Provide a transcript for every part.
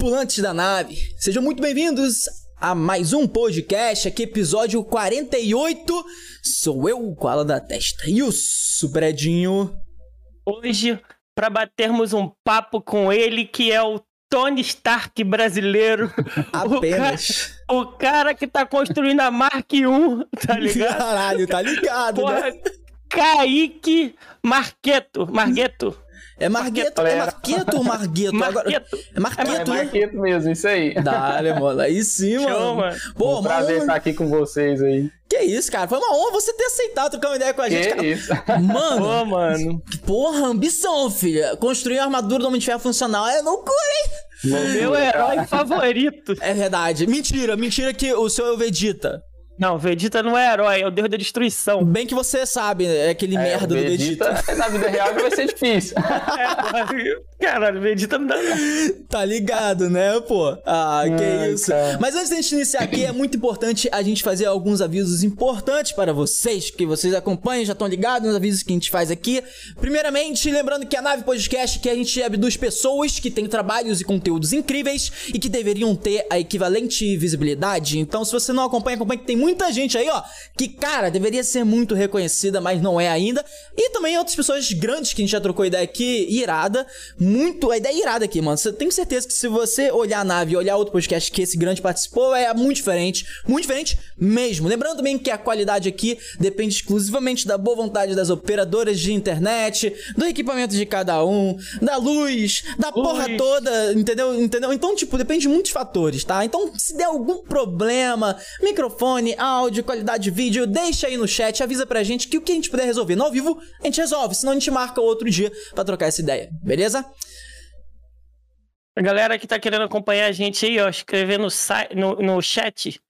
tripulantes da nave, sejam muito bem-vindos a mais um podcast, aqui episódio 48. Sou eu, o Koala da Testa, e o Subredinho. Hoje, para batermos um papo com ele, que é o Tony Stark brasileiro. Apenas. O, ca... o cara que tá construindo a Mark 1, tá ligado? Caralho, tá ligado, Porra, né? Kaique Marqueto. Marqueto. É Margueto, é Marqueto ou Margueto? Agora, Marqueto. é É Marqueto, né? Marqueto mesmo, isso aí. Dale, mano. Aí sim, Show, mano. mano. Pô, um prazer honra. estar aqui com vocês aí. Que isso, cara. Foi uma honra você ter aceitado trocar uma ideia com a gente, Que cara. isso? Mano, Pô, mano. porra, ambição, filha. Construir a armadura do Homem de Ferro funcional é loucura, hein? Meu herói favorito. É verdade. Mentira, mentira que o seu é o Vegeta. Não, Vegeta não é herói, é o deus da destruição. Bem que você sabe, é aquele É, merda o do Vegeta. Na vida real vai ser difícil. É. Caralho, Vegeta não dá. Tá ligado, né, pô? Ah, que Ai, isso. cara. Mas antes da gente iniciar aqui, é muito importante a gente fazer alguns avisos importantes para vocês, que vocês acompanham, já estão ligados nos avisos que a gente faz aqui. Primeiramente, lembrando que a Nave Podcast, que a gente abduz pessoas que têm trabalhos e conteúdos incríveis e que deveriam ter a equivalente visibilidade. Então, se você não acompanha, acompanha que tem muita gente aí, ó, que, cara, deveria ser muito reconhecida, mas não é ainda. E também outras pessoas grandes que a gente já trocou ideia aqui, irada. Muito, a ideia é irada aqui, mano. Você tem certeza que se você olhar a nave e olhar outro podcast que esse grande participou, é muito diferente. Muito diferente mesmo. Lembrando também que a qualidade aqui depende exclusivamente da boa vontade das operadoras de internet, do equipamento de cada um, da luz, da porra Luz. toda, entendeu? Entendeu? Então, tipo, depende de muitos fatores, tá? Então, se der algum problema, microfone, áudio, qualidade de vídeo, deixa aí no chat, avisa pra gente que o que a gente puder resolver no ao vivo, a gente resolve. Senão a gente marca outro dia pra trocar essa ideia, beleza? A galera que tá querendo acompanhar a gente aí, ó, escrever no, no, no chat,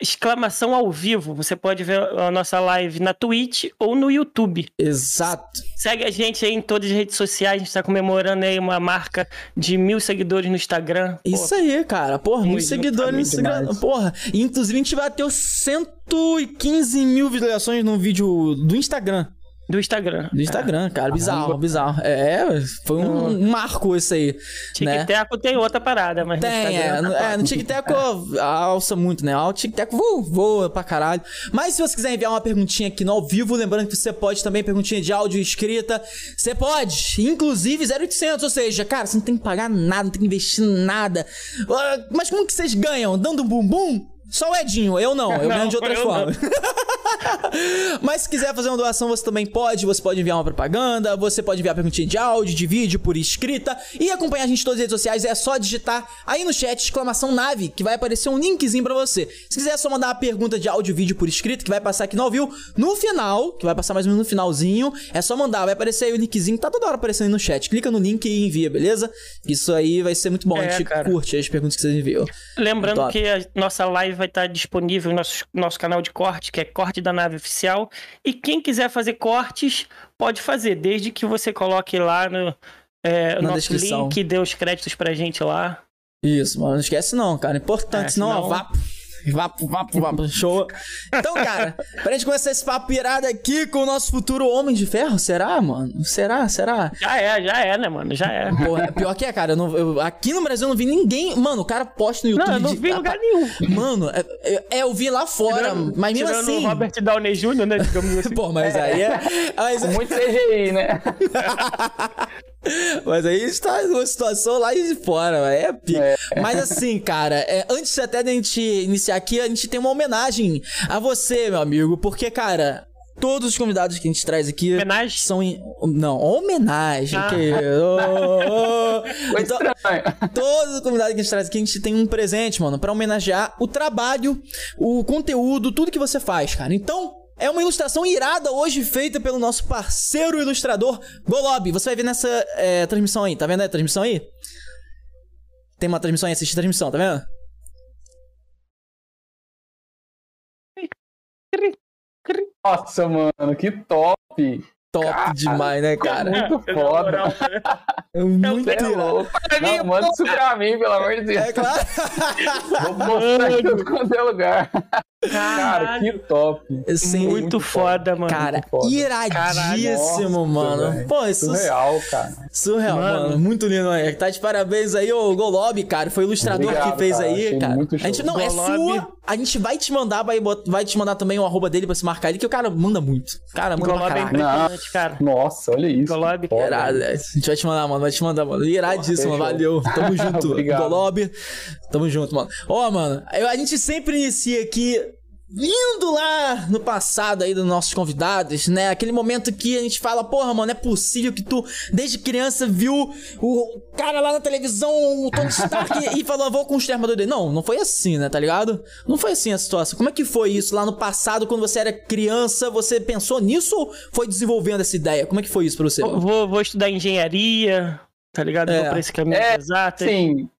exclamação ao vivo. Você pode ver a nossa live na Twitch ou no YouTube. Exato. Segue a gente aí em todas as redes sociais. A gente tá comemorando aí uma marca de mil seguidores no Instagram. Isso aí, cara. Porra, muitos seguidores no Instagram. demais. Porra, e inclusive a gente bateu 115 mil visualizações no vídeo do Instagram. Do Instagram. Do Instagram, cara. Bizarro, bizarro. É, foi um, um marco esse aí. né? TikTok tem outra parada, mas no Tem, é. No, tá é, no TikTok alça muito, né? O TikTok voa, voa pra caralho. Mas se você quiser enviar uma perguntinha aqui no ao vivo, lembrando que você pode também, perguntinha de áudio escrita, você pode. Inclusive 0800, ou seja, cara, você não tem que pagar nada, não tem que investir nada. Ah, Mas como que vocês ganham? Dando um bumbum? Só o Edinho, eu não, eu ganho de não. formas. Mas se quiser fazer uma doação, você também pode. Você pode enviar uma propaganda, você pode enviar perguntinha de áudio, de vídeo, por escrita. E acompanhar a gente em todas as redes sociais é só digitar aí no chat exclamação nave, que vai aparecer um linkzinho pra você. Se quiser só mandar uma pergunta de áudio, vídeo por escrito, que vai passar aqui no vivo, no final, que vai passar mais ou menos no finalzinho, é só mandar, vai aparecer aí o linkzinho, tá toda hora aparecendo aí no chat. Clica no link e envia, beleza? Isso aí vai ser muito bom, a É, gente cara. curte as perguntas que vocês enviam. Lembrando Top. que a nossa live vai estar disponível no nosso, nosso canal de corte, que é Corte da Nave Oficial. E quem quiser fazer cortes, pode fazer, desde que você coloque lá no é, nosso descrição. link, dê os créditos pra gente lá. Isso, mano, não esquece não, cara. Importante, É, senão, ó, senão- vapo. Vapo, vapo, show. Então, cara, pra gente começar esse papo irado aqui com o nosso futuro Homem de Ferro, será, mano? Será, será? Já é, já é, né, mano? Já é. Pô, é pior que é, cara. Eu não- eu- aqui no Brasil eu não vi ninguém. Mano, o cara posta no YouTube. Não, eu não de- vi em lugar nenhum. Mano, é, é- eu vi lá fora, mas mesmo tirando assim. o Robert Downey Jr., né, digamos assim. Pô, mas aí é. Mas, Com muito CGI, né? mas aí está numa situação lá de fora, é pica. Mas assim, cara, é, antes até da gente iniciar aqui, a gente tem uma homenagem a você, meu amigo, porque, cara. Todos os convidados que a gente traz aqui Homenagem? são. em- Não, homenagem. Ah. Que... Oh, oh. Foi Então. Todos os convidados que a gente traz aqui, a gente tem um presente, mano, pra homenagear o trabalho, o conteúdo, tudo que você faz, cara. Então, é uma ilustração irada hoje feita pelo nosso parceiro ilustrador Golob. Você vai ver nessa é, transmissão aí, tá vendo a transmissão aí? Tem uma transmissão aí, assiste a transmissão, tá vendo? Nossa, mano, que top. Top demais, né, cara? Muito Na foda. moral, né? É muito Você é irado. louco. Não, manda isso pra mim, pelo amor de Deus. É claro. Vou mostrar em tudo quanto é lugar. Cara, Caralho. que top. Sim, Muito foda, mano. Cara, foda. iradíssimo, Nossa, mano. Pô, isso Surreal, cara. surreal, mano. Mano. Muito lindo, aí. Tá de parabéns aí, ô Golob, cara. Foi o ilustrador Obrigado, que fez cara. aí, Achei cara. muito A gente não é Golob. sua. A gente vai te mandar, vai, vai te mandar também o arroba dele pra se marcar ele, que o cara manda muito. Cara, manda Golob é caralho. impressionante, cara. Nossa, olha isso. Golob, Foda. Irado, né? A gente vai te mandar, mano. Vai te mandar, mano. Iradíssimo, Fechou. valeu. Tamo junto. Obrigado. Golob. Tamo junto, mano. Ó, mano, a gente sempre inicia aqui. Vindo lá no passado aí dos nossos convidados, né? Aquele momento que a gente fala, porra, mano, é possível que tu, desde criança, viu o cara lá na televisão, o Tony Stark, e falou, vou com o exterminador dele. Não, não foi assim, né? Tá ligado? Não foi assim a situação. Como é que foi isso lá no passado, quando você era criança? Você pensou nisso ou foi desenvolvendo essa ideia? Como é que foi isso pra você? Vou, vou estudar engenharia, tá ligado? É. Vou pra esse caminho É, exato. Sim.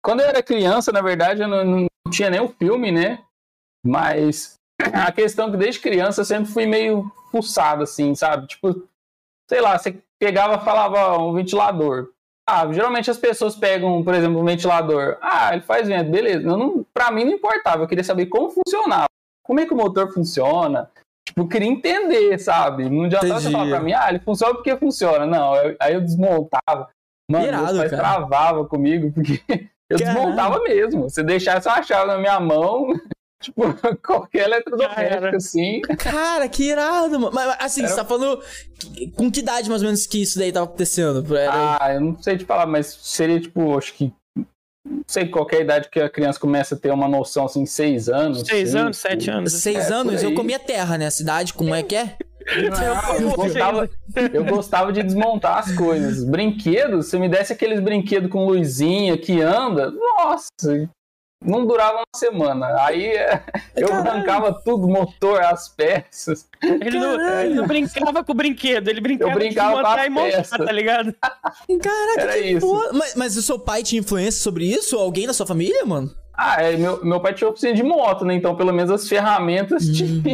Quando eu era criança, na verdade, eu não, não tinha nem o filme, né? Mas a questão é que desde criança eu sempre fui meio fuçado, assim, sabe? Tipo, sei lá, você pegava e falava um ventilador. Ah, geralmente as pessoas pegam, por exemplo, um ventilador. Ah, ele faz vento, beleza. Eu não, pra mim não importava, eu queria saber como funcionava. Como é que o motor funciona? Tipo, eu queria entender, sabe? Não adiantava você falar pra mim, ah, ele funciona porque funciona. Não, eu- aí eu desmontava. Mano, Irado, meus pais cara. travavam comigo, porque eu Caralho. desmontava mesmo. Se deixasse uma chave na minha mão, tipo, qualquer eletrodoméstico assim. Cara, que irado, mano. Mas assim, Era- você tá falando. Com que idade mais ou menos que isso daí tava acontecendo? Era- Ah, eu não sei te falar, mas seria tipo, acho que. Não sei qualquer idade que a criança começa a ter uma noção assim, seis anos. Seis cinco. anos, sete anos. Seis é, anos, eu comia terra, né? A cidade, como é que é? Não, eu, gostava, eu gostava de desmontar as coisas. Brinquedos, se me desse aqueles brinquedos com luzinha que anda, nossa, não durava uma semana. Aí é, eu Caralho. arrancava tudo, motor, as peças. Ele não, ele não brincava com o brinquedo, ele brincava, Eu brincava de montar com e as montar, tá ligado? Caraca, Era que isso. porra. Mas, mas o seu pai tinha influência sobre isso? Alguém da sua família, mano? Ah, é, meu, meu pai tinha oficina de moto, né? Então pelo menos as ferramentas tinham.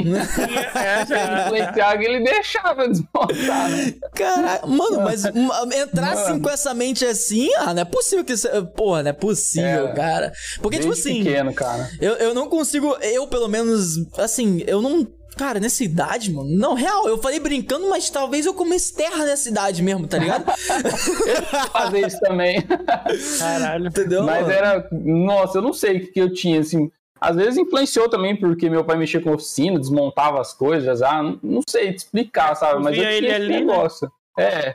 É, já. influenciava e ele deixava desmontar, né? Caraca, mano, mas entrar assim com essa mente assim, ah, não é possível que isso. Porra, não é possível, É. cara. Porque, tipo assim. pequeno, cara. Eu, eu não consigo, eu pelo menos, assim, eu não. Cara, nessa idade, mano. Não, real, eu falei brincando, mas talvez eu comesse terra nessa idade mesmo, tá ligado? Fazer isso também. Caralho. Entendeu? Mas mano? era. Nossa, eu não sei o que eu tinha, assim. Às vezes influenciou também, porque meu pai mexia com oficina, desmontava as coisas, ah, não, não sei te explicar, sabe? Mas eu Via tinha ele esse ali, né? negócio. É,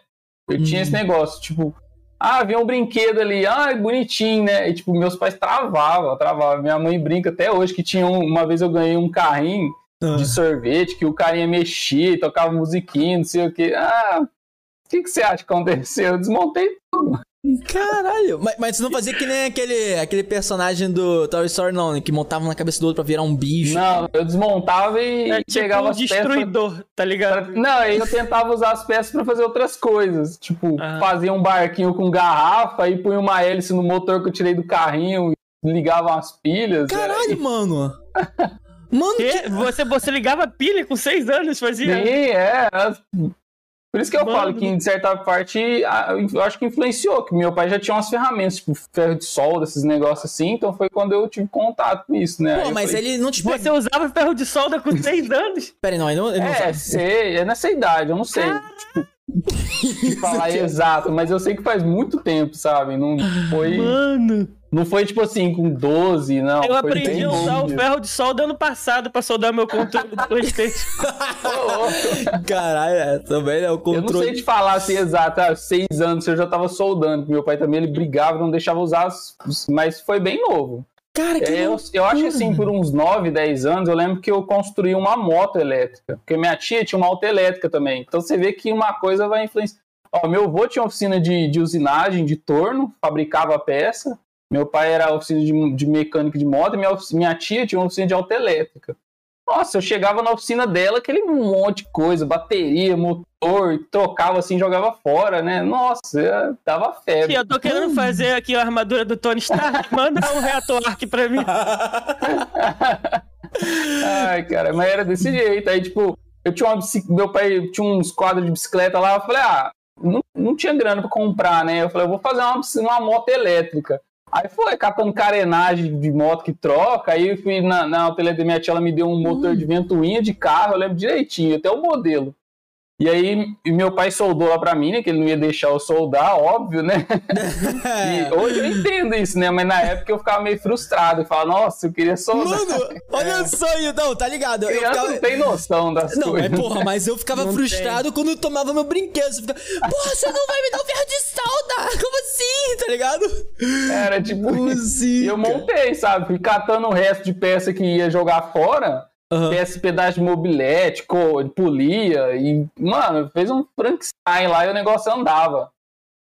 eu tinha Hum. esse negócio, tipo, ah, havia um brinquedo ali, ah, bonitinho, né? E tipo, meus pais travavam, travavam. Minha mãe brinca até hoje que tinha um- uma vez eu ganhei um carrinho Ah. de sorvete, que o carinha mexia, e tocava musiquinha, não sei o que. Ah, o que, que você acha que aconteceu? Eu desmontei Caralho. Mas, mas você não fazia que nem aquele, aquele personagem do Toy Story, não, né? Que montava na cabeça do outro pra virar um bicho. Não, eu desmontava e É tipo pegava um as peças. destruidor, tá ligado? Não, aí eu tentava usar as peças pra fazer outras coisas. Tipo, Ah. fazia um barquinho com garrafa, aí punha uma hélice no motor que eu tirei do carrinho e ligava as pilhas. Caralho, mano. Mano, que... Que? Você, você ligava a pilha com seis anos, Sim, fazia? é. Por isso que eu Mano. falo que, de certa parte, a- eu acho que influenciou, que meu pai já tinha umas ferramentas, tipo ferro de solda, esses negócios assim, então foi quando eu tive contato com isso, né? Pô, eu mas falei, ele não te Você pegou. usava ferro de solda com seis anos? Pera aí, não, ele não, ele não É, sei, é nessa idade, eu não sei. Tipo, falar exato, mas eu sei que faz muito tempo, sabe? Não foi, Mano, não foi tipo assim, com 12, não. eu foi aprendi a usar o ferro de solda ano passado pra soldar meu controle do Playstation. Caralho, é, também é o Eu não sei controle. te falar assim exato, ah, seis anos eu já tava soldando. Meu pai também ele brigava, não deixava usar, as- mas foi bem novo. Cara, que É, eu, eu acho que assim, por uns 9, 10 anos, eu lembro que eu construí uma moto elétrica. Porque minha tia tinha uma auto elétrica também. Então você vê que uma coisa vai influenciar. Ó, meu avô tinha oficina de, de usinagem, de torno, fabricava peça. Meu pai era oficina de, de mecânica de moto e minha, minha tia tinha uma oficina de auto elétrica. Nossa, eu chegava na oficina dela, aquele monte de coisa, bateria, motor, trocava assim, jogava fora, né? Nossa, dava febre. eu tô querendo fazer aqui a armadura do Tony Stark. Manda um reator arc pra mim. Ai, cara, mas era desse jeito. Aí, tipo, eu tinha uma bicicleta, meu pai tinha uns quadros de bicicleta lá, eu falei, ah, não não tinha grana pra comprar, né? Eu falei, eu vou fazer uma, uma moto elétrica. Aí foi catando carenagem de moto que troca. Aí eu fui na, na da minha tia, ela me deu um motor de ventoinha de carro, eu lembro direitinho, até o modelo. E aí meu pai soldou lá pra mim, né? Que ele não ia deixar eu soldar, óbvio, né? e hoje eu entendo isso, né? Mas na época eu ficava meio frustrado. Eu falava, nossa, eu queria soldar. Mano, olha é. só, então, tá ligado? Eu ficava... não tem noção das não, coisas. Não, é porra, mas eu ficava não frustrado tem. quando eu tomava meu brinquedo. Você fica, porra, você não vai me dar o ferro de solda? Como assim? Tá ligado? Era tipo. E eu montei, sabe? Fui catando o resto de peça que ia jogar fora. Uhum. de mobilete, polia e, mano, fez um Frankenstein lá e o negócio andava.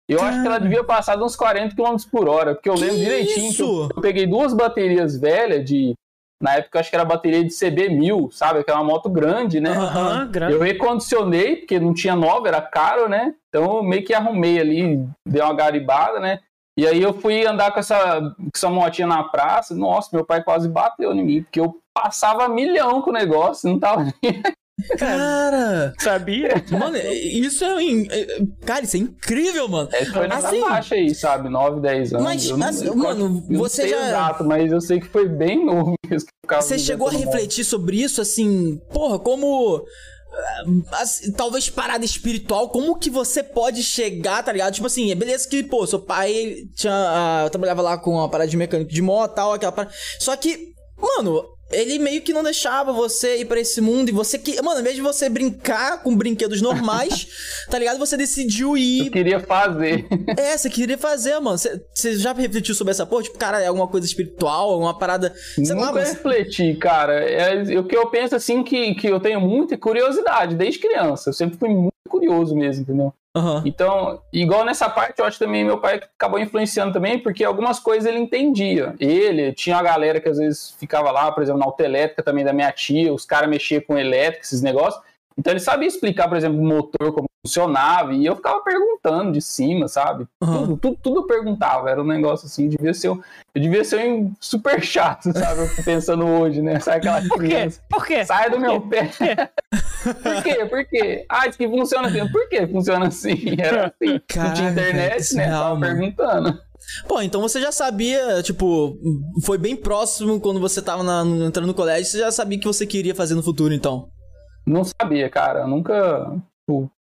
Eu Caramba. acho que ela devia passar de uns 40 km por hora, porque eu lembro que direitinho isso? que eu, eu, peguei duas baterias velhas de. Na época, acho que era bateria de CB1000, sabe? Aquela moto grande, né? Uhum, grande. Eu recondicionei, porque não tinha nova, era caro, né? Então, eu meio que arrumei ali, dei uma garibada, né? E aí eu fui andar com essa, com essa motinha na praça. Nossa, meu pai quase bateu em mim, porque eu passava milhão com o negócio, não tava nem. Cara! Sabia? Mano, isso é. é cara, isso é incrível, mano. É, foi nessa assim, faixa aí, sabe? 9, 10 anos. Mas, não, assim, mano, você não já. Exato, mas eu sei que foi bem novo mesmo. Você chegou a refletir mundo. sobre isso, assim, porra, como. Assim, talvez parada espiritual, como que você pode chegar, tá ligado? Tipo assim, é beleza que, pô, seu pai tinha, uh, trabalhava lá com a parada de mecânico de moto tal, aquela parada. Só que, mano, ele meio que não deixava você ir para esse mundo e você que, mano, ao invés de você brincar com brinquedos normais, tá ligado? Você decidiu ir. Eu queria fazer. É, você queria fazer, mano. Você, você já refletiu sobre essa porra? Tipo, cara, é alguma coisa espiritual, alguma parada. Você Nunca não refleti, cara. É, o que eu penso assim que, que eu tenho muita curiosidade desde criança. Eu sempre fui muito curioso mesmo, entendeu? Uhum. Então, igual nessa parte, eu acho também meu pai acabou influenciando também, porque algumas coisas ele entendia. Ele tinha uma galera que às vezes ficava lá, por exemplo, na autoelétrica também da minha tia, os caras mexiam com elétrica, esses negócios. Então ele sabia explicar, por exemplo, o motor, como funcionava, e eu ficava perguntando de cima, sabe? Uhum. Tudo, tudo, tudo eu perguntava, era um negócio assim, devia ser um, eu devia ser um super chato, sabe? Pensando hoje, né? Sai aquela Por quê? Por quê? Sai do meu pé. Por quê? Por quê? Ah, diz que funciona assim. Por que funciona assim? Era assim. Caraca, não tinha internet, né? Real, Tava perguntando. Pô, então você já sabia, tipo, foi bem próximo quando você tava na, entrando no colégio, você já sabia o que você queria fazer no futuro, então? Não sabia, cara. Eu nunca, tipo,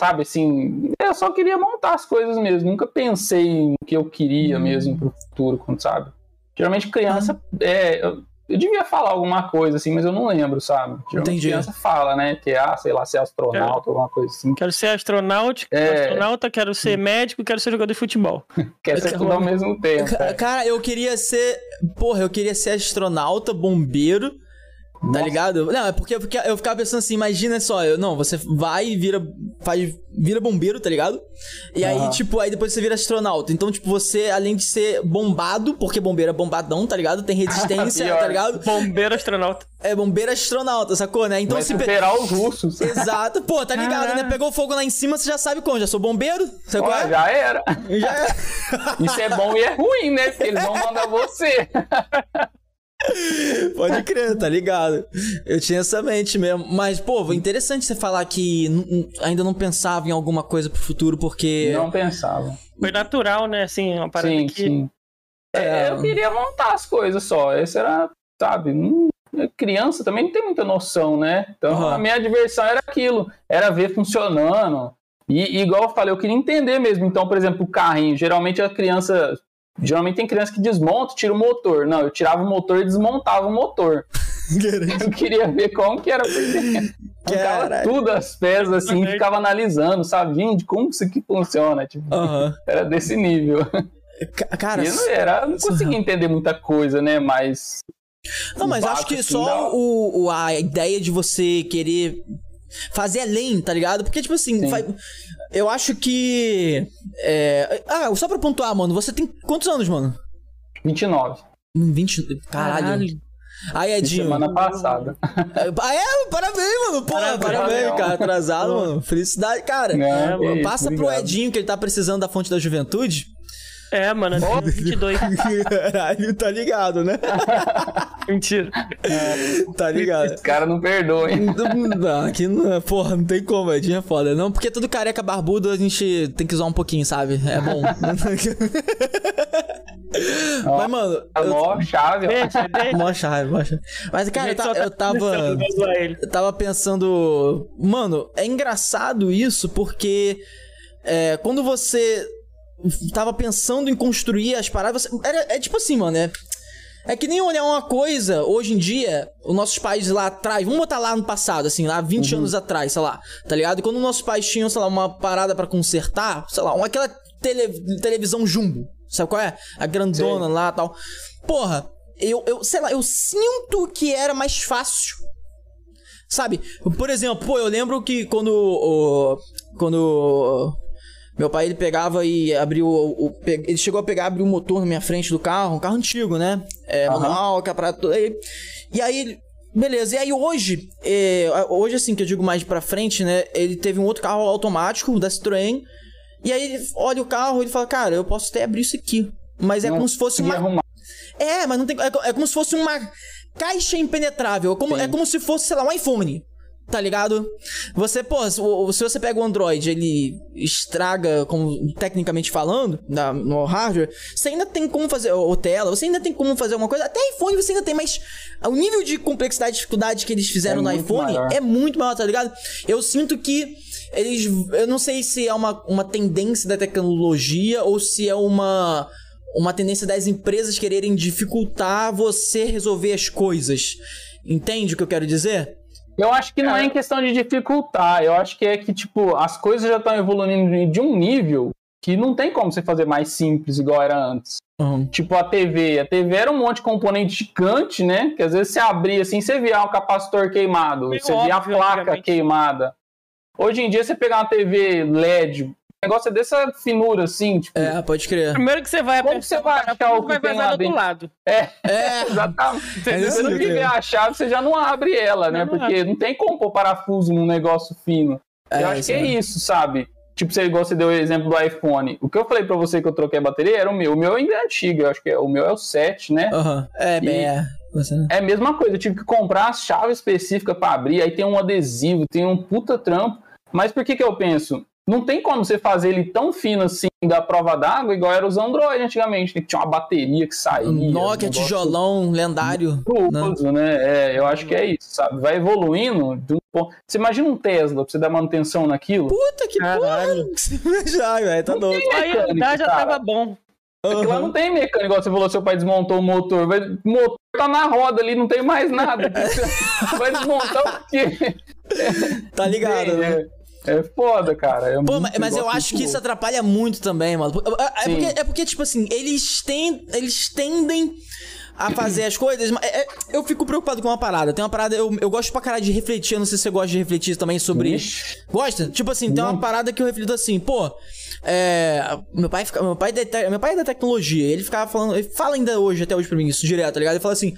sabe, assim, eu só queria montar as coisas mesmo. Nunca pensei no que eu queria hum. mesmo pro futuro, sabe? Geralmente criança, ah. é, eu, eu, devia falar alguma coisa assim, mas eu não lembro, sabe? Geralmente Entendi. criança fala, né, que ah, sei lá, ser astronauta, alguma coisa assim. Quero ser astronauta, é... astronauta, quero ser médico, quero ser jogador de futebol. Quero ser tudo ao mesmo tempo. Cara, eu queria ser, porra, eu queria ser astronauta, bombeiro Nossa. Tá ligado? Não, é porque, eu ficava pensando assim, imagina só, eu, não, você vai e vira, faz, vira bombeiro, tá ligado? E aí, tipo, aí depois você vira astronauta. Então, tipo, você, além de ser bombado, porque bombeiro é bombadão, tá ligado? Tem resistência, tá ligado? Bombeiro astronauta. É, bombeiro astronauta, sacou, né? Então vai se superar os russos. Exato. Pô, tá ligado, né? Pegou fogo lá em cima, você já sabe como. Já sou bombeiro, sacou? Pô, é? Já era. Já era. Isso é bom e é ruim, né? Porque eles vão mandar você. Pode crer, tá ligado? Eu tinha essa mente mesmo. Mas, pô, interessante você falar que ainda não pensava em alguma coisa pro futuro, porque. Não pensava. Foi natural, né? Assim, uma parada sim, que. Sim. É, eu queria montar as coisas só. Esse era, sabe? Não, criança também não tem muita noção, né? Então uhum. a minha diversão era aquilo, era ver funcionando. E, e, igual eu falei, eu queria entender mesmo. Então, por exemplo, o carrinho. Geralmente a criança Geralmente tem criança que desmonta, tira o motor. Não, eu tirava o motor e desmontava o motor. eu queria ver como que era por tudo as peças assim, e ficava analisando, sabe? Gente, como isso aqui funciona? Tipo, Era desse nível. Cara, não era, não conseguia entender muita coisa, né? Mas. Não, mas acho que assim, só o, o, a ideia de você querer fazer além, tá ligado? Porque, tipo assim, faz... eu acho que. É... Ah, só pra pontuar, mano, você tem quantos anos, mano? 29. 20. Caralho. Caralho. Aí, Edinho. Semana passada. Ah, é? Parabéns, mano. Pô, parabéns, parabéns cara. Atrasado, mano. Felicidade, cara. Não, é, Passa pro Edinho, que ele tá precisando da fonte da juventude. É, mano, 22. Caralho, tá ligado, né? Mentira. Tá ligado? Esse cara não perdoa, hein? Não, aqui não, porra, não tem como, Edinho é foda. Não, porque todo careca barbudo a gente tem que zoar um pouquinho, sabe? É bom. Mas, mano. A eu- mó chave, ó. Mó chave, mó chave. Mas, cara, eu, ta- tá eu tava. Eu tava pensando. Mano, é engraçado isso porque. é, quando você tava pensando em construir as paradas. Era, é tipo assim, mano, é. É que nem olhar uma coisa, hoje em dia, os nossos pais lá atrás, vamos botar lá no passado, assim, lá 20 anos atrás, sei lá, tá ligado? E quando nossos pais tinham, sei lá, uma parada pra consertar, sei lá, uma, aquela tele- televisão jumbo, sabe qual é? A grandona lá e tal. Porra, eu, eu, sei lá, eu sinto que era mais fácil Sabe? Por exemplo, pô, eu lembro que quando o. Quando. Meu pai ele pegava e abriu. O, o- ele chegou a pegar e abrir o motor na minha frente do carro, um carro antigo, né? É, manual, aquela parada toda. E, e aí. ele- Beleza, e aí hoje, é, hoje assim que eu digo mais pra frente, né? Ele teve um outro carro automático da Citroën. E aí ele olha o carro e ele fala, cara, eu posso até abrir isso aqui. Mas é Não como se fosse uma. arrumar. É, mas não tem. É, é como se fosse uma caixa impenetrável. É como, é como se fosse, sei lá, um iPhone. Tá ligado? Você, pô, se, você pega o Android, ele estraga, como tecnicamente falando, na- no hardware, você ainda tem como fazer, ou tela, você ainda tem como fazer alguma coisa. Até iPhone você ainda tem, mas o nível de complexidade e dificuldade que eles fizeram É no iPhone maior. é muito maior, tá ligado? Eu sinto que eles. Eu não sei se é uma, uma tendência da tecnologia ou se é uma. Uma tendência das empresas quererem dificultar você resolver as coisas. Entende o que eu quero dizer? Eu acho que não é em questão de dificultar. Eu acho que é que, tipo, as coisas já estão evoluindo de um nível que não tem como você fazer mais simples igual era antes. Tipo a TV. A TV era um monte de componente gigante, né? Que às vezes você abria assim, você via o capacitor queimado, Meio você via a óbvio, placa antigamente. queimada. Hoje em dia, você pegar uma TV LED, negócio é dessa finura assim, tipo. É, pode crer. Primeiro que você vai Como que você vai achar o tudo vai que tem vazar lá do outro dentro? lado. É, Exatamente. É Se isso você não mesmo. tiver a chave, você já não abre ela, né? Não Porque não tem como pôr parafuso num negócio fino. É, eu acho que é isso, sabe? Tipo, você, igual você deu o exemplo do iPhone. O que eu falei pra você que eu troquei a bateria era o meu. O meu ainda é antigo, eu acho que é, o meu é o 7, né? aham. É, bem, é. Você? É a mesma coisa, eu tive que comprar a chave específica pra abrir, aí tem um adesivo, tem um puta trampo. Mas por que que eu penso? Não tem como você fazer ele tão fino assim da prova d'água, igual era os Android antigamente, né? que tinha uma bateria que saía. Um um Nokia, negócio tijolão, lendário. Uso, né? É, eu acho que é isso, sabe? Vai evoluindo. de um ponto- Você imagina um Tesla pra você dar manutenção naquilo? Puta que Caralho. porra. Já, velho, tá doido. Aí já cara. tava bom. Aquilo lá não tem mecânico, igual você falou, seu pai desmontou o motor. Vai, o motor tá na roda ali, não tem mais nada. Você vai desmontar o quê? Tá ligado, né? É, é foda, cara. É Pô, mas, mas eu acho que isso atrapalha muito também, mano. É, é Sim. porque, é porque, tipo assim, eles têm. Eles tendem a fazer as coisas. mas é- é- eu fico preocupado com uma parada. Tem uma parada. Eu, eu gosto pra caralho de refletir. Eu não sei se você gosta de refletir também sobre. Ixi. Gosta? Tipo assim, tem uma parada que eu reflito assim, pô. É. Meu pai, fica, meu, pai é da meu pai é da tecnologia. Ele ficava falando. Ele fala ainda hoje, até hoje pra mim, isso direto, tá ligado? Ele fala assim.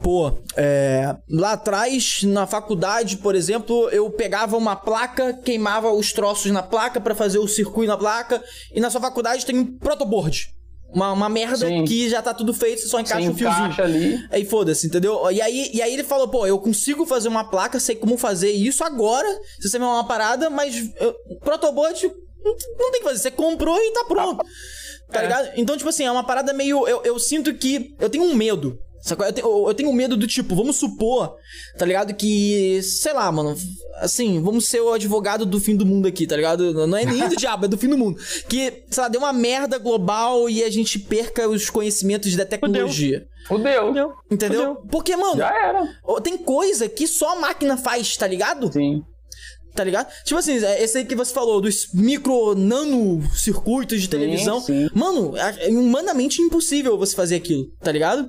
Pô, é, lá atrás, na faculdade, por exemplo, eu pegava uma placa, queimava os troços na placa pra fazer o circuito na placa, e na sua faculdade tem um protoboard. Uma, uma merda Sim. que já tá tudo feito, você só encaixa Você o fiozinho. encaixa ali. Aí foda-se, entendeu? E aí, e aí ele falou, pô, eu consigo fazer uma placa, sei como fazer isso agora, se você me uma parada, mas eu, protoboard não, tem que fazer, você comprou e tá pronto. Tá ligado? Então, tipo assim, é uma parada meio. Eu, eu sinto que. Eu tenho um medo. Sacou? Eu, tenho, eu tenho um medo do tipo, vamos supor, tá ligado? Que, sei lá, mano, assim, vamos ser o advogado do fim do mundo aqui, tá ligado? Não é nem do diabo, é do fim do mundo. Que, sei lá, deu uma merda global e a gente perca os conhecimentos da tecnologia. Fudeu. Entendeu? Entendeu? Fudeu. Porque, mano, Já era. tem coisa que só a máquina faz, tá ligado? Sim. Tá ligado? Tipo assim, é esse aí que você falou, dos micro, nano circuitos de televisão. sim. Mano, é humanamente impossível você fazer aquilo, tá ligado?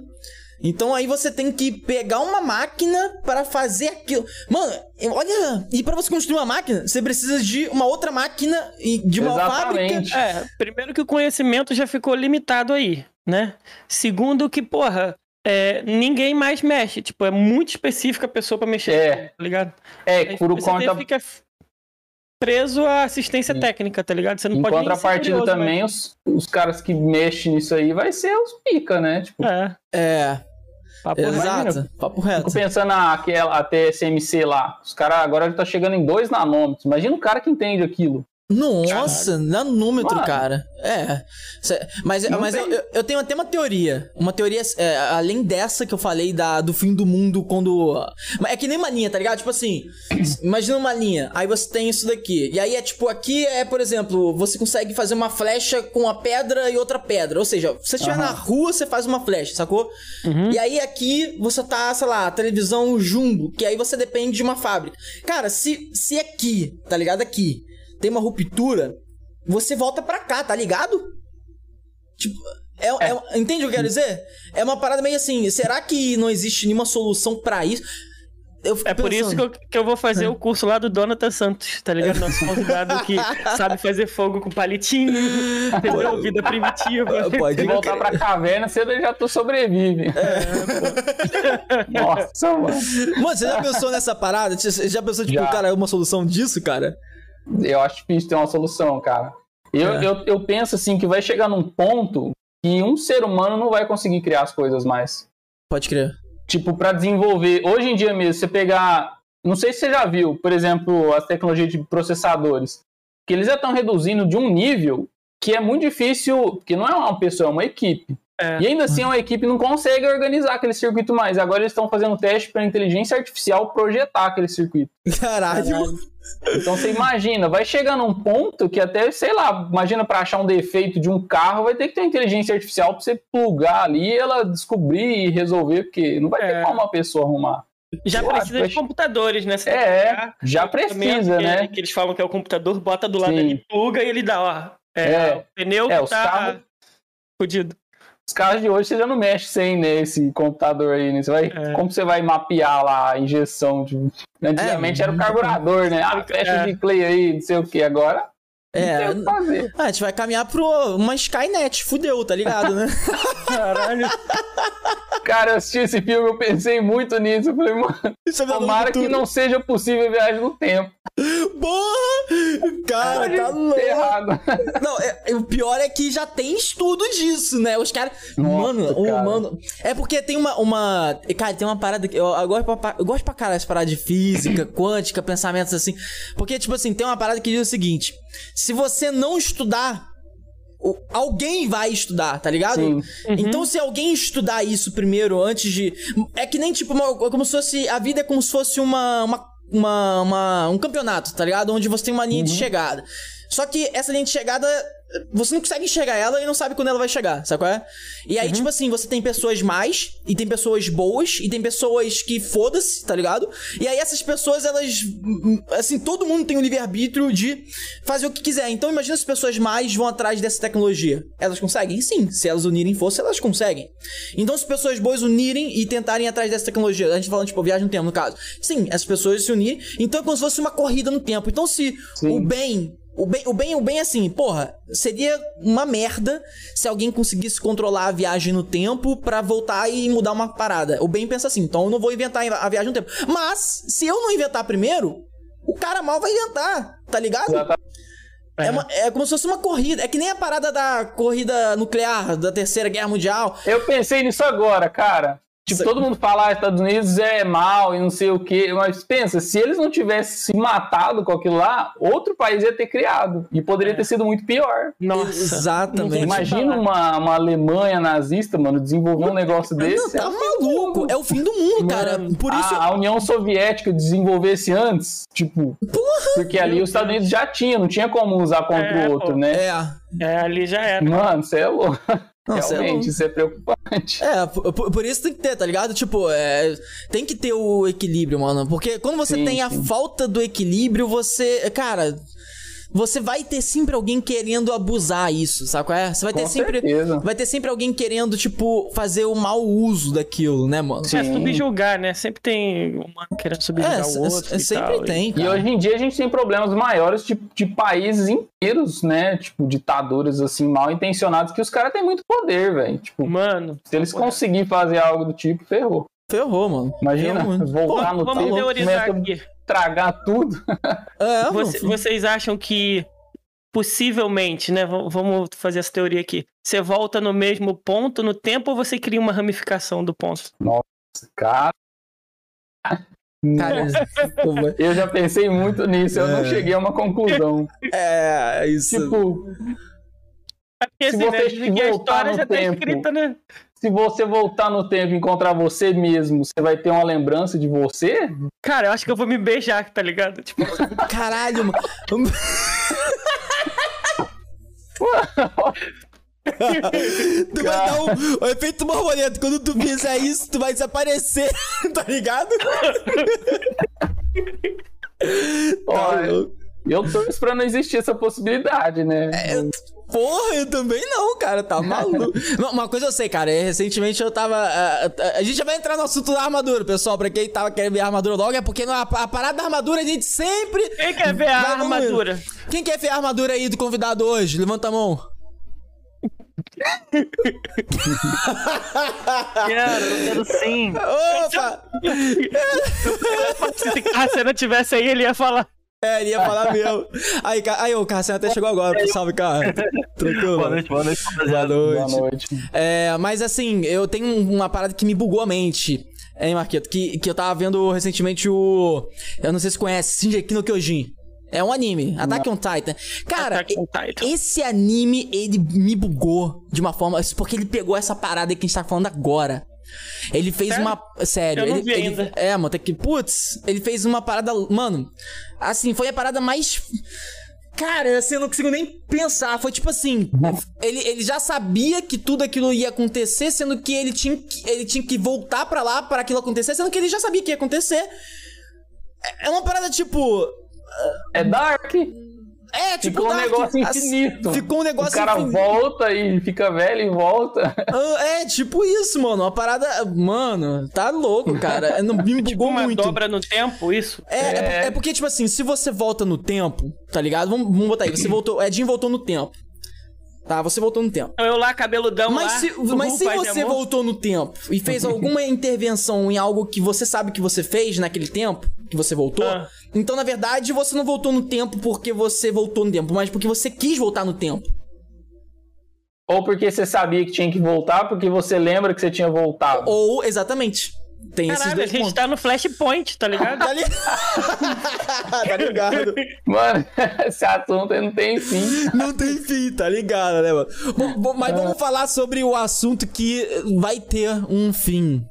Então aí você tem que pegar uma máquina para fazer aquilo. Mano, olha, e para você construir uma máquina, você precisa de uma outra máquina e de uma Exatamente. fábrica. É, primeiro que o conhecimento já ficou limitado aí, né? Segundo que, porra, é, ninguém mais mexe. Tipo, é muito específica a pessoa pra mexer, É. tá ligado? É, por você conta. fica preso à assistência técnica, tá ligado? Você não Em pode contrapartida curioso, também, os, os caras que mexem nisso aí vai ser os pica, né? Tipo, mas- É. É. Papo reto. Exato. Papo reto. Fico pensando naquela, a TSMC lá. Os caras agora já tá chegando em 2 nanômetros. Imagina o cara que entende aquilo. Nossa, nanômetro, Mano. cara. É. Mas, Não mas eu, tem. eu- eu tenho até uma teoria. Uma teoria, é, além dessa que eu falei da, do fim do mundo quando. É que nem uma linha, tá ligado? Tipo assim, imagina uma linha, aí você tem isso daqui. E aí é tipo, aqui é, por exemplo, você consegue fazer uma flecha com uma pedra e outra pedra. Ou seja, se você estiver Aham. na rua, você faz uma flecha, sacou? E aí aqui você tá, sei lá, televisão jumbo, que aí você depende de uma fábrica. Cara, se, se aqui, tá ligado? Aqui, tem uma ruptura, você volta pra cá, tá ligado? Tipo, é, é- entende o que eu quero dizer? É uma parada meio assim, será que não existe nenhuma solução pra isso? É por isso que pensando. eu, que eu vou fazer o curso lá do Donata Santos, tá ligado? Nosso convidado que sabe fazer fogo com palitinho, entendeu? Vida primitiva. Pode Se voltar pra caverna, você já tu sobrevive. Nossa, mano. Mano, você já pensou nessa parada? Você já pensou, tipo, Já. cara, uma solução disso, cara? Eu acho difícil ter uma solução, cara. Eu, É. eu, eu penso assim que vai chegar num ponto que um ser humano não vai conseguir criar as coisas mais. Pode crer. Tipo, pra desenvolver, hoje em dia mesmo, você pegar. Não sei se você já viu, por exemplo, as tecnologias de processadores, que eles já estão reduzindo de um nível que é muito difícil, porque não é uma pessoa, é uma equipe. É. E ainda assim, uma equipe não consegue organizar aquele circuito mais. Agora eles estão fazendo teste para inteligência artificial projetar aquele circuito. Caralho. Então você imagina, vai chegar num ponto que até, sei lá, imagina para achar um defeito de um carro, vai ter que ter inteligência artificial para você plugar ali e ela descobrir e resolver, porque não vai ter É. como uma pessoa arrumar. Já precisa de computadores, né? Você É, já precisa, que, né? Que eles falam que é o computador, bota do lado Sim. ali, pluga e ele dá, ó. É, É. o pneu É, que tá carros- fudido. Os carros de hoje você já não mexe sem nesse computador aí, né? Você vai, É. Como você vai mapear lá a injeção? De... Antigamente É, era o carburador, né? Ah, fecha É. de clay aí, não sei o que. Agora É, não tem o que fazer. ah, a gente vai caminhar pro uma Skynet, fudeu, tá ligado, né? Caralho. Cara, eu assisti esse filme, eu pensei muito nisso. Eu falei, mano, Isso é tomara que não seja possível a viagem no tempo. Porra! Cara, tá louco. Errado. Não, é- o pior é que já tem estudo disso, né? Os caras. Mano, o cara. mano. É porque tem uma. uma... Cara, tem uma parada que. Eu, eu, gosto pra, eu gosto pra caralho essa parada de física, quântica, pensamentos assim. Porque, tipo assim, tem uma parada que diz o seguinte: se você não estudar. Alguém vai estudar, tá ligado? Sim. Então, se alguém estudar isso primeiro, antes de. É que nem tipo, uma- como se fosse. A vida é como se fosse uma. uma, uma, uma- um campeonato, tá ligado? Onde você tem uma linha de chegada. Só que essa linha de chegada. Você não consegue enxergar ela e não sabe quando ela vai chegar, sabe qual é? E aí, tipo assim, você tem pessoas mais, e tem pessoas boas, e tem pessoas que foda-se, tá ligado? E aí essas pessoas, elas. Assim, todo mundo tem o livre-arbítrio de fazer o que quiser. Então imagina se pessoas mais vão atrás dessa tecnologia. Elas conseguem? Sim. Se elas unirem força, elas conseguem. Então, se pessoas boas unirem e tentarem atrás dessa tecnologia, a gente falando, tipo, viagem no tempo, no caso. Sim, essas pessoas se unirem. Então é como se fosse uma corrida no tempo. Então, se Sim. o bem. O bem, o bem, o bem, assim, porra, seria uma merda se alguém conseguisse controlar a viagem no tempo pra voltar e mudar uma parada. O bem pensa assim, então eu não vou inventar a viagem no tempo. Mas, se eu não inventar primeiro, o cara mal vai inventar, tá ligado? Exatamente. É, uma- é como se fosse uma corrida. É que nem a parada da corrida nuclear da Terceira Guerra Mundial. Eu pensei nisso agora, cara. Tipo, todo mundo fala que Estados Unidos é mal e não sei o quê, mas pensa, se eles não tivessem se matado com aquilo lá, outro país ia ter criado. E poderia É. ter sido muito pior. Nossa. Exatamente. Não Imagina uma, uma Alemanha nazista, mano, desenvolver um negócio Não, desse. tá é o fim do maluco. mundo. É o fim do mundo, cara. Por isso. A, a União Soviética desenvolvesse antes, tipo, porque ali os Estados Unidos já tinha, não tinha como usar contra É, o outro, pô. né? É. É, ali já era. Mano, você é louco. Não, é Realmente, louco. isso é preocupante. É, por, por- isso tem que ter, tá ligado? Tipo, é, tem que ter o equilíbrio, mano. Porque quando você Sim, tem a sim. falta do equilíbrio, você. Cara. Você vai ter sempre alguém querendo abusar isso, sabe qual é? Você vai ter Com sempre. certeza. Vai ter sempre alguém querendo, tipo, fazer o mau uso daquilo, né, mano? É, Sim. subjugar, né? Sempre tem um mano querendo subjugar É, o outro. s- e sempre tal, tem, E cara. hoje em dia a gente tem problemas maiores de, de países inteiros, né? Tipo, ditaduras assim, mal intencionados, que os caras têm muito poder, velho. E... Tipo, Mano, se eles conseguirem fazer algo do tipo, ferrou. Ferrou, mano. Imagina, Ferrou voltar no vamos tempo, teorizar aqui. tragar tudo. É, Você- vocês acham que possivelmente, né? Vamos fazer essa teoria aqui. Você volta no mesmo ponto no tempo ou você cria uma ramificação do ponto? Cara, Cara, pô, eu já pensei muito nisso, eu não É. cheguei a uma conclusão. é, isso. Tipo, É porque Se assim, né? você dizem que a voltar história no já tá tempo- escrita, né? se você voltar no tempo e encontrar você mesmo, você vai ter uma lembrança de você? Cara, eu acho que eu vou me beijar, tá ligado? Tipo, Caralho, mano. tu vai dar um, o efeito borboleta. Quando tu fizer isso, tu vai desaparecer, tá ligado? Olha, eu torço pra não existir essa possibilidade, né? Porra, eu também não, cara, tá maluco. Não, Uma coisa eu sei, cara, é, recentemente eu tava. A, a- a gente já vai entrar no assunto da armadura, pessoal. Pra quem tava querendo ver a armadura logo, é porque na, a parada da armadura a gente sempre. quem quer ver a armadura? Quem quer ver a armadura aí do convidado hoje? Levanta a mão. Quero, eu quero sim. Opa! Se a cena tivesse aí, ele ia falar. É, ele ia falar meu. Aí, aí o Cassiano até chegou agora. Salve, cara. Tranquilo. Boa noite, boa noite, Boa rapaziada. Boa noite. noite. É, mas assim, eu tenho uma parada que me bugou a mente. Hein, Marqueto? Que, que eu tava vendo recentemente o. Eu não sei se conhece, Shingeki no Kyojin. É um anime, Attack on Titan. Cara, on Titan. esse anime, ele me bugou de uma forma. Porque ele pegou essa parada que a gente tá falando agora. Ele fez Sério? uma. Sério, Eu não ele, vi ele- ainda. É, mano, tem que. Putz, ele fez uma parada. Mano, assim, foi a parada mais. Cara, assim, eu não consigo nem pensar. Foi tipo assim: ele, ele já sabia que tudo aquilo ia acontecer, sendo que ele tinha que, ele tinha que voltar pra lá para aquilo acontecer, sendo que ele já sabia que ia acontecer. É- É uma parada tipo. É Dark. É, tipo. Ficou um Dark. negócio infinito. Ficou um negócio O cara infinito. volta e fica velho e volta. Ah, É, tipo isso, mano. Uma parada. Mano, tá louco, cara. É, Não me bugou Tipo uma muito. dobra no tempo, isso? É, é, é porque, tipo assim, se você volta no tempo, tá ligado? Vamos, vamos botar aí. Você voltou. Edinho voltou no tempo. Tá, você voltou no tempo. Eu lá, cabeludão Mas lá. se, mas se e você voltou no tempo e fez alguma intervenção em algo que você sabe que você fez naquele tempo, que você voltou, Ah. então na verdade você não voltou no tempo porque você voltou no tempo, mas porque você quis voltar no tempo. Ou porque você sabia que tinha que voltar, porque você lembra que você tinha voltado. Ou, exatamente. Tem esses Caralho, a dois gente pontos. tá no flashpoint, tá ligado? Tá, li... tá ligado? Mano, esse assunto não tem fim. Não tem fim, tá ligado, né, mano? Bom, bom, mas vamos falar sobre o assunto que vai ter um fim.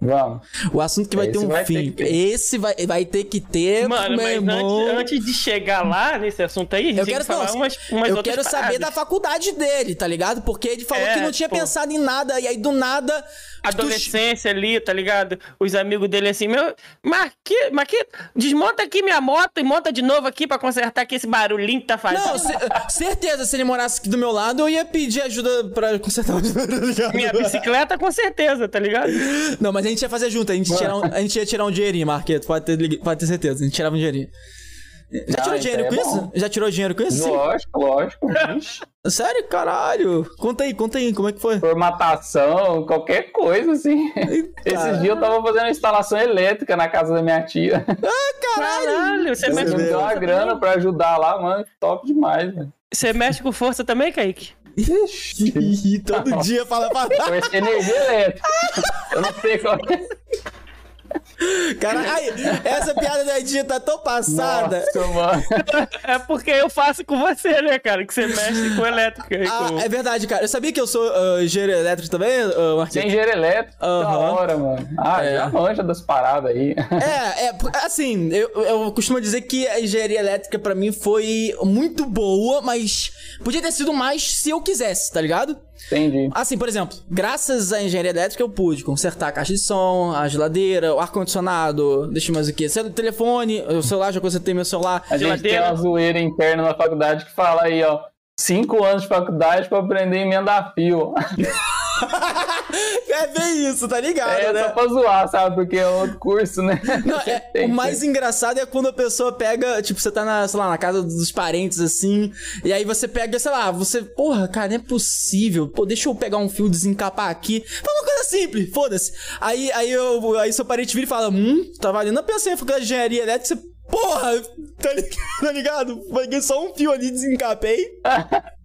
Vamos. O assunto que vai Esse ter um vai fim. ter. Esse vai, vai ter que ter, Mano, meu mas irmão. antes, antes de chegar lá nesse assunto aí, Eu quero, que falar não, umas, umas eu quero saber paradas. da faculdade dele, tá ligado? Porque ele falou É, que não tinha pô. pensado em nada, e aí do nada. tu- Adolescência ali, tá ligado? Os amigos dele assim, meu. Marquinhos, Marquinhos, desmonta aqui minha moto e monta de novo aqui pra consertar aqui esse barulhinho que tá fazendo. Não, ce- certeza, se ele morasse aqui do meu lado, eu ia pedir ajuda pra consertar o tá ligado? Minha bicicleta, com certeza, tá ligado? Não, mas a gente ia fazer junto, a gente, ia tirar um- a gente ia tirar um dinheirinho, Marqueto, pode ter, pode ter certeza, a gente tirava um dinheirinho. Já Ah, tirou isso dinheiro é com isso? bom. Já tirou dinheiro com isso? Sim. Lógico, lógico. Ixi, Sério? Caralho. Conta aí, conta aí, como é que foi? Formatação, qualquer coisa, assim. Esses dias eu tava fazendo uma instalação elétrica na casa da minha tia. Caralho, você Você mexe, me com deu uma grana também? pra ajudar lá, mano. Top demais, velho. Você mexe com força também, Kaique? Ih, Todo dia fala pra... Essa energia elétrica. Eu não sei qual é. Cara, ai, essa piada da Edinha tá tão passada. Nossa, mano. É porque eu faço com você, né, cara? Que você mexe com elétrica. Ah, com... é verdade, cara. Eu sabia que eu sou uh, engenheiro elétrico também, uh, Marquinhos? Sem engenheiro elétrico, da Aham. hora, mano. Ah, É. já manja das paradas aí. É, é, assim, eu, eu costumo dizer que a engenharia elétrica pra mim foi muito boa, mas podia ter sido mais se eu quisesse, tá ligado? Entendi. Assim, por exemplo, graças à engenharia elétrica eu pude consertar a caixa de som, a geladeira, o ar-condicionado, deixa eu mais o que, o telefone, o celular, já consertei meu celular. A gente tem Geladeira. uma zoeira interna na faculdade que fala aí, ó. Cinco anos de faculdade pra aprender a emendar fio. é bem isso, tá ligado, É né? só pra zoar, sabe? Porque é outro curso, né? Não, é, o mais engraçado é quando a pessoa pega, tipo, você tá na, sei lá, na casa dos parentes, assim, e aí você pega, sei lá, você, porra, cara, não é possível, pô, deixa eu pegar um fio, desencapar aqui, foi uma coisa simples, foda-se. Aí, aí, eu, aí seu parente vira e fala, hum, tá valendo a você faculdade de engenharia elétrica, você Porra, tá ligado? Tá ligado? Peguei só um fio ali, desencapei.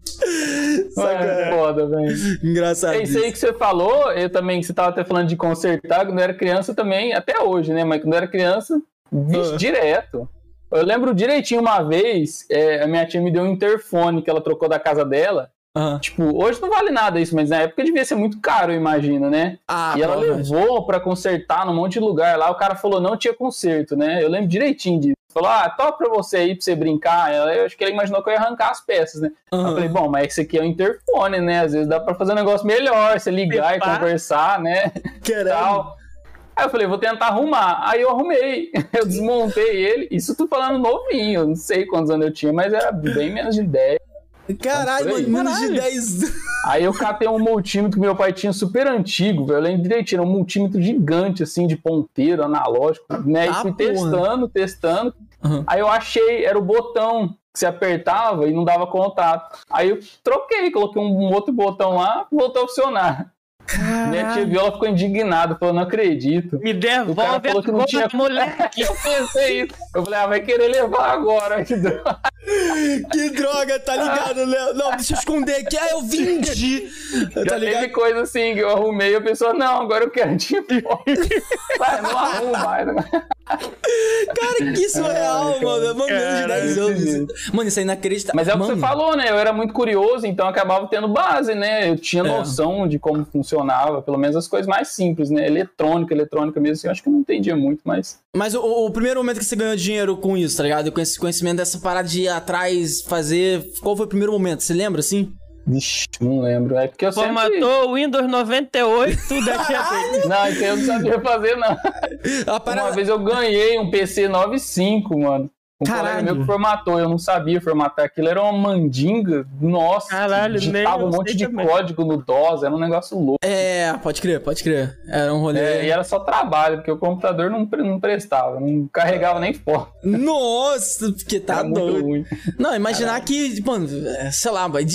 Mano, é foda, velho. Engraçado. É isso aí que você falou, eu também, você tava até falando de consertar, quando eu era criança também, até hoje, né? Mas quando eu era criança, vixe, Ah. direto. Eu lembro direitinho uma vez, é, a minha tia me deu um interfone que ela trocou da casa dela. Aham. Tipo, hoje não vale nada isso, mas na época devia ser muito caro, eu imagino, né? Ah, e ela levou pra consertar num monte de lugar lá. O cara falou, não tinha conserto, né? Eu lembro direitinho disso. Falou, ah, toca pra você aí, pra você brincar. Eu acho que ele imaginou que eu ia arrancar as peças, né? Eu Aham. falei, bom, mas esse aqui é um interfone, né? Às vezes dá pra fazer um negócio melhor, você ligar Epa. e conversar, né? Caralho. Tal. Aí eu falei, vou tentar arrumar. Aí eu arrumei. Eu desmontei ele. Isso tô falando novinho, eu não sei quantos anos eu tinha, mas era bem menos de 10. Caralho, aí. mano, menos de Caralho. 10. Aí eu catei um multímetro que meu pai tinha super antigo, velho. Eu lembro direitinho, era um multímetro gigante, assim, de ponteiro, analógico, né? E Ah, fui porra. testando, testando. Uhum. Aí eu achei, era o botão que você apertava e não dava contato. Aí eu troquei, coloquei um outro botão lá, voltou a funcionar. Minha tia Viola ficou indignada, falou, não acredito. Me O cara devolve falou que não tinha moleque. Eu pensei isso. Eu falei, ah, vai querer levar agora. Que droga. Que droga, tá ligado, Léo? Não, deixa eu esconder aqui. Ah, eu vendi. Já Tá ligado? teve coisa assim que eu arrumei, a pessoa, não, agora eu quero de volta. Vai, não arrumo mais. Cara, que surreal, mano. Mano, menos de 10 Caralho, anos. Mano, isso é inacreditável. Mas é o que você falou, né? Eu era muito curioso, então acabava tendo base, né? Eu tinha É. noção de como funcionava, pelo menos as coisas mais simples, né? Eletrônica, eletrônica mesmo, assim, eu acho que eu não entendia muito, mas. Mas o, o primeiro momento que você ganhou dinheiro com isso, tá ligado? Com esse conhecimento dessa parada de ir atrás, fazer. Qual foi o primeiro momento? Você lembra, assim? Vixe, não lembro. É porque eu sempre. Formatou o Windows 98 daqui a pouco. Não, então eu não sabia fazer, não. A Uma parada. vez eu ganhei um PC 95, mano. Um Caralho. colega meu que formatou, eu não sabia formatar aquilo, era uma mandinga, nossa, Caralho, digitava um monte de também. código no DOS, era um negócio louco. É, pode crer, pode crer. Era um rolê. É, e era só trabalho, porque o computador não, não prestava, não carregava nem foto. Nossa, porque tá Era muito doido. ruim. Não, imaginar que, mano, sei lá, vai.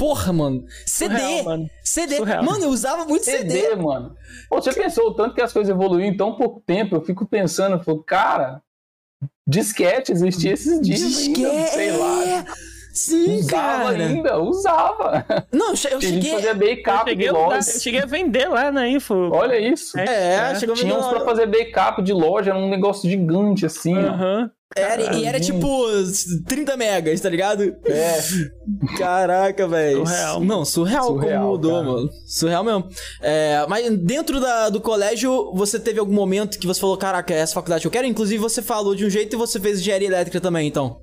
Porra, mano. CD. Surreal, mano. CD. Surreal. Mano, eu usava muito CD. CD, mano. Pô, você pensou o tanto que as coisas evoluíram em tão pouco tempo? Eu fico pensando, eu falo, cara, disquete existia esses dias Disque... ainda, sei lá. É. Sim, Usava cara. ainda, usava. Não, eu eu cheguei. fazia Eu backup de cheguei, usar- loja. eu cheguei a vender lá na Info. Olha isso. É, chegou Tinha uns pra fazer backup de loja, era um negócio gigante assim. Aham. Era, e era tipo 30 megas, tá ligado? É. Caraca, velho. Surreal. Não, surreal, Surreal, como mudou, cara. mano. Surreal mesmo. É, mas dentro da- do colégio, você teve algum momento que você falou, caraca, é essa faculdade que eu quero? Inclusive, você falou de um jeito e você fez engenharia elétrica também, então.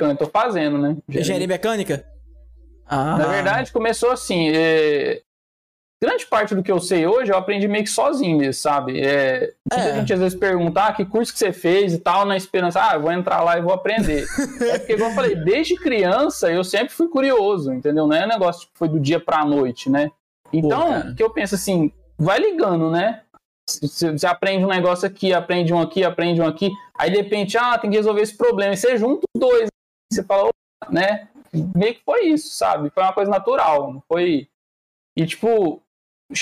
Eu tô fazendo, né? Engenharia mecânica? Ah. Na verdade, começou assim. é, Grande parte do que eu sei hoje eu aprendi meio que sozinho mesmo, sabe? É... Muita É. gente às vezes pergunta, ah, que curso que você fez e tal, na esperança, ah, vou entrar lá e vou aprender. é porque, como eu falei, desde criança eu sempre fui curioso, entendeu? Não é um negócio que foi do dia pra noite, né? Então, o que eu penso assim, vai ligando, né? Você você aprende um negócio aqui, aprende um aqui, aprende um aqui, aí de repente, ah, tem que resolver esse problema. E você junta os dois, você fala, né? Meio que foi isso, sabe? Foi uma coisa natural, não foi. E tipo,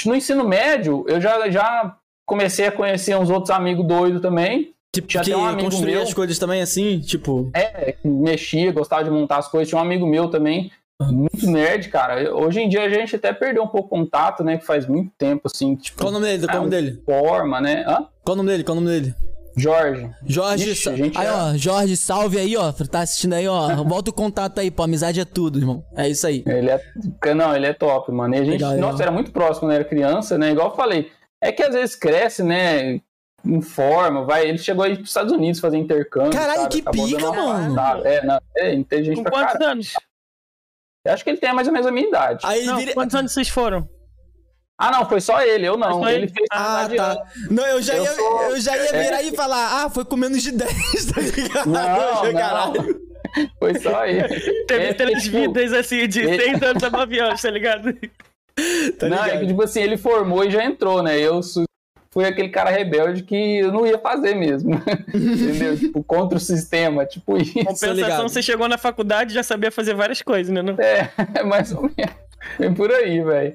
no ensino médio, eu já, já comecei a conhecer uns outros amigos doidos também. Tipo, Tinha que um amigo construía meu- as coisas também assim, tipo. É, mexia, gostava de montar as coisas. Tinha um amigo meu também, muito nerd, cara. Hoje em dia a gente até perdeu um pouco o contato, né? Que faz muito tempo, assim, tipo, Qual o nome dele? Qual o nome dele? forma, né? Hã? Qual o nome dele? Qual o nome dele? Jorge. Jorge. Ixi, sa- a gente aí, é- ó, Jorge, salve aí, ó. Tá assistindo aí, ó. Volta o contato aí, pô. Amizade é tudo, irmão. É isso aí. Ele é. Não, ele é top, mano. E a gente, Legal, nossa, legal. era muito próximo quando era criança, né? Igual eu falei. É que às vezes cresce, né? Informa, vai. Ele chegou aí pros Estados Unidos fazer intercâmbio. Caralho, sabe? que Acabou pica, mano. passada. É, não, é inteligente Com pra quantos caralho. anos? Eu acho que ele tem mais ou menos a minha idade. Aí ele Não, vira. quantos anos vocês foram? Ah, não, foi só ele, eu não. Ele ele? fez Ah, tá. Não, eu já, Eu ia, sou- eu já ia é. virar e falar, ah, foi com menos de 10, tá ligado? Não, Eu, não. caralho. Foi só ele. Teve É, três tipo, vidas assim, de ele- 6 anos a 9 anos, tá ligado? Tá não, é ligado? que tipo assim, ele formou e já entrou, né? Eu fui aquele cara rebelde que eu não ia fazer mesmo. Entendeu? Tipo, contra o sistema, tipo isso. Compensação, você chegou na faculdade e já sabia fazer várias coisas, né? não? É, mais ou menos. Vem por aí, velho.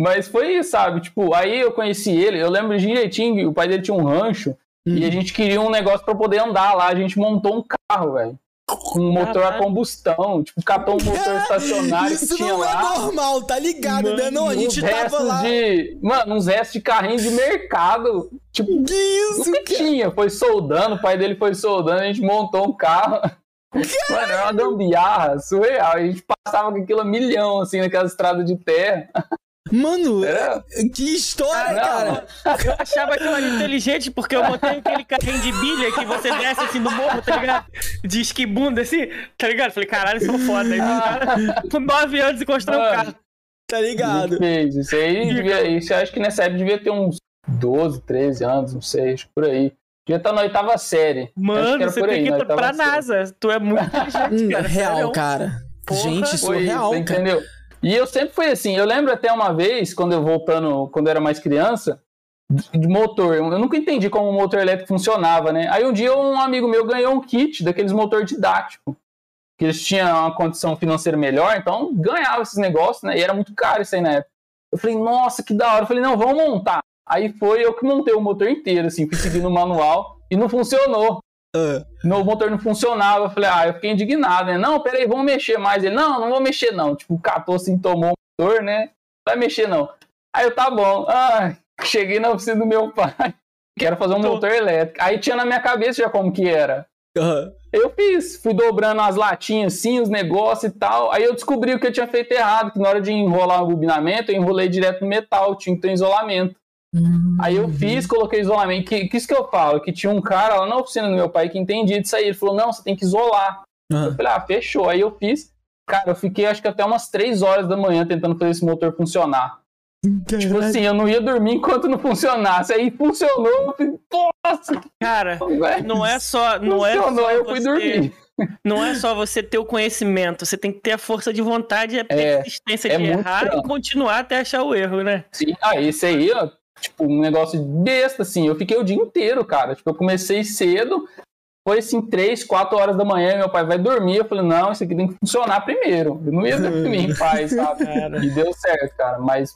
Mas foi isso, sabe? Tipo, aí eu conheci ele, eu lembro direitinho que o pai dele tinha um rancho E a gente queria um negócio pra poder andar lá. A gente montou um carro, velho. Com um motor a combustão. Tipo, catou um motor estacionário que Isso tinha não lá. é normal, tá ligado, né? Não, a gente tava lá. de. Mano, uns restos de carrinho de mercado. Tipo, Que isso, nunca cara? tinha. Foi soldando, o pai dele foi soldando, a gente montou um carro. Mano, é uma gambiarra surreal. A gente passava com aquilo a milhão, assim, naquela estrada de terra. Mano, Era- que história, cara. Eu achava que eu era inteligente porque eu botei aquele carrinho de bilha que você desce assim no morro, tá ligado? De esquibunda assim, tá ligado? Falei, caralho, sou foda. Aí, o cara, com nove anos encostou um Mano, carro. Tá ligado? Isso aí, devia, isso eu acho que nessa época devia ter uns 12, 13 anos, não sei, acho que por aí. Devia estar na oitava série. Mano, você tem aí, que ir pra série. NASA. Tu é muito inteligente, cara. real, sério. cara. Porra, Gente, Foi surreal, isso, cara. entendeu? E eu sempre fui assim. Eu lembro até uma vez, quando eu voltando, quando eu era mais criança, de motor. Eu nunca entendi como o motor elétrico funcionava, né? Aí um dia um amigo meu ganhou um kit daqueles motor didático. Que eles tinham uma condição financeira melhor, então ganhava esses negócios, né? E era muito caro isso aí na época. Eu falei, nossa, que da hora. Eu falei, não, vamos montar. Aí foi eu que montei o motor inteiro, assim, fui seguindo o manual e não funcionou. Ah, No motor não funcionava. Eu falei, ah, eu fiquei indignado, né? Não, peraí, vamos mexer mais. Ele, não, não vou mexer, não. Tipo, catou assim, tomou o motor, né? Não vai mexer, não. Aí eu, tá bom. Ah, cheguei na oficina do meu pai. Quero fazer um Tô. motor elétrico. Aí tinha na minha cabeça já como que era. ah. Eu fiz, fui dobrando as latinhas assim, os negócios e tal. Aí eu descobri o que eu tinha feito errado, que na hora de enrolar o bobinamento, eu enrolei direto no metal, tinha que ter isolamento. Aí eu fiz, coloquei isolamento. Que, que isso que eu falo? Que tinha um cara lá na oficina do meu pai que entendia disso aí. Ele falou: não, você tem que isolar. Ah. Eu falei, ah, fechou. Aí eu fiz. Cara, eu fiquei acho que até umas 3 horas da manhã tentando fazer esse motor funcionar. Tipo assim, eu não ia dormir enquanto não funcionasse. Aí funcionou, eu falei, nossa, Cara, velho. não é só. Não é funcionou, só aí eu fui você- dormir. Não é só você ter o conhecimento, você tem que ter a força de vontade e a É, persistência é de errar e continuar até achar o erro, né? Sim, ah, esse aí, ó, tipo, um negócio besta, assim. Eu fiquei o dia inteiro, cara. Tipo, eu comecei cedo, foi assim, 3, 4 horas da manhã, meu pai vai dormir. Eu falei, não, isso aqui tem que funcionar primeiro. Eu não ia dormir em paz, sabe? Cara. E deu certo, cara. Mas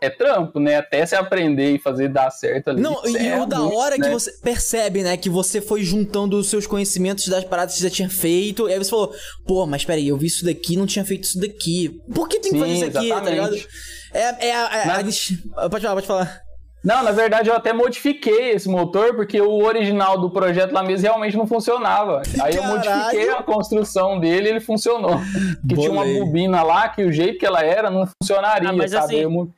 é trampo, né? Até se aprender e fazer dar certo ali. Não, e é o da hora que né? você percebe, né, que você foi juntando os seus conhecimentos das paradas que você já tinha feito, e aí você falou, pô, mas peraí, eu vi isso daqui não tinha feito isso daqui. Por que tem que Sim, fazer isso aqui, tá ligado? exatamente. É, é, é, gente- Pode falar, pode falar. Não, na verdade eu até modifiquei esse motor porque o original do projeto lá mesmo realmente não funcionava. Aí eu Caralho. modifiquei a construção dele e ele funcionou. Porque tinha uma bobina lá que o jeito que ela era não funcionaria, Ah, mas sabe? assim, Eu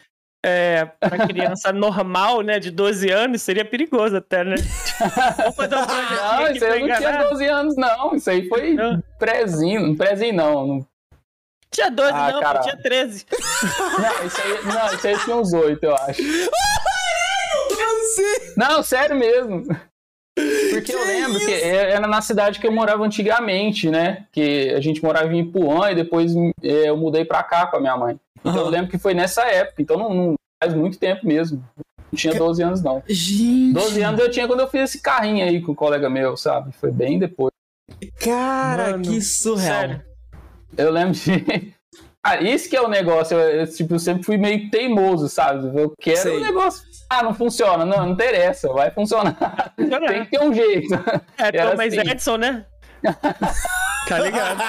É, pra criança normal, né, de 12 anos, seria perigoso até, né? Um Não, isso aí eu não tinha enganar. 12 anos, não. Isso aí foi Não. prezinho. Não prezinho, não. Não, Tinha 12 Ah, não, caralho. tinha 13. não, isso aí, não, isso aí tinha uns 8, eu acho. Não, sério mesmo. Porque eu lembro que é- era na cidade que eu morava antigamente, né? Que a gente morava em Ipuã e depois é, eu mudei pra cá com a minha mãe. Então eu Aham. lembro que foi nessa época. Então não, não faz muito tempo mesmo. Não tinha 12 anos, não. Gente, 12 anos eu tinha quando eu fiz esse carrinho aí com o colega meu, sabe? Foi bem depois. cara, Mano, que surreal. sério. Eu lembro de. Ah, isso que é o negócio. Eu, eu, tipo, eu sempre fui meio teimoso, sabe? Eu quero Sei. o negócio. Ah, não funciona. Não, não interessa. Vai funcionar. Tem que ter um jeito. É, Era Thomas assim. Edison, né? tá ligado?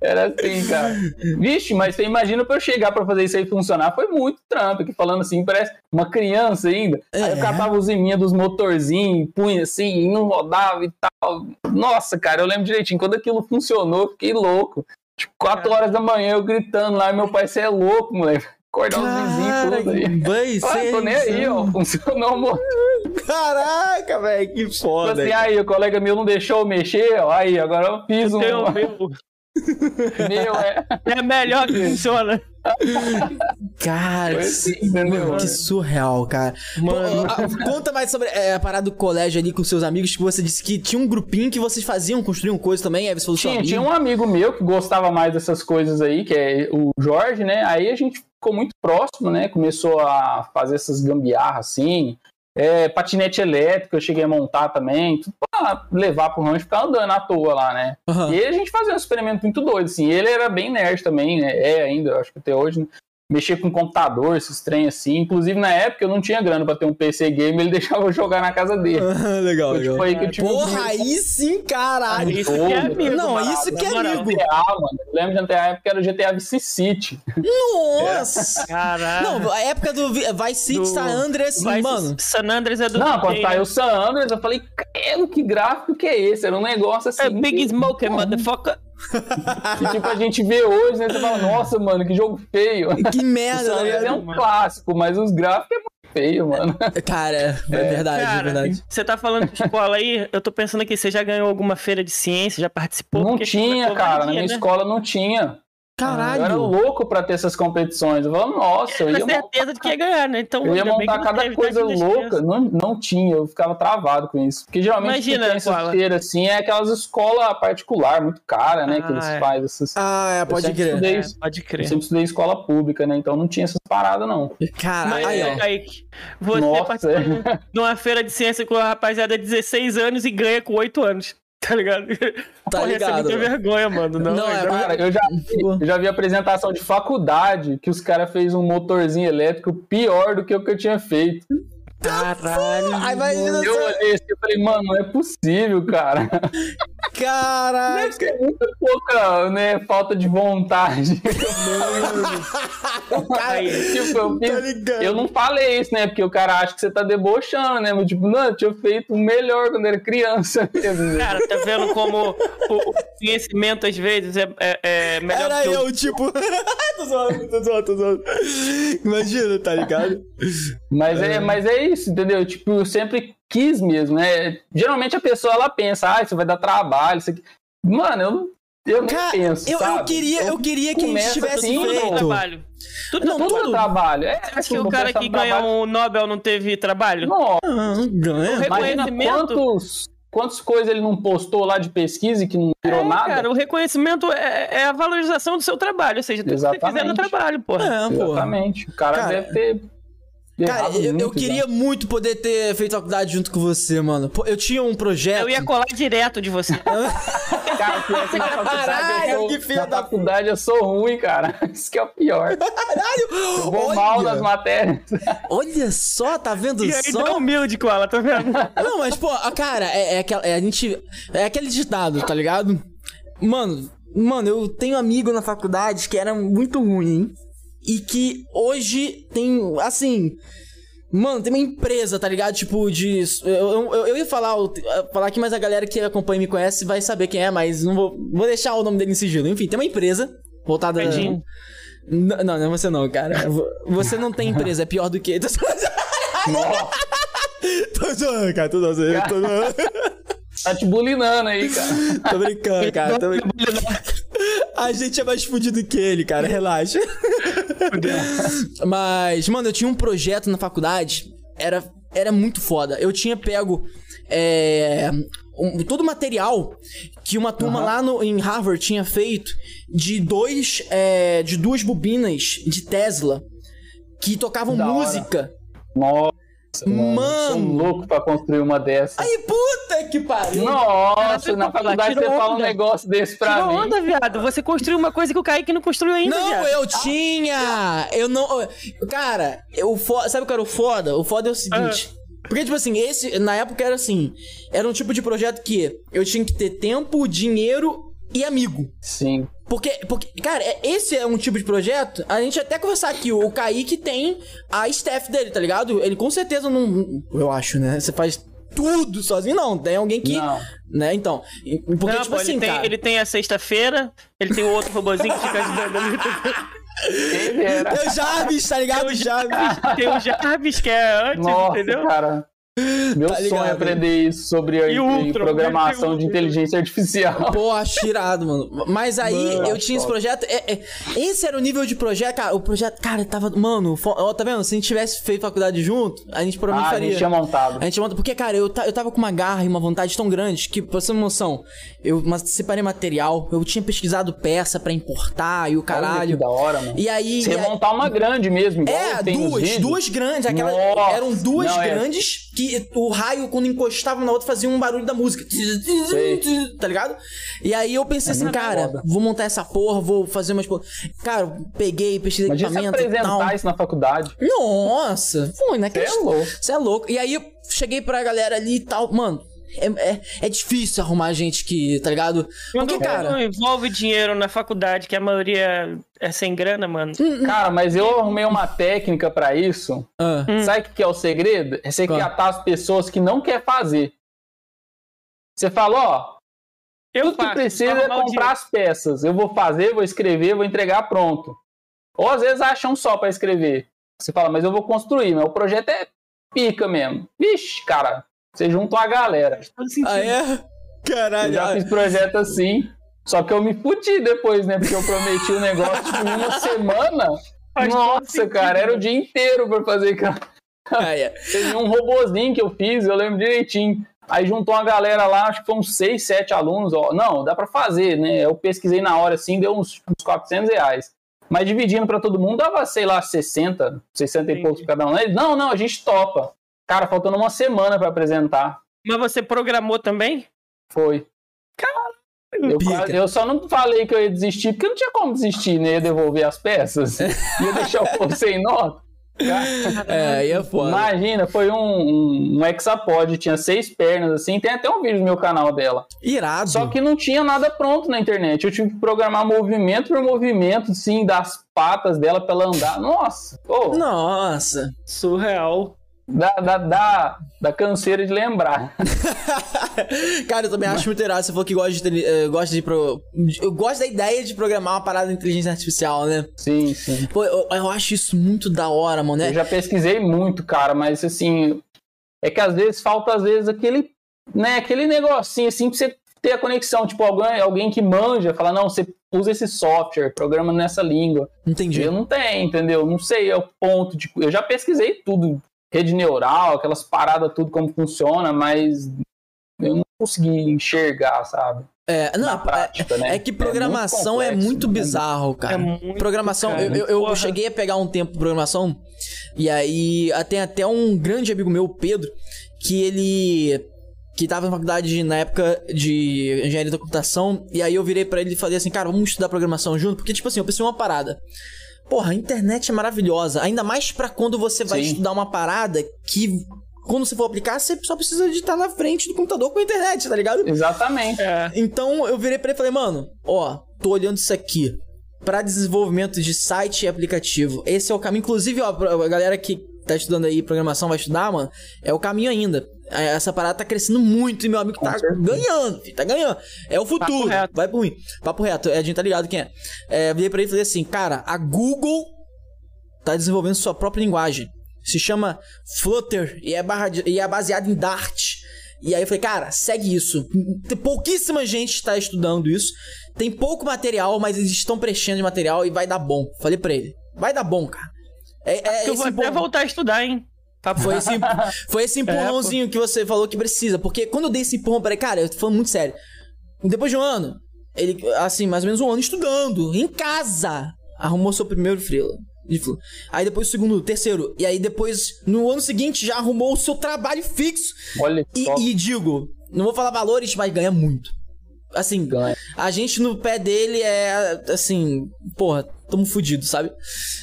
Era assim, cara. Vixe, mas você imagina pra eu chegar pra fazer isso aí funcionar? Foi muito trampo. Aqui falando assim, parece uma criança ainda. Aí É. eu catava os eminhas dos motorzinhos, punha assim, e não rodava e tal. Nossa, cara, eu lembro direitinho. Quando aquilo funcionou, eu fiquei louco. Tipo, 4 horas da manhã eu gritando lá, meu pai, você é louco, moleque. Acordar os vizinhos tudo aí. vai Ah, tô nem aí, ó. Funcionou o motor. Caraca, velho, que Tipo foda. assim, aí o colega meu não deixou eu mexer, ó. Aí, agora eu fiz um. Tem o meu. É. É melhor que funciona. Cara, Foi que, assim, entendeu? que surreal, cara. Mano. Pô, a- conta mais sobre é, a parada do colégio ali com seus amigos, que você disse que tinha um grupinho que vocês faziam, construíam coisas também, aí você falou Tinha, tinha um amigo meu que gostava mais dessas coisas aí, que é o Jorge, né? Aí a gente ficou muito próximo, né? Começou a fazer essas gambiarras assim. É, patinete elétrico eu cheguei a montar também, tudo pra levar pro rancho e ficar andando à toa lá, né? Aham. E aí a gente fazia um experimento muito doido, assim. Ele era bem nerd também, né? É ainda, eu acho que até hoje, né? Mexer com computador, esses trem assim. Inclusive, na época, eu não tinha grana pra ter um PC game, ele deixava eu jogar na casa dele. legal, Foi, legal. tipo, aí que eu tive um Porra, aí sim, caralho. Isso que é amigo, Não, mano. isso que é amigo. GTA, mano. Eu lembro de GTA, a época era o GTA Vice City. Nossa. Caralho. Não, a época do Vi- Vice City, Do- San Andreas, Vai- mano. San Andreas é do Não, quando saiu o San Andreas, eu falei, credo, que gráfico que é esse? Era um negócio assim. É Big Smoker, motherfucker. Que, tipo, a gente vê hoje, né? Você fala, nossa, mano, que jogo feio. Que merda, Andreas é um clássico, mas os gráficos é muito feio, mano. Cara, é verdade, é Cara, verdade. você tá falando de escola aí, eu tô pensando aqui, você já ganhou alguma feira de ciência, já participou? Não tinha, começou cara. Na minha né? escola não tinha. Eu era Caralho. louco pra ter essas competições. Eu falava, nossa, eu Com ia, certeza de que ia ganhar, né? Então, eu ia montar cada teve, coisa louca. Não, não tinha, eu ficava travado com isso. Porque geralmente Imagina, quem tem essas feiras assim é aquelas escolas particulares, muito cara, né? Ah, que eles é. fazem essas. Ah, é, Eu pode crer. estudei É, pode Eu crer. sempre estudei escola pública, né? Então não tinha essas paradas, não. Cara, Mas, é. Kaique, você Nossa. participou de uma feira de ciência com a rapaziada de 16 anos e ganha com 8 anos. Tá ligado? Tá Porra, ligado, é muita vergonha, mano. Não, Não, é, Cara, eu já, eu já vi apresentação de faculdade que os caras fez um motorzinho elétrico pior do que o que eu tinha feito. Caralho. Aí vai. Eu olhei assim e falei, mano, não é possível, cara. Caraca. Deve ser muita pouca, né, falta de vontade. Aí, tipo, eu, Tá fiz- ligado. eu não falei isso, né? Porque o cara acha que você tá debochando, né? Mas, tipo, não, eu tinha feito o melhor quando era criança mesmo. né? Cara, tá vendo como o, o conhecimento às vezes é, é- é melhor Era que o eu, tipo. tô zoando, tô zoando, tô zoando. Imagina, tá ligado? Mas é. mas é isso, entendeu? Tipo, eu sempre quis mesmo, né? Geralmente a pessoa ela pensa, ah, isso vai dar trabalho, isso aqui. Mano, eu, não- eu nem Cara, penso. eu, eu queria, eu queria que a gente tivesse assim, tudo feito. trabalho. Tudo Não, dá Tudo tudo. é trabalho. É, Acho que tudo o cara que ganhou trabalho. o Nobel não teve trabalho? Nossa, Ah, ganha. imagina reconhecimento- quantos, quantas coisas ele não postou lá de pesquisa e que não virou É, nada. cara, o reconhecimento é, é a valorização do seu trabalho. Ou seja, tudo que você fizer no Exatamente. trabalho, porra. É, pô. Exatamente. O cara, Cara, deve ter. Cara, eu, eu queria muito poder ter feito faculdade junto com você, mano. Pô, eu tinha um projeto. Eu ia colar direto de você. Cara, que na faculdade, Caralho, eu que sou, filha na da faculdade eu sou ruim, cara. Isso que é o pior. Caralho! Eu vou mal nas Olha, matérias. olha só, tá vendo E só? dá humilde com ela, tá vendo? Não, mas, pô, cara, é, é, aquela, é a gente. É aquele ditado, tá ligado? Mano, mano, eu tenho amigo na faculdade que era muito ruim, hein? E que hoje tem, assim. Mano, tem uma empresa, tá ligado? Tipo, de. Eu, eu, eu ia falar, falar aqui, mas a galera que acompanha e me conhece vai saber quem é, mas não vou. Vou deixar o nome dele em sigilo. Enfim, tem uma empresa voltada. Tadinho. N- Não, não é você não, cara. Vo- Você não tem empresa, é pior do que. Tô zoando, cara, tô zoando, tô zoando. Tá te bulinando aí, cara. Tô brincando, cara. Tô brincando. A gente é mais fudido que ele, cara. Relaxa. Mas, mano, eu tinha um projeto na faculdade. Era, era muito foda. Eu tinha pego. É, um- todo o material que uma turma lá no, em Harvard tinha feito de dois. é, de duas bobinas de Tesla que tocavam Da hora. música. Nossa, mano. Mano. Sou louco pra construir uma dessa. Aí, puta que pariu! Nossa, na faculdade você fala um negócio desse pra Tirou mim. onda, viado. Você construiu uma coisa que o Kaique não construiu ainda, Não, viado. eu tinha! Eu não. Cara, eu fo... sabe o que era o foda? O foda é o seguinte. Porque, tipo assim, esse, na época era assim: era um tipo de projeto que eu tinha que ter tempo, dinheiro e amigo. Sim. Porque, porque, cara, é- esse é um tipo de projeto. A gente até conversar aqui, o Kaique tem a staff dele, tá ligado? Ele com certeza não. Eu acho, né? Você faz tudo sozinho, não. Tem alguém que. Não. Né? Então. Porque, Não, tipo pô, assim, ele, tem, cara. ele tem a sexta-feira, ele tem o outro robozinho que fica ajudando. Ele. Tem o Jarvis, tá ligado? Tem o Jarvis. Tem o Jarvis, que é antes, Nossa, entendeu? cara. Meu Tá sonho é aprender isso sobre a E o Ultron, programação de inteligência artificial. Pô, acho irado, mano. Mas aí Mano, eu tinha esse projeto. é- é- esse era o nível de projeto, cara. O projeto, cara, tava. Mano, ó, tá vendo? Se a gente tivesse feito faculdade junto, a gente provavelmente Ah, a faria. gente tinha montado. A gente monta. Porque, cara, eu, eu tava com uma garra e uma vontade tão grande que, pra você ter uma noção, eu mas, separei material, eu tinha pesquisado peça pra importar e o Olha caralho. que da hora, mano. E aí. Você montar uma grande mesmo, igual é, duas, duas grandes. Aquela, Nossa, eram duas não, é- grandes que que o raio, quando encostava na outra, fazia um barulho da música. Sei. Tá ligado? E aí eu pensei É assim, cara, vou montar essa porra, vou fazer umas porra. Cara, peguei, pesquisei Imagina você equipamento e tal. apresentar isso na faculdade. Nossa, foi, né? Você é louco. Você é louco. E aí eu cheguei pra galera ali e tal, mano. É, é, é difícil arrumar gente que, tá ligado? Quando Porque, cara. não envolve dinheiro na faculdade, que a maioria é sem grana, mano. Cara, mas eu arrumei uma técnica pra isso. Ah, Sabe o que que é o segredo? É você Qual? catar as pessoas que não quer fazer. Você fala, ó, Eu tudo que faço, precisa só é comprar as peças. Eu vou fazer, vou escrever, vou entregar pronto. Ou às vezes acham só pra escrever. Você fala, mas eu vou construir, mas o projeto é pica mesmo. Vixe, cara, você junta uma galera. ah é? Eu Caralho. já ah, fiz projeto assim. Só que eu me fudi depois, né? Porque eu prometi o negócio tipo, em uma semana. Faz Nossa, cara, era o dia inteiro pra fazer. ah, é. Teve um robozinho que eu fiz, eu lembro direitinho. Aí juntou uma galera lá, acho que foram seis, sete alunos. Ó. Não, dá pra fazer, né? Eu pesquisei na hora assim, deu uns, uns 400 reais. Mas dividindo pra todo mundo dava, sei lá, 60, 60 e Entendi. poucos pra cada um. Eles, não, não, a gente topa. Cara, faltando uma semana pra apresentar. Mas você programou também? Foi. Eu, Pica. quase- eu só não falei que eu ia desistir, porque não tinha como desistir, né? Ia devolver as peças. ia deixar o povo sem nota. É, aí é foda. Imagina, foi um, um, um hexapod, tinha seis pernas, assim. Tem até um vídeo no meu canal dela. Irado. Só que não tinha nada pronto na internet. Eu tive que programar movimento por movimento, assim, das patas dela pra ela andar. Nossa, pô, Nossa. Surreal. Dá, dá, dá, dá canseira de lembrar. Cara, eu também acho muito irado. Você falou que gosta de, eh, gosta de pro... Eu gosto da ideia de programar uma parada de inteligência artificial, né? Sim, sim. Pô, eu, eu acho isso muito da hora, mano. Eu né? já pesquisei muito, cara, mas assim, é que às vezes falta, às vezes, aquele, né, aquele negocinho assim pra você ter a conexão. Tipo, alguém, alguém que manja, fala, não, você usa esse software, programa nessa língua. Entendi. Eu não tenho, entendeu? Não sei, é o ponto de. Eu já pesquisei tudo, rede neural, aquelas paradas, tudo como funciona, mas eu não consegui enxergar, sabe? É, não, Na é- prática, né? é que programação é muito, complexo, né? bizarro, cara. É muito, programação, cara. eu, eu, eu cheguei a pegar um tempo de programação, e aí tem até um grande amigo meu, Pedro, que ele. que tava na faculdade na época de engenharia da computação, e aí eu virei pra ele e falei assim, cara, vamos estudar programação junto, porque, tipo assim, eu pensei uma parada. Porra, a internet é maravilhosa, ainda mais pra quando você vai Sim. estudar uma parada que. Quando você for aplicar, você só precisa de estar na frente do computador com a internet, tá ligado? Exatamente. É. Então eu virei pra ele e falei, mano, ó, tô olhando isso aqui. Pra desenvolvimento de site e aplicativo. Esse é o caminho. Inclusive, ó, pra- a galera que tá estudando aí programação vai estudar, mano, é o caminho ainda. É, Essa parada tá crescendo muito e meu amigo tá ganhando, filho, tá ganhando. É o futuro. reto. Vai pro ruim. Papo reto, é, a gente tá ligado quem é. é eu virei pra ele e falei assim, cara, a Google tá desenvolvendo sua própria linguagem. Se chama Flutter e é, barra de- e é baseado em Dart. E aí eu falei, cara, segue isso. Tem pouquíssima gente está estudando isso. Tem pouco material, mas eles estão preenchendo de material e vai dar bom. Falei pra ele. Vai dar bom, cara. É, é Eu vou até empurrão- voltar a estudar, hein? Tá foi esse, foi esse empurrãozinho que você falou que precisa. Porque quando eu dei esse empurrão ele, cara, eu tô falando muito sério. Depois de um ano, ele, assim, mais ou menos um ano estudando, em casa, arrumou seu primeiro freela. Aí depois o segundo, o terceiro. E aí depois, no ano seguinte, já arrumou o seu trabalho fixo. Olha E, e digo, não vou falar valores, mas ganha muito. Assim, Ganha. a gente no pé dele é, assim, porra, tamo fudido, sabe?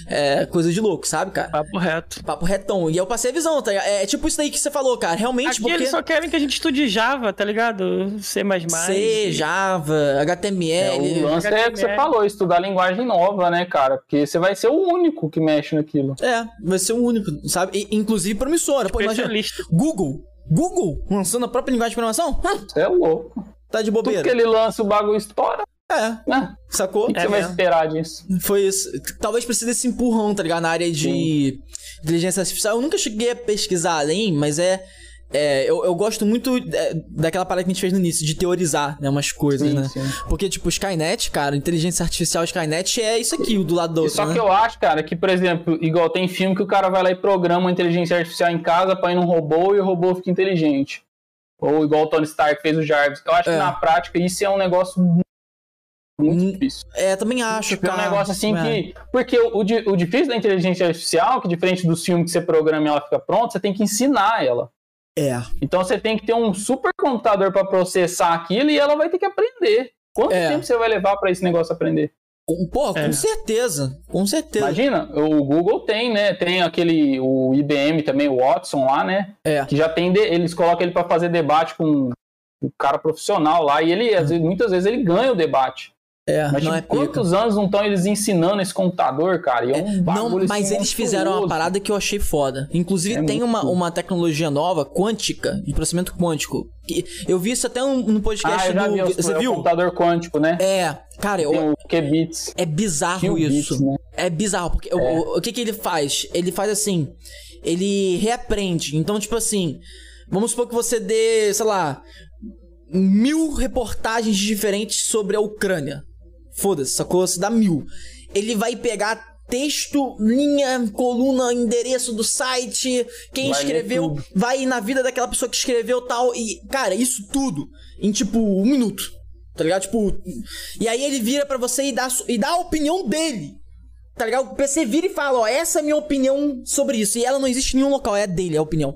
É coisa de louco, sabe, cara? Papo reto. Papo retão. E eu passei a visão, tá? ligado? É tipo isso daí que você falou, cara. Realmente, Aqui porque. eles só querem que a gente estude Java, tá ligado? C++. C, Java, É, HTML. o lance é o que você HTML. falou, estudar linguagem nova, né, cara? Porque você vai ser o único que mexe naquilo. É, vai ser o único, sabe? E, inclusive promissora. Pô, imagina. Google. Google lançando a própria linguagem de programação? Você é louco. Tá de Tudo bobeira. que ele lança, o bagulho estoura, É, né? sacou? O que É você vai esperar disso? Foi isso. Talvez precise desse empurrão, tá ligado? Na área de inteligência artificial. Eu nunca cheguei a pesquisar além, mas é. é, eu, eu gosto muito é, daquela parada que a gente fez no início, de teorizar, né? Umas coisas, Sim, né? sim. Porque, tipo, Skynet, cara, inteligência artificial Skynet é isso aqui, o do lado do outro. Só né? que eu acho, cara, que, por exemplo, igual tem filme que o cara vai lá e programa uma inteligência artificial em casa, põe num robô e o robô fica inteligente. Ou igual o Tony Stark fez o Jarvis. Eu acho É. que na prática isso é um negócio muito Hum, difícil. É, também acho, Tipo, é um cara. negócio assim É. que. Porque o, o o difícil da inteligência artificial, que diferente dos filmes que você programa e ela fica pronta, você tem que ensinar ela. É. Então você tem que ter um super computador para processar aquilo e ela vai ter que aprender. Quanto É. tempo você vai levar para esse negócio aprender? Com- Porra, É. com certeza. Com certeza. Imagina, o Google tem, né? Tem aquele, o IBM também, o Watson lá, né? É. Que já tem, de- eles colocam ele para fazer debate com o cara profissional lá e ele, às vezes, muitas vezes, ele ganha o debate. É, Mas não tipo, é pica. quantos anos não estão eles ensinando esse computador, cara? E é um Não, bagulho, mas assim, eles fizeram uma parada que eu achei foda. Inclusive, É tem uma, cool. uma tecnologia nova, quântica, de processamento quântico. que eu vi isso até um- no podcast Ah, do. vi, Você é viu? computador quântico, né? É, cara, eu, qubits. é bizarro Qubits, isso. né? É bizarro, porque o- o, o que que ele faz? Ele faz assim, ele reaprende. Então, tipo assim, vamos supor que você dê, sei lá, mil reportagens diferentes sobre a Ucrânia. Foda-se, sacou? Você dá mil. Ele vai pegar texto, linha, coluna, endereço do site, quem Vai escreveu, vai na vida daquela pessoa que escreveu tal. E, cara, isso tudo em tipo um minuto. Tá ligado? Tipo. E aí ele vira pra você e dá, e dá a opinião dele. Tá ligado? O PC vira e fala, ó, essa é a minha opinião sobre isso. E ela não existe em nenhum local, é dele a opinião.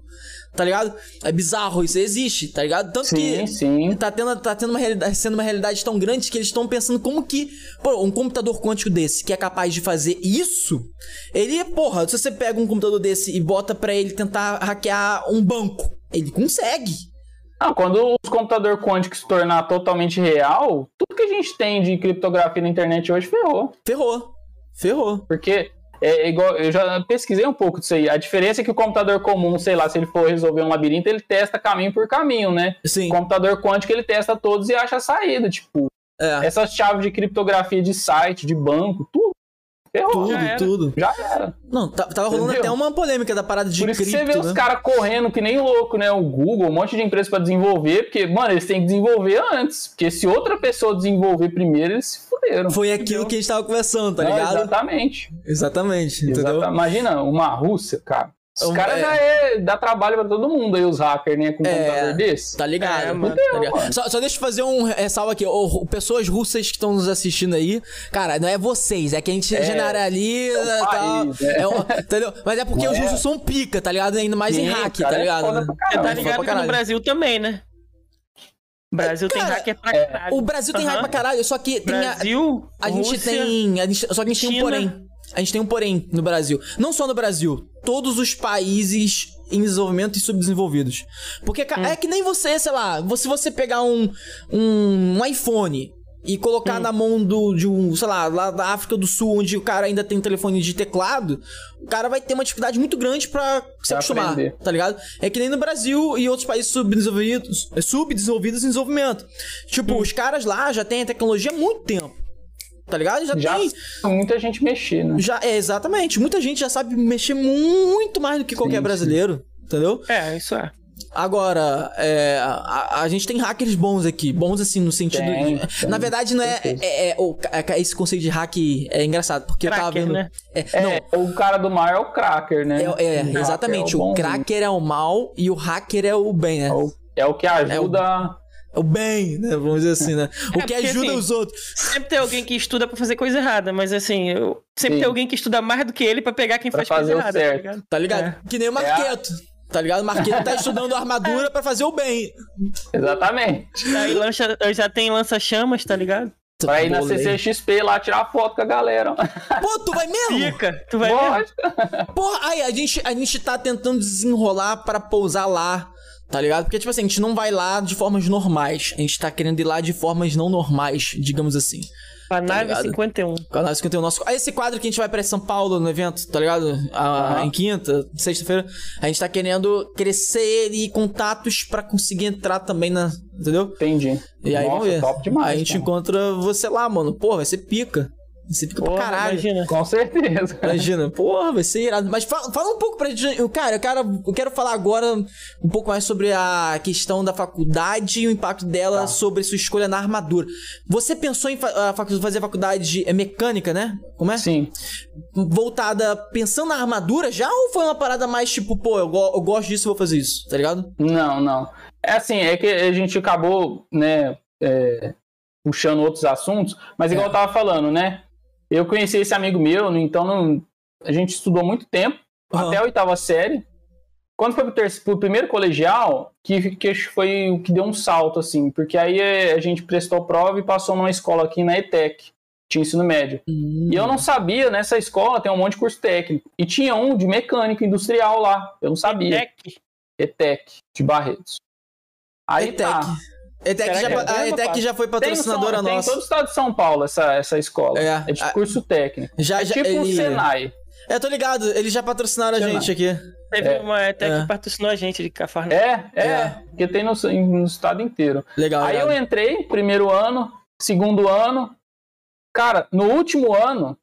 Tá ligado? É bizarro, isso existe, tá ligado? Tanto Sim, que sim. tá, tendo, tá tendo uma realidade, sendo uma realidade tão grande que eles estão pensando como que, pô, um computador quântico desse que é capaz de fazer isso, ele, porra, se você pega um computador desse e bota pra ele tentar hackear um banco, ele consegue. Não, quando os computadores quânticos se tornar totalmente real, tudo que a gente tem de criptografia na internet hoje ferrou. Ferrou. Ferrou. Porque é igual, eu já pesquisei um pouco disso aí. A diferença é que o computador comum, sei lá, se ele for resolver um labirinto, ele testa caminho por caminho, né? Sim. O computador quântico ele testa todos e acha a saída. Tipo, É. essas chaves de criptografia de site, de banco, tudo. Ferrou. Tudo, Já era. tudo. Já era. Não, tá- tava rolando Entendeu? até uma polêmica da parada de Por isso que você vê cripto, os né? caras correndo que nem louco, né? O Google, um monte de empresa pra desenvolver, porque, mano, eles têm que desenvolver antes. Porque se outra pessoa desenvolver primeiro, eles se fuderam. Foi aquilo que a gente tava conversando, tá Não, ligado? exatamente. Exatamente, entendeu? Exata- Imagina, uma Rússia, cara. Os Um- caras é. já é, dá trabalho pra todo mundo aí, os hackers, né? Com um É. computador desse. Tá ligado? É, mano. Tá ligado? mano. Só, só deixa eu fazer um ressalvo aqui. Ô, pessoas russas que estão nos assistindo aí, cara, não é vocês, é que a gente generaliza e o tal. país, é. É um- entendeu? Mas é porque os russos são pica, tá ligado? Ainda mais em Sim, hack, cara, tá é ligado? Você caramba. tá ligado que no. Brasil também, né? O Brasil tem Cara, hacker pra caralho. O Brasil tem Aham. hack pra caralho, só que tem a, Brasil, a gente Rússia, tem. A gente, só que a gente tem um China. porém. A gente tem um porém no Brasil. Não só no Brasil, todos os países em desenvolvimento e subdesenvolvidos. Porque Hum. é que nem você, sei lá, se você pegar um, um, um iPhone e Hum. colocar na mão do, de um, sei lá, lá da África do Sul, onde o cara ainda tem telefone de teclado, o cara vai ter uma dificuldade muito grande pra se Pra acostumar, aprender. tá ligado? É que nem no Brasil e outros países subdesenvolvidos, subdesenvolvidos em desenvolvimento. Tipo, Hum. os caras lá já têm a tecnologia há muito tempo. Tá ligado? Já, Já tem. muita gente mexer, né? Já, é, exatamente. Muita gente já sabe mexer muito mais do que qualquer Sim, sim. brasileiro. Entendeu? É, isso é. Agora, é, a, a gente tem hackers bons aqui. Bons, assim, no sentido Tem, de. tem, Na verdade, não é. é- é- o- é- esse conceito de hack é engraçado, porque eu tava Cracker, vendo. né? É, não, É, o cara do mar é o cracker, né? é, é, O exatamente. é o bonzinho. cracker é o mal e o hacker é o bem, né? É o, é o que ajuda. É o bem, né? Vamos dizer assim, né? O É, que porque, ajuda assim, os outros. Sempre tem alguém que estuda pra fazer coisa errada, mas assim, eu... sempre Sim. tem alguém que estuda mais do que ele pra pegar quem Pra faz coisa fazer o errada, certo. tá ligado? Tá ligado? É. Que nem o Marqueto. Tá ligado? O Marqueto tá estudando armadura pra fazer o bem. Exatamente. Aí lancha, já tem lança-chamas, tá ligado? Pra ir na. CCXP lá tirar foto com a galera. Pô, tu vai mesmo? Fica, tu vai. Lógico. Porra, aí a gente, a gente tá tentando desenrolar pra pousar lá, tá ligado? Porque, tipo assim, a gente não vai lá de formas normais. A gente tá querendo ir lá de formas não normais, digamos assim. A nave ligado? 51. Com a nós que tem o nosso. Ah, esse quadro que a gente vai pra São Paulo no evento, tá ligado? Ah, Aham. Em quinta, sexta-feira. A gente tá querendo crescer e contatos pra conseguir entrar também na. Entendeu? Entendi. E aí, Nossa, top demais. aí a gente cara. encontra você lá, mano. Pô, vai ser pica. Vai ser pica pra Porra, caralho. imagina. Com certeza. Imagina, porra, vai ser irado. Mas fala, fala um pouco pra gente. Cara, eu quero, eu quero falar agora um pouco mais sobre a questão da faculdade e o impacto dela Tá. sobre sua escolha na armadura. Você pensou em fa- fazer faculdade é mecânica, né? Como é? Sim. Voltada pensando na armadura já ou foi uma parada mais tipo, pô, eu, go- eu gosto disso, vou fazer isso, tá ligado? Não, não. É assim, é que a gente acabou, né, é, puxando outros assuntos, mas igual É. eu tava falando, né? Eu conheci esse amigo meu, então não- a gente estudou muito tempo, Aham. até a oitava série. quando foi pro, terceiro, pro primeiro colegial, que, que foi o que deu um salto, assim, porque aí eh, a gente prestou prova e passou numa escola aqui na ETEC, tinha ensino médio. Hum. E eu não sabia, nessa escola tem um monte de curso técnico. E tinha um de mecânica industrial lá, eu não sabia. Tech. ETEC, de Barretos. Aí ETEC. tá. ETEC já, que é a ETEC já foi Tem, patrocinadora São- tem em nossa. todo o estado de São Paulo essa, essa escola. É, É, de a- curso técnico. Já, é já, tipo um ele... Senai. É, tô ligado, eles já patrocinaram a Senai. gente aqui. Teve É. uma Tech É. que patrocinou a gente de Cafarnaum. É, é, É. porque tem no, no estado inteiro. Legal, Aí legal. eu entrei, primeiro ano, segundo ano. Cara, no último ano,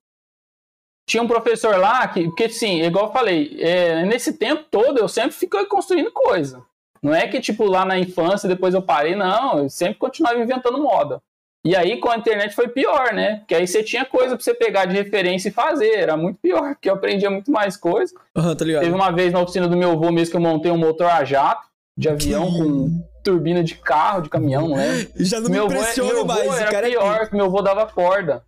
tinha um professor lá que, porque assim, igual eu falei, é, nesse tempo todo eu sempre fiquei construindo coisa. Não é que, tipo, lá na infância, depois eu parei, não, eu sempre continuava inventando moda. E aí, com a internet foi pior, né? Porque aí você tinha coisa pra você pegar de referência e fazer, era muito pior, porque eu aprendia muito mais coisa. Aham, tá ligado. Teve uma vez na oficina do meu avô mesmo que eu montei um motor a jato de avião com turbina de carro, de caminhão, não é? Já não me Meu avô, impressiona meu avô mais, o era é pior, que meu avô dava corda.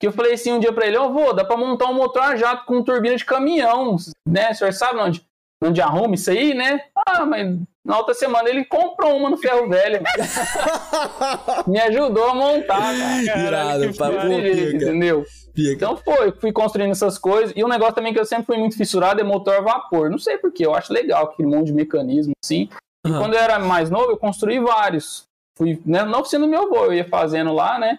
Que eu falei assim um dia pra ele, ô vô, dá pra montar um motor a jato com turbina de caminhão, né? O senhor sabe onde, onde arruma isso aí, né? Ah, mas na outra semana ele comprou uma no ferro velho. Me ajudou a montar, cara. Irado, que papo pica, entendeu? pica. Então foi, fui construindo essas coisas. E um negócio também que eu sempre fui muito fissurado é motor a vapor. Não sei porquê, eu acho legal aquele monte de mecanismo assim. E Aham. quando eu era mais novo, eu construí vários. Fui né, na oficina do meu avô, eu ia fazendo lá, né?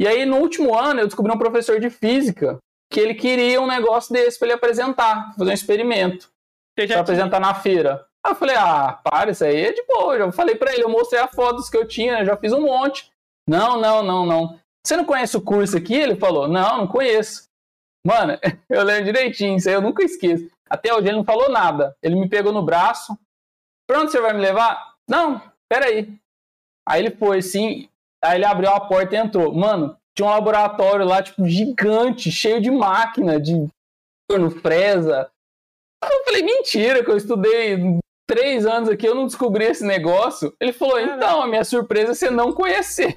E aí no último ano eu descobri um professor de física que ele queria um negócio desse para ele apresentar, fazer um experimento, para apresentar na feira. Aí eu falei, ah, para, isso aí é de boa. Eu falei para ele, eu mostrei as fotos que eu tinha, já fiz um monte. Não, não, não, não. Você não conhece o curso aqui? Ele falou, não, não conheço. Mano, eu lembro direitinho, isso aí eu nunca esqueço. Até hoje ele não falou nada. Ele me pegou no braço. Pra onde você vai me levar? Não, peraí. Aí ele foi assim, aí ele abriu a porta e entrou. Mano, tinha um laboratório lá, tipo, gigante, cheio de máquina, de forno, fresa. Eu falei, mentira, que eu estudei três anos aqui, eu não descobri esse negócio. Ele falou, então, a minha surpresa é você não conhecer.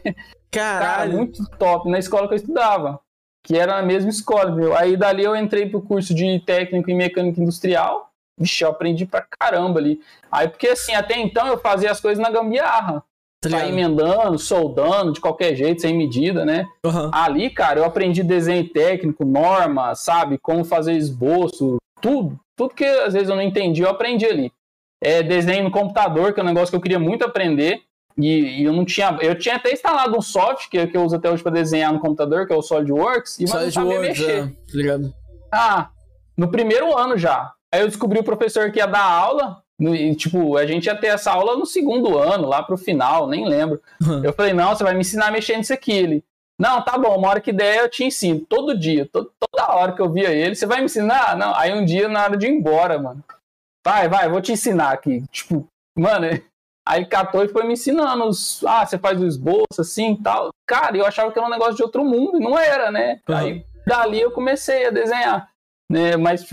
Cara, Caralho. muito top, na escola que eu estudava. Que era na mesma escola, viu? Aí dali eu entrei pro curso de técnico em mecânica industrial. Vixe, eu aprendi pra caramba ali. Aí, porque assim, até então eu fazia as coisas na gambiarra. Tá ligado? emendando, soldando, de qualquer jeito, sem medida, né? Aham. Ali, cara, eu aprendi desenho técnico, norma, sabe? Como fazer esboço, tudo. Tudo que às vezes eu não entendi, eu aprendi ali. É, desenho no computador, que é um negócio que eu queria muito aprender. E, e eu não tinha. Eu tinha até instalado um software que, que eu uso até hoje para desenhar no computador, que é o SolidWorks, e mas não sabia mexer. é, tá ligado? Ah, no primeiro ano já. Aí eu descobri o professor que ia dar aula. e, tipo, a gente ia ter essa aula no segundo ano, lá pro final, nem lembro. Uhum. Eu falei, não, você vai me ensinar a mexer nisso aqui. Ele, não, tá bom, uma hora que der eu te ensino. Todo dia, to- toda hora que eu via ele, você vai me ensinar? Não. Aí um dia, na hora de ir embora, mano. Vai, vai, vou te ensinar aqui. Tipo, mano, aí ele catou e foi me ensinando. Os, ah, você faz o esboço assim e tal. Cara, eu achava que era um negócio de outro mundo, e não era, né? Uhum. Aí dali eu comecei a desenhar. Né? Mas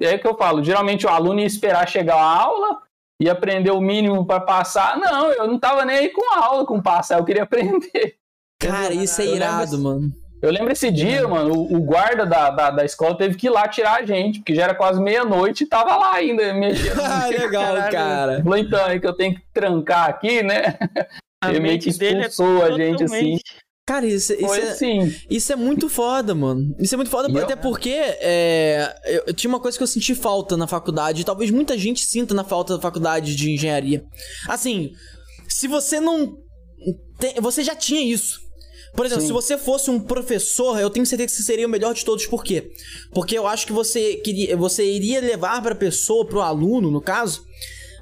é que eu falo, geralmente o aluno ia esperar chegar a aula e aprender o mínimo para passar. Não, eu não tava nem aí com a aula, com passar, eu queria aprender. Cara, isso é irado, esse- mano. Eu lembro esse dia, mano, o, o guarda da, da, da escola teve que ir lá tirar a gente, porque já era quase meia-noite e tava lá ainda mexendo. Ah, legal, Caralho. cara. Falou, então, é que eu tenho que trancar aqui, né? a Ele meio que é expulsou a gente assim. Cara, isso, isso Foi é, assim. Isso é muito foda, mano. Isso é muito foda, E eu- até porque é, eu, eu tinha uma coisa que eu senti falta na faculdade, e talvez muita gente sinta na falta da faculdade de engenharia. Assim, se você não. tem- você já tinha isso. Por exemplo, Sim. se você fosse um professor, eu tenho certeza que você seria o melhor de todos. Por quê? Porque eu acho que você queria, você iria levar pra pessoa, pro aluno, no caso,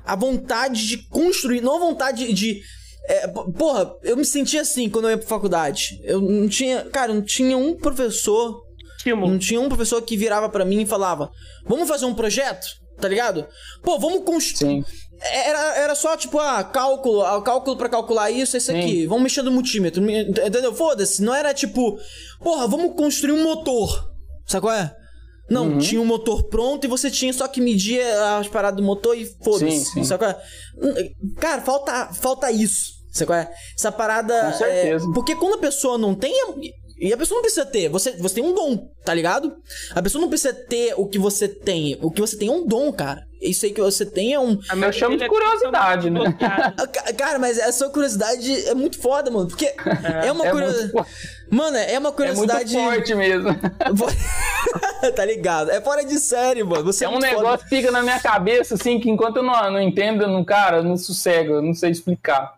a vontade de construir, não a vontade de. é, porra, eu me sentia assim quando eu ia pra faculdade. Eu não tinha. Cara, não tinha um professor. Estímulo. Não tinha um professor que virava pra mim e falava: Vamos fazer um projeto? Tá ligado? Pô, vamos construir. Era, era só tipo, ah, cálculo, ah, cálculo pra calcular isso, esse Sim. aqui. Vamos mexer no multímetro. me- Entendeu? Foda-se. Não era tipo, porra, vamos construir um motor. Sabe qual é? Não, Uhum. tinha um motor pronto e você tinha só que medir as paradas do motor e foda-se. Sabe qual é? Cara, falta, falta isso. Sabe qual é? Essa parada. Com certeza. é, porque quando a pessoa não tem. E a pessoa não precisa ter. Você, você tem um dom, tá ligado? A pessoa não precisa ter o que você tem. O que você tem é um dom, cara. Isso aí que você tem é um. A Eu chamo de é curiosidade, né? Cara, mas a sua curiosidade é muito foda, mano. Porque é, uma É curiosidade. muito, Mano, é uma é muito curiosidade. forte mesmo. tá ligado? É fora de série, mano. Você é, É um muito foda. negócio que fica na minha cabeça, assim, que enquanto eu não, não entendo, eu não, cara, eu não sossego, eu não sei explicar.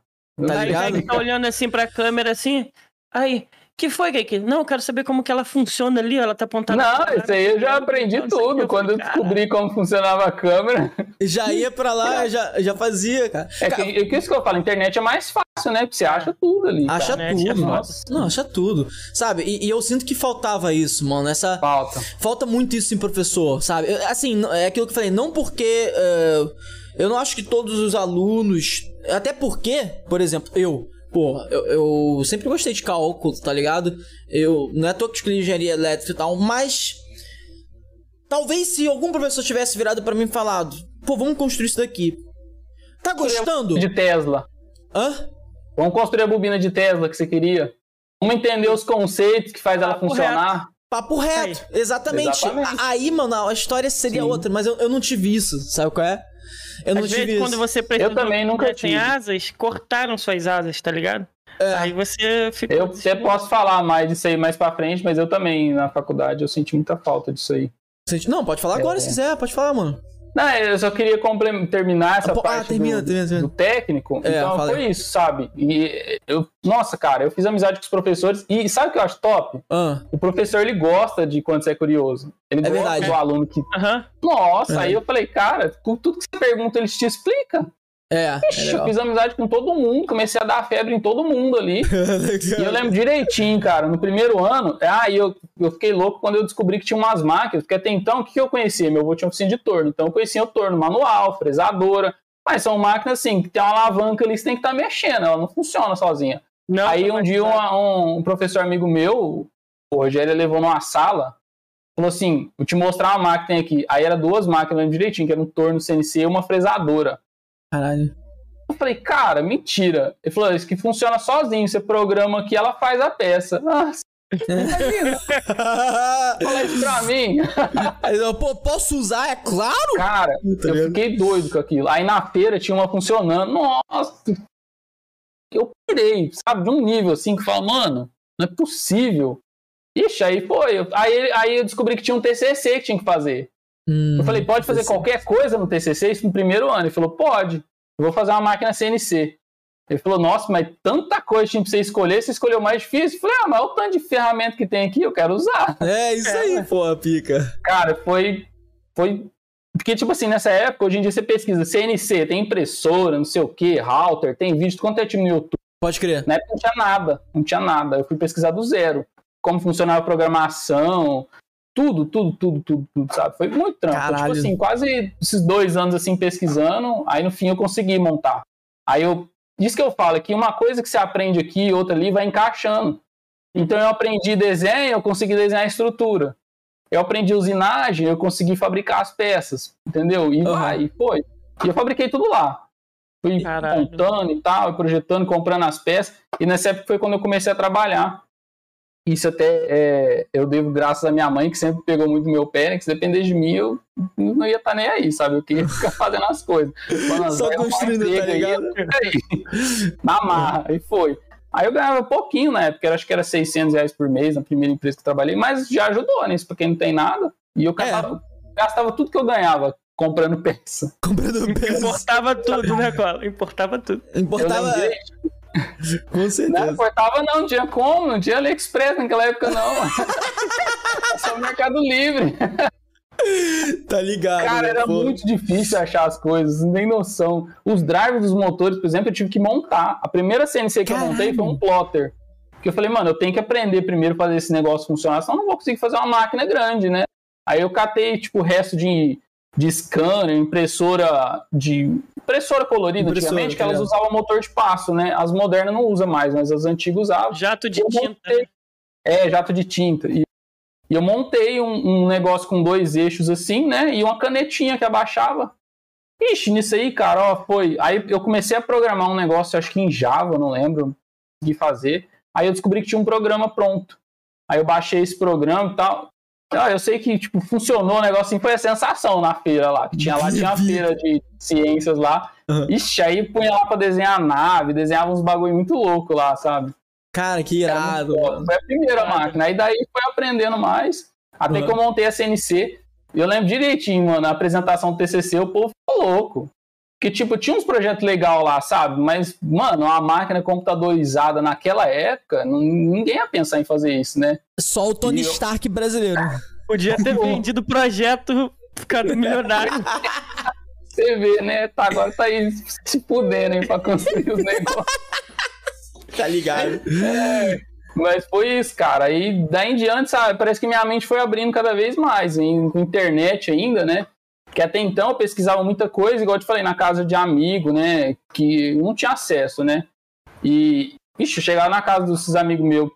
Tá Aí ligado? que tá olhando assim pra câmera assim. Aí, que foi, Kaique? Não, eu quero saber como que ela funciona ali. Ela tá apontando. Não, isso aí eu já aprendi tudo. Quando eu descobri como funcionava a câmera. Já ia pra lá, já, já fazia, cara. É Cara, que, é que isso que eu falo, a internet é mais fácil, né? Porque você acha tudo ali. Acha cara. é tudo. nossa. Não, acha tudo. Sabe? E, e eu sinto que faltava isso, mano. Essa. Falta. Falta muito isso em professor, sabe? Eu- Assim, é aquilo que eu falei, não porque. eh, eu não acho que todos os alunos. Até porque, por exemplo, eu. Pô, eu, eu sempre gostei de cálculo, tá ligado? Eu. Não é à toa que escolhi engenharia elétrica e tal, mas. Talvez se algum professor tivesse virado pra mim e falado, pô, vamos construir isso daqui. Tá gostando? De Tesla. Hã? Vamos construir a bobina de Tesla que você queria. Vamos entender os conceitos que faz ela Papo funcionar. Papo reto, exatamente. Exatamente. Aí, mano, a história seria Sim. outra, mas eu, eu não tive isso, sabe qual é? Eu não Às tive vezes, quando você precisa Eu também nunca tem tive. asas, cortaram suas asas, tá ligado? É. Aí você fica. Eu até posso falar mais disso aí mais pra frente, mas eu também, na faculdade, eu senti muita falta disso aí. Não, pode falar agora É. se quiser, pode falar, mano. Não, eu só queria terminar essa Ah, ah, parte termina, do, termina, termina. do técnico. É, então foi isso, sabe? E eu, nossa, cara, eu fiz amizade com os professores e sabe o que eu acho top? Ah, O professor ele gosta de quando você é curioso. Ele É gosta verdade. do aluno que. Nossa, É. aí eu falei, cara, com tudo que você pergunta, eles te explicam. É. é Ixi, eu legal. fiz amizade com todo mundo, comecei a dar febre em todo mundo ali. E eu lembro direitinho, cara, no primeiro ano, ah, eu, eu fiquei louco quando eu descobri que tinha umas máquinas, porque até então, o que que eu conhecia? Meu avô tinha oficina de torno, então eu conhecia o torno manual, fresadora, mas são máquinas assim, que tem uma alavanca ali, você tem que estar mexendo, ela não funciona sozinha. Não, Aí um mas- dia uma- um, um professor amigo meu, o Rogério, levou numa sala, falou assim, vou te mostrar uma máquina aqui. Aí era duas máquinas, eu lembro direitinho, que era um torno CNC e uma fresadora. Caralho. Eu falei, cara, mentira. Ele falou, isso que funciona sozinho. Você programa aqui, ela faz a peça. Ah, imagina, fala isso pra mim. Eu, Pô, posso usar? É claro! Cara, Tá eu fiquei doido com aquilo. Aí na feira tinha uma funcionando. Nossa! Eu pirei, sabe? De um nível assim que fala, mano, não é possível. Ixi, aí foi. Eu- Aí, aí eu descobri que tinha um TCC que tinha que fazer. Hum, Eu falei, pode fazer TCC. qualquer coisa no TCC? Isso no primeiro ano. Ele falou, pode. Eu vou fazer uma máquina CNC. Ele falou, nossa, mas tanta coisa tinha pra você escolher, você escolheu o mais difícil. Eu falei, ah, mas olha o tanto de ferramenta que tem aqui, eu quero usar. É isso aí, pô, pica. Cara, foi. Foi. Porque, tipo assim, nessa época, hoje em dia você pesquisa CNC, tem impressora, não sei o que, router, tem vídeo, quanto é time no YouTube. Pode crer. Na época não tinha nada, não tinha nada. Eu fui pesquisar do zero. Como funcionava a programação, tudo, tudo, tudo, tudo, tudo, sabe? Foi muito trampo. Foi, Caralho. Tipo assim, quase esses dois anos assim pesquisando, aí no fim eu consegui montar. Aí eu. Isso que eu falo, é que uma coisa que você aprende aqui, outra ali, vai encaixando. Então eu aprendi desenho, eu consegui desenhar a estrutura. Eu aprendi usinagem, eu consegui fabricar as peças, entendeu? E Aham. vai, e foi. E eu fabriquei tudo lá. Fui Caralho. montando e tal, projetando, comprando as peças. E nessa época foi quando eu comecei a trabalhar. Isso até é, eu devo graças à minha mãe, que sempre pegou muito meu pé, né? Que se depender de mim, eu não ia estar nem aí, sabe? Eu queria ficar fazendo as coisas. Só construindo, tá ligado? aí. Na marra, aí foi. Aí eu ganhava pouquinho na época, eu acho que era 600 reais por mês na primeira empresa que eu trabalhei, mas já ajudou, né? Isso pra quem não tem nada. E eu É. gastava, gastava tudo que eu ganhava comprando peça. Comprando peça. Importava tudo, né, Cola? Importava tudo. Eu Importava. Com Não certeza. importava não, não tinha como, não tinha AliExpress naquela época não. Só o Mercado Livre. Tá ligado. Cara, né, era pô? muito difícil achar as coisas, não tem noção. Os drivers dos motores, por exemplo, eu tive que montar. A primeira CNC que eu montei foi um plotter. Porque eu falei, mano, eu tenho que aprender primeiro a fazer esse negócio funcionar, senão eu não vou conseguir fazer uma máquina grande, né? Aí eu catei, tipo, o resto de, de scanner, impressora de. Impressora colorida, Impressora, antigamente, que elas ligado. usavam motor de passo, né? As modernas não usam mais, mas as antigas usavam. Jato de Eu tinta. montei- É, jato de tinta. E, e eu montei um, um negócio com dois eixos assim, né? E uma canetinha que abaixava. Ixi, nisso aí, cara, ó, foi. Aí eu comecei a programar um negócio, acho que em Java, não lembro, de fazer. Aí eu descobri que tinha um programa pronto. Aí eu baixei esse programa e tal. Ah, eu sei que, tipo, funcionou o negócio assim, foi a sensação na feira lá. Que tinha lá, tinha uma feira de ciências lá. Uhum. Ixi, aí punha lá pra desenhar nave, desenhava uns bagulho muito louco lá, sabe? Cara, que irado. Foi a primeira Irado. máquina. Aí daí foi aprendendo mais. Até Uhum. que eu montei a CNC. E eu lembro direitinho, mano, a apresentação do TCC, o povo ficou louco. Que, tipo, tinha uns projetos legais lá, sabe? Mas, mano, uma máquina computadorizada naquela época, não- ninguém ia pensar em fazer isso, né? Só o Tony E eu- Stark brasileiro. Podia ter vendido o projeto, ficado milionário. Você vê, né? Tá, agora tá aí se fudendo aí pra construir os negócios. Tá ligado? Mas foi isso, cara. Aí daí em diante, sabe, parece que minha mente foi abrindo cada vez mais, em, com internet ainda, né? Que até então eu pesquisava muita coisa, igual eu te falei, na casa de amigo, né? Que não tinha acesso, né? E, ixi, eu chegava na casa desses amigos meus,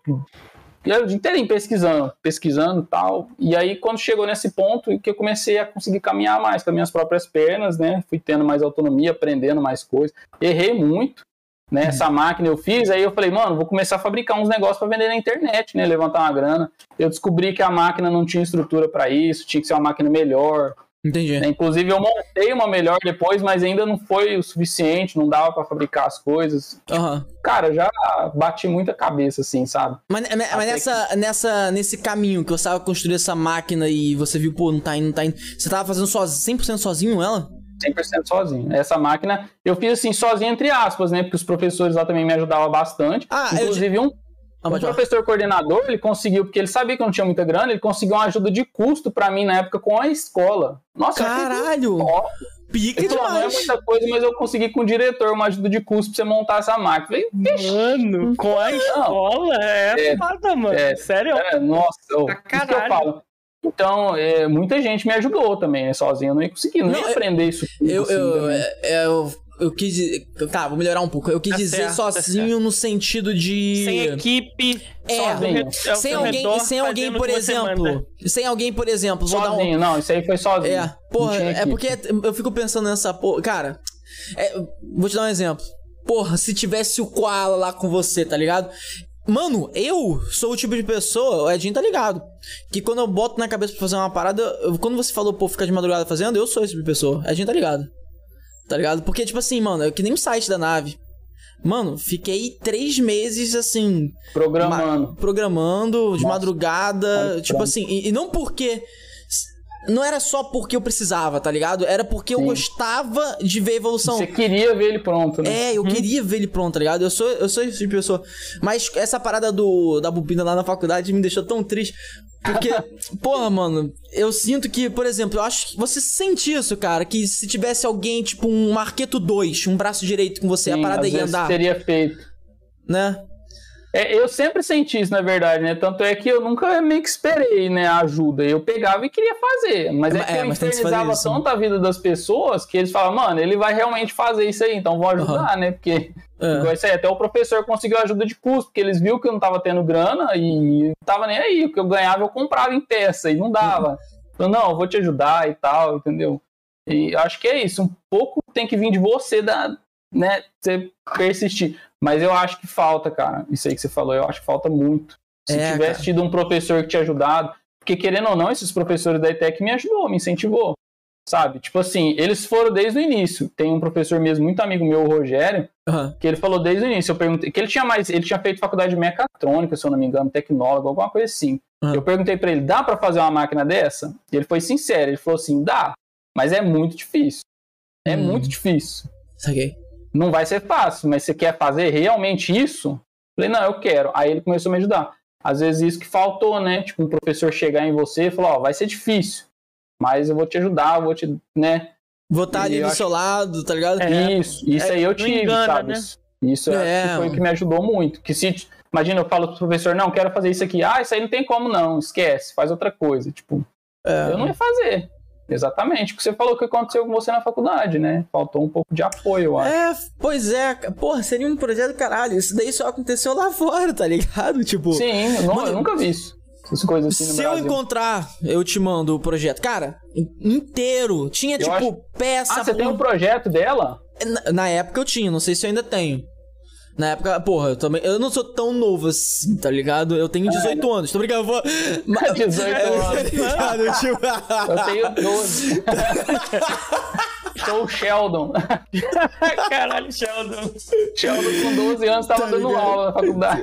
eu o dia inteirinho pesquisando, pesquisando e tal. E aí, quando chegou nesse ponto, que eu comecei a conseguir caminhar mais com as minhas próprias pernas, né? Fui tendo mais autonomia, aprendendo mais coisas. Errei muito, né? Essa máquina eu fiz, aí eu falei, mano, vou começar a fabricar uns negócios para vender na internet, né? Levantar uma grana. Eu descobri que a máquina não tinha estrutura para isso, tinha que ser uma máquina melhor. Entendi. né? Inclusive, eu montei uma melhor depois, mas ainda não foi o suficiente, não dava para fabricar as coisas. Aham. Cara, eu já bati muita cabeça, assim, sabe? Mas, mas- mas Até nessa, nessa, nesse caminho que você tava construindo essa máquina e você viu, pô, não tá indo, não tá indo. Você tava fazendo sozinho, 100% sozinho ela? 100% sozinho. Essa máquina eu fiz assim, sozinho, entre aspas, né? Porque os professores lá também me ajudavam bastante. Ah, eu Inclusive, Ah, um pode falar. professor coordenador, ele conseguiu, porque ele sabia que eu não tinha muita grana, ele conseguiu uma ajuda de custo pra mim na época com a escola. Nossa, eu Caralho! Pica Ele falou, não é muita coisa, mas eu consegui com o diretor uma ajuda de custo pra você montar essa máquina. Eu Falei, Mano, com a escola é, É, foda, mano. é, Sério? é, nossa, oh, Pra isso que eu caralho. falo. Então, é, muita gente me ajudou também, né? Sozinho eu não ia conseguir, não, Não, ia eu- aprender isso tudo. Eu, assim, eu, também. é, eu, eu quis dizer. Tá, vou melhorar um pouco. Eu quis Tá dizer certo, tá sozinho no sentido de. Sem equipe, É, sozinho, ao sem alguém, redor, sem alguém, por exemplo. manda. Sem alguém, por exemplo, vou dar um. Sozinho, não, isso aí foi sozinho. É, porra, é equipe. porque eu fico pensando nessa porra. Cara, é, vou te dar um exemplo. Porra, se tivesse o Koala lá com você, tá ligado? Mano, eu sou o tipo de pessoa, o Edinho tá ligado. Que quando eu boto na cabeça pra fazer uma parada, eu- quando você falou, pô, ficar de madrugada fazendo, eu sou esse tipo de pessoa. Edinho tá ligado. Tá ligado? Porque, tipo assim, mano, é que nem o site da nave. Mano, fiquei três meses assim, Programando. programando de Nossa, tipo pra- assim, e, e não porque não era só porque eu precisava, tá ligado? Era porque eu Sim. gostava de ver a evolução. Você queria ver ele pronto, né? É, eu queria ver ele pronto, tá ligado? Eu sou, eu sou esse tipo de pessoa. Mas essa parada do, da bobina lá na faculdade me deixou tão triste. Porque, porra, mano, eu sinto que, por exemplo, eu acho que você sente isso, cara. Que se tivesse alguém, tipo, um Marqueto 2, um braço direito com você, Sim, a parada ia andar, teria feito. né? É, eu sempre senti isso, na verdade, né? Tanto é que eu nunca meio que esperei, né, a ajuda. Eu pegava e queria fazer. Mas é, É, que eu que infernizava né? tanto a vida das pessoas que eles falavam, mano, ele vai realmente fazer isso aí, então vou ajudar, né? Porque É. isso aí, até o professor conseguiu ajuda de custo, porque eles viram que eu não tava tendo grana e não tava nem aí. O que eu ganhava eu comprava em peça e não dava. Falei, não, eu vou te ajudar e tal, entendeu? E acho que é isso. Um pouco tem que vir de você, da, né? Você persistir. Mas eu acho que falta, cara. Isso aí que você falou, eu acho que falta muito. Se É, tivesse cara. tido um professor que te ajudado. Porque, querendo ou não, esses professores da ETEC me ajudou, me incentivou. Sabe? Tipo assim, eles foram desde o início. Tem um professor mesmo, muito amigo meu, o Rogério, Aham. que ele falou desde o início. Eu perguntei. Que ele tinha mais. Ele tinha feito faculdade de mecatrônica, se eu não me engano, tecnólogo, alguma coisa assim. Aham. Eu perguntei pra ele: dá pra fazer uma máquina dessa? E ele foi sincero, ele falou assim: dá, mas é muito difícil. É Hum. muito difícil Saquei. Não vai ser fácil, mas você quer fazer realmente isso? Falei, não, eu quero. Aí ele começou a me ajudar. Às vezes isso que faltou, né? Tipo, um professor chegar em você e falar, ó, vai ser difícil, mas eu vou te ajudar, vou te, né? Vou estar ali do acho- seu lado, tá ligado? É. Isso, isso aí eu tive, engana, sabe? né? Isso, É, foi o mano. que me ajudou muito. Que se, imagina, eu falo pro professor, não, quero fazer isso aqui. Ah, isso aí não tem como não, esquece, faz outra coisa. Tipo, É. eu não ia fazer. Exatamente, o que você falou que aconteceu com você na faculdade, né? Faltou um pouco de apoio, eu acho. É, pois é, porra, seria um projeto caralho. Isso daí só aconteceu lá fora, tá ligado? Tipo, Sim, eu, não- Mano, eu nunca vi isso. Essas coisas assim se eu encontrar, eu te mando o projeto. Cara, in- inteiro. Tinha, Eu tipo, acho- peça. Ah, você tem por- um projeto dela? na, na época eu tinha, não sei se eu ainda tenho. Na época, porra, eu também. Eu não sou tão novo assim, tá ligado? Eu tenho 18 anos. Tô brincando, eu vou. Mas- 18 É, anos. tá ligado? Tipo- Eu tenho 12. Sou o Sheldon. Caralho, Sheldon. Sheldon com 12 anos tava Tá dando aula na faculdade.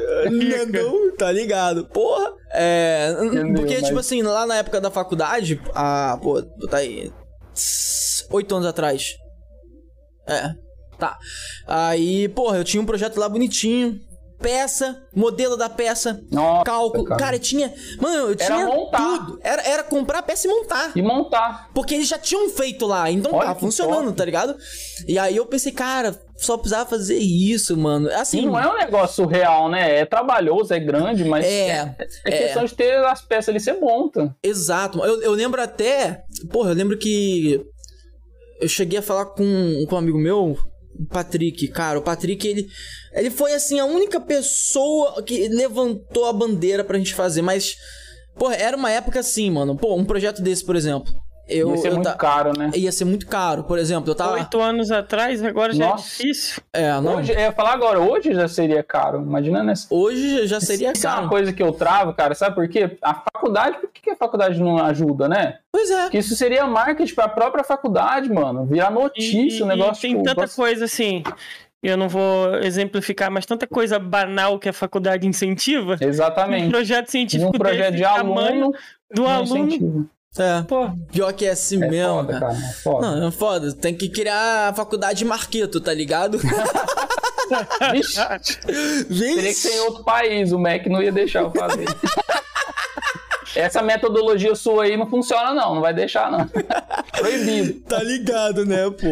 Não, tá ligado? Porra. É. Entendeu, porque, mas- tipo assim, lá na época da faculdade, a. Pô, tá aí. Oito anos atrás. É. Tá. Aí, porra, eu tinha um projeto lá bonitinho. Peça, modelo da peça, Nossa, cálculo. Cara. cara. tinha. Mano, eu tinha montar. tudo. Era, era comprar a peça e montar. E montar. Porque eles já tinham feito lá, então Olha tá funcionando, top. tá ligado? E aí eu pensei, cara, só precisava fazer isso, mano. Assim. E não é um negócio surreal, né? É trabalhoso, é grande, mas É, é questão de ter as peças ali, você monta. Exato. Eu, eu lembro até. Porra, eu lembro que. Eu cheguei a falar com, com um amigo meu, o Patrick. Cara, o Patrick, ele. Ele foi, assim, a única pessoa que levantou a bandeira pra gente fazer, mas. Porra, era uma época assim, mano. Pô, um projeto desse, por exemplo. Eu, Ia ser eu muito ta- caro, né? Ia ser muito caro. Por exemplo, eu tava. Oito anos atrás, agora já Nossa. é difícil. É, não. Hoje, eu ia falar agora, hoje já seria caro. Imagina nessa. Hoje já seria Isso é uma caro. coisa que eu travo, cara, sabe por quê? A faculdade, por que a faculdade não ajuda, né? Pois é. Porque isso seria marketing pra própria faculdade, mano. Virar E, notícia, o e- negócio. e tem tipo, tanta nossa, coisa assim. Eu não vou exemplificar, mas tanta coisa banal que a faculdade incentiva. Um Exatamente. projeto De científico um projeto desse de tamanho aluno, do aluno. incentiva. É. Pô, Pior que é assim É mesmo, foda, cara. cara. É foda. Não, é foda. Tem que criar a faculdade de Marqueto, tá ligado? Vixe, teria que ser em outro país, o MEC não ia deixar eu fazer. Essa metodologia sua aí não funciona, não. Não vai deixar, não. Proibido. Tá ligado, né, pô?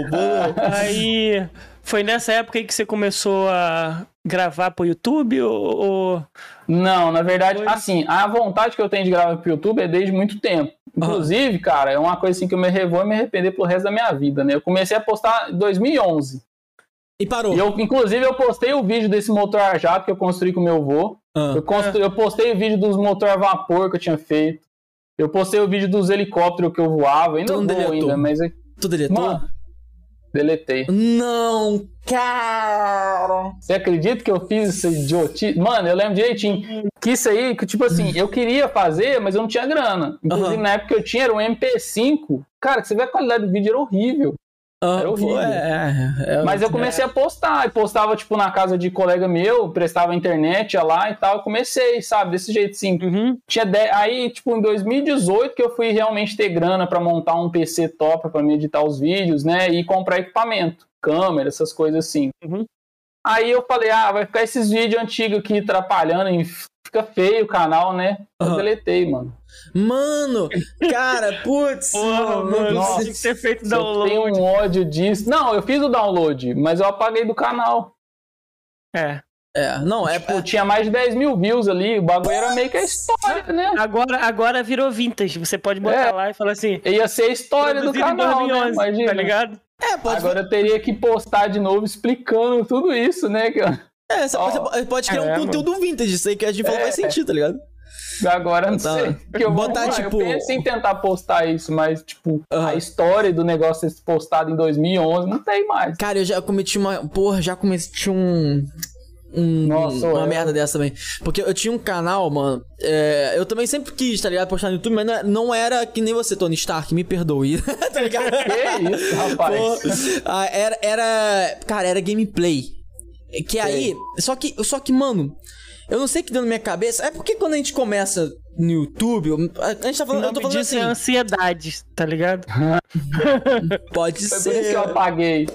aí foi nessa época aí que você começou a gravar pro YouTube ou. ou- Não, na verdade, Foi. assim, a vontade que eu tenho de gravar pro YouTube é desde muito tempo. Inclusive, cara, é uma coisa assim que eu me revou e me arrepender pelo resto da minha vida, né? Eu comecei a postar em 2011. E parou. E eu, inclusive, eu postei o vídeo desse motor a jato que eu construí com meu avô. Ah. Eu, constru- eu postei o vídeo dos motor a vapor que eu tinha feito. Eu postei o vídeo dos helicópteros que eu voava. Ainda Tu não vou deletou? ainda, mas... é- Tu deletou? Mano, deletei. Não, cara. Você acredita que eu fiz essa idiotice? Mano, eu lembro direitinho que isso aí, que tipo assim, eu queria fazer, mas eu não tinha grana. Inclusive, Aham. na época que eu tinha, era um MP5. Cara, você vê a qualidade do vídeo, era horrível. Ah, Era horrível. pô, é, é, Mas eu comecei a postar, e postava, tipo, na casa de colega meu, prestava internet, ia lá e tal. Eu comecei, sabe, desse jeito sim. Uhum. Tinha de- Aí, tipo, em 2018 que eu fui realmente ter grana pra montar um PC top pra me editar os vídeos, né? E comprar equipamento, câmera, essas coisas assim. Uhum. Aí eu falei, ah, vai ficar esses vídeos antigos aqui atrapalhando fica feio o canal, né? Eu Aham. deletei, mano. Mano, cara, putz. Porra, mano, mano, nossa. tinha que ter feito Eu download. tenho um ódio disso. Não, eu fiz o download, mas eu apaguei do canal. É. É, não, é. Tipo, tinha mais de 10 mil views ali, o bagulho era meio que a história, né? Agora, agora virou vintage. Você pode botar É. lá e falar assim. Ia ser a história do canal, né? 2011, Imagina. tá ligado? É, pode. Agora eu teria que postar de novo explicando tudo isso, né? eu- É, você Ó. pode, pode criar É, um conteúdo vintage, isso aí que a gente falou É. faz sentido, tá ligado? Agora eu não Tá. sei. Que eu vou Botar, eu tipo- penso em tentar postar isso, mas, tipo, Aham. a história do negócio ser postado em 2011 não tem mais. Cara, eu já cometi uma. Porra, já cometi um. um- Nossa, uma é. merda dessa também. Porque eu tinha um canal, mano. é, eu também sempre quis, tá ligado? Postar no YouTube, mas não, não era que nem você, Tony Stark, me perdoe. tá ligado? Que isso, rapaz. Pô, era, era. Cara, era gameplay. Que aí. Só que, só que, mano. Eu não sei o que deu na minha cabeça. É porque quando a gente começa no YouTube. eu- A gente tá falando. Eu tô falando disso assim. é ansiedade, tá ligado? Pode Foi por isso que eu ser. apaguei.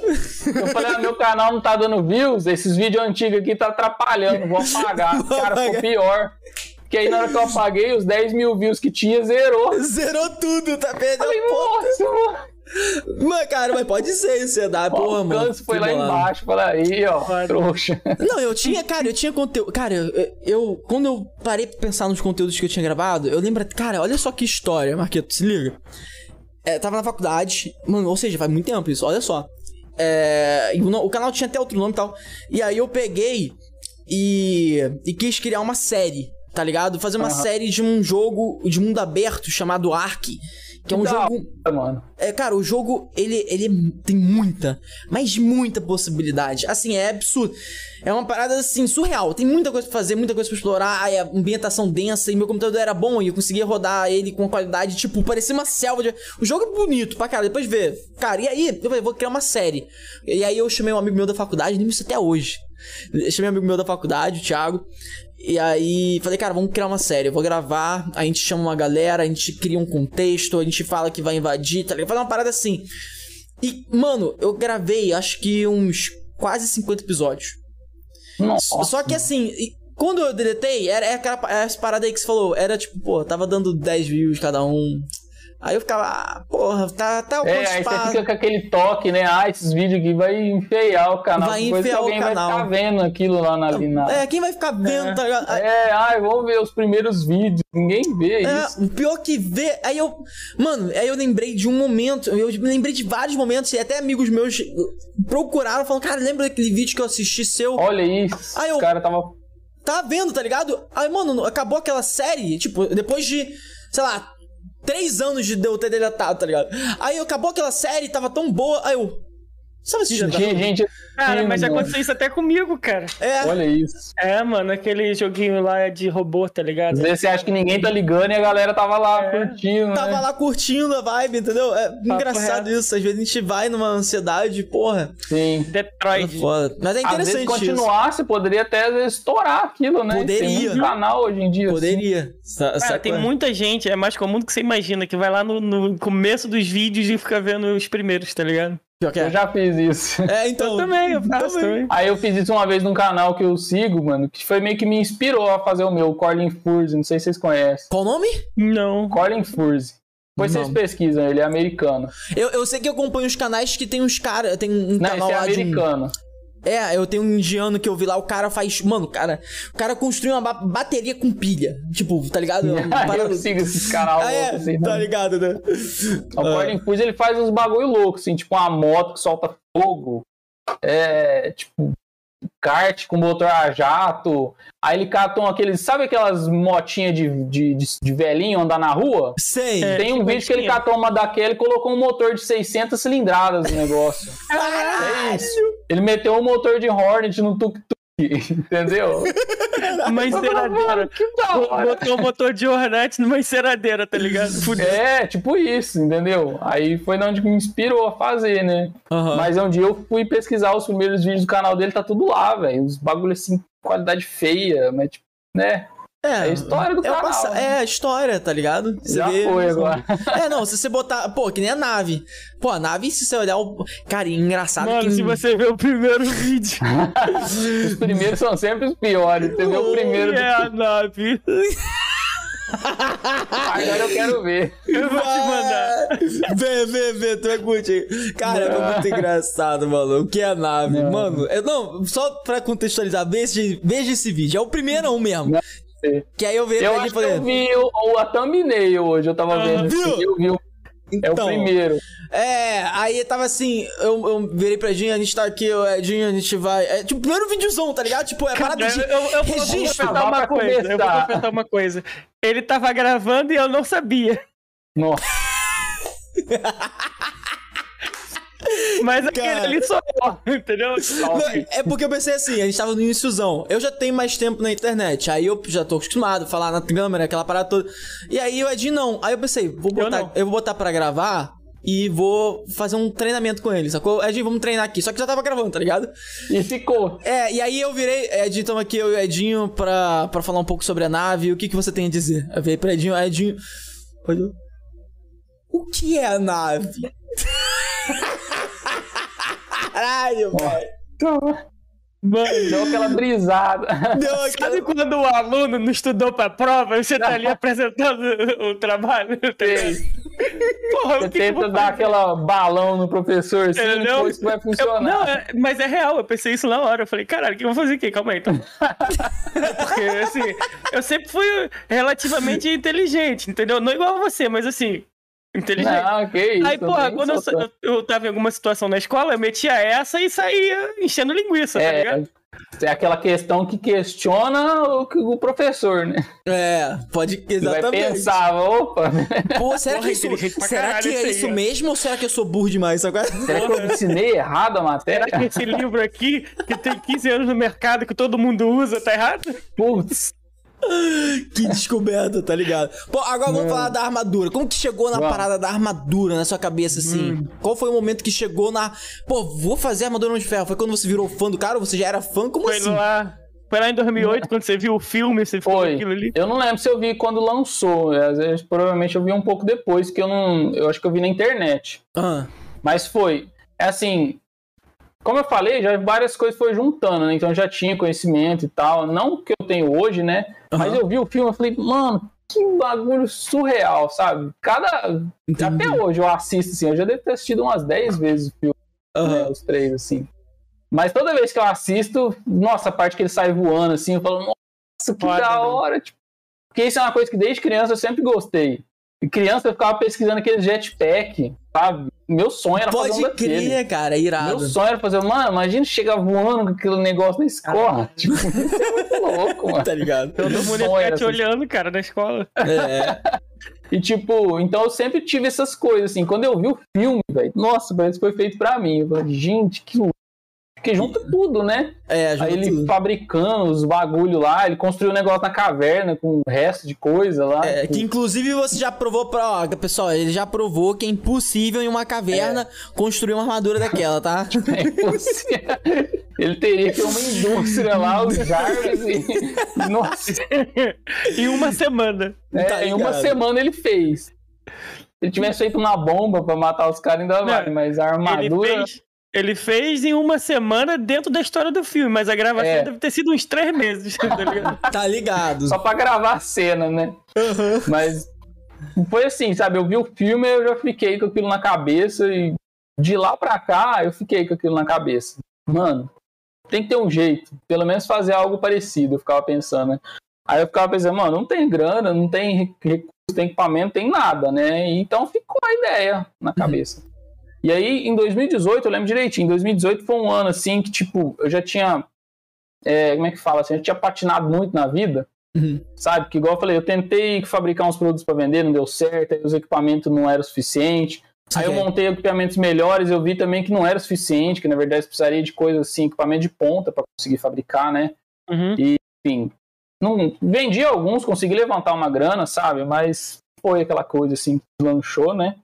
Eu falei, ah, meu canal não tá dando views, esses vídeos antigos aqui tá atrapalhando, vou apagar. Vou Cara, ficou apagar. pior. Porque aí na hora que eu apaguei, os 10 mil views que tinha, zerou. Zerou tudo, tá perdendo Falei, nossa, mano. Mas, cara, mas pode ser ansiedade, O porra, mano. alcance foi lá bolado. embaixo. Falei, aí, ó, trouxa. Não, eu tinha, cara, eu tinha conteúdo. Cara, eu, eu- Quando eu parei pra pensar nos conteúdos que eu tinha gravado, eu lembro. Cara, olha só que história, Marqueto, se liga. É, tava na faculdade, mano, ou seja, faz muito tempo isso, olha só. É, e o, o canal tinha até outro nome e tal. E aí eu peguei e, e quis criar uma série, tá ligado? Fazer uma Aham. série de um jogo de mundo aberto chamado Ark. Que é um Da jogo. mano. É, cara, o jogo, ele, ele tem muita, mas muita possibilidade. Assim, é absurdo. É uma parada, assim, surreal. Tem muita coisa pra fazer, muita coisa pra explorar. Aí a ambientação densa e meu computador era bom e eu conseguia rodar ele com qualidade, tipo, parecia uma selva de... O jogo é bonito pra cara, depois de ver. Cara, e aí? Eu falei, vou criar uma série. E aí eu chamei um amigo meu da faculdade, nem isso até hoje. Eu chamei um amigo meu da faculdade, o Thiago. E aí, falei, cara, vamos criar uma série. Eu vou gravar, a gente chama uma galera, a gente cria um contexto, a gente fala que vai invadir, tá ligado? Fazer uma parada assim. E, mano, eu gravei acho que uns quase 50 episódios. Nossa. Só que assim, quando eu deletei, era, era aquela era essa parada aí que você falou. Era tipo, pô, tava dando 10 views cada um. Aí eu ficava, ah, porra, tá, tá o É, aí você espaço. fica com aquele toque, né? Ah, esses vídeos aqui vai enfeiar o canal. Vai depois que enfeiar o alguém canal. vai ficar vendo aquilo lá na, ali na... É, quem vai ficar vendo, tá ligado? É, ai, vamos ver os primeiros vídeos. Ninguém vê É, isso. o pior que ver. Aí eu. Mano, aí eu lembrei de um momento. Eu lembrei de vários momentos. E até amigos meus procuraram, falaram, cara, lembra daquele vídeo que eu assisti seu? Olha isso. Aí eu- O cara tava. Tá vendo, tá ligado? Aí, mano, acabou aquela série, tipo, depois de, sei lá, três anos de ter deletado, tá ligado? Aí acabou aquela série, tava tão boa. Aí eu. Sabe esse jogo? gente. Cara, mas já aconteceu isso até comigo, cara. É. Olha isso. É, mano, aquele joguinho lá de robô, tá ligado? Às vezes você acha que ninguém tá ligando e a galera tava lá É. curtindo. Tava né? lá curtindo a vibe, entendeu? É engraçado reto. isso. Às vezes a gente vai numa ansiedade, porra. Sim. É Detroit. foda. Mas é Às vezes interessante isso. continuasse, poderia até às vezes estourar aquilo, né? Poderia. Tem canal hoje em dia. assim. Poderia. Sa- Cara, tem é? muita gente, é mais comum do que você imagina, que vai lá no, no começo dos vídeos e fica vendo os primeiros, tá ligado? Eu é. já fiz isso. É, então. eu também, eu faço também. Aí eu fiz isso uma vez num canal que eu sigo, mano, que foi meio que me inspirou a fazer o meu, o Colin Furze, não sei se vocês conhecem. Qual o nome? Não. Colin Furze. Depois Não. vocês pesquisam, ele é americano. Eu, eu sei que eu acompanho os canais que tem uns caras. Tem um Não, canal esse é lá de um. americano. É, eu tenho um indiano que eu vi lá, o cara faz. Mano, cara, o cara construiu uma ba- bateria com pilha. Tipo, tá ligado? Parada- eu sigo esses canal Ah, é, assim, tá né? ligado, né? O Colin Furze, ele faz uns bagulho louco, assim, tipo uma moto que solta fogo. É, tipo, kart com motor a jato. Aí ele catou aqueles. Sabe aquelas motinhas de, de, de, de velhinho andar na rua? Sei. É. Tem um tipo vídeo que ele catou uma daquela e colocou um motor de 600 cilindradas no negócio. É isso. Ele meteu um motor de Hornet no tuk-tuk, entendeu? Uma enceradeira. que. Botou o motor de Hornet numa enceradeira, tá ligado? Fudido. É, tipo isso, entendeu? Aí foi de onde me inspirou a fazer, né? Aham. Mas um dia eu fui pesquisar os primeiros vídeos do canal dele, tá tudo lá, velho. Os bagulho assim, qualidade feia, mas tipo, né? É, É a história do é canal, né? É a história, tá ligado? Você Já vê- foi agora. É, não, se você botar. Pô, que nem a nave. Pô, a nave, se você olhar o. Cara, é engraçado Mano, que. se você ver o primeiro vídeo. Os primeiros são sempre os piores. Você vê o primeiro. é a nave. Agora eu quero ver. Eu vou te mandar. Vê, vê, vê, tu vai curtir. Cara, é muito engraçado, mano. O que é a nave? Não. Mano, eu, não, só pra contextualizar, veja, veja esse vídeo. É o primeiro um mesmo. Não Que aí eu vejo Eu ele acho que eu vi o, o- a thumbnail hoje, eu tava Ah, vendo. viu? Eu vi o- é o Então, primeiro. É, aí tava assim, eu, eu virei pra Edinho, a gente tá aqui, o Edinho, a gente vai. É tipo, primeiro videozão, tá ligado? Tipo, é parada Eu, de eu, eu vou registro. confessar uma coisa. Eu vou confessar uma coisa. Ele tava gravando e eu não sabia. Nossa. Mas aquele Cara. ali sou eu, entendeu? Não, é porque eu pensei assim, a gente tava no iníciozão. Eu já tenho mais tempo na internet. Aí eu já tô acostumado a falar na câmera, aquela parada toda. E aí o Edinho não. Aí eu pensei, vou Eu botar, não. eu, vou botar pra gravar e vou fazer um treinamento com ele, sacou? Edinho, vamos treinar aqui. Só que já tava gravando, tá ligado? E ficou. É, e aí eu virei, Edinho, tamo aqui, eu e o Edinho, pra, pra falar um pouco sobre a nave. O que, que você tem a dizer? Eu virei pra Edinho, Edinho. olhou. O que é a nave? Caralho, velho. Mano, Deu aquela brisada. Deu sabe aquela... quando o aluno não estudou pra prova e você tá ali apresentando o trabalho? Sei. Porra, Você eu tenta dar aquela balão no professor, assim, Entendeu? depois que vai Eu- funcionar. não, é- mas é real, eu pensei isso na hora. Eu falei, caralho, o que eu vou fazer aqui? Calma aí, então. Porque, assim, eu sempre fui relativamente inteligente, entendeu? Não igual a você, mas assim, Inteligente. Não, que isso. Aí, porra, quando eu, tão- eu tava em alguma situação na escola, eu metia essa e saía enchendo linguiça, tá ligado? É, é aquela questão que questiona o, o professor, né? É, pode. Ele vai Exatamente. pensar, opa, Pô, será Porra, que isso, será que é isso aí, mesmo ou será que eu sou burro demais? Agora... será que eu ensinei errado a matéria? Será que esse livro aqui, que tem 15 anos no mercado, que todo mundo usa, tá errado? Putz, Que descoberta, tá ligado? Pô, agora vamos falar da armadura. Como que chegou na Vamos. parada da armadura na sua cabeça, assim? Qual foi o momento que chegou na. Pô, vou fazer armadura de ferro? Foi quando você virou fã do cara ou você já era fã? Como Foi assim? lá, foi lá em 2008, quando você viu o filme, você ficou foi. aquilo ali. Eu não lembro se eu vi quando lançou. Às vezes, provavelmente eu vi um pouco depois, que eu não. Eu acho que eu vi na internet. Ah, Mas foi. É assim. Como eu falei, já várias coisas foi juntando, né? Então eu já tinha conhecimento e tal. Não que eu tenho hoje, né? Mas Aham. eu vi o filme e falei, mano, que bagulho surreal, sabe? Cada. entendi. Até hoje eu assisto, assim, eu já devo ter assistido umas 10 vezes o filme, né? Aham. Os três, assim. Mas toda vez que eu assisto, nossa, a parte que ele sai voando, assim, eu falo, nossa, que Foda, da né? hora. Tipo, porque isso é uma coisa que desde criança eu sempre gostei. E criança eu ficava pesquisando aquele jetpack, sabe? Meu sonho era fazer um Pode daquele. crer, cara, irado. Meu sonho era fazer, mano, imagina chegar voando com aquele negócio na escola. Tipo, isso é muito louco, mano. Tá ligado? Todo Meu mundo sonho ia era ficar te olhando, cara, na escola. É. E tipo, então eu sempre tive essas coisas, assim. Quando eu vi o filme, velho, nossa, parece que foi feito pra mim. Eu falei, gente, que louco. Porque junta tudo, né? É, Aí ele tudo. fabricando os bagulho lá, ele construiu um negócio na caverna com o resto de coisa lá. É, tipo, que inclusive você já provou pra. Ó, pessoal, ele já provou que é impossível em uma caverna construir uma armadura daquela, tá? é impossível. ele teria que ter uma indústria lá, os Jarvis e. Nossa, em uma semana. é, Tá em uma semana ele fez. Se ele tivesse feito uma bomba pra matar os caras, ainda vai, mas a Ele armadura. fez, ele fez em uma semana dentro da história do filme, mas a gravação É. deve ter sido uns três meses, tá ligado? Tá ligado. Só pra gravar a cena, né? Mas foi assim, sabe? Eu vi o filme e eu já fiquei com aquilo na cabeça e de lá pra cá eu fiquei com aquilo na cabeça. Mano, tem que ter um jeito, pelo menos fazer algo parecido, eu ficava pensando, né? Aí eu ficava pensando, mano, não tem grana, não tem re- recurso, tem equipamento, não tem nada, né? Então ficou a ideia na cabeça. E aí, em 2018, eu lembro direitinho, em 2018 foi um ano assim que, tipo, eu já tinha. é, como é que fala assim? Eu tinha patinado muito na vida. Uhum. Sabe? Que igual eu falei, eu tentei fabricar uns produtos para vender, não deu certo, aí os equipamentos não eram suficientes. Aí eu montei equipamentos melhores, eu vi também que não era suficiente, que na verdade precisaria de coisas assim, equipamento de ponta para conseguir fabricar, né? Uhum. Enfim, não vendi alguns, consegui levantar uma grana, sabe? Mas foi aquela coisa assim, lanchou, né?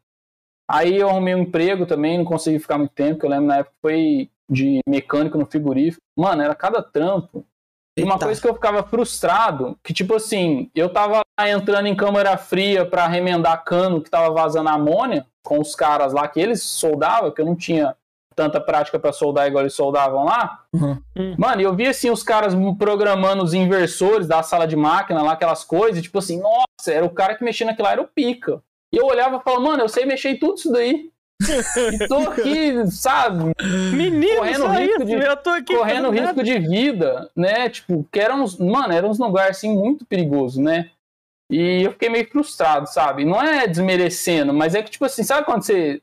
Aí eu arrumei um emprego também, não consegui ficar muito tempo, que eu lembro na época foi de mecânico no frigorífico. Mano, era cada trampo. E uma coisa que eu ficava frustrado, que tipo assim, eu tava lá entrando em câmara fria pra remendar cano que tava vazando amônia com os caras lá que eles soldavam, que eu não tinha tanta prática pra soldar igual eles soldavam lá. Uhum. Mano, e eu vi assim os caras programando os inversores da sala de máquina lá, aquelas coisas, e, tipo assim, nossa, era o cara que mexia naquilo lá, era o pica. E eu olhava e falava, mano, eu sei mexer em tudo isso daí. E tô aqui, sabe, Menino, Correndo risco isso, de- eu tô aqui correndo risco nada. de vida, né? Tipo, que eram uns, mano, eram uns lugares assim muito perigosos, né? E eu fiquei meio frustrado, sabe? Não é desmerecendo, mas é que, tipo assim, sabe quando você.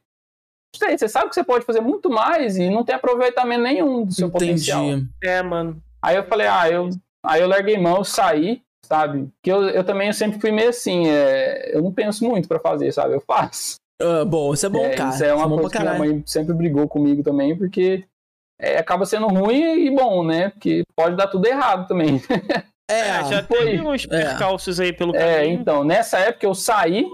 sei, Você sabe que você pode fazer muito mais e não tem aproveitamento nenhum do seu potencial. Entendi. É, mano. Aí eu falei, ah, eu. Aí eu larguei mão, eu saí, sabe? Que eu, eu também eu sempre fui meio assim, é, eu não penso muito pra fazer, sabe? Eu faço. Ah, bom, isso é bom, É, cara. Isso é uma bom coisa que minha mãe sempre brigou comigo também, porque é, acaba sendo ruim e bom, né? Porque pode dar tudo errado também. É, É, já foi. teve uns É. percalços aí pelo É, caminho. então, nessa época eu saí,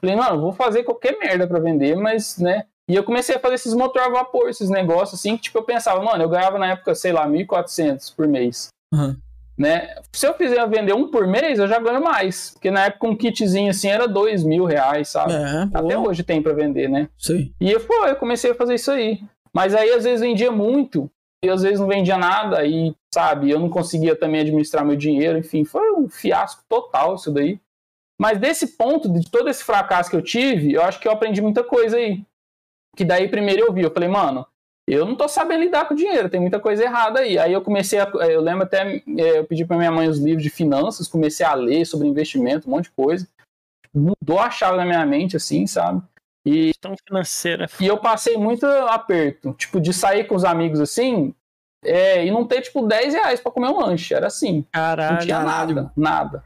falei, mano, vou fazer qualquer merda pra vender, mas, né? E eu comecei a fazer esses motor a vapor, esses negócios assim, que tipo, eu pensava, mano, eu ganhava na época, sei lá, 1.400 por mês. Uhum. Né? Se eu fizer vender um por mês, eu já ganho mais. Porque na época um kitzinho assim era dois mil reais, sabe? É, Até hoje tem pra vender, né? sei. E eu, pô, eu comecei a fazer isso aí. Mas aí às vezes vendia muito e às vezes não vendia nada e, sabe, eu não conseguia também administrar meu dinheiro, enfim, foi um fiasco total isso daí. Mas desse ponto, de todo esse fracasso que eu tive, eu acho que eu aprendi muita coisa aí. Que daí primeiro eu vi, eu falei, mano, eu não tô sabendo lidar com dinheiro, tem muita coisa errada aí. Aí eu comecei a, eu lembro até, é, eu pedi pra minha mãe os livros de finanças, comecei a ler sobre investimento, um monte de coisa. mudou a chave na minha mente, assim, sabe? E, Questão financeira. e eu passei muito aperto, tipo, de sair com os amigos assim, é, e não ter, tipo, 10 reais pra comer um lanche. Era assim. Não Caralho. tinha caralho. nada, nada.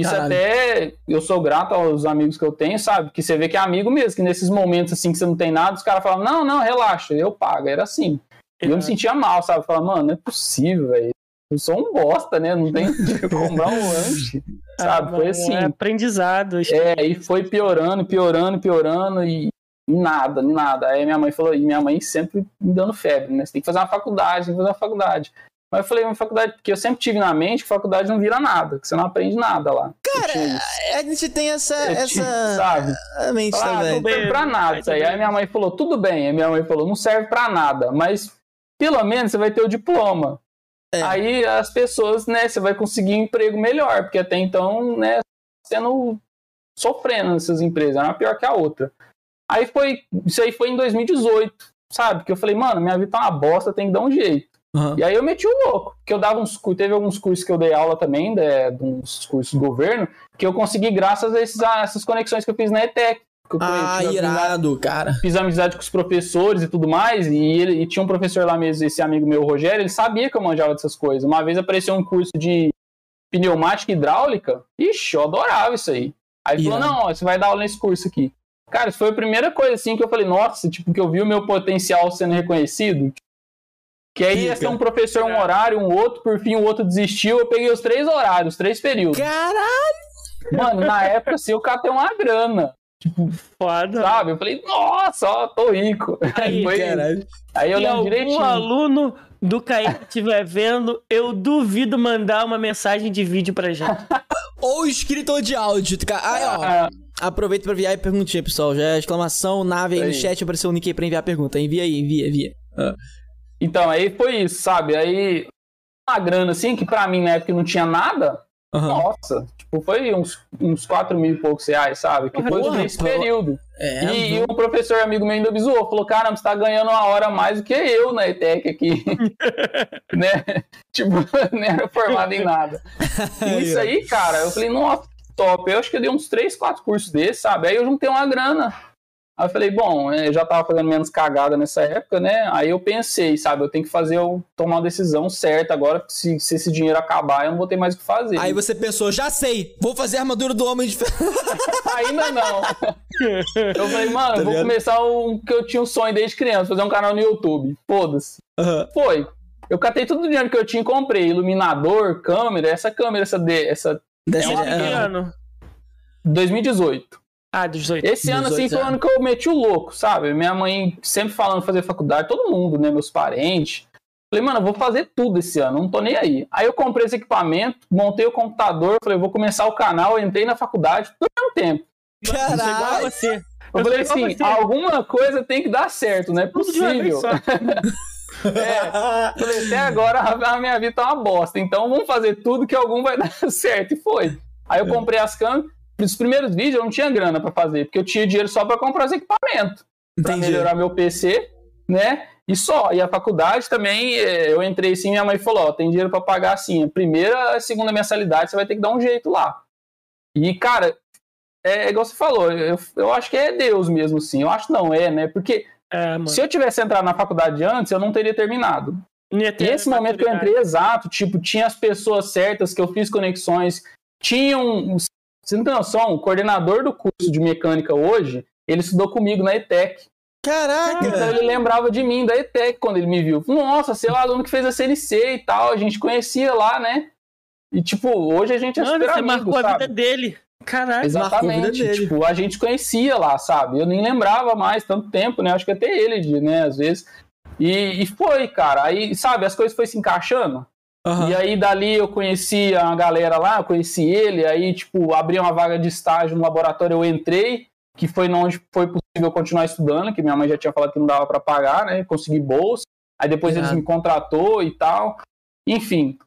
Isso Caralho. até eu sou grato aos amigos que eu tenho, sabe? Que você vê que é amigo mesmo, que nesses momentos assim que você não tem nada, os caras falam, não, não, relaxa, eu pago. Era assim. E eu me sentia mal, sabe? Falar, mano, não é possível, velho. Eu sou um bosta, né? Não tem comprar um lanche. Sabe? Foi assim. É aprendizado. É, e foi piorando, piorando, piorando, e, nada, nada. Aí minha mãe falou, e minha mãe sempre me dando febre, né? Você tem que fazer uma faculdade, tem que fazer uma faculdade. Mas eu falei, uma faculdade, porque eu sempre tive na mente que faculdade não vira nada, que você não aprende nada lá. Cara, tinha. A gente tem essa. Eu tinha, essa... sabe? A mente Ah, também. não serve pra nada isso aí. Aí minha mãe falou, tudo bem. Aí minha mãe falou, não serve pra nada, mas pelo menos você vai ter o diploma. É. Aí as pessoas, né, você vai conseguir um emprego melhor, porque até então, né, sendo sofrendo nessas empresas, uma pior que a outra. Aí foi, isso aí foi em 2018, sabe? Que eu falei, mano, minha vida tá uma bosta, tem que dar um jeito. Aham. E aí eu meti o louco, porque eu dava uns teve alguns cursos que eu dei aula também, de, de uns cursos do governo, que eu consegui graças a, esses, a essas conexões que eu fiz na ETEC. que Ah, fiz irado, cara. Fiz amizade com os professores e tudo mais, e, ele, e tinha um professor lá mesmo, esse amigo meu, o Rogério, ele sabia que eu manjava dessas coisas. Uma vez apareceu um curso de pneumática hidráulica, ixi, eu adorava isso aí. Aí ele falou, não, ó, você vai dar aula nesse curso aqui. Cara, isso foi a primeira coisa assim que eu falei, nossa, tipo, que eu vi o meu potencial sendo reconhecido. Que aí ia Pica. ser um professor um horário, um outro, por fim o outro desistiu, eu peguei os três horários, os três períodos. Caralho! Mano, na época, assim, o cara tem uma grana, Foda. sabe? Eu falei, nossa, ó, tô rico. Aí, Foi- Caralho. aí eu Se lembro algum direitinho. aluno do Kaique estiver vendo, eu duvido mandar uma mensagem de vídeo pra gente. Ou escrito ou de áudio. Cara. Aí, ó. Ah, Aproveita pra enviar a perguntinha, pessoal. Já é exclamação, nave aí no Aí. chat, apareceu o nick aí pra enviar a pergunta. Envia aí, envia, envia. Então, aí foi isso, sabe? Aí, uma grana assim, que pra mim na época não tinha nada, Aham. nossa, tipo, foi uns, uns 4 mil e poucos reais, sabe? Que foi nesse período. É, e, e um professor amigo meu ainda zoou, falou, caramba, você tá ganhando uma hora a mais do que eu na ETEC aqui. né? Tipo, não era formado em nada. E isso aí, cara, eu falei, nossa, top. Eu acho que eu dei uns 3, 4 cursos desses, sabe? Aí eu juntei uma grana. Aí eu falei, bom, eu já tava fazendo menos cagada nessa época, né? Aí eu pensei, sabe, eu tenho que fazer, eu tomar uma decisão certa agora, porque se, se esse dinheiro acabar, eu não vou ter mais o que fazer. Aí você pensou, já sei, vou fazer a armadura do Homem de Ferro. Ainda não. eu falei, mano, Tá eu vou ligado? começar o que eu tinha um sonho desde criança, fazer um canal no YouTube. Foda-se. Aham. Foi. Eu catei todo o dinheiro que eu tinha e comprei. Iluminador, câmera, essa câmera, essa, D, essa Dessa- É um aham. ano. 2018. Ah, 18. Esse ano, assim, 18 foi o ano que eu meti o louco, sabe? Minha mãe sempre falando fazer faculdade, todo mundo, né? Meus parentes. Falei, mano, eu vou fazer tudo esse ano, não tô nem aí. Aí eu comprei esse equipamento, montei o computador, falei, vou começar o canal, entrei na faculdade, tudo ao mesmo tempo. Eu sou igual a Caralho! você. Eu, Eu falei igual assim, você. alguma coisa tem que dar certo, não é uma vez possível. É, falei, até agora a minha vida tá uma bosta, então vamos fazer tudo que algum vai dar certo. E foi. Aí eu comprei as câmeras. Os primeiros vídeos eu não tinha grana pra fazer, porque eu tinha dinheiro só pra comprar os equipamentos. Pra Entendi. melhorar meu PC, né? E só. E a faculdade também, eh, eu entrei assim, minha mãe falou, ó, tem dinheiro pra pagar assim, a primeira, a segunda mensalidade, você vai ter que dar um jeito lá. E, cara, é igual você falou, eu, eu acho que é Deus mesmo, assim. Eu acho que não é, né? Porque É, se eu tivesse entrado na faculdade antes, eu não teria terminado. Ter esse momento que eu entrei exato, tipo, tinha as pessoas certas, que eu fiz conexões, tinha um. Você não tem noção, o coordenador do curso de mecânica hoje, ele estudou comigo na ETEC. Então Caraca! ele lembrava de mim da ETEC quando ele me viu. Nossa, é o aluno que fez a CNC e tal, a gente conhecia lá, né? E tipo, hoje a gente é Mano, super você amigo, marcou a sabe? vida dele. A vida Exatamente. dele. Tipo, a gente conhecia lá, sabe? Eu nem lembrava mais tanto tempo, né? Acho que até ele, né, às vezes. E, e foi, cara. Aí, sabe, as coisas foram se encaixando. Aham. E aí, dali, eu conheci a galera lá, eu conheci ele. Aí, tipo, abri uma vaga de estágio no laboratório, eu entrei, que foi onde foi possível continuar estudando, que minha mãe já tinha falado que não dava pra pagar, né? Consegui bolsa. Aí depois eles Irado. me contratou e tal. Enfim,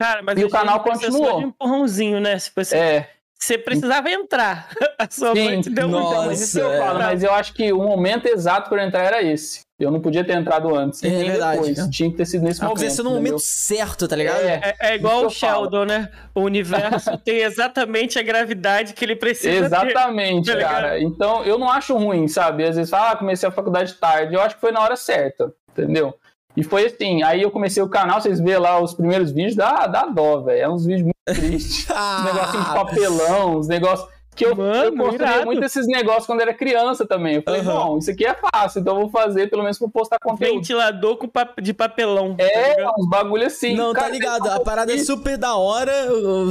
Cara, mas E o canal continuou. de um empurrãozinho, né? Se você, é. você precisava entrar. A sua Sim, mãe te deu nossa. Então, mas isso eu falo, mas eu acho que o momento exato para eu entrar era esse. Eu não podia ter entrado antes. É e verdade, depois. né? Tinha que ter sido nesse momento. Aconteceu no entendeu? momento certo, tá ligado? É. É, é igual o. Sheldon, né? O universo tem exatamente a gravidade que ele precisa ter. Exatamente, tá ligado? cara. Então, eu não acho ruim, sabe? Às vezes fala, ah, comecei a faculdade tarde. Eu acho que foi na hora certa, entendeu? E foi assim, aí eu comecei o canal, vocês vê lá os primeiros vídeos, dá, dá dó, velho. É uns vídeos muito tristes. Ah, Uns negocinhos de papelão, uns negócios. Que eu, Mano, eu construía irado. muito esses negócios quando era criança também. Eu falei, Aham. bom, isso aqui é fácil, então eu vou fazer pelo menos pra postar conteúdo. Ventilador com pap- de papelão. tá É, ligado? uns bagulho assim. Não, tá Cara, ligado? tem A parada é super da hora,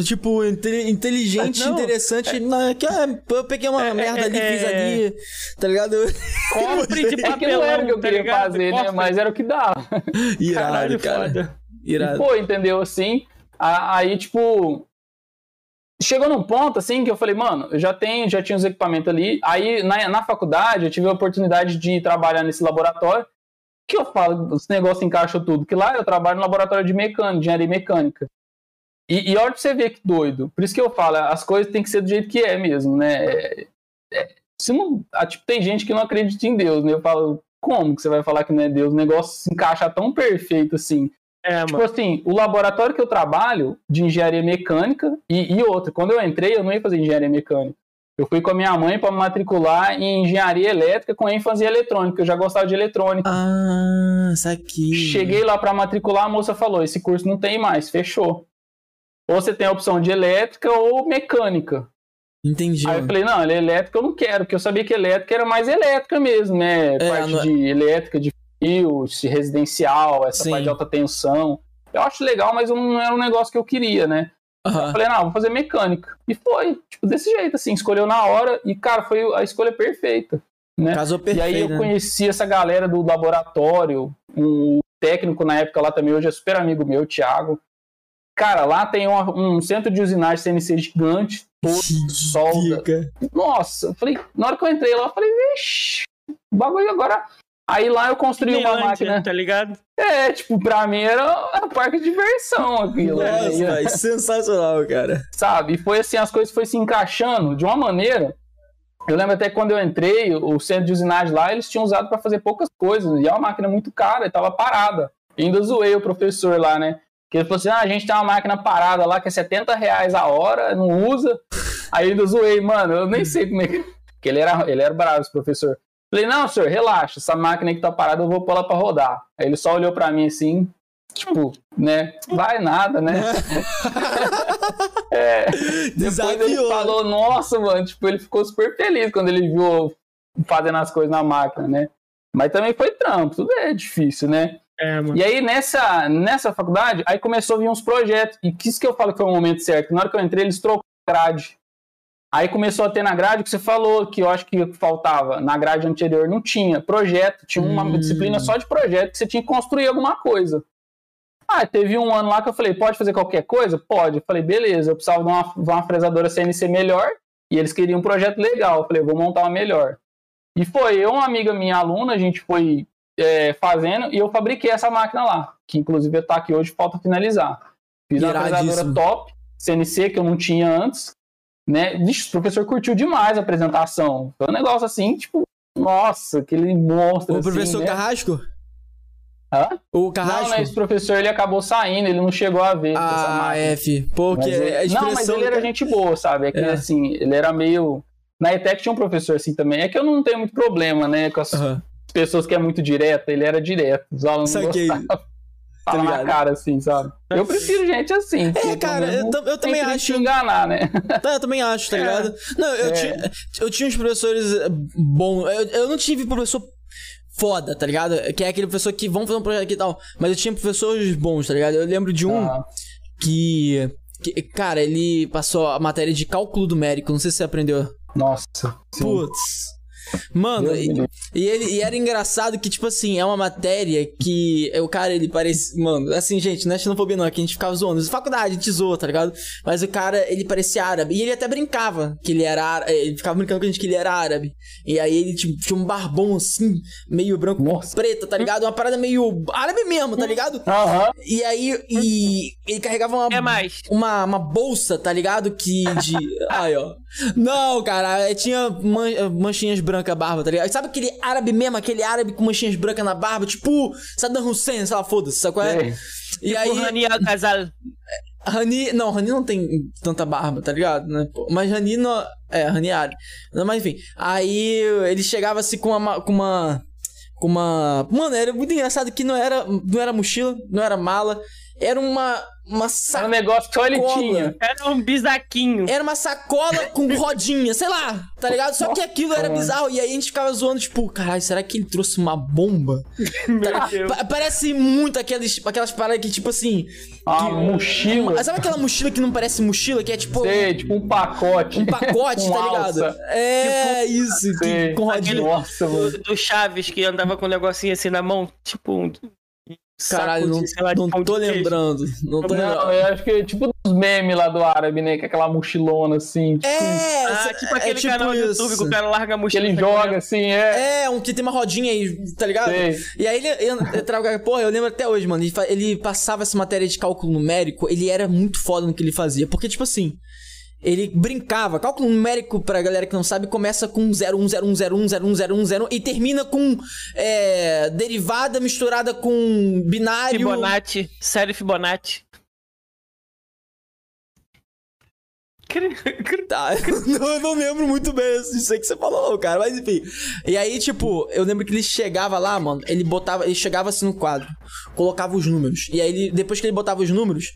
tipo, inte- inteligente, Não, interessante. Não, que, ah, eu peguei uma É, merda ali, é, fiz é. ali, tá ligado? Compre de É que não era o que eu papelão, tá queria ligado? fazer, né? Mas era o que dava. Irado, Caralho, cara. foda. E Irado. foi, entendeu? Assim, aí, tipo. Chegou num ponto, assim, que eu falei, mano, eu já tenho, já tinha os equipamentos ali. Aí, na, na faculdade, eu tive a oportunidade de trabalhar nesse laboratório. Que eu falo, os negócios encaixam tudo. Que lá eu trabalho no laboratório de mecânica, engenharia mecânica. E, e olha pra você ver que doido. Por isso que eu falo, as coisas têm que ser do jeito que é mesmo, né? É- é- se não, ah, tipo, tem gente que não acredita em Deus, né? Eu falo, como que você vai falar que não é Deus? O negócio se encaixa tão perfeito assim. É, Tipo mano. assim, o laboratório que eu trabalho de engenharia mecânica e, e outra, quando eu entrei, eu não ia fazer engenharia mecânica. Eu fui com a minha mãe para matricular em engenharia elétrica com ênfase em eletrônica. Eu já gostava de eletrônica. Ah, isso aqui. Cheguei lá para matricular, a moça falou: esse curso não tem mais, fechou. Ou você tem a opção de elétrica ou mecânica. Entendi. Aí eu falei, não, é elétrica eu não quero, porque eu sabia que elétrica era mais elétrica mesmo, né? É, parte não é- de elétrica, de de residencial, essa Sim. parte de alta tensão. Eu acho legal, mas não era um negócio que eu queria, né? Aham. Eu falei, não, vou fazer mecânica. E foi, tipo, desse jeito, assim, escolheu na hora e, cara, foi a escolha perfeita, né? Casou E perfeito. aí eu né? conheci essa galera do laboratório, um técnico na época lá também, hoje é super amigo meu, o Thiago. Cara, lá tem uma- um centro de usinagem CNC gigante, todo solda. Nossa, eu falei, na hora que eu entrei lá, eu falei, vixe, o bagulho agora. Aí lá eu construí uma Finlândia, máquina. tá ligado? É, tipo, pra mim era um parque de diversão aquilo. né? Nossa, velho, sensacional, cara. sabe? E foi assim, as coisas foram se encaixando de uma maneira. Eu lembro até que quando eu entrei, o centro de usinagem lá, eles tinham usado para fazer poucas coisas. E é uma máquina muito cara e tava parada. E ainda zoei o professor lá, né? Que ele falou assim: ah, a gente tem uma máquina parada lá que é 70 reais a hora, não usa. Aí ainda zoei, mano, eu nem sei como é que. Porque ele era, ele era bravo, esse professor. Falei, não, senhor, relaxa, essa máquina aí que tá parada eu vou pôr ela pra rodar. Aí ele só olhou pra mim assim, tipo, né? Vai nada, né? é, depois ele falou, nossa, mano, tipo, ele ficou super feliz quando ele viu eu fazendo as coisas na máquina, né? Mas também foi trampo, tudo é difícil, né? É, mano. E aí, nessa, nessa faculdade, aí começou a vir uns projetos. E que isso que eu falo que foi o momento certo. Na hora que eu entrei, eles trocaram a grade. Aí começou a ter na grade que você falou, que eu acho que faltava. Na grade anterior não tinha. Projeto. Tinha uma Hum. disciplina só de projeto, que você tinha que construir alguma coisa. Ah, teve um ano lá que eu falei, pode fazer qualquer coisa? Pode. Eu falei, beleza, eu precisava de uma, de uma fresadora CNC melhor. E eles queriam um projeto legal. Eu falei, vou montar uma melhor. E foi eu, uma amiga minha aluna, a gente foi é, fazendo e eu fabriquei essa máquina lá, que inclusive está aqui hoje, falta finalizar. Fiz uma fresadora top, CNC, que eu não tinha antes, né? Vixe, o professor curtiu demais a apresentação. Foi um negócio assim, tipo, nossa, aquele monstro. O assim, professor né? Carrasco? Hã? O Não, Carrasco? não, esse professor ele acabou saindo, ele não chegou a ver Ah, máquina. F. Pô, que a expressão... Não, mas ele era gente boa, sabe? É que É. assim, ele era meio. Na ETEC tinha um professor assim também. É que eu não tenho muito problema, né? Com as Aham. pessoas que é muito direta, ele era direto. Os alunos não Saquei. gostavam. Fala na ligado? cara, assim, sabe? Eu prefiro gente assim. É, cara, pelo eu, eu também acho. enganar, né? Tá, eu também acho, tá É. ligado? Não, eu, É. tinha, eu tinha uns professores eh, bons. Eu, eu não tive professor foda, tá ligado? Que é aquele professor que vão fazer um projeto aqui e tal. Mas eu tinha professores bons, tá ligado? Eu lembro de um Ah, que, que. Cara, ele passou a matéria de cálculo numérico. Não sei se você aprendeu. nossa. sim. Putz. Mano, e, e ele e era engraçado que, tipo assim, é uma matéria que o cara, ele parece. Mano, assim, gente, não é xenofobia, não, é que a gente ficava zoando. Faculdade, a gente zoa, tá ligado? Mas o cara, ele parecia árabe. E ele até brincava que ele era árabe. Ele ficava brincando com a gente que ele era árabe. E aí ele tipo, tinha um barbão assim, meio branco Nossa. preta, tá ligado? Uma parada meio árabe mesmo, tá ligado? Aham. E aí, e ele carregava uma, É mais. uma, uma bolsa, tá ligado? Que de. Ai, ó. Não, cara, tinha man- manchinhas brancas branca a barba, tá ligado? Sabe aquele árabe mesmo, aquele árabe com manchinhas brancas na barba, tipo Saddam Hussein, sei lá, foda-se, sabe qual é? Sei. E Tipo aí, Rani Al-Ghazal. Rani, não, Rani não tem tanta barba, tá ligado, né? Mas Rani não, é, Rani é árabe. Mas enfim, aí ele chegava assim com uma, com uma, com uma, mano, era muito engraçado que não era, não era mochila, não era mala, era uma, uma Era um sacola. negócio que só ele Sacola. tinha. Era um bisaquinho. Era uma sacola com rodinha, sei lá, tá ligado? Só que aquilo era bizarro. E aí a gente ficava zoando, tipo, caralho, será que ele trouxe uma bomba? Meu Deus. Pa- parece muito aqueles, aquelas paradas que, tipo assim. Uma mochila. Mas Sabe aquela mochila que não parece mochila? Que é tipo. Sei, tipo um pacote. Um pacote, Com tá ligado? alça. É, isso, que- com rodinha. Nossa, mano. Do, do Chaves que andava com um negocinho assim na mão, tipo um. Caralho, não, lá, não tô lembrando. Não tô Não, lembrando. eu acho que é tipo dos memes lá do árabe, né? Que é aquela mochilona assim. Tipo, É, Ah, é tipo aquele tipo canal do isso. YouTube que o cara larga a que mochila. ele tá joga assim, é. É, um que tem uma rodinha aí, tá ligado? Sei. E aí ele entra- entrava, porra, eu lembro até hoje, mano, ele, ele passava essa matéria de cálculo numérico, ele era muito foda no que ele fazia, porque, tipo assim, ele brincava, cálculo numérico, pra galera que não sabe, começa com 0101010101 e termina com é, derivada misturada com binário... Fibonacci, série Fibonacci. Tá, não, eu não lembro muito bem disso aí que você falou, cara. Mas enfim. E aí, tipo, eu lembro que ele chegava lá, mano. Ele botava. Ele chegava assim no quadro, colocava os números. E aí, ele, depois que ele botava os números,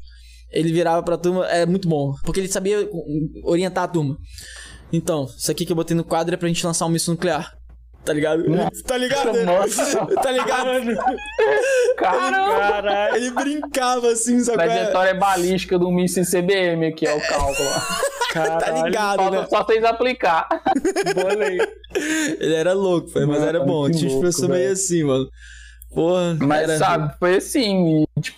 ele virava pra turma. É muito bom. Porque ele sabia orientar a turma. Então, isso aqui que eu botei no quadro é pra gente lançar um míssil nuclear. Tá ligado? Tá ligado? Nossa. Tá ligado? Caramba! Caralho. Ele brincava assim, sabe? é? Trajetória balística do míssil CBM aqui, é o cálculo. Tá ligado, Falta né? só vocês aplicar. Bolei. Ele era louco, foi, mas Mano, era bom. que Tinha uns professores meio assim, mano. Porra. Mas era- sabe, foi assim, tipo,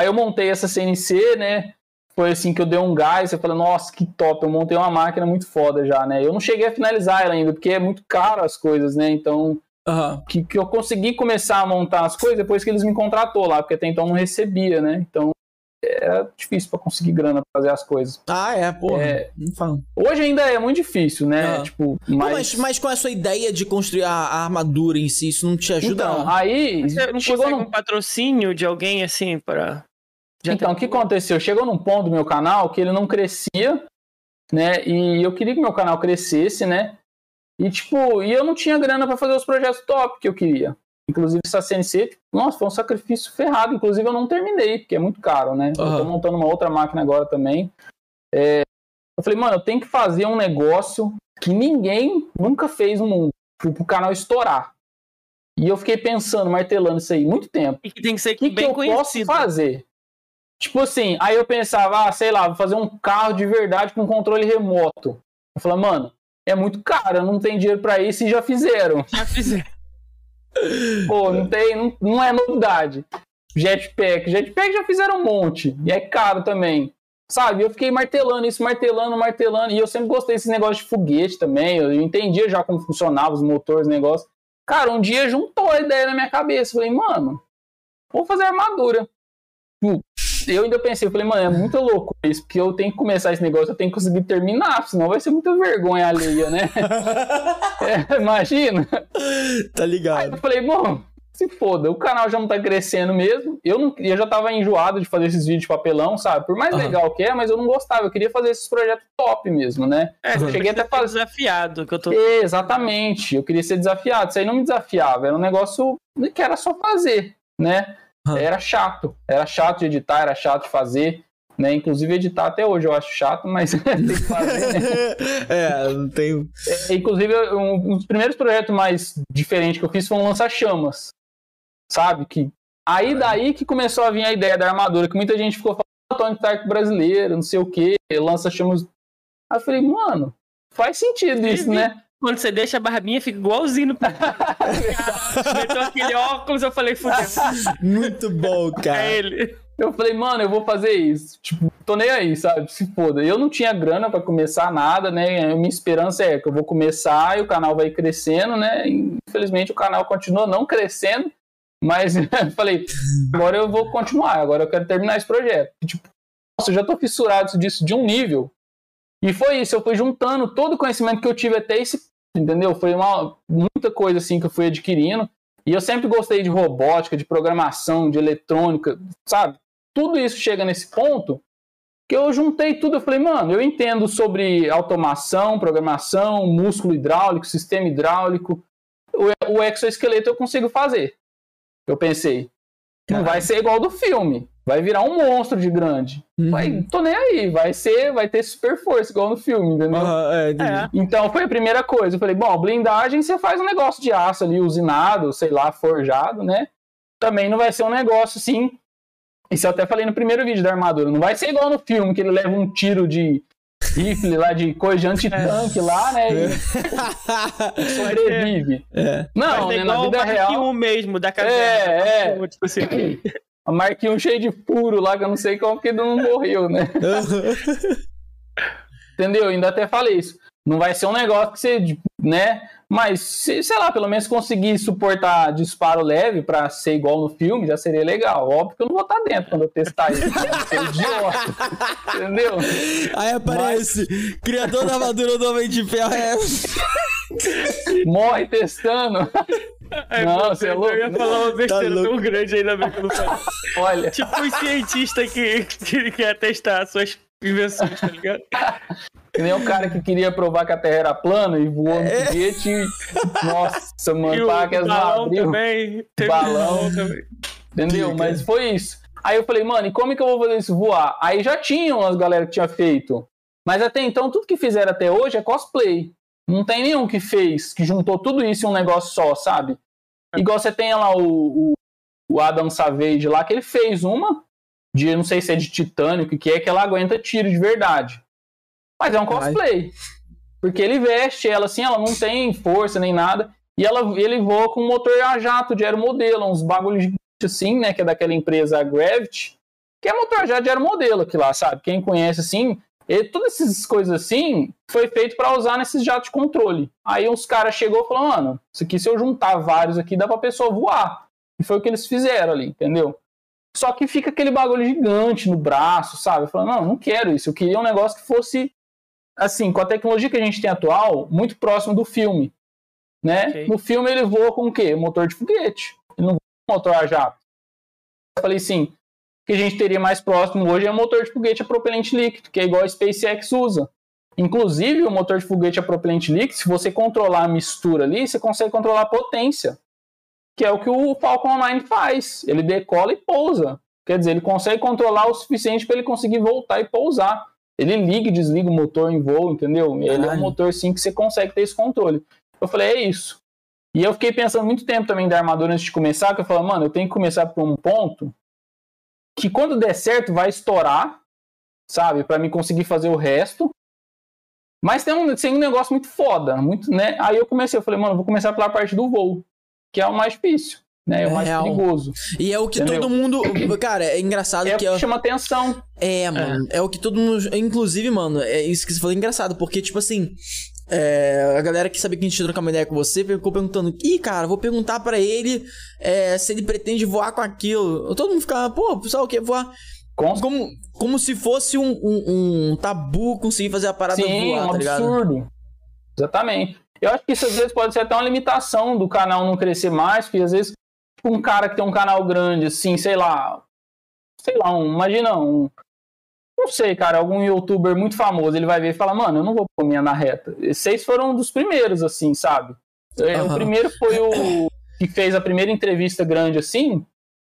aí eu montei essa CNC, né? Foi assim que eu dei um gás, eu falei, nossa, que top, eu montei uma máquina muito foda já, né? Eu não cheguei a finalizar ela ainda, porque é muito caro as coisas, né? Então, Aham. que, que eu consegui começar a montar as coisas depois que eles me contratou lá, porque até então eu não recebia, né? Então, era difícil pra conseguir grana pra fazer as coisas. Ah, é, porra. É. Hoje ainda é muito difícil, né? Ah. Tipo, Pô, mas... Mas... mas com a sua ideia de construir a, a armadura em si, isso não te ajuda, então, não? aí Você não chegou consegue num um patrocínio de alguém assim pra. Então, o que aconteceu? Chegou num ponto do meu canal que ele não crescia, né? E eu queria que meu canal crescesse, né? E, tipo, e eu não tinha grana para fazer os projetos top que eu queria. Inclusive, essa CNC, nossa, foi um sacrifício ferrado. Inclusive, eu não terminei, porque é muito caro, né? Eu tô montando uma outra máquina agora também. É, Eu falei, mano, eu tenho que fazer um negócio que ninguém nunca fez no mundo, pro, pro canal estourar. E eu fiquei pensando, martelando isso aí, muito tempo E que tem que ser o que, que bem eu posso conhecido. fazer? Tipo assim, aí eu pensava, ah, sei lá, vou fazer um carro de verdade com controle remoto. Eu falei, mano, é muito caro, não tenho dinheiro pra isso e já fizeram. Já fizeram. Pô, não tem, não, não é novidade. Jetpack, jetpack já fizeram um monte, e é caro também. Sabe, eu fiquei martelando isso, martelando, martelando, e eu sempre gostei desse negócio de foguete também, eu entendia já como funcionava os motores, negócio. Cara, um dia juntou a ideia na minha cabeça, falei, mano, vou fazer armadura. Tipo, Eu ainda pensei, eu falei, mano, é muito louco isso, porque eu tenho que começar esse negócio, eu tenho que conseguir terminar, senão vai ser muita vergonha alheia, né? É, imagina. Tá Aí ligado? eu falei, bom, se foda, o canal já não tá crescendo mesmo. Eu, não, eu já tava enjoado de fazer esses vídeos de papelão, sabe? Por mais Aham. legal que é, mas eu não gostava. Eu queria fazer esses projetos top mesmo, né? É, Eu cheguei até fazer. desafiado, que eu tô. Exatamente, eu queria ser desafiado. Isso aí não me desafiava, era um negócio que era só fazer, né? Era chato, era chato de editar, era chato de fazer, né? Inclusive editar até hoje eu acho chato, mas tem que fazer, né? é, não tenho. É, Inclusive, um, um dos primeiros projetos mais diferentes que eu fiz foi um lança-chamas. Sabe? Que, aí daí que começou a vir a ideia da armadura, que muita gente ficou falando, "Ah, Tony Stark brasileiro, não sei o que, lança-chamas. Aí eu falei, mano, faz sentido isso, né? Quando você deixa a barbinha, fica igualzinho no. Meteu aquele óculos, eu falei, fudeu. Muito bom, cara. É ele. Eu falei, mano, eu vou fazer isso. Tipo, tô nem aí, sabe? Se foda. Eu não tinha grana pra começar nada, né? A minha esperança é que eu vou começar e o canal vai crescendo, né? Infelizmente o canal continua não crescendo, mas eu falei, agora eu vou continuar, agora eu quero terminar esse projeto. E, tipo, nossa, eu já tô fissurado disso de um nível. E foi isso, eu fui juntando todo o conhecimento que eu tive até esse entendeu? Foi uma muita coisa assim que eu fui adquirindo. E eu sempre gostei de robótica, de programação, de eletrônica, sabe? Tudo isso chega nesse ponto que eu juntei tudo. Eu falei, mano, eu entendo sobre automação, programação, músculo hidráulico, sistema hidráulico. O, o exoesqueleto eu consigo fazer. Eu pensei, não vai ser igual do filme. Vai virar um monstro de grande. Uhum. Vai, tô nem aí, vai ser, vai ter super força, igual no filme, entendeu? Aham, é. É. Então foi a primeira coisa. Eu falei, bom, blindagem você faz um negócio de aço ali, usinado, sei lá, forjado, né? Também não vai ser um negócio assim. Isso eu até falei no primeiro vídeo da armadura. Não vai ser igual no filme, que ele leva um tiro de rifle lá, de coisa de antitanque lá, né? E sobrevive. É. Não, é né, na igual vida real. I mesmo, da caverna. É, é. Tipo assim, A marquinha cheio de furo lá, que eu não sei como que não morreu, né? Entendeu? Ainda até falei isso. Não vai ser um negócio que você, né? Mas, se- sei lá, pelo menos conseguir suportar disparo leve pra ser igual no filme, já seria legal. Óbvio que eu não vou estar dentro quando eu testar isso. Eu sou idiota. Entendeu? Aí aparece, criador da armadura do Homem de Ferro é... Morre testando. é, Não, pô, você é eu louco. ia falar uma besteira louco. tão grande ainda bem que eu não falei. Olha, tipo um cientista que, que quer testar suas invenções, tá ligado? que nem o cara que queria provar que a Terra era plana e voou no foguete. e- Nossa, mano, para que as balão abriu. também. Teve Balão. também. Entendeu? Pica. Mas foi isso. Aí eu falei, mano, e como é que eu vou fazer isso voar? Aí já tinham as galera que tinha feito. Mas até então, tudo que fizeram até hoje é cosplay. Não tem nenhum que fez, que juntou tudo isso em um negócio só, sabe? Igual você tem lá o, o, o Adam Savage lá, que ele fez uma, de não sei se é de titânio, que é, que ela aguenta tiro de verdade. Mas é um cosplay. Porque ele veste ela assim, ela não tem força nem nada. E ela, ele voa com um motor a jato de aeromodelo, uns bagulhos assim, né? Que é daquela empresa Gravity, que é motor a jato de aeromodelo aqui lá, sabe? Quem conhece assim, e todas essas coisas assim foi feito para usar nesses jatos de controle. Aí uns caras chegou e falou, mano, isso aqui se eu juntar vários aqui dá pra pessoa voar. E foi o que eles fizeram ali, entendeu? Só que fica aquele bagulho gigante no braço, sabe? Eu falo, não, não quero isso. Eu queria um negócio que fosse, assim, com a tecnologia que a gente tem atual, muito próximo do filme. Né? Ok. No filme ele voa com o quê? Motor de foguete. Ele não voa com motor a jato. Eu falei assim, o que a gente teria mais próximo hoje é o motor de foguete a propelente líquido, que é igual a SpaceX usa. Inclusive, o motor de foguete a propelente líquido, se você controlar a mistura ali, você consegue controlar a potência que é o que o Falcon 9 faz. Ele decola e pousa. Quer dizer, ele consegue controlar o suficiente para ele conseguir voltar e pousar. Ele liga e desliga o motor em voo, entendeu? Ele é um motor sim que você consegue ter esse controle. Eu falei, é isso. E eu fiquei pensando muito tempo também da armadura antes de começar, que eu falei, mano, eu tenho que começar por um ponto que quando der certo vai estourar, sabe? Para mim conseguir fazer o resto. Mas tem um, tem um negócio muito foda, muito, né? Aí eu comecei, eu falei, mano, eu vou começar pela parte do voo, que é o mais difícil, né? É o mais Real. perigoso. E é o que Entendeu? todo mundo. Cara, é engraçado É o que. que ó, chama atenção. É, mano. É. o que todo mundo. Inclusive, mano, é isso que você falou engraçado, porque, tipo assim. é, a galera que sabia que a gente trocar uma ideia com você ficou perguntando: Ih, cara, vou perguntar pra ele é, se ele pretende voar com aquilo. Todo mundo ficava, pô, o pessoal quer voar. Com Como, como se fosse um, um- um tabu conseguir fazer a parada Sim, voar, um tá ligado? absurdo. Exatamente. Eu acho que isso às vezes pode ser até uma limitação do canal não crescer mais, porque às vezes um cara que tem um canal grande, assim, sei lá, sei lá, um, imagina um, não sei, cara, algum youtuber muito famoso, ele vai ver e fala, mano, eu não vou pôr minha na reta. Vocês foram um dos primeiros, assim, sabe? Aham. O primeiro foi o que fez a primeira entrevista grande, assim,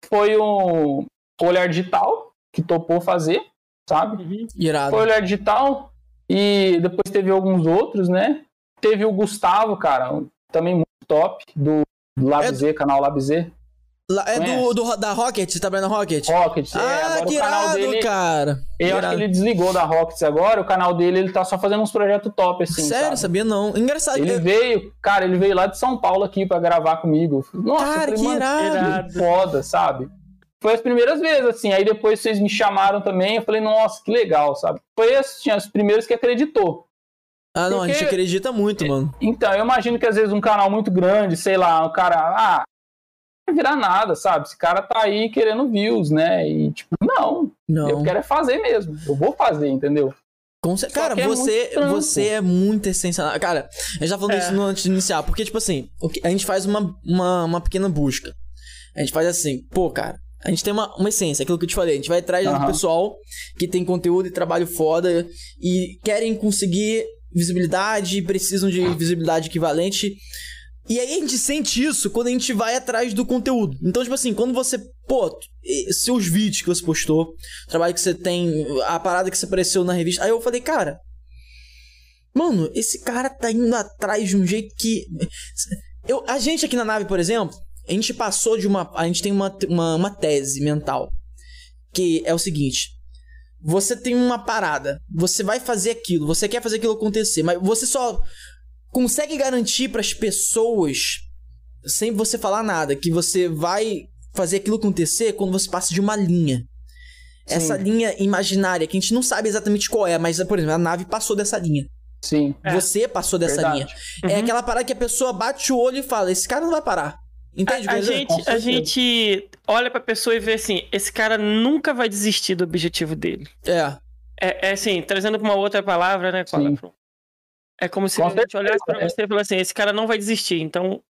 foi o Olhar Digital, que topou fazer, sabe? Uhum. Irado. Foi o Olhar Digital e depois teve alguns outros, né? Teve o Gustavo, cara, também muito top, do Lab É- Z, canal Lab Z. É do, Conhece? do, da Rocket? Tá vendo a Rocket? Rockets, é, ah, agora que o canal irado, dele. cara. Eu acho que ele desligou da Rockets agora, o canal dele ele tá só fazendo uns projetos top, assim. Sério, sabe? sabia não. Engraçado. Ele eu- veio, cara, ele veio lá de São Paulo aqui pra gravar comigo. Nossa, Cara, que irado. irado. foda, sabe? Foi as primeiras vezes, assim. Aí depois vocês me chamaram também. Eu falei, nossa, que legal, sabe? Foi assim, as primeiras que acreditou. Ah, não, a Porque- gente acredita muito, mano. Então, eu imagino que às vezes um canal muito grande, sei lá, o cara, ah, virar nada, sabe? Esse cara tá aí querendo views, né? E tipo, não, Não. eu quero é fazer mesmo. Eu vou fazer, entendeu? Com cer- Cara, é você, você é muito essencial. Cara, eu já falei É. isso no antes de iniciar. Porque, tipo assim, o que- a gente faz uma, uma, uma pequena busca. A gente faz assim, pô, cara, a gente tem uma, uma essência, aquilo que eu te falei. A gente vai atrás do Aham. pessoal que tem conteúdo e trabalho foda e querem conseguir visibilidade e precisam de visibilidade equivalente. E aí a gente sente isso quando a gente vai atrás do conteúdo. Então, tipo assim, quando você, pô, seus vídeos que você postou, trabalho que você tem, a parada que você apareceu na revista. Aí eu falei, cara, mano, esse cara tá indo atrás de um jeito que. Eu, a gente aqui na nave, por exemplo, a gente passou de uma. A gente tem uma, uma, uma tese mental. Que é o seguinte. Você tem uma parada, você vai fazer aquilo, você quer fazer aquilo acontecer, mas você só consegue garantir pras pessoas, sem você falar nada, que você vai fazer aquilo acontecer quando você passa de uma linha. Essa Sim. linha imaginária, que a gente não sabe exatamente qual é, mas, por exemplo, a nave passou dessa linha. Sim. É. Você passou dessa Verdade. linha. É Uhum. aquela parada que a pessoa bate o olho e fala: esse cara não vai parar. Entende? A, a gente, a gente olha pra pessoa e vê assim, esse cara nunca vai desistir do objetivo dele. É. É, é assim, trazendo pra uma outra palavra, né, Cola? Sim. É como se Com a gente olhasse pra certeza, você e falasse assim, esse cara não vai desistir. Então,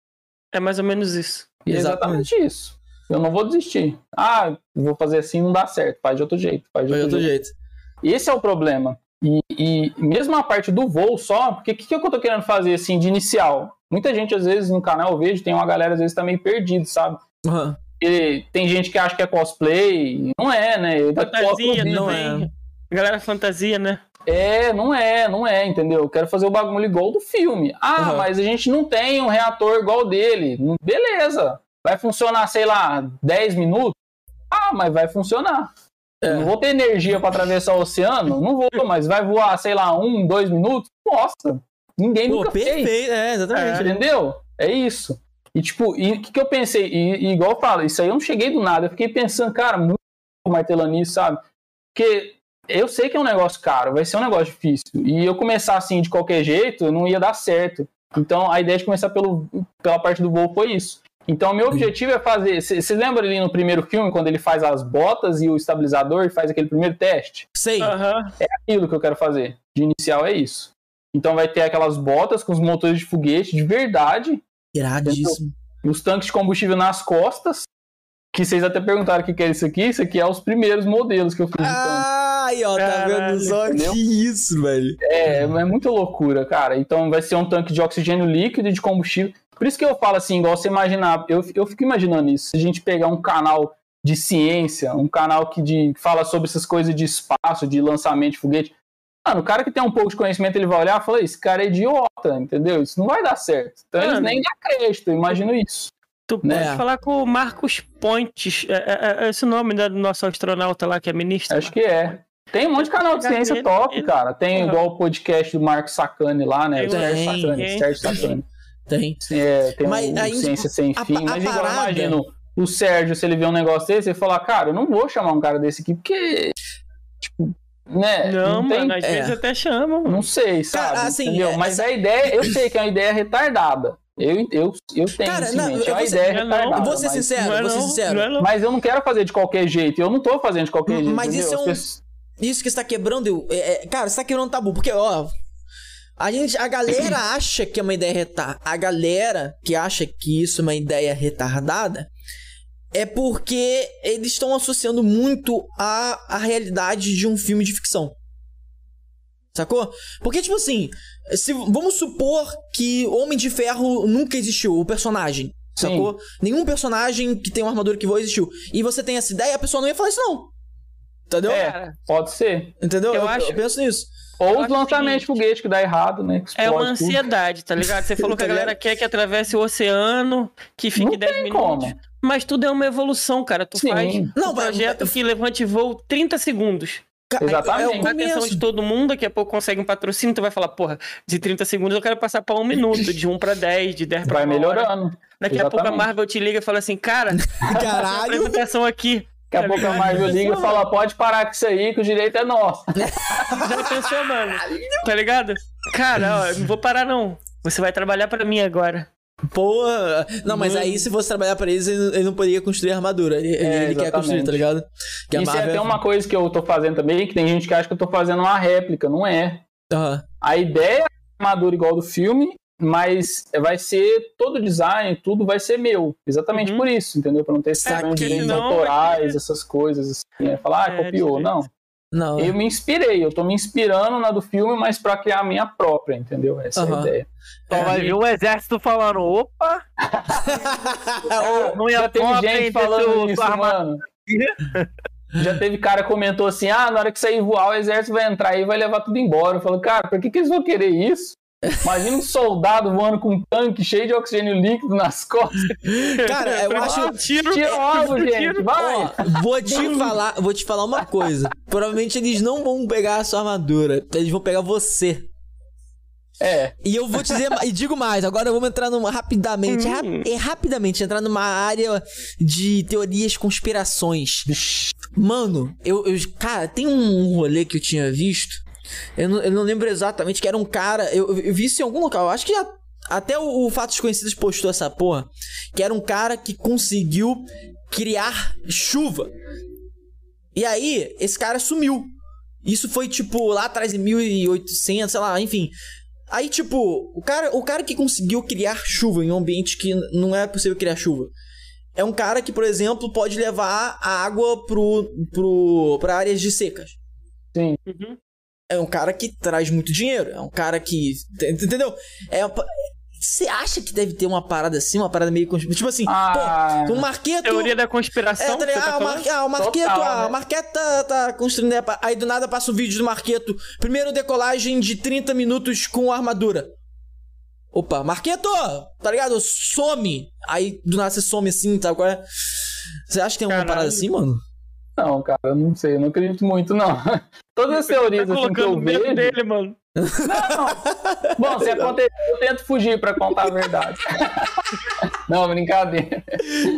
é mais ou menos isso. É exatamente isso. Eu não vou desistir. Ah, vou fazer assim, não dá certo. Faz de outro jeito. Faz de outro, outro jeito. jeito. Esse é o problema. E, e mesmo a parte do voo só, porque o que, que eu tô querendo fazer assim de inicial? Muita gente, às vezes, no canal eu vejo, tem uma galera, às vezes, tá meio perdido, sabe? Aham. E tem gente que acha que é cosplay, não é, né? Eu Fantasia não também. Galera fantasia, né? É, não é, não é, entendeu? Eu quero fazer o bagulho igual do filme. Ah, Uhum. mas a gente não tem um reator igual dele. Beleza. Vai funcionar, sei lá, 10 minutos? Ah, mas vai funcionar. É. Não vou ter energia para atravessar o oceano? Não vou, mas vai voar, sei lá, um, dois minutos? Nossa, ninguém Pô, nunca fez. perfeito. É, exatamente. Entendeu? É isso. E tipo, e o que, que eu pensei? E, e igual eu falo, isso aí eu não cheguei do nada. Eu fiquei pensando, cara, muito martelando nisso, sabe? Porque eu sei que é um negócio caro, vai ser um negócio difícil. E eu começar assim de qualquer jeito, não ia dar certo. Então a ideia de começar pelo, pela parte do voo foi isso. Então, meu objetivo é fazer. Você lembra ali no primeiro filme, quando ele faz as botas e o estabilizador e faz aquele primeiro teste? Sei. Aham. aquilo que eu quero fazer. De inicial é isso. Então vai ter aquelas botas com os motores de foguete de verdade, Iradíssimo. os tanques de combustível nas costas. Que vocês até perguntaram o que é isso aqui. Isso aqui é os primeiros modelos que eu fiz de tanque. Ai, ó, tá Caralho, vendo só? entendeu? Que isso, velho. É, é muita loucura, cara. Então vai ser um tanque de oxigênio líquido e de combustível. Por isso que eu falo assim, igual você imaginar. Eu, eu fico imaginando isso. Se a gente pegar um canal de ciência, um canal que, de, que fala sobre essas coisas de espaço, de lançamento de foguete. Mano, o cara que tem um pouco de conhecimento, ele vai olhar e fala, esse cara é idiota, entendeu? Isso não vai dar certo. Então eles Mano. nem dão crédito, eu imagino isso. Tu pode É. falar com o Marcos Pontes. É, é- é esse o nome né, do nosso astronauta lá que é ministro? Acho que é. Tem um monte de canal de ciência ele, top, ele- cara. Tem Uhum. igual o podcast do Marco Sacani lá, né? O Tem, Sacani. tem. Sérgio Sacani. Tem. É, tem Mas o aí, Ciência Sem a- Fim. a mas igual eu parada- imagino o Sérgio, se ele vê um negócio desse, ele fala, cara, eu não vou chamar um cara desse aqui, porque. Tipo, né? Não, tem- mano, às é. vezes até chamam. Não sei, sabe? Cara, assim, entendeu? é- Mas essa- a ideia, eu sei que é uma ideia retardada. Eu, eu, eu tenho Cara, não, mente. eu É uma ideia não, não, retardada. eu vou ser mas- sincero. não é vou ser não, sincero. não é não. Mas eu não quero fazer de qualquer jeito. Eu não tô fazendo de qualquer jeito. Mas entendeu? isso é um- Isso que está quebrando. eu- é- é- cara, você tá quebrando tabu. Porque, ó. A, gente, a galera acha que é uma ideia retardada. A galera que acha que isso é uma ideia retardada é porque eles estão associando muito a, a realidade de um filme de ficção. Sacou? Porque, tipo assim, se, vamos supor que Homem de Ferro nunca existiu, o personagem. Sim. Sacou? Nenhum personagem que tem uma armadura que voa existiu. E você tem essa ideia, a pessoa não ia falar isso, não. Entendeu? É, pode ser. Entendeu? Eu Eu, acho- eu penso nisso. Ou os lançamentos de foguete que dá errado, né? É uma explode tudo. ansiedade, tá ligado? Você falou que a Tá galera quer que atravesse o oceano, que fique Não 10 tem minutos. como. Mas tudo é uma evolução, cara. Tu Sim. faz Não, um mas- projeto que levante voo 30 segundos. Exatamente. É o Chama a atenção de todo mundo, daqui a pouco consegue um patrocínio, tu vai falar, porra, de 30 segundos eu quero passar pra um minuto, de 1 pra 10, de 10 pra Vai melhorando. Daqui a pouco a Exatamente. Marvel te liga e fala assim, cara, Caralho. apresentação aqui. Daqui a pouco a? Marvel liga e fala: pode parar com isso aí, que o direito é nosso. Já pensou, mano? Tá ligado? Cara, ó, não vou parar não. Você vai trabalhar pra mim agora. Porra. Não, mas aí se fosse trabalhar pra eles, ele não- poderia construir armadura. Ele, ele- É, ele quer construir, tá ligado? Que Isso é Marvel até uma coisa que eu tô fazendo também, que tem gente que acha que eu tô fazendo uma réplica, não é. Aham. A ideia é armadura igual do filme, mas vai ser todo o design, tudo vai ser meu. Exatamente Uhum. por isso, entendeu? Pra não ter esses porque direitos autorais, ter- essas coisas assim. É, falar, ah, É, copiou. de Não. Não. Eu me inspirei, eu tô me inspirando na do filme, mas pra criar a minha própria, entendeu? Essa é Aham. a ideia. Então vai vir o exército falando, opa, não ia Já teve gente falando isso, mano. Já teve cara que comentou assim: ah, na hora que sair voar, o exército vai entrar aí e vai levar tudo embora. Eu falo, cara, por que, que eles vão querer isso? Imagina um soldado voando com um tanque cheio de oxigênio líquido nas costas. Cara, eu acho. Ah, tiro, Tira logo, gente, tiro. vai! Ó, vou te falar, vou te falar uma coisa. Provavelmente eles não vão pegar a sua armadura, eles vão pegar você. É, E eu vou te dizer, e digo mais, agora vamos entrar numa rapidamente, Hum. rap- é rapidamente entrar numa área de teorias conspirações. Mano, eu, eu- cara, tem um rolê que eu tinha visto. Eu não, eu não lembro exatamente que era um cara, eu, eu vi isso em algum local. eu Acho que já- até o, o Fatos Conhecidos postou essa porra, que era um cara que conseguiu criar chuva. E aí, esse cara sumiu. Isso foi tipo lá atrás em 1800, sei lá, enfim. Aí, tipo, o cara, o cara que conseguiu criar chuva em um ambiente que não é possível criar chuva. É um cara que, por exemplo, pode levar a água pro, pro, pra áreas de secas. sim. Uhum. É um cara que traz muito dinheiro. É um cara que. ent- Entendeu? É. uma Você acha que deve ter uma parada assim, uma parada meio. consp- Tipo assim, Ah, pô, o Marqueto. Teoria da É, conspiração. tá você ligado? tá Ah, o? Marque- ah, o Marqueto, Total, ah, né? o Marqueto tá, tá construindo. é, pa- Aí do nada passa um vídeo do Marqueto. Primeiro decolagem de 30 minutos com armadura. Opa, Marqueto! Tá ligado? Some! Aí do nada você some assim, tá? É? Você acha que tem alguma Caralho. parada assim, mano? Não, cara, eu não sei, eu não acredito muito, não. Todas as teorias Tá assim, que colocando eu medo vejo. dele, mano. Bom, se acontecer, eu tento fugir pra contar a verdade. não, brincadeira.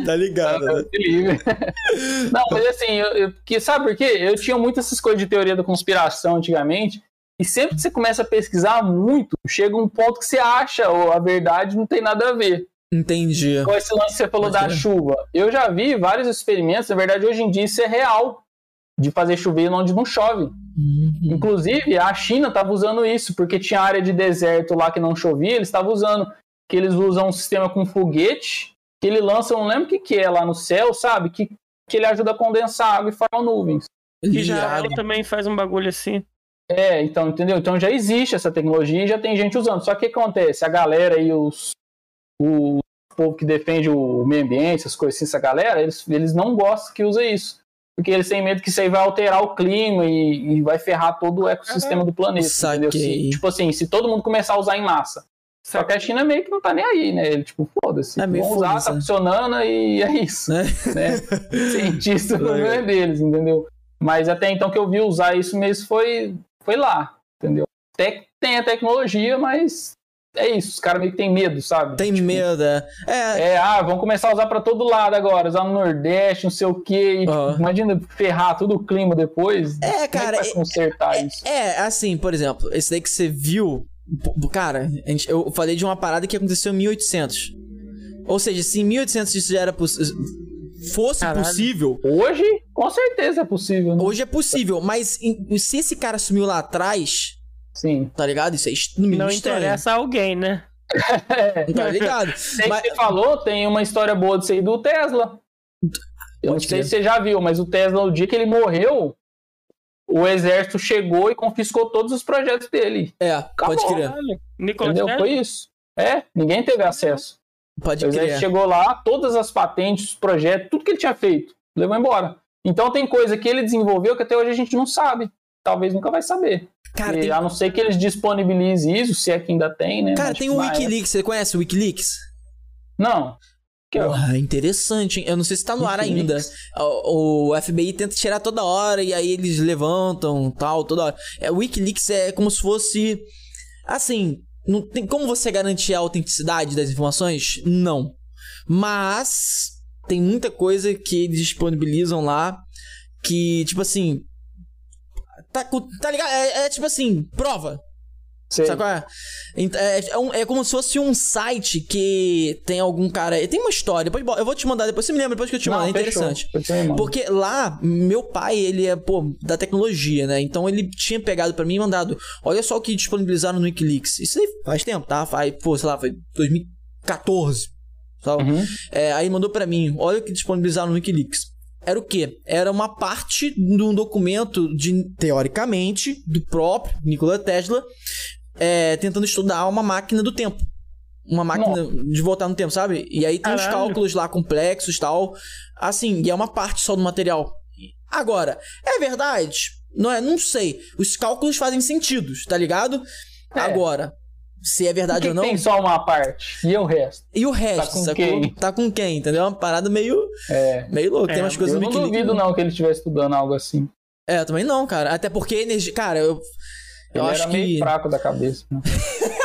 Tá ligado, me livre. Não, mas assim, eu, eu- que, sabe por quê? Eu tinha muitas essas coisas de teoria da conspiração antigamente, e sempre que você começa a pesquisar muito, chega um ponto que você acha ou a verdade não tem nada a ver. Entendi. Igual esse lance que você falou Pode da chuva. Eu já vi vários experimentos, na verdade, hoje em dia isso é real. De fazer chover onde não chove. Uhum. Inclusive, a China estava usando isso, porque tinha área de deserto lá que não chovia, eles estavam usando. Que eles usam um sistema com foguete, que ele lança, eu não lembro o que, que é lá no céu, sabe? Que, que ele ajuda a condensar água e formar nuvens. E ela também faz um bagulho assim. É, então, entendeu? Então já existe essa tecnologia e já tem gente usando. Só que o que acontece? A galera e os. O povo que defende o meio ambiente, essas coisas assim, essa galera, eles, eles não gostam que use isso. Porque eles têm medo que isso aí vai alterar o clima e, e vai ferrar todo o ecossistema do planeta. Entendeu? Saquei. Se- tipo assim, se todo mundo começar a usar em massa. Só que a China meio que não tá nem aí, né? Ele, tipo, foda-se. É Vão usar, tá né? funcionando e é isso. Né? Né? Cientista, o problema é deles, entendeu? Mas até então que eu vi usar isso mesmo foi, foi lá, entendeu? Até que tem a tecnologia, mas é isso. Os caras meio que têm medo, sabe? Tem Tipo, medo, é. É, É, ah, vão começar a usar pra todo lado agora, usar no Nordeste, não sei o quê. E, tipo, Aham. imagina ferrar todo o clima depois. É, Como cara, é consertar isso? É, assim, por exemplo, esse daí que você viu. Cara, gente- eu falei de uma parada que aconteceu em 1800. Ou seja, se em 1800 isso já era poss- fosse Caralho. possível, Hoje, com certeza é possível, né? hoje é possível. Mas se esse cara sumiu lá atrás, Sim. tá ligado? Isso é est- no mínimo Não estranho. interessa a alguém, né? É. Tá ligado? Sei Mas- que você falou, tem uma história boa disso aí do Tesla. Eu não sei crer. se você já viu, mas o Tesla, o dia que ele morreu, o exército chegou e confiscou todos os projetos dele. É, Acabou. pode crer. Entendeu? Cage? Foi isso. É, ninguém teve acesso. Pode O exército crer. chegou lá, todas as patentes, os projetos, tudo que ele tinha feito, levou embora. Então tem coisa que ele desenvolveu que até hoje a gente não sabe. Talvez nunca vai saber. Cara, tem, A não ser que eles disponibilizem isso, se é que ainda tem, né? cara, Mas, tem tipo, o época- Wikileaks. Você conhece o Wikileaks? Não. Que o- Porra, interessante, hein? Eu não sei se tá no ar ainda. O, o FBI tenta tirar toda hora e aí eles levantam tal, toda hora. É, o Wikileaks é como se fosse. Assim, não tem como você garantir a autenticidade das informações? Não. Mas tem muita coisa que eles disponibilizam lá que, tipo assim. Tá, tá ligado? É, é tipo assim, prova. Sei. Sabe qual é? É, é, um- é como se fosse um site que tem algum cara. Tem uma história. Depois, eu vou te mandar depois. Você me lembra depois que eu te mando. É fechou. interessante. Manda. Porque lá, meu pai, ele é, pô, da tecnologia, né? Então ele tinha pegado pra mim e mandado: olha só o que disponibilizaram no Wikileaks. Isso aí faz tempo, tá? Faz, pô, sei lá, foi 2014. Sabe? Uhum. É, aí mandou pra mim: olha o que disponibilizaram no Wikileaks. Era o quê? Era uma parte de um documento de, teoricamente, do próprio Nikola Tesla, é, tentando estudar uma máquina do tempo. Uma máquina de voltar no tempo, sabe? E aí tem os Caralho. cálculos lá complexos e tal. Assim, e é uma parte só do material. Agora, é verdade? Não é? Não sei. Os cálculos fazem sentido, tá ligado? É. Agora, se é verdade que ou não. tem só uma parte? E o resto? E o resto, com sacou? quem? Tá com quem, entendeu? É uma parada meio, É. meio louca. É, tem umas coisas Eu não duvido, não, que ele estivesse estudando algo assim. É, eu também não, cara. Até porque a energia. Cara, eu. Eu ele acho era que. meio fraco da cabeça. né?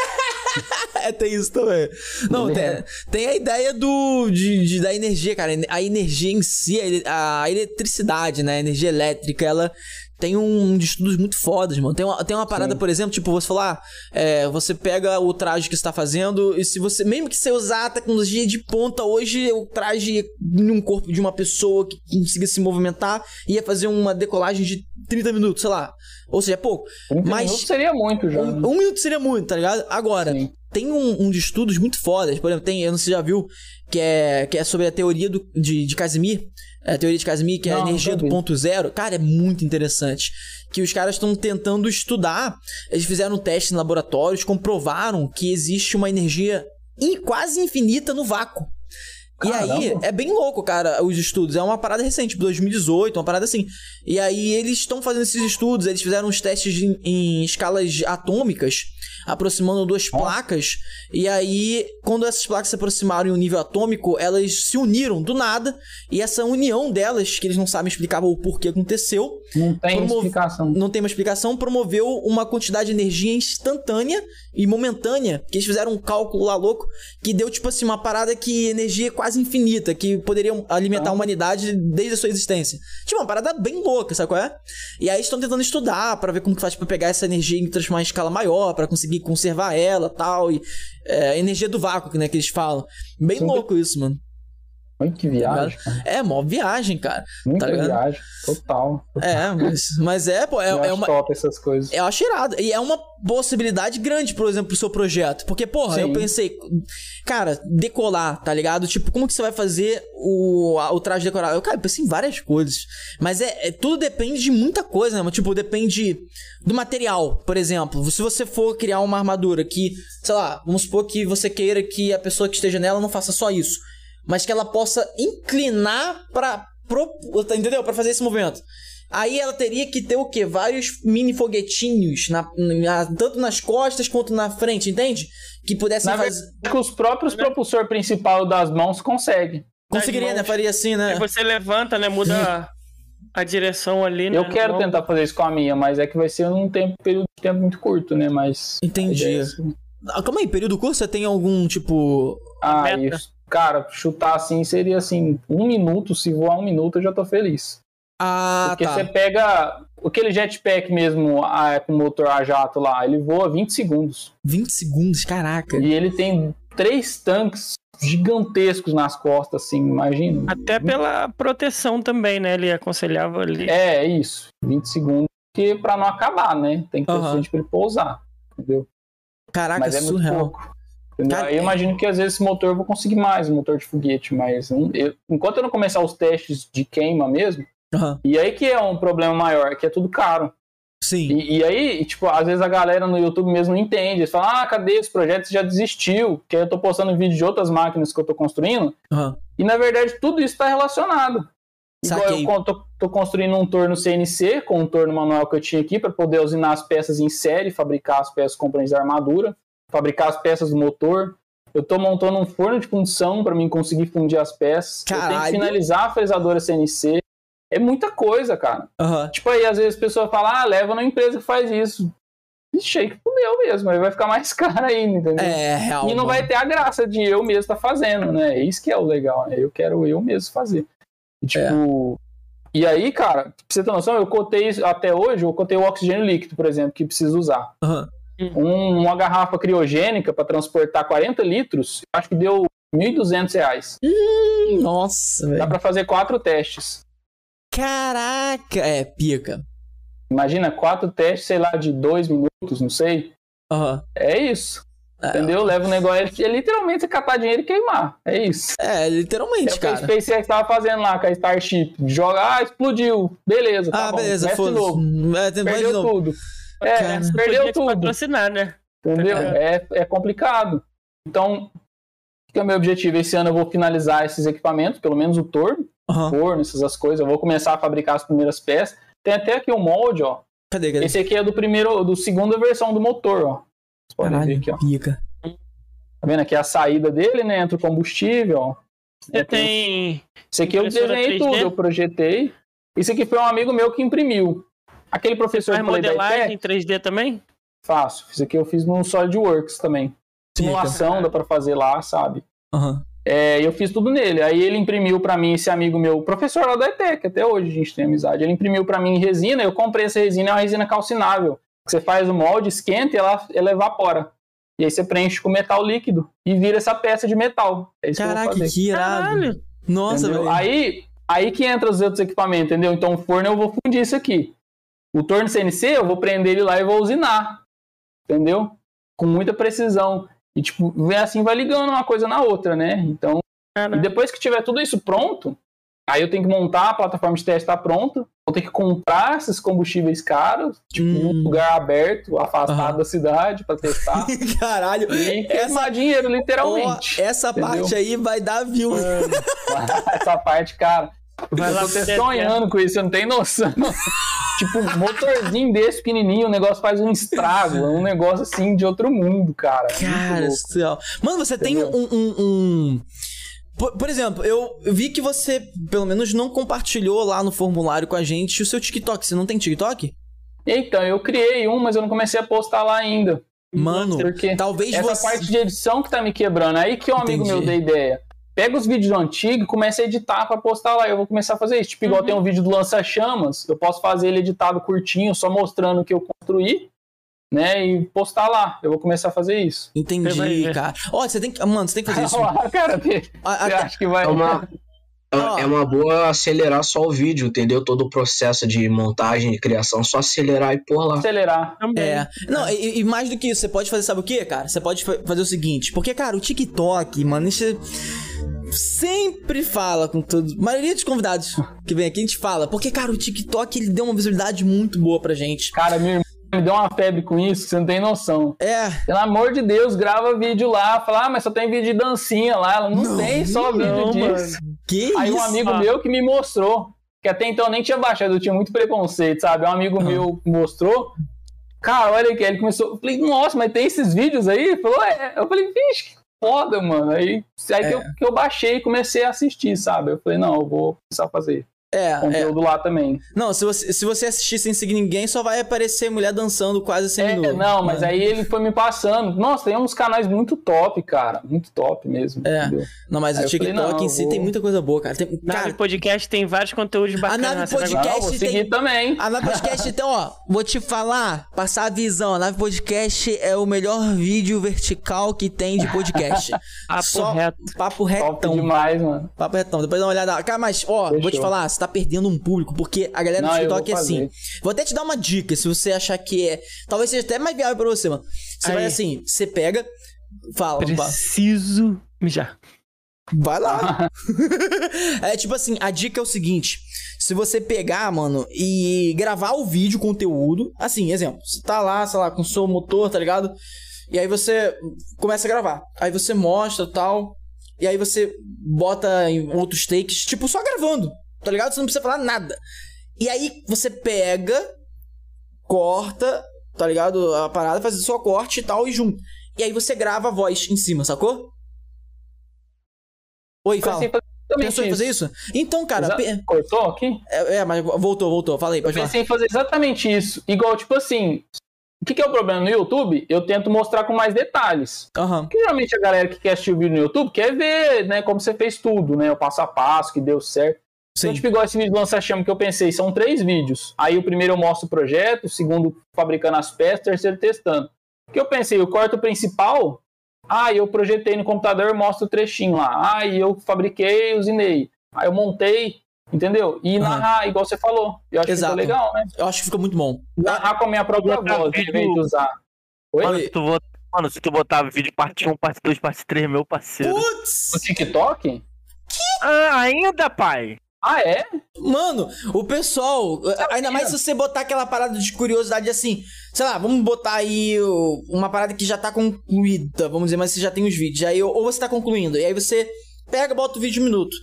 É, tem isso também. Não, tem, é. tem a ideia do, de, de- da energia, cara. A energia em si, a a eletricidade, né? A energia elétrica, ela tem um de estudos muito fodas, mano. Tem uma, tem uma parada, Sim. por exemplo, tipo, você falar, é, você pega o traje que você tá fazendo, e se você, mesmo que você usar a tecnologia de ponta hoje, o traje num corpo de uma pessoa que consiga se movimentar, ia fazer uma decolagem de 30 minutos, sei lá. Ou seja, é pouco. 30 Mas- minutos seria muito já. né? Um, um minuto seria muito, tá ligado? Agora, Sim. tem um, um de estudos muito fodas. Por exemplo, tem, eu não sei se já viu, que é, que é sobre a teoria do, de, de Casimir. É, A teoria de Casimir, que é a Não, energia nunca do ponto zero. Cara, é muito interessante. Que os caras estão tentando estudar. Eles fizeram testes em laboratórios, comprovaram que existe uma energia in- quase infinita no vácuo. E aí, Caramba. é bem louco, cara, os estudos. É uma parada recente, tipo 2018, uma parada assim. E aí, eles estão fazendo esses estudos, eles fizeram uns testes em, em escalas atômicas, aproximando duas placas. E aí, quando essas placas se aproximaram em um nível atômico, elas se uniram do nada. E essa união delas, que eles não sabem explicar o porquê aconteceu, Não tem explicação. não tem uma explicação, promoveu uma quantidade de energia instantânea e momentânea, que eles fizeram um cálculo lá louco, que deu tipo assim, uma parada que energia quase infinita, que poderia alimentar a humanidade desde a sua existência. Tipo, uma parada bem louca, sabe qual é? E aí estão tentando estudar pra ver como que faz pra pegar essa energia e transformar em escala maior, pra conseguir conservar ela tal, e é, energia do vácuo, né, que eles falam. Bem Sim. louco isso, mano. Olha que viagem. cara. É, mó viagem, cara. Muita Tá viagem. Total. É, mas, mas é, pô, é, Eu é acho uma, top essas coisas. Eu acho irado. E é uma possibilidade grande, por exemplo, pro seu projeto. Porque, porra, Sim. eu pensei, cara, decolar, tá ligado? Tipo, como que você vai fazer o, a- o traje decorado? Eu, cara, eu pensei em várias coisas. Mas é, é- tudo depende de muita coisa, né? Mas, Tipo, depende do material, por exemplo. Se você for criar uma armadura que, sei lá, vamos supor que você queira que a pessoa que esteja nela não faça só isso. Mas que ela possa inclinar pra. Pro, entendeu? Pra fazer esse movimento. Aí ela teria que ter o quê? Vários mini foguetinhos, na, na- tanto nas costas quanto na frente, entende? Que pudessem Na fazer. verdade, que os próprios propulsor principal das mãos conseguem. Conseguiria, né? mãos. Faria assim, Aí né? você levanta, né? Muda a, a direção ali, né? Eu quero Não- tentar fazer isso com a minha, mas é que vai ser num tempo, período de tempo muito curto, né? Mas. Entendi. é assim. Ah, calma aí, período curto, você tem algum tipo. Ah, Meta. isso. Cara, chutar assim seria assim, um minuto, se voar um minuto eu já tô feliz. Ah, Porque tá. você pega aquele jetpack mesmo ah, com motor a jato lá, ele voa 20 segundos. 20 segundos, caraca. E ele tem três tanques gigantescos nas costas, assim, imagina. Até pela proteção também, né? Ele aconselhava ali. É, isso. 20 segundos, que pra não acabar, né? Tem que ter gente pra ele pousar. Entendeu? Caraca, mas é muito surreal. pouco. Aí eu é- imagino que às vezes esse motor eu vou conseguir mais, um motor de foguete, mas eu- enquanto eu não começar os testes de queima mesmo, Aham. e aí que é um problema maior, que é tudo caro. Sim. E, e aí, tipo, às vezes a galera no YouTube mesmo não entende. Eles falam, ah, cadê esse projeto? Você já desistiu. Que aí eu tô postando vídeo de outras máquinas que eu tô construindo. Aham. E na verdade tudo isso está relacionado. Igual Saquei. eu con- tô, tô construindo um torno CNC com um torno manual que eu tinha aqui para poder usinar as peças em série, fabricar as peças componentes da armadura, fabricar as peças do motor. Eu tô montando um forno de fundição para mim conseguir fundir as peças. Eu tenho Caralho. que finalizar a fresadora CNC. É muita coisa, cara. Aham. Tipo aí, às vezes a pessoa fala, ah, leva na empresa que faz isso. Ixi, aí que fudeu mesmo, aí vai ficar mais caro ainda, entendeu? É, real. E não mano. vai ter a graça de eu mesmo estar fazendo, né? Isso que é o legal, né? Eu quero eu mesmo fazer. E, tipo. E aí, cara, pra você ter noção, eu cotei isso- até hoje, eu cotei o oxigênio líquido, por exemplo, que precisa usar. Aham. Um- uma garrafa criogênica para transportar 40 litros, eu acho que deu 1.200 reais. Nossa, Dá velho. para fazer quatro testes. Caraca. É, pica. Imagina, quatro testes, sei lá, de dois minutos, não sei. Aham. É isso. É. Entendeu? Leva o negócio. É literalmente você catar dinheiro e queimar. É isso. É, É literalmente, o que a cara. SpaceX tava fazendo lá com a Starship. Joga, ah, explodiu. Beleza, tá Ah, bom. beleza, foda-se. É, Perdeu tudo. É, Cara. Podia perdeu tudo. patrocinar, né? Entendeu? É, é complicado. Então, o que é o meu objetivo? Esse ano eu vou finalizar esses equipamentos, pelo menos o torno, Aham. forno, essas coisas. Eu vou começar a fabricar as primeiras peças. Tem até aqui o molde, ó. Cadê, cadê? Esse aqui é do primeiro, do segunda versão do motor, ó. Vocês podem ver aqui, ó. pica. Tá vendo aqui a saída dele, né? Entra o combustível, ó. Você tem. Esse aqui eu desenhei 3D? tudo, eu projetei. Isso aqui foi um amigo meu que imprimiu. Aquele professor Faz que modelagem em 3D também? faço. Isso aqui eu fiz no SolidWorks também. Simulação dá pra fazer lá, sabe? Aham. É, eu fiz tudo nele. Aí ele imprimiu pra mim, esse amigo meu, professor lá da ETEC, até hoje a gente tem amizade. Ele imprimiu pra mim em resina, eu comprei essa resina, é uma resina calcinável. Que você faz o molde, esquenta e ela, ela evapora. E aí você preenche com metal líquido e vira essa peça de metal. É isso que eu Caraca, vou fazer. que irado. Caralho. Nossa. Aí, aí que entra os outros equipamentos, entendeu? Então o forno eu vou fundir isso aqui. O torno CNC eu vou prender ele lá e vou usinar. Entendeu? Com muita precisão. E tipo, vem assim vai ligando uma coisa na outra, né? Então, e depois que tiver tudo isso pronto, aí eu tenho que montar a plataforma de teste tá pronta. Vou ter que comprar esses combustíveis caros, tipo, em um Hum. lugar aberto, afastado Aham. da cidade para testar. Caralho. e Essa- dinheiro, Ó, literalmente. essa Entendeu? parte aí vai dar view. Essa parte, cara. Vai eu lá deserto. sonhando com isso, você não tem noção. tipo, um motorzinho desse pequenininho, o negócio faz um estrago. É um negócio assim de outro mundo, cara. Muito Cara, céu. Mano, você tem um. Entendeu? um, um- Por, por exemplo, eu eu vi que você, pelo menos, não compartilhou lá no formulário com a gente o seu TikTok. Você não tem TikTok? Então, eu criei um, mas eu não comecei a postar lá ainda. Mano, Porque talvez essa você. parte de edição que tá me quebrando. Aí que um amigo Entendi. meu deu ideia. Pega os vídeos antigos e começa a editar pra postar lá. Eu vou começar a fazer isso. Tipo, igual Uhum. tem um vídeo do lança-chamas, eu posso fazer ele editado curtinho, só mostrando o que eu construí, né? E postar lá. Eu vou começar a fazer isso. Entendi, cara. Ó, você tem que. Mano, você tem que fazer isso. Cara Você acha que vai. É uma. é uma boa acelerar só o vídeo, entendeu? Todo o processo de montagem e criação, só acelerar e pôr lá. acelerar. Também. É. Não, e, e mais do que isso, você pode fazer, sabe o que, cara? Você pode fa- fazer o seguinte, porque, cara, o TikTok, mano, isso é- sempre fala com todos. A maioria dos convidados que vem aqui, a gente fala. Porque, cara, o TikTok ele deu uma visibilidade muito boa pra gente. Cara, irmã me deu uma febre com isso que você não tem noção. É. Pelo amor de Deus, grava vídeo lá. Fala, ah, mas só tem vídeo de dancinha lá. Ela não, Não, tem só vídeo não, disso. Que Aí um isso? amigo Ah. meu que me mostrou, que até então eu nem tinha baixado, eu tinha muito preconceito, sabe? Um amigo Ah. meu mostrou. Cara, olha aqui, ele começou. Eu falei, nossa, mas tem esses vídeos aí? Ele falou, é. Eu falei, vixe, que foda, mano. Aí, aí É. que, eu, que eu baixei e comecei a assistir, sabe? Eu falei, não, eu vou começar a fazer É, é. conteúdo lá também. Não, se você, se você assistir sem seguir ninguém, só vai aparecer mulher dançando quase sem É, não, mas aí ele foi me passando. Nossa, tem uns canais muito top, cara. Muito top mesmo. É. entendeu? Não, mas Aí o falei, TikTok não, em si eu tem vou- muita coisa boa, cara. Tem, Nave cara, Podcast tem vários conteúdos bacanas. Nave você vai Podcast- Não, vou tem- seguir também. A Nave Podcast, então, ó, vou te falar, passar a visão. A Nave Podcast é o melhor vídeo vertical que tem de podcast. Papo Só reto. Papo Top retão. demais, mano. Papo retão. Depois dá uma olhada. Cara, mas, ó, Fechou. vou te falar, você tá perdendo um público, porque a galera do Não, TikTok é assim. Vou até te dar uma dica, se você achar que é. Talvez seja até mais viável pra você, mano. Você vai Aí. assim, você pega. Fala, fala. Preciso mijar. Vai lá. é tipo assim, a dica é o seguinte: se você pegar, mano, e gravar o vídeo, conteúdo, assim, exemplo, você tá lá, sei lá, com o seu motor, tá ligado? E aí você começa a gravar. Aí você mostra tal. E aí você bota em outros takes, tipo, só gravando, tá ligado? Você não precisa falar nada. E aí você pega, corta, tá ligado? A parada, faz só corte e tal, e junto. E aí você grava a voz em cima, sacou? Oi, fala. Pensou em fazer isso? Então, cara, pe- Cortou aqui? é, é, mas voltou, voltou. Fala aí, pode. Pensei em fazer exatamente isso. Igual, tipo assim, o que, que é o problema no YouTube? Eu tento mostrar com mais detalhes. Aham. Porque geralmente a galera que quer assistir o vídeo no YouTube quer ver, né, como você fez tudo, né, o passo a passo, que deu certo. Então, Sim. tipo, igual esse vídeo do lança-chama que eu pensei, são três vídeos. Aí o primeiro eu mostro o projeto, o segundo fabricando as peças, o terceiro testando. Que eu pensei, eu corto o principal, ah, eu projetei no computador, mostro o trechinho lá. Ah, eu fabriquei, usinei. Aí eu montei, entendeu? E narrar, igual você falou. Eu acho Exato. que ficou legal, né? Eu acho que fica muito bom. Narrar com a minha própria Botar voz, em vez de usar. Oi? Mano, se tu, bot... Mano, se tu botar vídeo parte 1, parte 2, parte 3, meu parceiro. Putz! No TikTok? Ah, ainda, pai? Ah, é? Mano, o pessoal, ainda mais se você botar aquela parada de curiosidade assim, sei lá, vamos botar aí uma parada que já tá concluída, vamos dizer, mas você já tem os vídeos. Aí, ou você tá concluindo, e aí você pega, bota o vídeo de um minuto.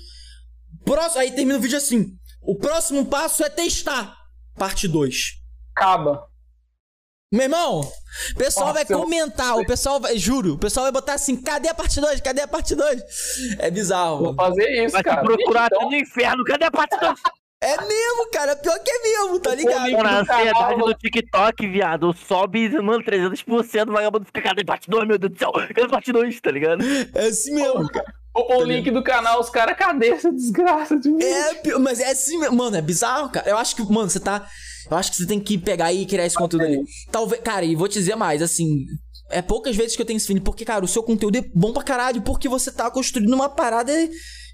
Próximo, aí termina o vídeo assim. O próximo passo é testar. Parte 2. Acaba. Meu irmão, o pessoal Nossa, vai eu- comentar, o pessoal vai, juro, o pessoal vai botar assim, cadê a parte 2? Cadê a parte 2? É bizarro. Vou fazer isso, Vai cara. procurar Então, no inferno. Cadê a parte 2? É mesmo, cara, pior que é mesmo, tá ligado? link Mano, a do canal, ansiedade do TikTok, viado, sobe, mano, 300%, o vagabundo fica, cadê a parte 2, meu Deus do céu? Cadê a parte 2, tá ligado? É assim mesmo, cara. Vou pôr o link do canal, os caras, cadê essa desgraça de mim? É, mas é assim mesmo. Mano, é bizarro, cara. Eu acho que, mano, você tá. Eu acho que você tem que pegar e criar esse conteúdo ali. Talvez. Cara, e vou te dizer mais, assim. É poucas vezes que eu tenho esse feeling, porque, cara, o seu conteúdo é bom pra caralho, porque você tá construindo uma parada.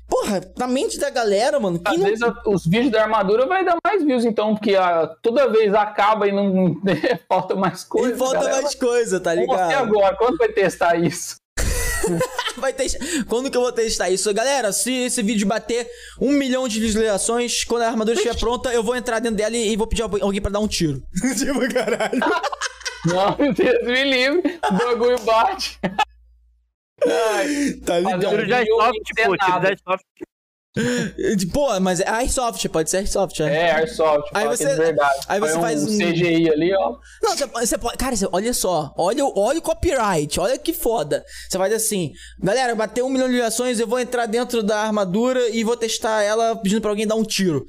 Porra, na mente da galera, mano. Às não... vezes os vídeos da armadura vai dar mais views, então, porque a- toda vez acaba e não falta mais coisa. E falta galera. mais coisa, tá assim ligado? agora? Quando vai testar isso? Vai testar. Quando que eu vou testar isso? Galera, se esse vídeo bater um milhão de visualizações, quando a armadura estiver pronta, eu vou entrar dentro dela e e vou pedir alguém pra dar um tiro. tipo, caralho. Não, Deus me livre. O bagulho bate. Ai, Tá ligado? um Tiro de Airsoft, pô, encenado. de Airsoft. Pô, mas é Airsoft, pode ser Airsoft, é. é, Airsoft. Aí fala você- é de verdade. aí você faz um- CGI ali, ó. Não, você, você pode. Cara, você- olha só. Olha, o- olha o copyright. Olha que foda. Você faz assim. Galera, bateu um milhão de ligações, eu vou entrar dentro da armadura e vou testar ela pedindo pra alguém dar um tiro.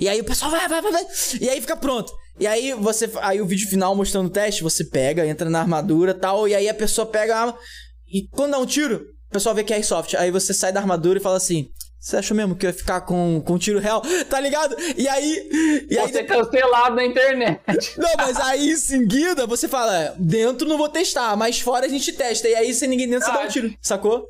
E aí o pessoal vai, vai, vai, vai. E aí fica pronto. E aí você. Aí o vídeo final mostrando o teste, você pega, entra na armadura e tal. E aí a pessoa pega a arma. E quando dá um tiro, o pessoal vê que é airsoft. Aí você sai da armadura e fala assim. Você achou mesmo que eu ia ficar com, com um tiro real? Tá ligado? E aí. E aí Você é cancelado na internet. não, mas aí em seguida você fala, dentro não vou testar, mas fora a gente testa. E aí sem ninguém dentro você dá um Verdade. tiro, sacou?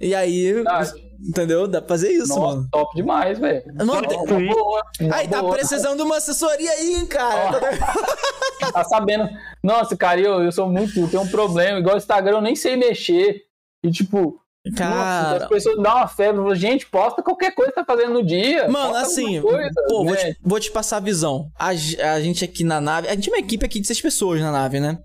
E aí, Verdade. entendeu? Dá pra fazer isso, Nossa, mano. top demais, velho. Mano, tem- boa. Aí tá boa. precisando de uma assessoria aí, hein, cara. Tá sabendo. Nossa, cara, eu, eu sou muito. Eu tenho um problema. Igual o Instagram, eu nem sei mexer. E tipo. Nossa, Cara, as pessoas dão uma febre. Gente, posta qualquer coisa que tá fazendo no dia. Mano, assim, coisa, pô, vou né? te, vou te passar a visão. A, a gente aqui na nave, a gente é uma equipe aqui de seis pessoas na nave, né?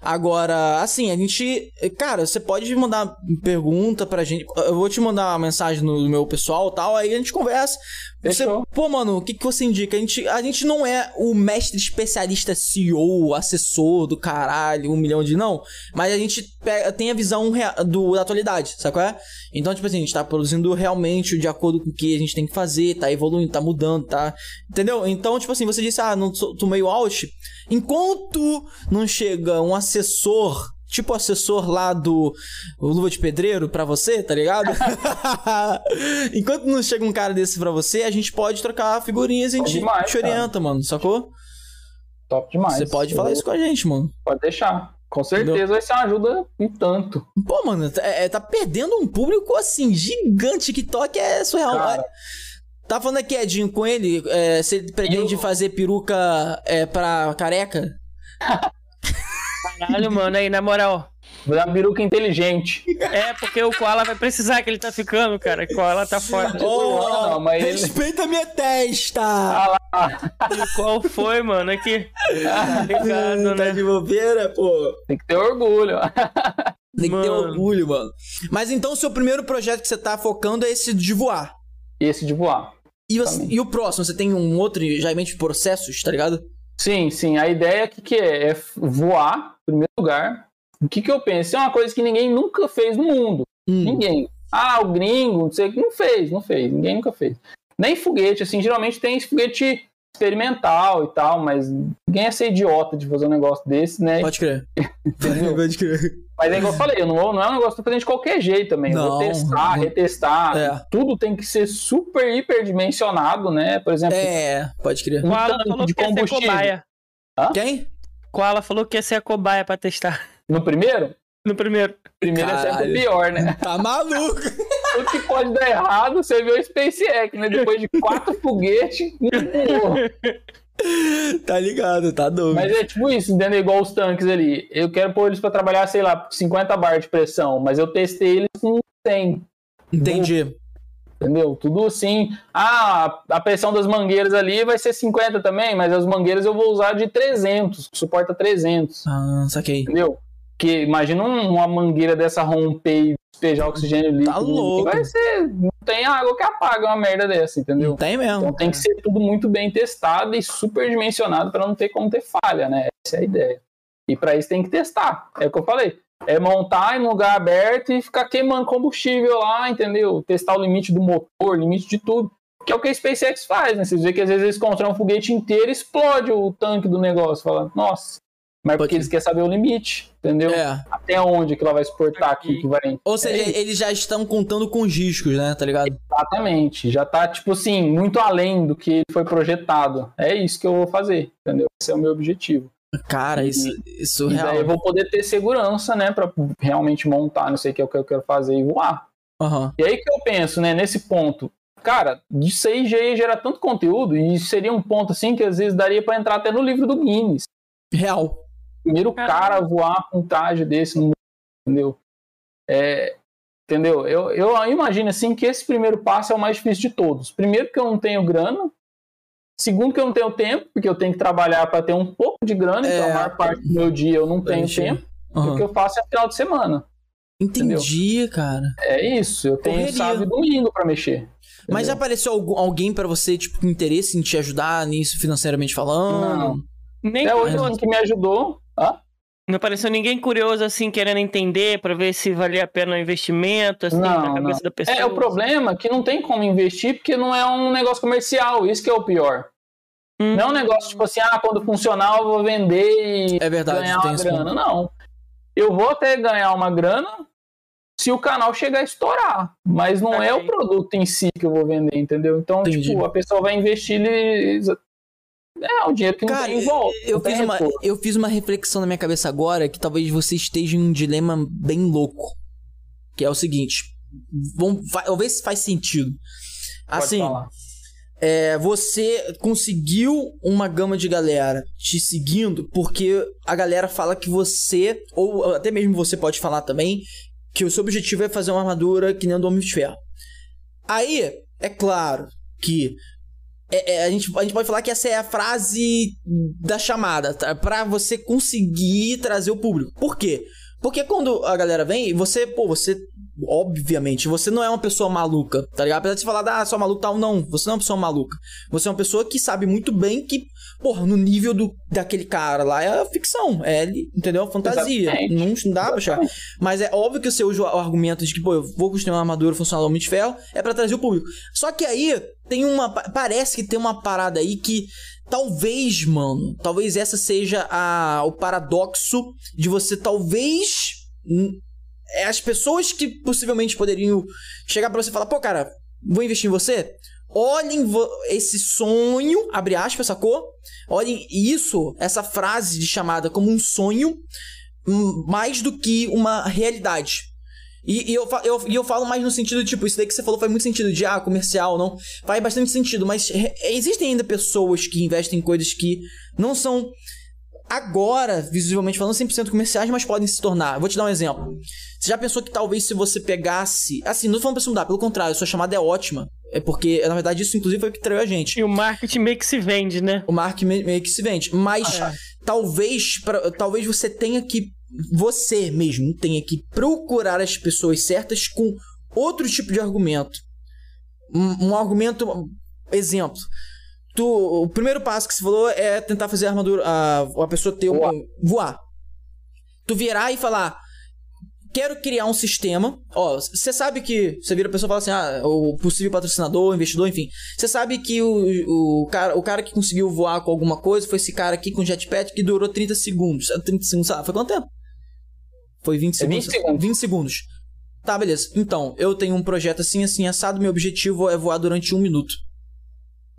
Agora, assim, a gente. Cara, você pode mandar pergunta pra gente. Eu vou te mandar uma mensagem no meu pessoal e tal, aí a gente conversa. Você, Fechou. pô, mano, o que, que você indica? A gente, a gente não é o mestre especialista CEO, assessor do caralho, um milhão de. Não. Mas a gente pega- tem a visão do, da atualidade, sabe qual é? Então, tipo assim, a gente tá produzindo realmente de acordo com o que a gente tem que fazer, tá evoluindo, tá mudando, tá. Entendeu? Então, tipo assim, você disse, ah, não tô meio out. Enquanto não chega um assessor. Tipo o assessor lá do o Luva de Pedreiro pra você, tá ligado? Enquanto não chega um cara desse pra você, a gente pode trocar figurinhas e a gente Demais, te orienta, mano, sacou? Top demais. Você pode falar Eu- isso com a gente, mano. Pode deixar. Com certeza vai ser uma ajuda um tanto. Pô, mano, tá- é, tá perdendo um público assim, gigante. TikTok é surreal. Cara. Tá falando aqui, Edinho, com ele, é, se ele pretende Eu- fazer peruca é, pra careca? Caralho, mano, aí, na moral. Vou dar uma peruca inteligente. É, porque o Koala vai precisar que ele tá ficando, cara. O Koala tá foda. Ô, não, mas ele- respeita a minha testa! E qual foi, mano? Aqui. Tá ligado, tá né? de bobeira, pô. Tem que ter orgulho. Tem que ter Mano. orgulho, mano. Mas então o seu primeiro projeto que você tá focando é esse de voar. Esse de voar. E, você- e o próximo, você tem um outro já em mente processos, tá ligado? Sim, sim. A ideia que, que é? É voar, em primeiro lugar. O que, que eu penso? É uma coisa que ninguém nunca fez no mundo. Hum. Ninguém. Ah, o gringo, não sei o que, não fez, não fez. Ninguém nunca fez. Nem foguete, assim, geralmente tem esse foguete experimental e tal, mas ninguém ia ser idiota de fazer um negócio desse, né? Pode crer. Pode crer. Mas é igual eu falei, eu não, não é um negócio que eu tô fazendo de qualquer jeito também. Eu Não, vou testar, não. retestar. É. Tudo tem que ser super, hiper dimensionado, né? Por exemplo, É, pode crer. um tanque falou de que ia ser combustível. cobaia. Quem? Koala falou que ia ser a cobaia pra testar. No primeiro? No primeiro. Primeiro é sempre Caralho. o pior, né? Tá maluco? Tudo que pode dar errado, você vê o SpaceX, né? Depois de quatro foguetes, um. tá ligado, tá doido. Mas é tipo isso, entendeu? Igual os tanques ali. Eu quero pôr eles pra trabalhar, sei lá, 50 bar de pressão, mas eu testei eles com 100, Entendi. entendeu? Tudo assim. Ah, a pressão das mangueiras ali vai ser 50 também, mas as mangueiras eu vou usar de 300, que suporta 300, Ah, saquei. entendeu? Que imagina um- uma mangueira dessa romper e despejar oxigênio líquido. Tá louco. Vai ser. Não tem água que apaga uma merda dessa, entendeu? Não tem mesmo. Então tem que ser tudo muito bem testado e super dimensionado para não ter como ter falha, né? Essa é a ideia. E para isso tem que testar. É o que eu falei. É montar em um lugar aberto e ficar queimando combustível lá, entendeu? Testar o limite do motor, limite de tudo. Que é o que a SpaceX faz, né? Vocês veem que às vezes eles constroem um foguete inteiro e explode o tanque do negócio. Fala, nossa. Mas porque Pode- eles querem saber o limite, entendeu? É. Até onde que ela vai exportar aqui, que vai. Ou seja, É eles já estão contando com os riscos, né? Tá ligado? Exatamente. Já tá, tipo assim, muito além do que foi projetado. É isso que eu vou fazer, entendeu? Esse é o meu objetivo. Cara, isso, isso E real. daí eu vou poder ter segurança, né, pra realmente montar, não sei o que é o que eu quero fazer e voar. Aham. E aí que eu penso, né, nesse ponto. Cara, disso aí já ia gerar tanto conteúdo e seria um ponto, assim, que às vezes daria pra entrar até no livro do Guinness. Real. Primeiro cara a voar com um traje desse no mundo, entendeu? É, entendeu? Eu, eu imagino assim que esse primeiro passo é o mais difícil de todos. Primeiro que eu não tenho grana. Segundo que eu não tenho tempo, porque eu tenho que trabalhar para ter um pouco de grana, então É. a maior parte do meu dia eu não tenho Entendi. tempo. Aham. O que eu faço é final de semana. Entendi, cara. É isso, eu tenho Correria. sábado e domingo para mexer. Mas já entendeu? apareceu algum- alguém pra você, tipo, com interesse em te ajudar nisso financeiramente falando? Não. Nem Até hoje curioso. o que me ajudou. Não apareceu ninguém curioso, assim, querendo entender pra ver se valia a pena o investimento, assim, Não, na cabeça da pessoa. É, o problema é que não tem como investir porque não é um negócio comercial, isso que é o pior. Hum. Não é um negócio tipo assim, ah, quando funcionar eu vou vender e É verdade, ganhar tem uma grana. Não. Eu vou até ganhar uma grana se o canal chegar a estourar. Mas não é o Ok. produto em si que eu vou vender, entendeu? Então, Entendi. tipo, a pessoa vai investir. É um dinheiro que não Cara, tem volta. eu fiz, uma, eu fiz uma reflexão na minha cabeça agora que talvez você esteja em um dilema bem louco. Que é o seguinte. Vamos, vai, vamos ver se faz sentido. Pode Assim, é, você conseguiu uma gama de galera te seguindo porque a galera fala que você, ou até mesmo você pode falar também, que o seu objetivo é fazer uma armadura que nem do Homem de Ferro. Aí, é claro que é- é, a, gente, a gente pode falar que essa é a frase da chamada, tá? pra você conseguir trazer o público. Por quê? Porque quando a galera vem, você, pô, você, obviamente, você não é uma pessoa maluca, tá ligado? Apesar de você falar, ah, sou maluco tal, não, você não é uma pessoa maluca. Você é uma pessoa que sabe muito bem que, porra, no nível do, daquele cara lá é ficção, é, entendeu? Fantasia. Exatamente. Não, dá pra achar. Mas é óbvio que você usa o argumento de que, pô, eu vou construir uma armadura funcional do Homem de Ferro, é pra trazer o público. Só que aí tem uma. pa- Parece que tem uma parada aí que. Talvez, mano, talvez essa seja a, o paradoxo de você talvez. é, As pessoas que possivelmente poderiam chegar pra você e falar, pô, cara, vou investir em você. Olhem esse sonho, abre aspas, sacou? Olhem isso, essa frase de chamada como um sonho, mais do que uma realidade. E, e eu, eu, e eu falo mais no sentido, tipo, isso daí que você falou faz muito sentido, de ah, comercial, não. Faz bastante sentido, mas existem ainda pessoas que investem em coisas que não são, agora, visivelmente falando, 100% comerciais, mas podem se tornar. Vou te dar um exemplo. Você já pensou que talvez se você pegasse. Assim, não tô falando pra você mudar, pelo contrário, sua chamada é ótima. É porque, na verdade, isso inclusive foi o que traiu a gente. E o marketing meio que se vende, né? O marketing me- meio que se vende. Mas É. talvez, pra- talvez você tenha que. Você mesmo tenha que procurar as pessoas certas com outro tipo de argumento. Um, um argumento. Exemplo. Tu, o primeiro passo que você falou é tentar fazer a armadura. A, a pessoa ter um. Voar. voar. Tu virar e falar. Quero criar um sistema. Ó, você sabe que. Você vira a pessoa e fala assim: ah, o possível patrocinador, investidor, enfim. Você sabe que o, o, cara, o cara que conseguiu voar com alguma coisa foi esse cara aqui com jetpack que durou 30 segundos. 30 segundos, sabe? Foi quanto tempo? Foi 20 É segundos. 20 segundos. 20 segundos. Tá, beleza. Então, eu tenho um projeto assim, assim, assado. Meu objetivo é voar durante um minuto.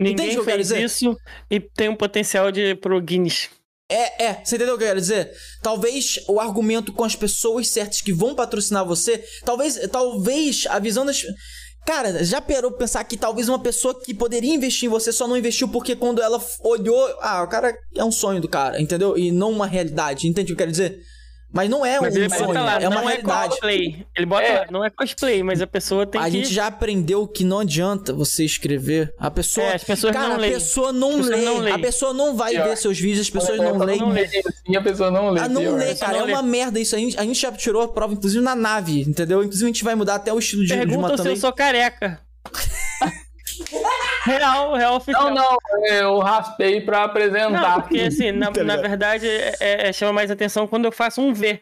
Entende o Ninguém que eu quero fez dizer? isso e tem um potencial de pro Guinness. É, é, você entendeu o que eu quero dizer? Talvez o argumento com as pessoas certas que vão patrocinar você, talvez, talvez a visão das. Cara, já parou pra pensar que talvez uma pessoa que poderia investir em você só não investiu porque quando ela olhou, ah, o cara é um sonho do cara, entendeu? E não uma realidade, entende o que eu quero dizer? Mas não é Mas um ele sonho, bota lá, é uma não é realidade. cosplay. Ele bota É. lá, não é cosplay, mas a pessoa tem a que... gente já aprendeu que não adianta você escrever. A pessoa. É, as pessoas cara, não a pessoa não, lê. não leem. A pessoa não vai Pior. ver seus vídeos, as pessoas não não leem. lê, e a pessoa não lê. Ah, não pior. lê, cara. É não lê. uma merda isso. A gente, a gente já tirou a prova, inclusive, na nave, entendeu? Inclusive, a gente vai mudar até o estilo de, de uma Perguntam se também. eu sou careca. real, real oficial. Não, não, eu raspei pra apresentar. Não, porque assim, na, Tá na verdade, é, é- chama mais atenção quando eu faço um V.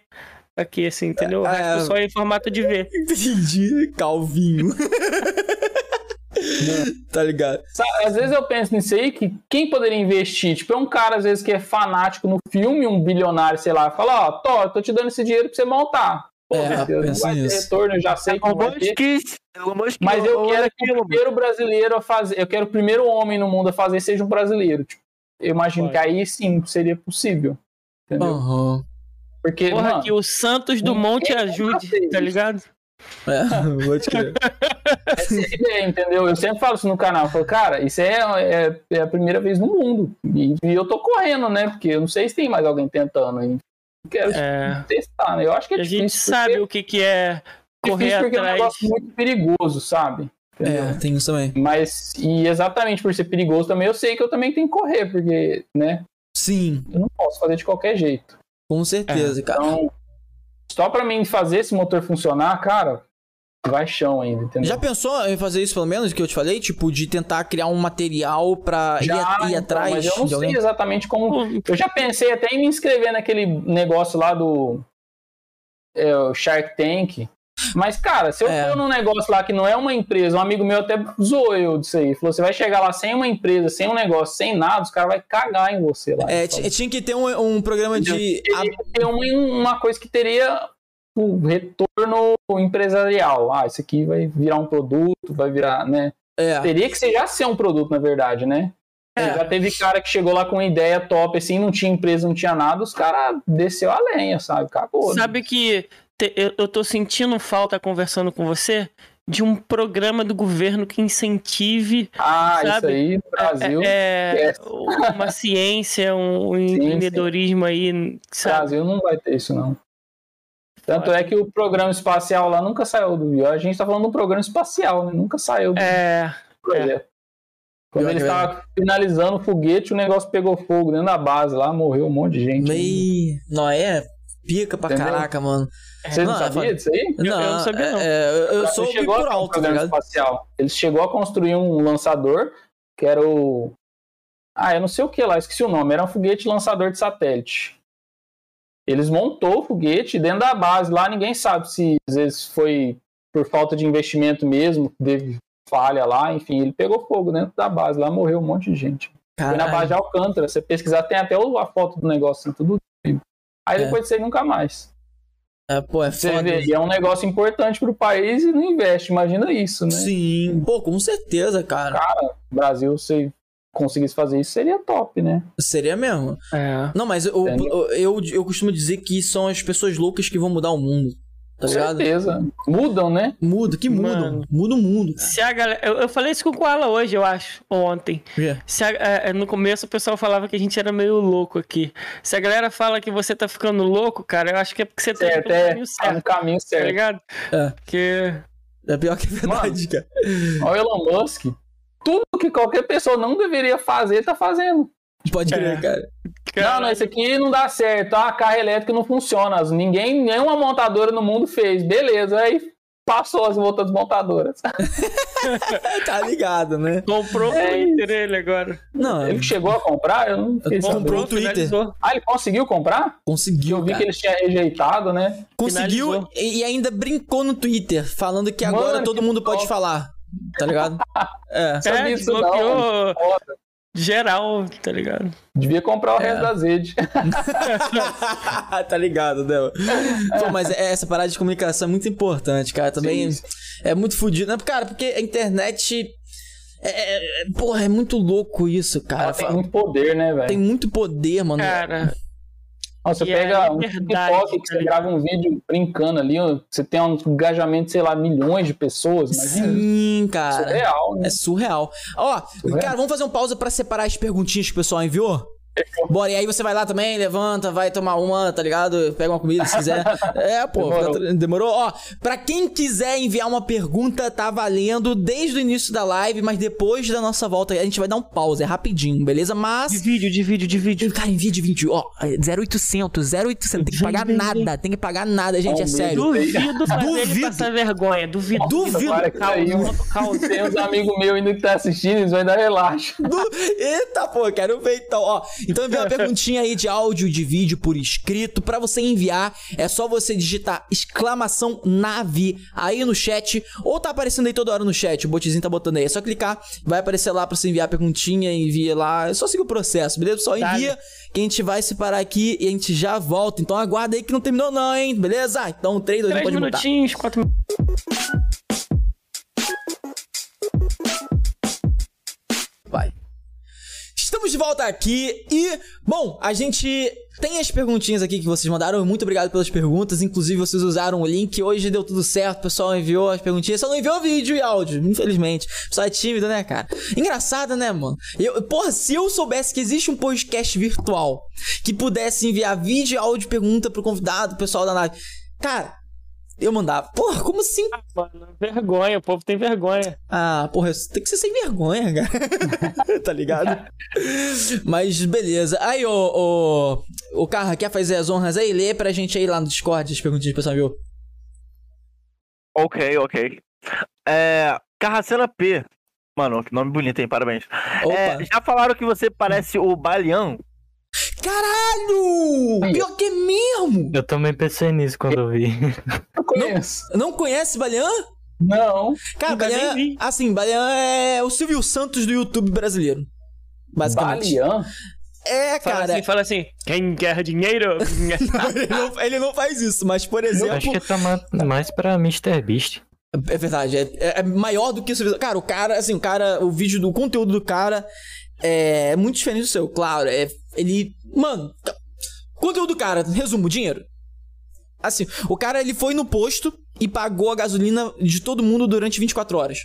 Aqui, assim, entendeu? É, resto só em formato de V. Entendi. Calvinho. tá ligado? Sabe, Às vezes eu penso nisso aí, que quem poderia investir? Tipo, é um cara, às vezes, que é fanático no filme, um bilionário, sei lá, fala, ó, Tó, eu tô te dando esse dinheiro pra você montar. Pô, É, Deus, não vai ter nisso. retorno, eu já sei que não vai ter. Mas eu quero que o primeiro brasileiro a fazer, eu quero o primeiro homem no mundo a fazer seja um brasileiro. Tipo, eu imagino Pode. que aí sim seria possível. Entendeu? Aham. Porque, Porra, mano, que o Santos Dumont te ninguém ajude, tá ligado? É, vou te crer. é entendeu? Eu sempre falo isso no canal. Eu falo, cara, isso é, é, é a primeira vez no mundo. E, e eu tô correndo, né? Porque eu não sei se tem mais alguém tentando. E quero É. testar, né? Eu acho que é A gente sabe o que, que é porque, correr difícil porque é um atrás. negócio muito perigoso, sabe? Entendeu? É, tem isso também. Mas, e exatamente por ser perigoso também, eu sei que eu também tenho que correr, porque, né? Sim, Eu não posso fazer de qualquer jeito. com certeza, cara. Então, só pra mim fazer esse motor funcionar, cara, vai chão ainda, entendeu? Já pensou em fazer isso, pelo menos, que eu te falei? Tipo, de tentar criar um material pra ir, Já, ir então, atrás mas eu não sei alguém? exatamente como. Eu já pensei até em me inscrever naquele negócio lá do é, Shark Tank. Mas, cara, se eu É. for num negócio lá que não é uma empresa, um amigo meu até zoou eu disso aí. Falou: você vai chegar lá sem uma empresa, sem um negócio, sem nada, os caras vão cagar em você lá. É, tinha que ter um, um programa de. teria que ter uma, uma coisa que teria o retorno empresarial. Ah, isso aqui vai virar um produto, vai virar, né? É. Teria que ser, já ser um produto, na verdade, né? É. Já teve cara que chegou lá com uma ideia top, assim, não tinha empresa, não tinha nada, os caras desceu a lenha, sabe? Cagou. né? Sabe que te- eu, eu tô sentindo falta conversando com você de um programa do governo que incentive Ah, isso sabe? aí, no Brasil. é, esquece. uma ciência, um, um empreendedorismo aí, sabe? Brasil não vai ter isso, não. Tanto é que o programa espacial lá nunca saiu do A gente tá falando do programa espacial, né? Nunca saiu do É, projeto. Quando Pior eles que é finalizando o foguete, o negócio pegou fogo dentro da base lá, morreu um monte de gente. Meio. Não, é pica pra Entendeu? caraca, mano. Você não, Não, sabia é- disso aí? Não, eu não sabia, não. É, é, eu- eu Ele sou chegou por um alto, tá espacial. Ele chegou a construir um lançador que era o. Ah, eu não sei o que lá, esqueci o nome. Era um foguete lançador de satélite. Eles montou o foguete dentro da base lá, ninguém sabe se às vezes foi por falta de investimento mesmo, teve falha lá, enfim, ele pegou fogo dentro da base lá, morreu um monte de gente. Foi na base de Alcântara, você pesquisar, tem até a foto do negócio, assim, tudo. Aí É. depois aí nunca mais. É, pô, é Você foda. vê, e é um negócio importante pro país e não investe, imagina isso, né? Sim, pô, com certeza, cara. Cara, Brasil, se conseguisse fazer isso, seria top, né? Seria mesmo. é. Não, mas eu, Entendeu? eu, eu costumo dizer que são as pessoas loucas que vão mudar o mundo. Tá Com ligado? certeza. Mudam, né? Muda, que mudam. Mano. Muda o mundo, cara. Se a galera, eu, eu falei isso com o Koala hoje, eu acho, ou ontem. É. Se a- é, no começo o pessoal falava que a gente era meio louco aqui. Se a galera fala que você tá ficando louco, cara, eu acho que é porque você tá indo Certo, pelo é, caminho tá no certo, caminho tá certo. ligado? É. Porque É pior que é verdade, cara. Olha o Elon Musk. Tudo que qualquer pessoa não deveria fazer, tá fazendo. Pode crer, É. cara. Não, não, isso aqui não dá certo. Ah, carro elétrico não funciona. Ninguém, nenhuma montadora no mundo fez. Beleza, aí passou as outras montadoras. tá ligado, né? comprou o É Twitter ele agora. Não, Ele chegou a comprar? Eu não fiquei Comprou o Twitter. finalizou. Ah, ele conseguiu comprar? conseguiu, Eu vi cara. que eles tinham rejeitado, né? Conseguiu finalizou. e ainda brincou no Twitter, falando que agora Mano, todo que mundo pode falar. Tá ligado? É. É, desbloqueou geral, tá ligado? Devia comprar o É. resto das redes. tá ligado, né? Pô, mas é- essa parada de comunicação é muito importante, cara. Também Sim. é muito fodido. Né? Cara, porque a internet. É, é- porra, é muito louco isso, cara. Ela tem muito poder, né, velho? Tem muito poder, mano. Cara, Ó, Você E é pega um liberdade, TikTok que você grava um vídeo brincando ali, você tem um engajamento, sei lá, milhões de pessoas, imagina. Sim, Isso cara. é real, né? É surreal. Ó, Surreal. cara, vamos fazer uma pausa pra separar as perguntinhas que o pessoal enviou? Bora, e aí você vai lá também, levanta, vai tomar uma, tá ligado? Pega uma comida se quiser. É, pô, Demorou. demorou. Ó, pra quem quiser enviar uma pergunta, tá valendo desde o início da live, mas depois da nossa volta a gente vai dar um pause, é rapidinho, beleza? Mas. de vídeo, de vídeo, de vídeo. Cara, envia de 20, ó, 0800, 0800, tem que pagar nada, tem que pagar nada, gente, é sério. Duvido fazer ele Duvido. passar vergonha. Duvido. Duvido. Para que saiu. Calma. Tem uns amigos meus ainda que tá assistindo, eles vão dar relaxa. Do- Eita, pô, quero ver então, ó. Então envia uma perguntinha aí de áudio de vídeo por escrito. Pra você enviar, é só você digitar exclamação nave aí no chat. Ou tá aparecendo aí toda hora no chat, o botzinho tá botando aí. É só clicar, vai aparecer lá pra você enviar a perguntinha, envia lá. É só seguir o processo, beleza? Só Dale. envia que a gente vai separar aqui e a gente já volta. Então aguarda aí que não terminou não, hein? Beleza? Então 3, 2, 1, Três pode minutinhos, quatro Vai. Estamos de volta aqui e, bom, a gente tem as perguntinhas aqui que vocês mandaram. Muito obrigado pelas perguntas. Inclusive, vocês usaram o link. Hoje deu tudo certo. O pessoal enviou as perguntinhas. Só não enviou vídeo e áudio, infelizmente. O pessoal é tímido, né, cara? Engraçado, né, mano? Eu, porra, se eu soubesse que existe um podcast virtual que pudesse enviar vídeo e áudio pergunta pro convidado, pro pessoal da live. Cara, eu mandava. Porra, como assim? Mano, vergonha, o povo tem vergonha. Ah, porra, tem que ser sem vergonha, cara. tá ligado? Mas beleza. Aí, ô, ô, o Carra, quer fazer as honras aí? Lê pra gente aí lá no Discord as perguntinhas que o pessoal viu. Ok, ok. É. Carracena P. Mano, que nome bonito, hein? Parabéns. É, já falaram que você parece o Balian? Caralho! Pior que é mesmo! Eu também pensei nisso quando eu vi. Eu conheço. Não conhece Balean? Não. Cara, vi. assim, Balean é o Silvio Santos do YouTube brasileiro. Basicamente. Balian? É, Fala cara. assim, fala assim, quem quer dinheiro? ele, não, ele não faz isso, mas, por exemplo. Acho que tá ma- mais pra Mr. Beast. É verdade, é, é- é maior do que o seu. Cara, o cara, assim, o cara, o vídeo do conteúdo do cara é muito diferente do seu, claro. É, ele. Mano, conteúdo do cara, resumo, dinheiro. Assim, o cara ele foi no posto e pagou a gasolina de todo mundo durante 24 horas.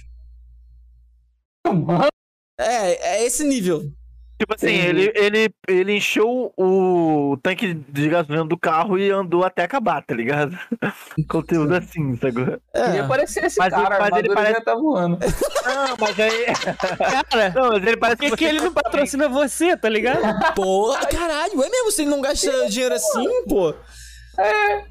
É, é esse nível. Tipo assim, Entendi. ele, ele, ele encheu o tanque de gasolina do carro e andou até acabar, tá ligado? Conteúdo assim, sacou? É. parecer esse Mas ele- cara, a mas ele parece- já tá voando. Não, mas aí. Cara, Não, mas ele parece por que, você que ele não patrocina você, tá ligado? Pô, caralho, é mesmo? Se ele não gasta dinheiro assim, pô. É,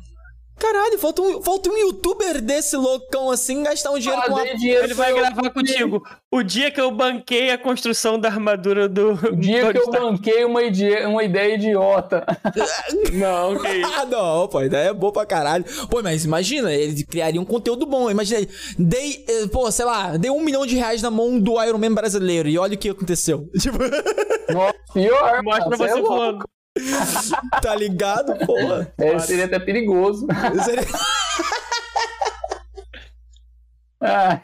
Caralho, falta um, falta um youtuber desse loucão assim gastar um dinheiro com a. fazer dinheiro Ele vai eu- gravar contigo. O dia que eu banquei a construção da armadura do. O dia que eu banquei uma ideia, uma ideia idiota. Não, que isso. Ah, não, pô, a ideia é boa pra caralho. Pô, mas imagina, ele criaria um conteúdo bom. Imagina, ele, dei, eh, pô, sei lá, dei um milhão de reais na mão do Iron Man brasileiro e olha o que aconteceu. Tipo, Nossa, pior. Mostra é você louco. voando. tá ligado, porra? É, seria até perigoso. Seria- Ah,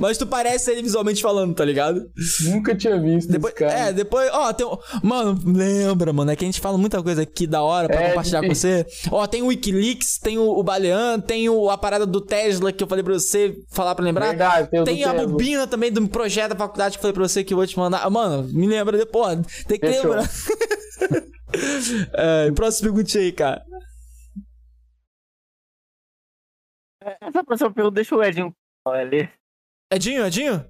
Mas tu parece ele visualmente falando, tá ligado? nunca tinha visto Depois, cara. é, depois, ó, tem. um- Mano, lembra, mano, é que a gente fala muita coisa aqui da hora pra É, compartilhar com você. Ó, tem o Wikileaks, tem o, o Balean, tem o, a parada do Tesla que eu falei pra você falar pra lembrar. Verdade, tem Tem a Tesla. bobina também do projeto da faculdade que eu falei pra você que eu vou te mandar. Ah, Mano, me lembra depois. Tem que Fechou. lembrar. é, próxima pergunta aí, cara. Essa próxima pergunta, deixa o Edinho ali. Edinho, Edinho?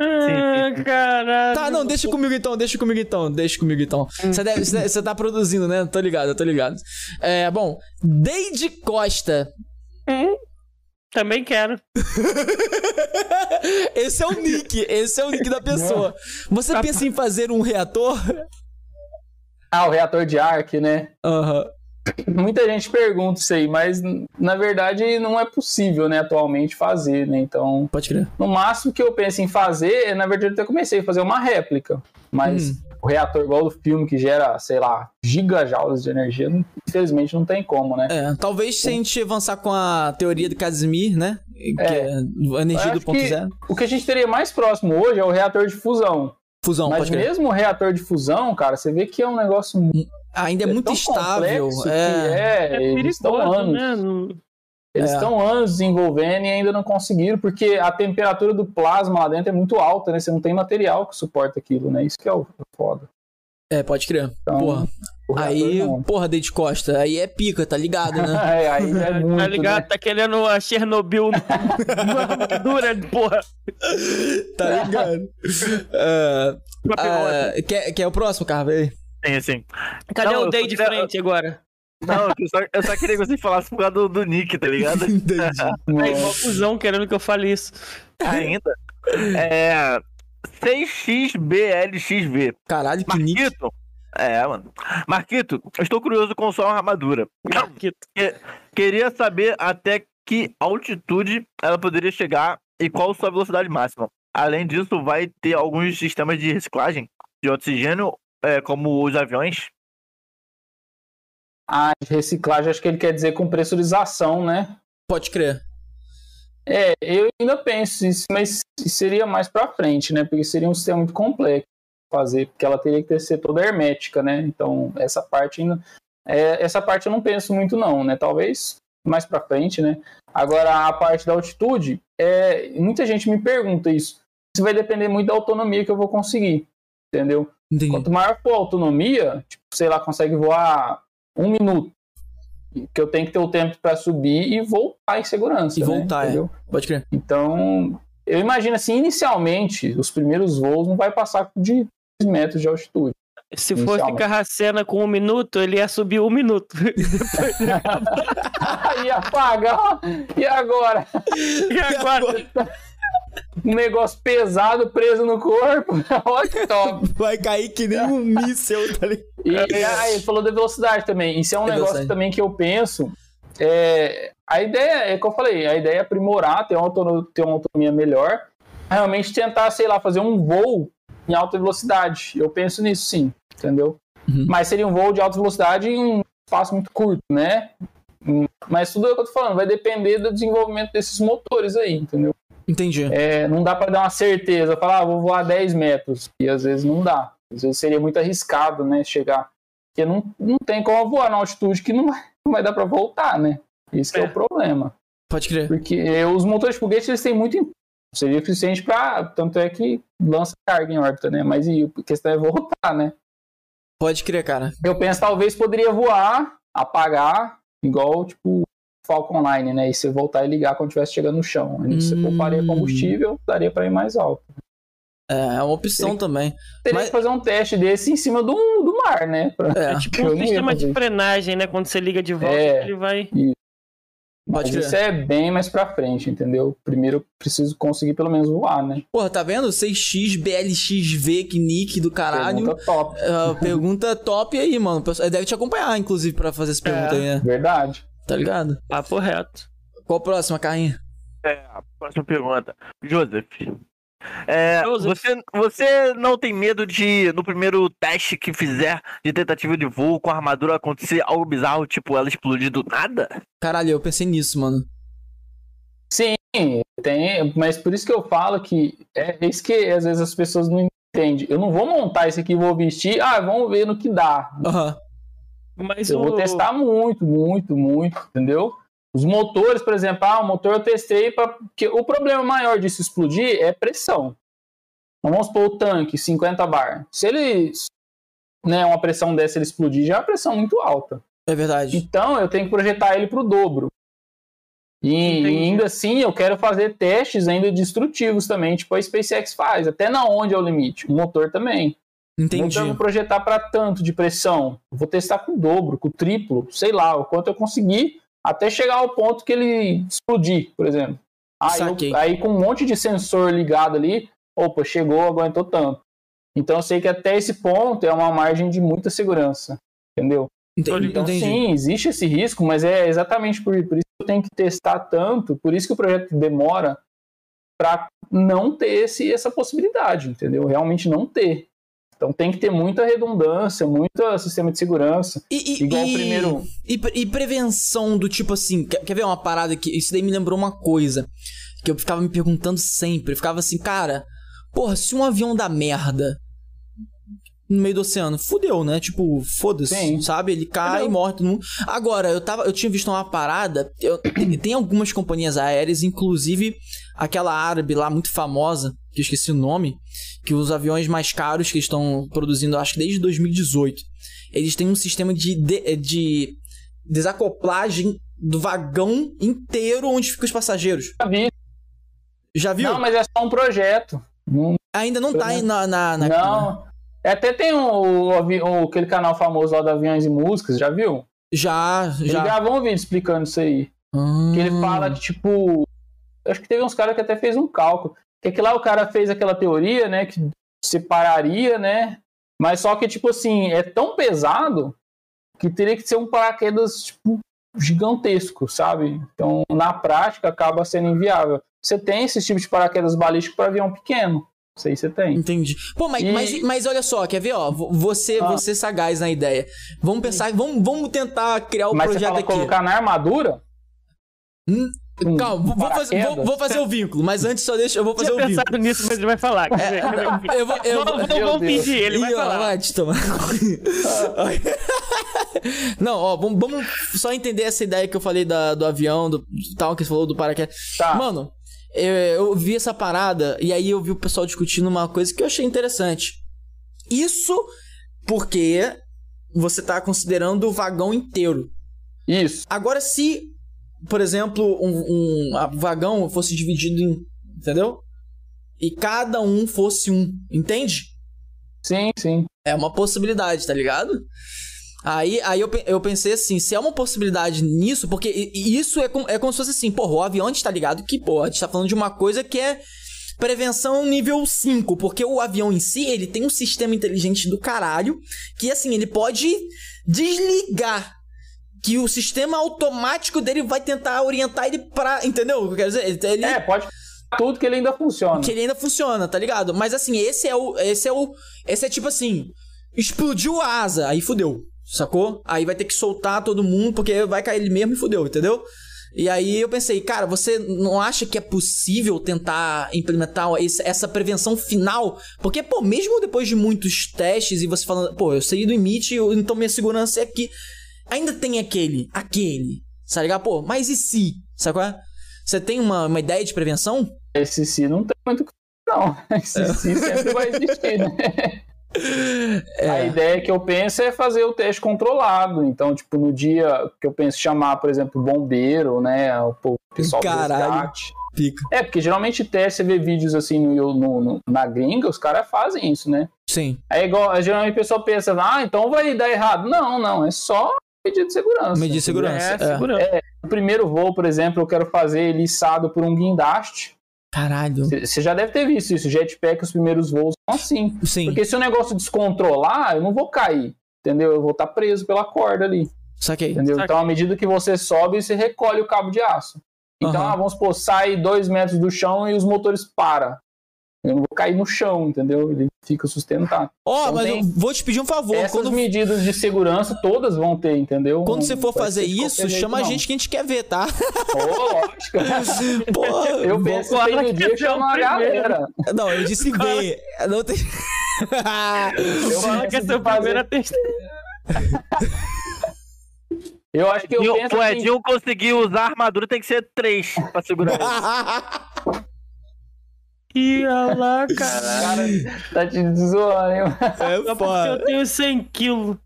Ah, caralho. Tá, não, deixa comigo então, deixa comigo então, deixa comigo então. Você deve- você você tá produzindo, né? Tô ligado, tô ligado. É, bom, Deide Costa. Hum, também quero. Esse é o nick, esse é o nick da pessoa. Você pensa em fazer um reator? Ah, o reator de Ark, né? Aham. Muita gente pergunta isso aí, mas na verdade não é possível, né, atualmente fazer, né? Então, Pode crer. no máximo que eu penso em fazer, é, na verdade eu até comecei a fazer uma réplica, mas Hum. o reator igual do filme que gera, sei lá, gigajoules de energia, não- infelizmente não tem como, né? É, talvez se a gente avançar com a teoria do Casimir, né? Que É. é, energia do ponto zero. O que a gente teria mais próximo hoje é o reator de fusão. Fusão, Mas mesmo o reator de fusão, cara, você vê que é um negócio muito Ainda é muito tão estável. que É. é, eles estão perigoso, anos. né? Eles É. estão anos desenvolvendo e ainda não conseguiram, porque a temperatura do plasma lá dentro é muito alta, né? Você não tem material que suporta aquilo, né? Isso que é o foda. É, pode crer. Então, Porra. Aí, não. porra, Deide Costa, aí é pica, tá ligado, né? É, aí é muito, tá ligado? né? Tá querendo a Chernobyl dura, porra. tá ligado? É, é, quer, quer o próximo, Carva? Aí. Sim, sim. Cadê Não, o eu Day de queria- frente agora? Não, eu só, eu só queria que vocês falassem por causa do, do Nick, tá ligado? Entendi. Aí, mó cuzão querendo que eu fale isso. Ainda. É. 6xBLXV. Caralho, que nick. É, mano. Marquito, eu estou curioso com sua armadura. Marquito. Queria saber até que altitude ela poderia chegar e qual sua velocidade máxima. Além disso, vai ter alguns sistemas de reciclagem de oxigênio, é, como os aviões. Ah, de reciclagem, acho que ele quer dizer com pressurização, né? Pode crer. É, eu ainda penso isso, mas seria mais pra frente, né? Porque seria um sistema muito complexo fazer, porque ela teria que ser toda hermética, né? Então, essa parte ainda. é, essa parte eu não penso muito, não, né? Talvez mais pra frente, né? Agora, a parte da altitude, é, muita gente me pergunta isso. Isso vai depender muito da autonomia que eu vou conseguir, entendeu? Entendi. Quanto maior for a autonomia, tipo, sei lá, consegue voar um minuto. Que eu tenho que ter o tempo para subir e voltar em segurança. E né? voltar, é. Entendeu? Pode crer. Então, eu imagino assim, inicialmente, os primeiros voos não vai passar de 10 metros de altitude. Se fosse Inicialmente. Carracena com um minuto, ele ia subir um minuto. Aí apaga, e agora? e agora? Um negócio pesado preso no corpo. Olha que top. Vai cair que nem um míssel, tá ligado? E ah, ele falou da velocidade também. Isso é um É negócio velocidade. também que eu penso. é, a ideia, é que eu falei, a ideia é aprimorar, ter uma, autono- ter uma autonomia melhor. Realmente tentar, sei lá, fazer um voo em alta velocidade. Eu penso nisso sim, entendeu? Uhum. Mas seria um voo de alta velocidade em um espaço muito curto, né? Hum, Mas tudo é o que eu tô falando, vai depender do desenvolvimento desses motores aí, entendeu? Entendi. É, não dá para dar uma certeza, falar, ah, vou voar 10 metros. E às vezes não dá. Às vezes seria muito arriscado, né? Chegar. Porque não, não tem como voar na altitude que não vai, não vai dar para voltar, né? Isso que é. É. o problema. Pode crer. Porque é, os motores de foguete eles têm muito. Seria eficiente para. Tanto é que lança carga em órbita, né? Mas e a questão é voltar, né? Pode crer, cara. Eu penso talvez poderia voar, apagar, igual tipo Falcon 9, né? E você voltar e ligar quando estivesse chegando no chão. Aí você Hum. pouparia combustível, daria para ir mais alto. É, é uma opção também. Teria Mas- que fazer um teste desse em cima do, do mar, né? Pra- É, É tipo um sistema de isso. frenagem, né? Quando você liga de volta, É. ele vai. Pode Mas isso é bem mais pra frente, entendeu? Primeiro eu preciso conseguir pelo menos voar, né? Porra, tá vendo? 6x, BLXV, que nick do caralho. Pergunta top. É, pergunta top aí, mano. Deve te acompanhar, inclusive, pra fazer essa pergunta É. aí, né? Verdade. Tá ligado? Papo reto. Qual a próxima, Carrinha? É, a próxima pergunta. Joseph. É. Você, você não tem medo de, no primeiro teste que fizer de tentativa de voo com a armadura, acontecer algo bizarro, tipo ela explodir do nada? Caralho, eu pensei nisso, mano. Sim, tem, mas por isso que eu falo que é isso que às vezes as pessoas não entendem. Eu não vou montar isso aqui vou vestir, ah, vamos ver no que dá. Aham. Mas Eu o... vou testar muito, muito, muito, entendeu? Os motores, por exemplo, ah, o motor eu testei para o problema maior disso explodir é pressão. Então, vamos supor o tanque, 50 bar. Se ele, né, uma pressão dessa ele explodir, já é uma pressão muito alta. É verdade. Então eu tenho que projetar ele para o dobro. E, e ainda assim eu quero fazer testes ainda destrutivos também, tipo a SpaceX faz, até na onde é o limite. O motor também. Entendi. Não vou projetar para tanto de pressão. Eu Vou testar com o dobro, com o triplo, sei lá, o quanto eu conseguir, até chegar ao ponto que ele explodir, por exemplo. Aí, eu- aí com um monte de sensor ligado ali, opa, chegou, aguentou tanto. Então eu sei que até esse ponto é uma margem de muita segurança, entendeu? Entendi. Então entendi. sim, existe esse risco, mas é exatamente por, por isso que eu tenho que testar tanto, por isso que o projeto demora para não ter esse, essa possibilidade, entendeu? Realmente não ter. Então tem que ter muita redundância, muito sistema de segurança. E, e- Igual o e- primeiro. E, e prevenção do tipo assim, quer, quer ver uma parada que isso daí me lembrou uma coisa que eu ficava me perguntando sempre. Eu ficava assim, cara, porra, se um avião dá merda no meio do oceano, fudeu, né? Tipo, foda-se, sabe? Ele cai, Fudeu. morre todo mundo. Agora, eu tava, eu tinha visto uma parada, eu- tem, tem algumas companhias aéreas, inclusive aquela árabe lá muito famosa, que eu esqueci o nome, que os aviões mais caros que estão produzindo, acho que desde 2018, eles têm um sistema de, de, de desacoplagem do vagão inteiro onde ficam os passageiros. Já vi. Já viu? Não, mas é só um projeto. Não. Ainda não tá aí na. na, na- não. É, Até tem avi- o- aquele canal famoso lá do Aviões e Músicas, já viu? Já, Ele já. gravou um vídeo explicando isso aí. Que ele Hum. fala que, tipo. Acho que teve uns caras que até fez um cálculo. Que aqui lá o cara fez aquela teoria, né? Que separaria, né? Mas só que, tipo assim, é tão pesado que teria que ser um paraquedas, tipo, gigantesco, sabe? Então, na prática, acaba sendo inviável. Você tem esse tipo de paraquedas balístico para avião pequeno. Isso aí você tem. Entendi. Pô, mas, E- mas, mas olha só, quer ver, ó? vo- Você, Ah. você sagaz na ideia. Vamos pensar, vamos, vamos tentar criar o Mas você projeto fala aqui. colocar na armadura? Hum, Um Calma, vou, vou fazer, vou, vou fazer o vínculo, mas antes só deixa, eu vou fazer Tinha o vínculo. pensado nisso, mas ele vai falar. Ver? Eu vou, eu vou, vamos Deus. pedir, ele vai ó, falar. vai te tomar. Não, ó, vamos, vamos só entender essa ideia que eu falei da, do avião, do tal, que você falou do paraquedas. Tá. Mano, eu, eu vi essa parada e aí eu vi o pessoal discutindo uma coisa que eu achei interessante. Isso porque você tá considerando o vagão inteiro. Isso. Agora, se, por exemplo, um, um vagão fosse dividido em. Entendeu? E cada um fosse um. Entende? Sim, sim. É uma possibilidade, tá ligado? Aí, aí eu, eu pensei assim, se é uma possibilidade nisso, porque isso é, com- é como se fosse assim, porra, o avião a gente tá ligado que, porra, a gente tá falando de uma coisa que é prevenção nível 5, porque o avião em si, ele tem um sistema inteligente do caralho, que assim, ele pode desligar, que o sistema automático dele vai tentar orientar ele pra, entendeu? Quer dizer, ele- É, pode tudo que ele ainda funciona. que ele ainda funciona, tá ligado? Mas assim, esse é o. Esse é o. Esse é tipo assim. Explodiu a asa, aí fudeu. Sacou? Aí vai ter que soltar todo mundo, porque vai cair ele mesmo e fudeu, entendeu? E aí eu pensei, cara, você não acha que é possível tentar implementar essa prevenção final? Porque, pô, mesmo depois de muitos testes e você falando, pô, eu saí do limite, então minha segurança é que ainda tem aquele, aquele, tá ligado? Pô, mas e se? Sabe qual é? Você tem uma, uma ideia de prevenção? Esse si não tem muito não. Esse si sempre vai existir, né? A ideia que eu penso é fazer o teste controlado. Então, tipo, no dia que eu penso chamar, por exemplo, bombeiro, né? O pessoal do Caralho. resgate. Pica. É, porque geralmente teste, você vê vídeos assim no, no- no- na gringa, os caras fazem isso, né? Sim. É igual, geralmente o pessoal pensa, ah, então vai dar errado. Não, não, é só medida de segurança. Medida de segurança. É, é. segurança. O primeiro voo, por exemplo, eu quero fazer ele içado por um guindaste. Caralho. Você já deve ter visto isso. Jetpack, os primeiros voos são assim. Sim. Porque se o negócio descontrolar, eu não vou cair. Entendeu? Eu vou estar preso pela corda ali. Saquei. Entendeu? Saquei. Então, à medida que você sobe, você recolhe o cabo de aço. Então, Aham. ah, vamos supor, sai dois metros do chão e os motores param. Eu não vou cair no chão, entendeu? Ele fica sustentado. Ó, Então mas tem eu vou te pedir um favor. Essas Quando, medidas de segurança todas vão ter, entendeu? quando Não você for fazer isso, qualquer jeito, chama a gente que a gente quer ver, tá? Ô, lógico. Porra, Eu vou- penso que tem no dia que chama a galera. Não, eu disse ver. Não tem. Eu Fala penso que é seu primeiro. Eu acho que eu Edinho, penso o assim, Edinho conseguir usar a armadura tem que ser três pra segurar ele. Ia lá, caralho. cara tá te zoando, hein? é Só foda. eu tenho 100 quilos.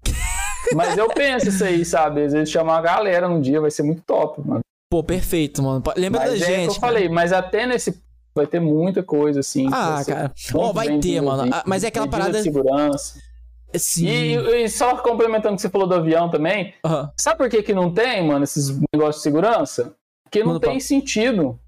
Mas eu penso isso aí, sabe? Às vezes chamar a galera num dia vai ser muito top, mano. Pô, perfeito, mano. Lembra Mas da é que gente. eu falei, mas até nesse vai ter muita coisa assim. que Ah, cara. Ó, vai ter, mano. Ah, Mas é aquela parada. de segurança. Sim. E, e só complementando o que você falou do avião também, Aham. sabe por que, que não tem, mano, esses negócios de segurança? Porque não Manda tem pra- sentido.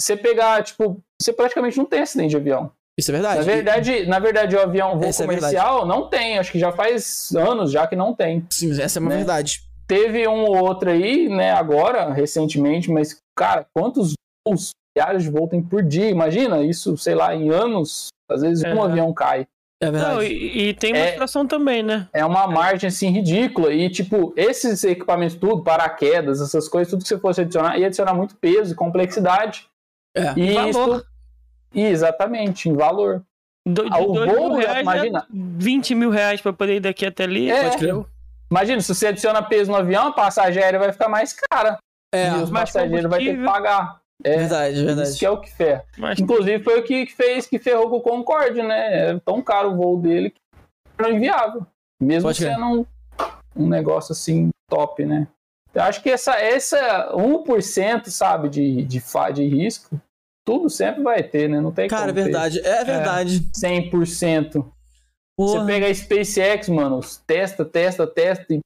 Você pegar, tipo, você praticamente não tem acidente de avião. Isso é Na verdade. verdade, na verdade, o avião voo Essa é comercial não tem. Acho que já faz anos já que não tem. Sim, essa é uma né? verdade. Teve um ou outro aí, né, agora, recentemente, mas, cara, quantos voos, milhares de voos tem por dia? Imagina isso, sei lá, em anos, às vezes um Uhum. avião cai. É Não, verdade. e, e tem É. mostração também, né? É uma margem assim ridícula. E, tipo, esses equipamentos, tudo, paraquedas, essas coisas, tudo que você fosse adicionar, ia adicionar muito peso e complexidade. É. E Valor. isso. e exatamente, em valor. Do, de Ah, o dois voo, mil reais, imagina. é 20 mil reais pra poder ir daqui até ali. É. Pode crer. Imagina, se você adiciona peso no avião, a passagem aérea vai ficar mais cara. É, e os passageiros vai ter que pagar. É, verdade, verdade. Isso que é o que ferra. Mas Inclusive foi o que fez que ferrou com o Concorde, né? É tão caro o voo dele que era inviável. Mesmo Pode sendo um, um negócio assim top, né? Eu acho que essa, essa 1%, sabe, de, de, de risco, tudo sempre vai ter, né? Não tem Cara, é como ter verdade. É verdade. 100%. Porra. Você pega a SpaceX, mano, testa, testa, testa e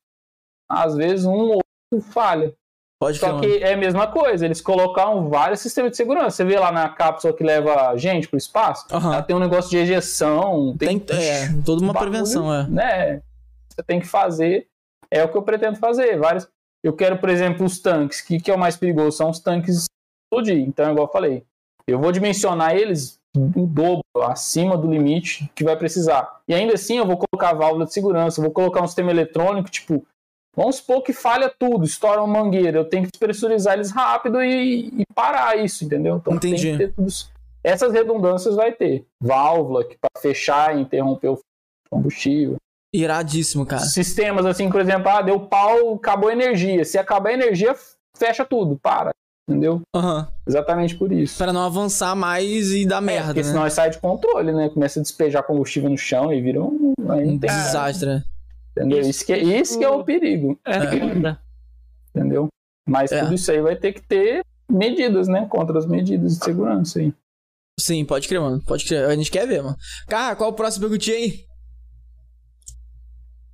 às vezes um ou outro falha. Pode Só mano. que é a mesma coisa, eles colocaram vários sistemas de segurança. Você vê lá na cápsula que leva a gente pro espaço, Aham. ela tem um negócio de ejeção, tem, Tem, é, toda uma bagulho, prevenção, é. né? Você tem que fazer, é o que eu pretendo fazer. Vários, eu quero, por exemplo, os tanques. O que, que é o mais perigoso? São os tanques explodir. Então, igual eu falei, eu vou dimensionar eles o dobro, acima do limite que vai precisar. E ainda assim, eu vou colocar válvula de segurança, vou colocar um sistema eletrônico, tipo, vamos supor que falha tudo, estoura uma mangueira, eu tenho que despressurizar eles rápido e, e parar isso, entendeu? Então Entendi. tem que ter tudo isso. Essas redundâncias vai ter. Válvula para fechar e interromper o combustível. Iradíssimo, cara. Sistemas assim, por exemplo, ah, deu pau, acabou a energia. Se acabar a energia, fecha tudo, para. Entendeu? Aham. Exatamente por isso. Pra não avançar mais e dar merda, Porque né? senão sai de controle, né? Começa a despejar combustível no chão e vira um. Aí não Um tem nada, desastre, né? entendeu? Isso- Isso que, é, isso que é o perigo, é, entendeu? Mas É. tudo isso aí vai ter que ter medidas, né? Contra as medidas de segurança aí. Sim, pode crer, mano. Pode crer. A gente quer ver, mano. Cara, qual o próximo perguntinha aí?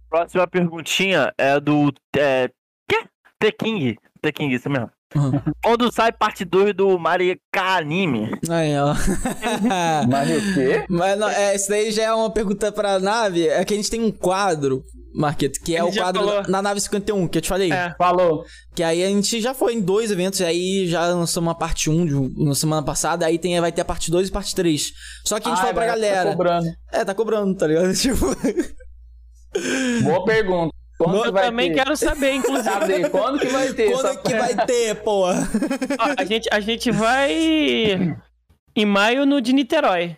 Próxima perguntinha é do. É, quê? The King. The King, isso mesmo. Uhum. Quando sai parte 2 do Marika Anime? Aí, ó. Mas o quê? Mas não, é, isso daí já é uma pergunta pra nave. É que a gente tem um quadro, Marqueto, que é Ele o quadro falou. na nave 51, que eu te falei. É. Falou. Que aí a gente já foi em dois eventos, e aí já lançamos uma parte 1 de, na semana passada, aí tem, vai ter a parte 2 e parte 3. Só que a gente Ah, fala pra vai- tá galera. cobrando. É, tá cobrando, tá ligado? Tipo. Boa pergunta. Quando Eu que também ter? quero saber, inclusive. Cadê? Quando que vai ter? Quando que vai ter, porra? Ó, a, gente, a gente vai em maio no de Niterói.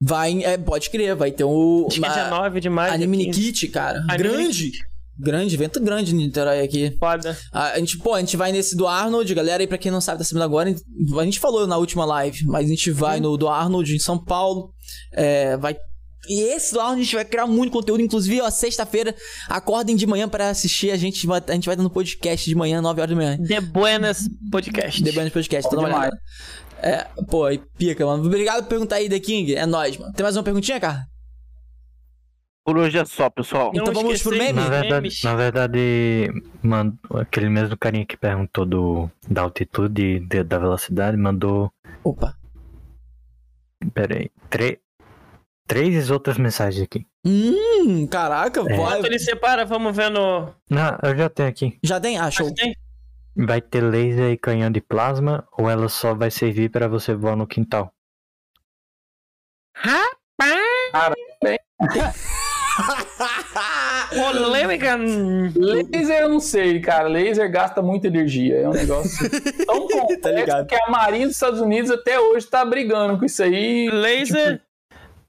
Vai, é, pode crer, vai ter o. Acho que é uma- dia 9 de maio. Anime dia 15. Kit, cara. Anime grande. Grande, evento grande no Niterói aqui. Foda. A, a gente, pô, a gente vai nesse do Arnold, galera, aí pra quem não sabe, tá sabendo agora, a gente falou na última live, mas a gente vai no do Arnold em São Paulo, é, vai... E esse Arnold a gente vai criar muito conteúdo, inclusive, ó, sexta-feira, acordem de manhã pra assistir, a gente vai, a gente vai dando podcast de manhã, 9 horas da manhã. The Buenas Podcast. The Band Podcast, toda olhada. É, pô, aí pica, mano. Obrigado por perguntar aí, The King, é nóis, mano. Tem mais uma perguntinha, cara? Por hoje é só, pessoal. Então Não vamos pro meme? Na verdade, na verdade mand... aquele mesmo carinha que perguntou do... da altitude e da velocidade mandou. Opa. Pera aí. Tre... Três outras mensagens aqui. Hum, caraca, É. vai. Ele separa, vamos ver no. Não, eu já tenho aqui. Já tem? Ah, show. Tem? Vai ter laser e canhão de plasma ou ela só vai servir para você voar no quintal? Rapaz! Polêmica. Laser eu não sei, cara. Laser gasta muita energia. É um negócio tão complexo Tá ligado. que a Marinha dos Estados Unidos até hoje tá brigando com isso aí. Laser.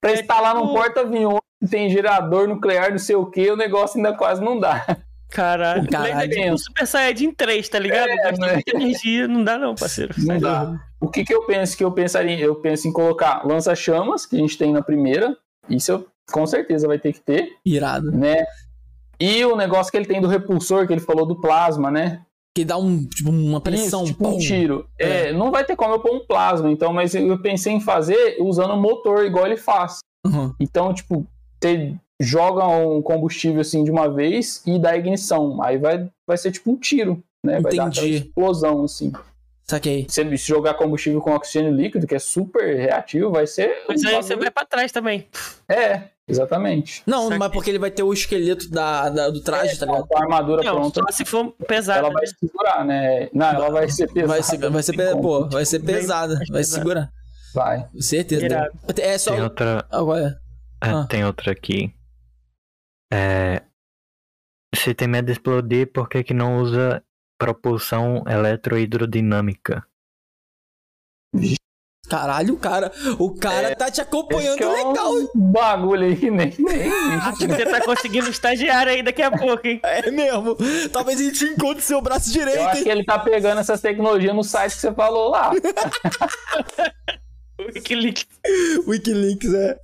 Pra é instalar num tipo- porta-aviões que tem gerador nuclear, não sei o que, o negócio ainda quase não dá. Caralho. Caralho. É tipo Super Saiyajin 3, tá ligado? É, Gasta né? muita energia. Não dá, não, parceiro. Não dá. O que, que eu penso? Que eu pensaria, eu penso em colocar lança-chamas, que a gente tem na primeira. Isso eu, com certeza vai ter que ter, Irado. né? E o negócio que ele tem do repulsor, que ele falou do plasma, né? Que dá um, tipo, uma pressão. Isso, tipo um tiro. É, não vai ter como eu pôr um plasma, então, mas eu pensei em fazer usando um motor igual ele faz. Uhum. Então, tipo, você joga um combustível assim de uma vez e dá ignição. Aí vai, vai ser tipo um tiro, né? Vai dar Entendi. explosão, assim. Saquei. Se jogar combustível com oxigênio líquido, que é super reativo, vai ser. Mas um aí você bagulho- vai pra trás também. É, exatamente. Não, Saquei. mas porque ele vai ter o esqueleto da, da- do traje, tá ligado? Com a armadura Não, pronta, só se for pesado. ela vai segurar, né? Não, ela vai ser pesada. Vai ser, vai ser, pe- pô, vai ser pesada. Vai segurar. Vai. Certeza. Irado. É só. Tem outra, Agora. Ah, Ah. Tem outra aqui. É, se tem medo de explodir, por que, que não usa propulsão eletrohidrodinâmica? Caralho, o cara, o cara tá te Esse acompanhando é legal. um bagulho aí que nem, nem Acho que você tá conseguindo estagiário aí daqui a pouco, hein? É mesmo. Talvez a gente encontre seu braço Eu direito, acho hein? que ele tá pegando essas tecnologias no site que você falou lá. Wikileaks. Wikileaks, é.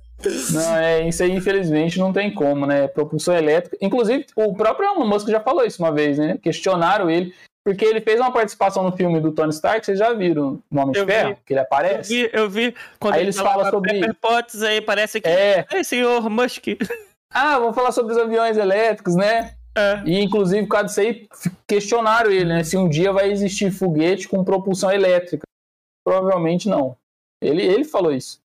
Não, é isso aí, infelizmente, não tem como, né? Propulsão elétrica. Inclusive, o próprio Elon Musk já falou isso uma vez, né? Questionaram ele, porque ele fez uma participação no filme do Tony Stark, vocês já viram no Homem de Eu vi. Ferro, que ele Eu aparece? vi, eu vi quando Aí ele eles falam sobre- Pepper Potts, aí parece que. É. É, senhor Musk. Ah, vamos falar sobre os aviões elétricos, né? É. E, inclusive, por causa disso aí, questionaram ele, né? Se um dia vai existir foguete com propulsão elétrica. Provavelmente não. Ele, ele falou isso.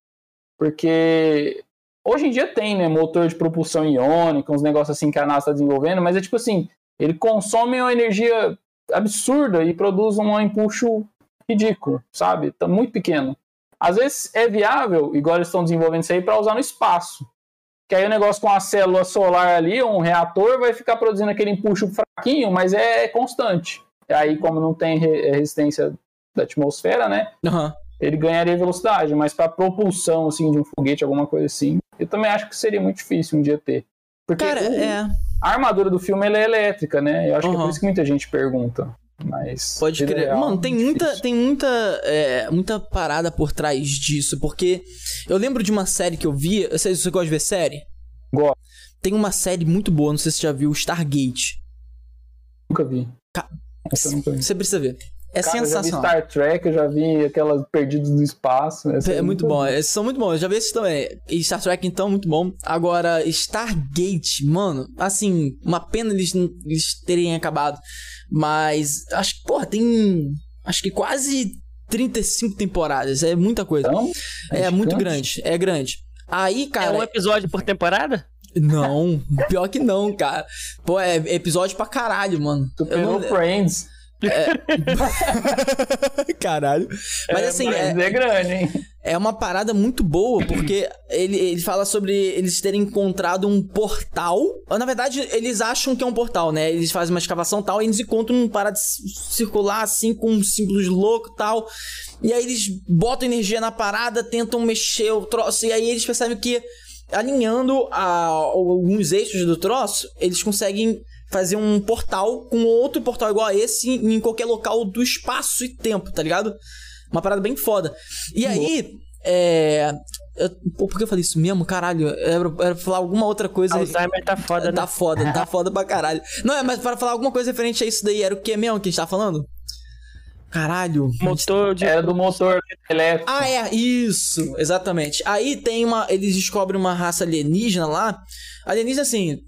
Porque hoje em dia tem, né? Motor de propulsão iônica, uns negócios assim que a NASA está desenvolvendo, mas é tipo assim, ele consome uma energia absurda e produz um impulso ridículo, sabe? Tá muito pequeno. Às vezes é viável, igual eles estão desenvolvendo isso aí, para usar no espaço. Que aí o negócio com a célula solar ali, um reator, vai ficar produzindo aquele impulso fraquinho, mas é constante. E aí, como não tem re- resistência da atmosfera, né? Aham. Ele ganharia velocidade, mas para propulsão assim de um foguete, alguma coisa assim, eu também acho que seria muito difícil um dia ter. Porque Cara, o- é. A armadura do filme é elétrica, né? Eu acho que é por isso que muita gente pergunta. Mas Pode crer. real, Mano, tem muita, difícil. tem muita, é, muita parada por trás disso, porque eu lembro de uma série que eu vi. Eu sei se você gosta de ver série? Gosto. Tem uma série muito boa, não sei se você já viu, Stargate. Nunca vi. Ca- nunca vi. Você precisa ver. É Cara, eu já vi sensacional. Star Trek, eu já vi aquelas Perdidos do Espaço. É eu muito bom, esses são muito bons. Eu já vi esses também. E Star Trek, então, muito bom. Agora, Stargate, mano, assim, uma pena eles, não- eles terem acabado. Mas, acho que, porra, tem. Acho que quase 35 temporadas. É muita coisa. Então, É muito gigante. grande, é grande. Aí, É cara. um episódio por temporada? Não, pior que não, cara. Pô, é episódio pra caralho, mano. Superou não... Friends. Caralho. Mas assim, é, Friends é grande, hein? é uma parada muito boa, porque ele, ele fala sobre eles terem encontrado um portal. Na verdade, eles acham que é um portal, né? Eles fazem uma escavação e tal, e eles encontram um parada circular, assim, com símbolos loucos e tal. E aí eles botam energia na parada, tentam mexer o troço, e aí eles percebem que alinhando a, alguns eixos do troço, eles conseguem fazer um portal com outro portal igual a esse em qualquer local do espaço e tempo, tá ligado? Uma parada bem foda. E aí, é. eu- pô, por que eu falei isso mesmo? Caralho, era, era pra falar alguma outra coisa. Alzheimer tá foda, né? Tá foda, tá foda pra caralho. Não, é, mas para falar alguma coisa referente a isso daí, era o que mesmo que a gente tá falando? Caralho. Motor de. Era do motor elétrico. Ah, é, isso, exatamente. Aí tem uma. Eles descobrem uma raça alienígena lá. Alienígena, assim.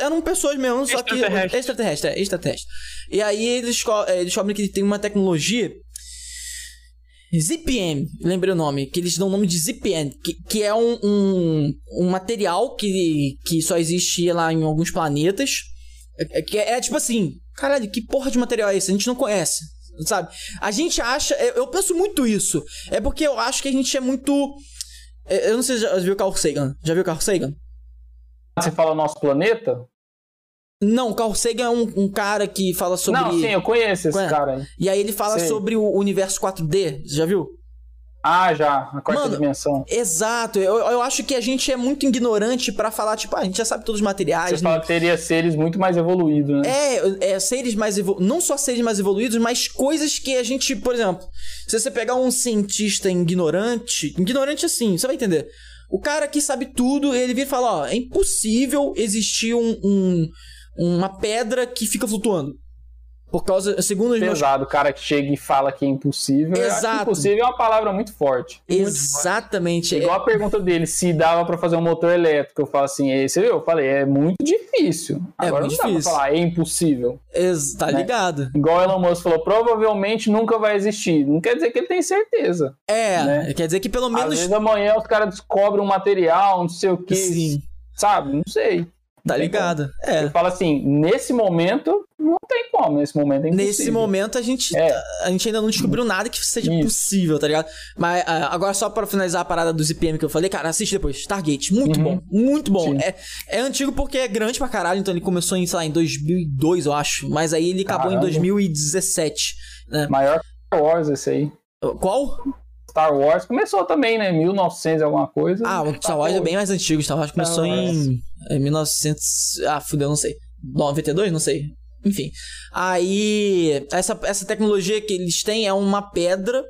Eram pessoas mesmo, só que. Extraterrestre. É, extraterrestre. E aí eles eh, descobrem que tem uma tecnologia. ZPM, lembrei o nome, que eles dão o nome de ZPM, que, que é um, um, um material que, que só existe lá em alguns planetas. É, é- que é, é tipo assim, caralho, que porra de material é esse? A gente não conhece, sabe? A gente acha, eu, penso muito isso, é porque eu acho que a gente é muito. é, Eu não sei se já viu o Carl Sagan. Já viu o Carl Sagan? Você fala nosso planeta? Não, Carl Sagan é um, um cara que fala sobre. Não, sim, eu conheço esse cara aí. E aí ele fala Sei. sobre o universo 4D. Você já viu? Ah, já, a quarta Mano, dimensão. Exato. Eu, eu acho que a gente é muito ignorante pra falar, tipo, ah, a gente já sabe todos os materiais. Você fala que teria seres muito mais evoluídos, né? É, é seres mais evolu... não só seres mais evoluídos, mas coisas que a gente, por exemplo, se você pegar um cientista ignorante, ignorante assim, você vai entender. O cara que sabe tudo, ele vira e fala, ó, é impossível existir um, um- uma pedra que fica flutuando. Por causa, segundo os meus Pesado, o cara que chega e fala que é impossível. Exato. impossível é uma palavra muito forte. Exatamente. Igual a pergunta dele, se dava pra fazer um motor elétrico. Eu falo assim, "É, você viu? Eu falei, é muito difícil. É Agora muito não dá difícil. pra falar, é impossível. Ex- tá né? ligado? Igual o Elon Musk falou, provavelmente nunca vai existir. Não quer dizer que ele tem certeza. É, Né? quer dizer que pelo Às menos. vezes amanhã os caras descobrem um material, não sei o que, Sim. sabe? Não sei. Tá ligado? É. Eu falo assim, nesse momento, não tem como. Nesse momento é impossível. Nesse momento a gente, É. a gente ainda não descobriu nada que seja Isso. possível, tá ligado? Mas ah, agora só pra finalizar a parada dos IPM que eu falei, cara, assiste depois. Stargate, muito Uhum. bom, muito bom. Sim. É, é antigo porque é grande pra caralho, então ele começou em, sei lá, em 2002, eu acho. Mas aí ele acabou em Caramba. 2017. Maior Star Wars esse aí. Qual? Star Wars começou também, né? 1900 e alguma coisa. Ah, o Star Wars é bem mais antigo. Star Wars começou Star Wars. em, em 1900. Ah, fudeu, não sei. 92? Não sei. Enfim. Aí, essa, essa tecnologia que eles têm é uma pedra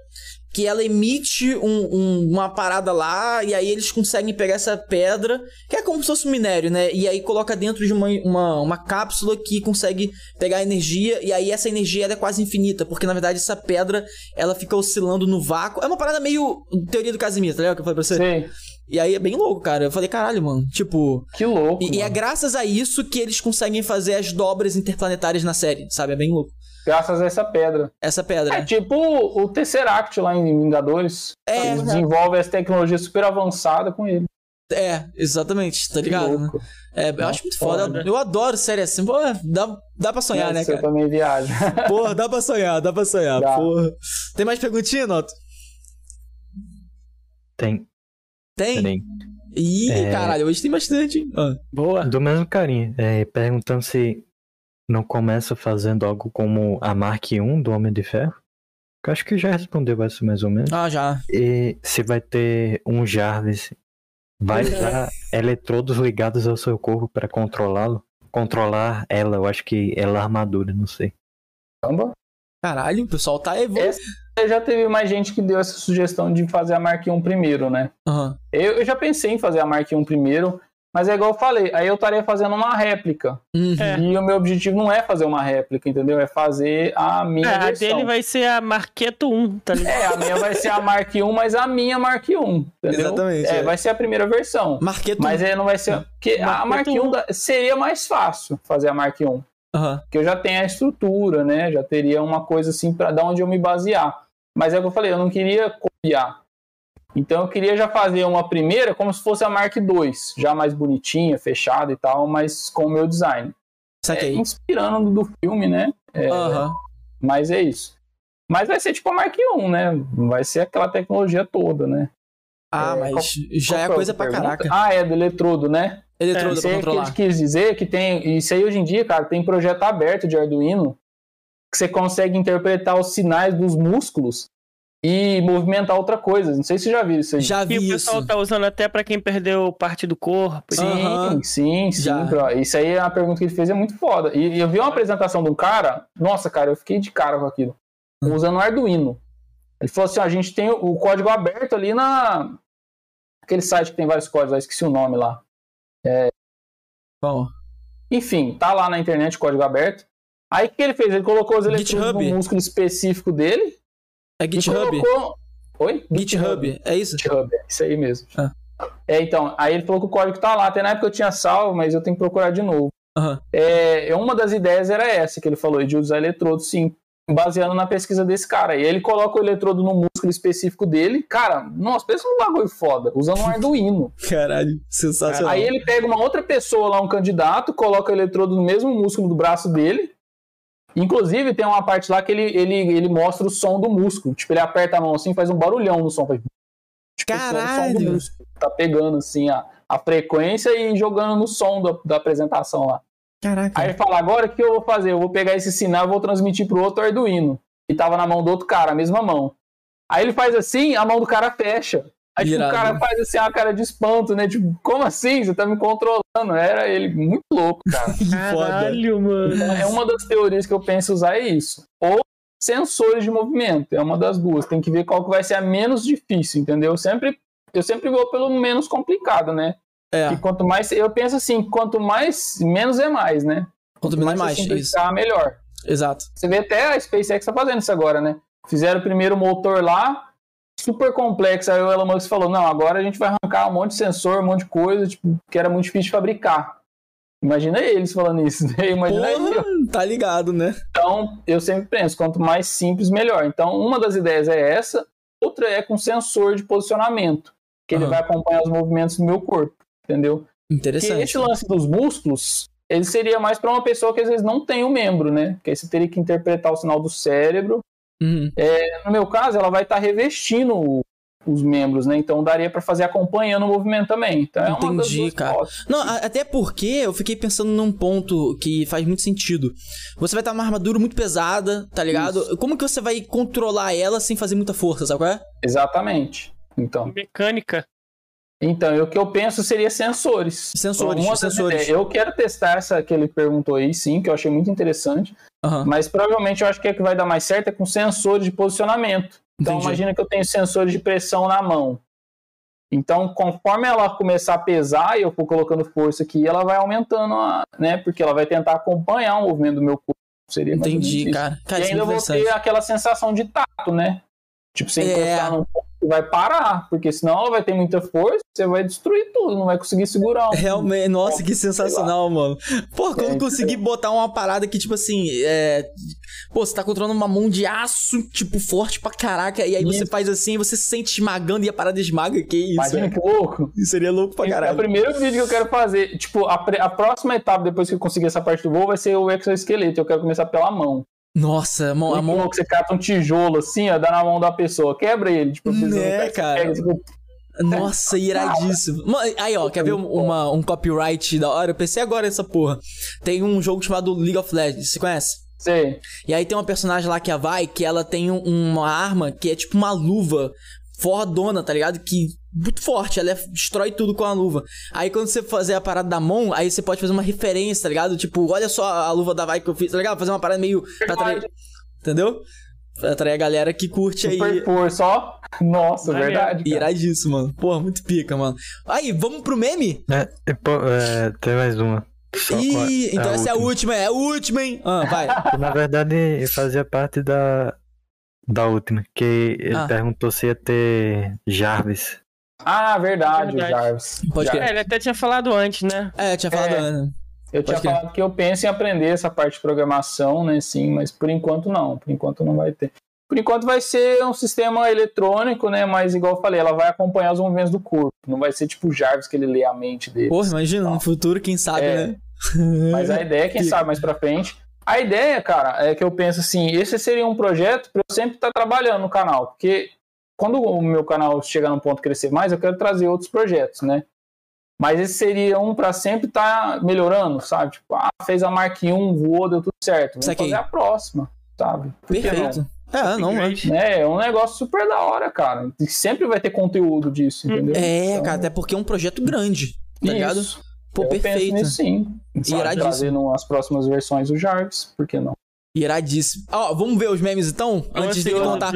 que ela emite um- um- uma parada lá e aí eles conseguem pegar essa pedra, que é como se fosse um minério, né? E aí coloca dentro de uma, uma, uma cápsula que consegue pegar energia e aí essa energia é quase infinita, porque na verdade essa pedra ela fica oscilando no vácuo. É uma parada meio teoria do Casimiro, tá ligado? Que eu falei pra você. Sei. E aí é bem louco, cara. Eu falei, caralho, mano. Tipo. Que louco. E, e é graças a isso que eles conseguem fazer as dobras interplanetárias na série, sabe? É bem louco. Graças a essa pedra. Essa pedra. É tipo o Tesseract lá em Vingadores. É, Eles né? desenvolvem essa tecnologia super avançada com ele. É, exatamente, tá Que ligado? Né? É, eu acho muito foda. foda. Eu adoro série assim. Pô, dá, dá pra sonhar, né, Essa Eu cara? também viajo. Porra, dá pra sonhar, dá pra sonhar. Dá. Porra. Tem mais perguntinha, Noto? Tem. Tem? Tem. Ih, É. caralho, hoje tem bastante, hein? Ah. Boa. Do mesmo carinho. É, perguntando se não começa fazendo algo como a Mark I do Homem de Ferro. Eu acho que já respondeu essa mais ou menos. Ah, já. E se vai ter um Jarvis. Vai é. usar eletrodos ligados ao seu corpo para controlá-lo. Controlar ela, eu acho que ela é armadura, não sei. Caramba. Caralho, o pessoal tá evoluindo. Esse- Já teve mais gente que deu essa sugestão de fazer a Mark I primeiro, né? Aham. Eu, eu já pensei em fazer a Mark I primeiro, mas é igual eu falei, aí eu estaria fazendo uma réplica. Uhum. É. E o meu objetivo não é fazer uma réplica, entendeu? É fazer a minha É, a versão. dele vai ser a Marqueto 1, tá ligado? É, a minha vai ser a Mark I, mas a minha Mark I, entendeu? Exatamente, É, é. vai ser a primeira versão. Marqueto. Mas é, não vai ser. Porque a Mark Marqueto I da- seria mais fácil fazer a Mark I. Aham. Porque eu já tenho a estrutura, né? Já teria uma coisa assim para dar onde eu me basear. Mas é o que eu falei, eu não queria copiar. Então eu queria já fazer uma primeira como se fosse a Mark II, já mais bonitinha, fechada e tal, mas com o meu design. É, inspirando do filme, né? É, Aham. Mas é isso. Mas vai ser tipo a Mark I, né? Vai ser aquela tecnologia toda, né? Ah, É, mas qual- já Qual é a coisa pra pergunta? caraca. Ah, é do eletrodo, né? Eletrodo Isso pra é que controlar. ele quis dizer que tem. Isso aí hoje em dia, cara, tem projeto aberto de Arduino que você consegue interpretar os sinais dos músculos e movimentar outra coisa. Não sei se você já viu isso aí. Já E vi o isso. pessoal tá usando até pra quem perdeu parte do corpo. Sim, Aham. sim, sim. Já. bro. Isso aí é uma pergunta que ele fez, é muito foda. E eu vi uma apresentação de um cara, nossa, cara, eu fiquei de cara com aquilo. Hum. Usando o Arduino. Ele falou assim: ó, a gente tem o código aberto ali na. Aquele site que tem vários códigos, eu esqueci o nome lá. Bom, Enfim, tá lá na internet, código aberto. Aí o que ele fez? Ele colocou os eletrodos GitHub. no músculo específico dele. É GitHub. colocou... Oi? GitHub, é isso? GitHub, é isso aí mesmo. Ah. É, então, aí ele falou que o código tá lá. Até na época eu tinha salvo, mas eu tenho que procurar de novo. Aham. É, uma das ideias era essa que ele falou, de usar eletrodo, sim, baseando na pesquisa desse cara. E ele coloca o eletrodo no músculo específico dele. Cara, nossa, pensa num bagulho foda, usando um Arduino. Caralho, sensacional. Aí ele pega uma outra pessoa lá, um candidato, coloca o eletrodo no mesmo músculo do braço dele. Inclusive, tem uma parte lá que ele, ele, ele mostra o som do músculo. Tipo, ele aperta a mão assim, faz um barulhão no som. Faz... Tipo, o som- o som do Caralho! músculo. Tá pegando assim a, a frequência e jogando no som da, da apresentação lá. Caraca. Aí ele fala, agora o que eu vou fazer? Eu vou pegar esse sinal e vou transmitir pro outro Arduino. E tava na mão do outro cara, a mesma mão. Aí ele faz assim, a mão do cara fecha. Aí tipo, o cara faz assim, uma cara de espanto, né? Tipo, como assim? Você tá me controlando? Era ele muito louco, cara. que. Caralho, mano. É uma das teorias que eu penso usar é isso. Ou sensores de movimento, é uma das duas. Tem que ver qual que vai ser a menos difícil, entendeu? Eu sempre, eu sempre vou pelo menos complicado, né? É, E quanto mais, eu penso assim, quanto mais, menos é mais, né? quanto menos mais, você isso. simplificar, melhor. Exato. Você vê até a SpaceX tá fazendo isso agora, né? Fizeram o primeiro motor lá, super complexo. Aí o Elon Musk falou: não, agora a gente vai arrancar um monte de sensor, um monte de coisa, tipo, que era muito difícil de fabricar. Imagina eles falando isso, né? Imagina eu. Porra, tá ligado, né? Então, eu sempre penso, quanto mais simples, melhor. Então, uma das ideias é essa, outra é com sensor de posicionamento, que ele Aham. vai acompanhar os movimentos do meu corpo, entendeu? Interessante. esse lance dos músculos, ele seria mais para uma pessoa que às vezes não tem o membro, né? Porque aí você teria que interpretar o sinal do cérebro. Uhum. No meu caso, ela vai estar revestindo o- os membros, né? Então daria para fazer acompanhando o movimento também. Então é Entendi, cara. hipóteses. Não, a- até porque eu fiquei pensando num ponto que faz muito sentido. Você vai estar uma armadura muito pesada, tá ligado? Como que você vai controlar ela sem fazer muita força, sabe qual é? Exatamente. Então, Mecânica. Então o que eu penso seria sensores. Sensores, Uma das sensores. ideias. Eu quero testar essa que ele perguntou aí, sim, que eu achei muito interessante. Aham. Mas provavelmente eu acho que é que vai dar mais certo é com sensores de posicionamento. Então Entendi. imagina que eu tenho sensores de pressão na mão. Então, conforme ela começar a pesar e eu for colocando força aqui, ela vai aumentando, a, né? Porque ela vai tentar acompanhar o movimento do meu corpo. Seria Entendi, cara. Cara, e é ainda eu vou ter aquela sensação de tato, né? Tipo, você É. encostar ponto que vai parar, porque senão ela vai ter muita força, você vai destruir tudo, não vai conseguir segurar. um- Realmente, nossa, que sensacional, mano. Pô, quando É, conseguir botar uma parada que, tipo assim, é. Pô, você tá controlando uma mão de aço, tipo, forte pra caraca, e aí você Isso. faz assim você se sente esmagando e a parada esmaga, que isso? Imagina que louco. Isso seria louco pra É o caralho. primeiro vídeo que eu quero fazer. Tipo, a, a próxima etapa, depois que eu conseguir essa parte do voo, vai ser o exoesqueleto. Eu quero começar pela mão. Nossa, a mão, a Muito mão. louco, você cata um tijolo assim, ó, dá na mão da pessoa, quebra ele. Tipo, Né, cara? pega, tipo, Nossa, iradíssimo. Aí, ó, quer ver um- uma, um copyright da hora? Eu pensei agora nessa porra. Tem um jogo chamado League of Legends, você conhece? sei. E aí tem uma personagem lá que é a Vai, que ela tem um- uma arma que é tipo uma luva fodona, tá ligado? Que muito forte, ela é- destrói tudo com a luva. Aí quando você fazer a parada da mão, aí você pode fazer uma referência, tá ligado? Tipo, olha só a luva da Vai que eu fiz, tá ligado? Fazer uma parada meio. Pra atrair, entendeu? Pra atrair a galera que curte aí. Super força, ó. Nossa, Maneiro. verdade. cara. Iradíssimo, mano. Porra, muito pica, mano. Aí, vamos pro meme? É, é, tem mais uma. Só Ih, então a essa é a última. última, é a última, hein? Ah, vai. Na verdade, fazia parte da, da última. Que ele Ah. perguntou se ia ter Jarvis. Ah, verdade, o Verdade. Jarvis. Pode Jarvis. É, ele até tinha falado antes, né? É, tinha falado. É. né? Eu tinha Pode crer. falado que eu penso em aprender essa parte de programação, né? Sim, mas por enquanto não. Por enquanto não vai ter. Por enquanto vai ser um sistema eletrônico, né? Mas igual eu falei, ela vai acompanhar os movimentos do corpo. Não vai ser tipo o Jarvis que ele lê a mente dele. Porra, imagina, no futuro, quem sabe, É. né? Mas a ideia, quem Pica. sabe mais pra frente. A ideia, cara, é que eu penso assim, esse seria um projeto pra eu sempre estar trabalhando no canal, porque quando o meu canal chegar num ponto crescer mais, eu quero trazer outros projetos, né? Mas esse seria um pra sempre estar melhorando, sabe? Tipo, ah, fez a Mark 1, voou, deu tudo certo. Vamos Saquei. fazer a próxima, sabe? Por que Perfeito. É, não, é. Né? É um negócio super da hora, cara. E sempre vai ter conteúdo disso, entendeu? É, Então, cara, até porque é um projeto grande, tá ligado? Pô, eu perfeito. penso nisso sim. Iradíssimo. trazer no- as próximas versões do Jarvis, por que não? Iradíssimo. Ó, vamos ver os memes então? Tô antes dele ansioso contar.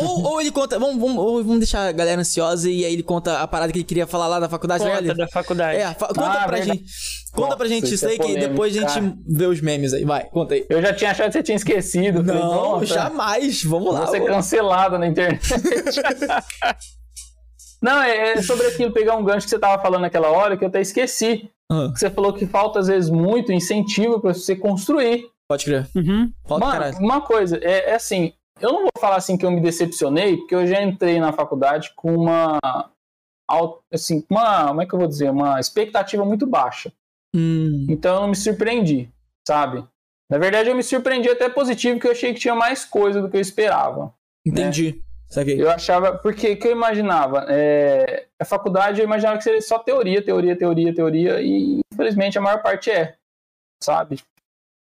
Ou, ou- ou ele conta. Vamos, vamos, ou vamos deixar a galera ansiosa e aí ele conta a parada que ele queria falar lá da faculdade, né, Conta galera? da faculdade. É, fa- conta Ah, pra verdade. gente. Conta pra gente isso isso é aí, que polêmico, depois a gente vê os memes aí. Vai, conta aí. Eu já tinha achado que você tinha esquecido. Falei, Não, "Nossa, jamais. Vamos lá. Vou ser cancelado na internet. Não, é é sobre aquilo, pegar um gancho que você tava falando naquela hora que eu até esqueci. Ah, Você falou que falta, às vezes, muito incentivo pra você construir. pode crer. Uhum. Falta Mano, caralho. uma coisa, é, é assim, eu não vou falar assim que eu me decepcionei, porque eu já entrei na faculdade com uma. Assim, uma. Como é que eu vou dizer? Uma expectativa muito baixa. Hum, Então eu não me surpreendi, sabe? Na verdade, eu me surpreendi até positivo, porque eu achei que tinha mais coisa do que eu esperava. entendi. Eu achava, porque o que eu imaginava? É, a faculdade eu imaginava que seria só teoria, teoria, teoria, teoria, e infelizmente a maior parte é, sabe?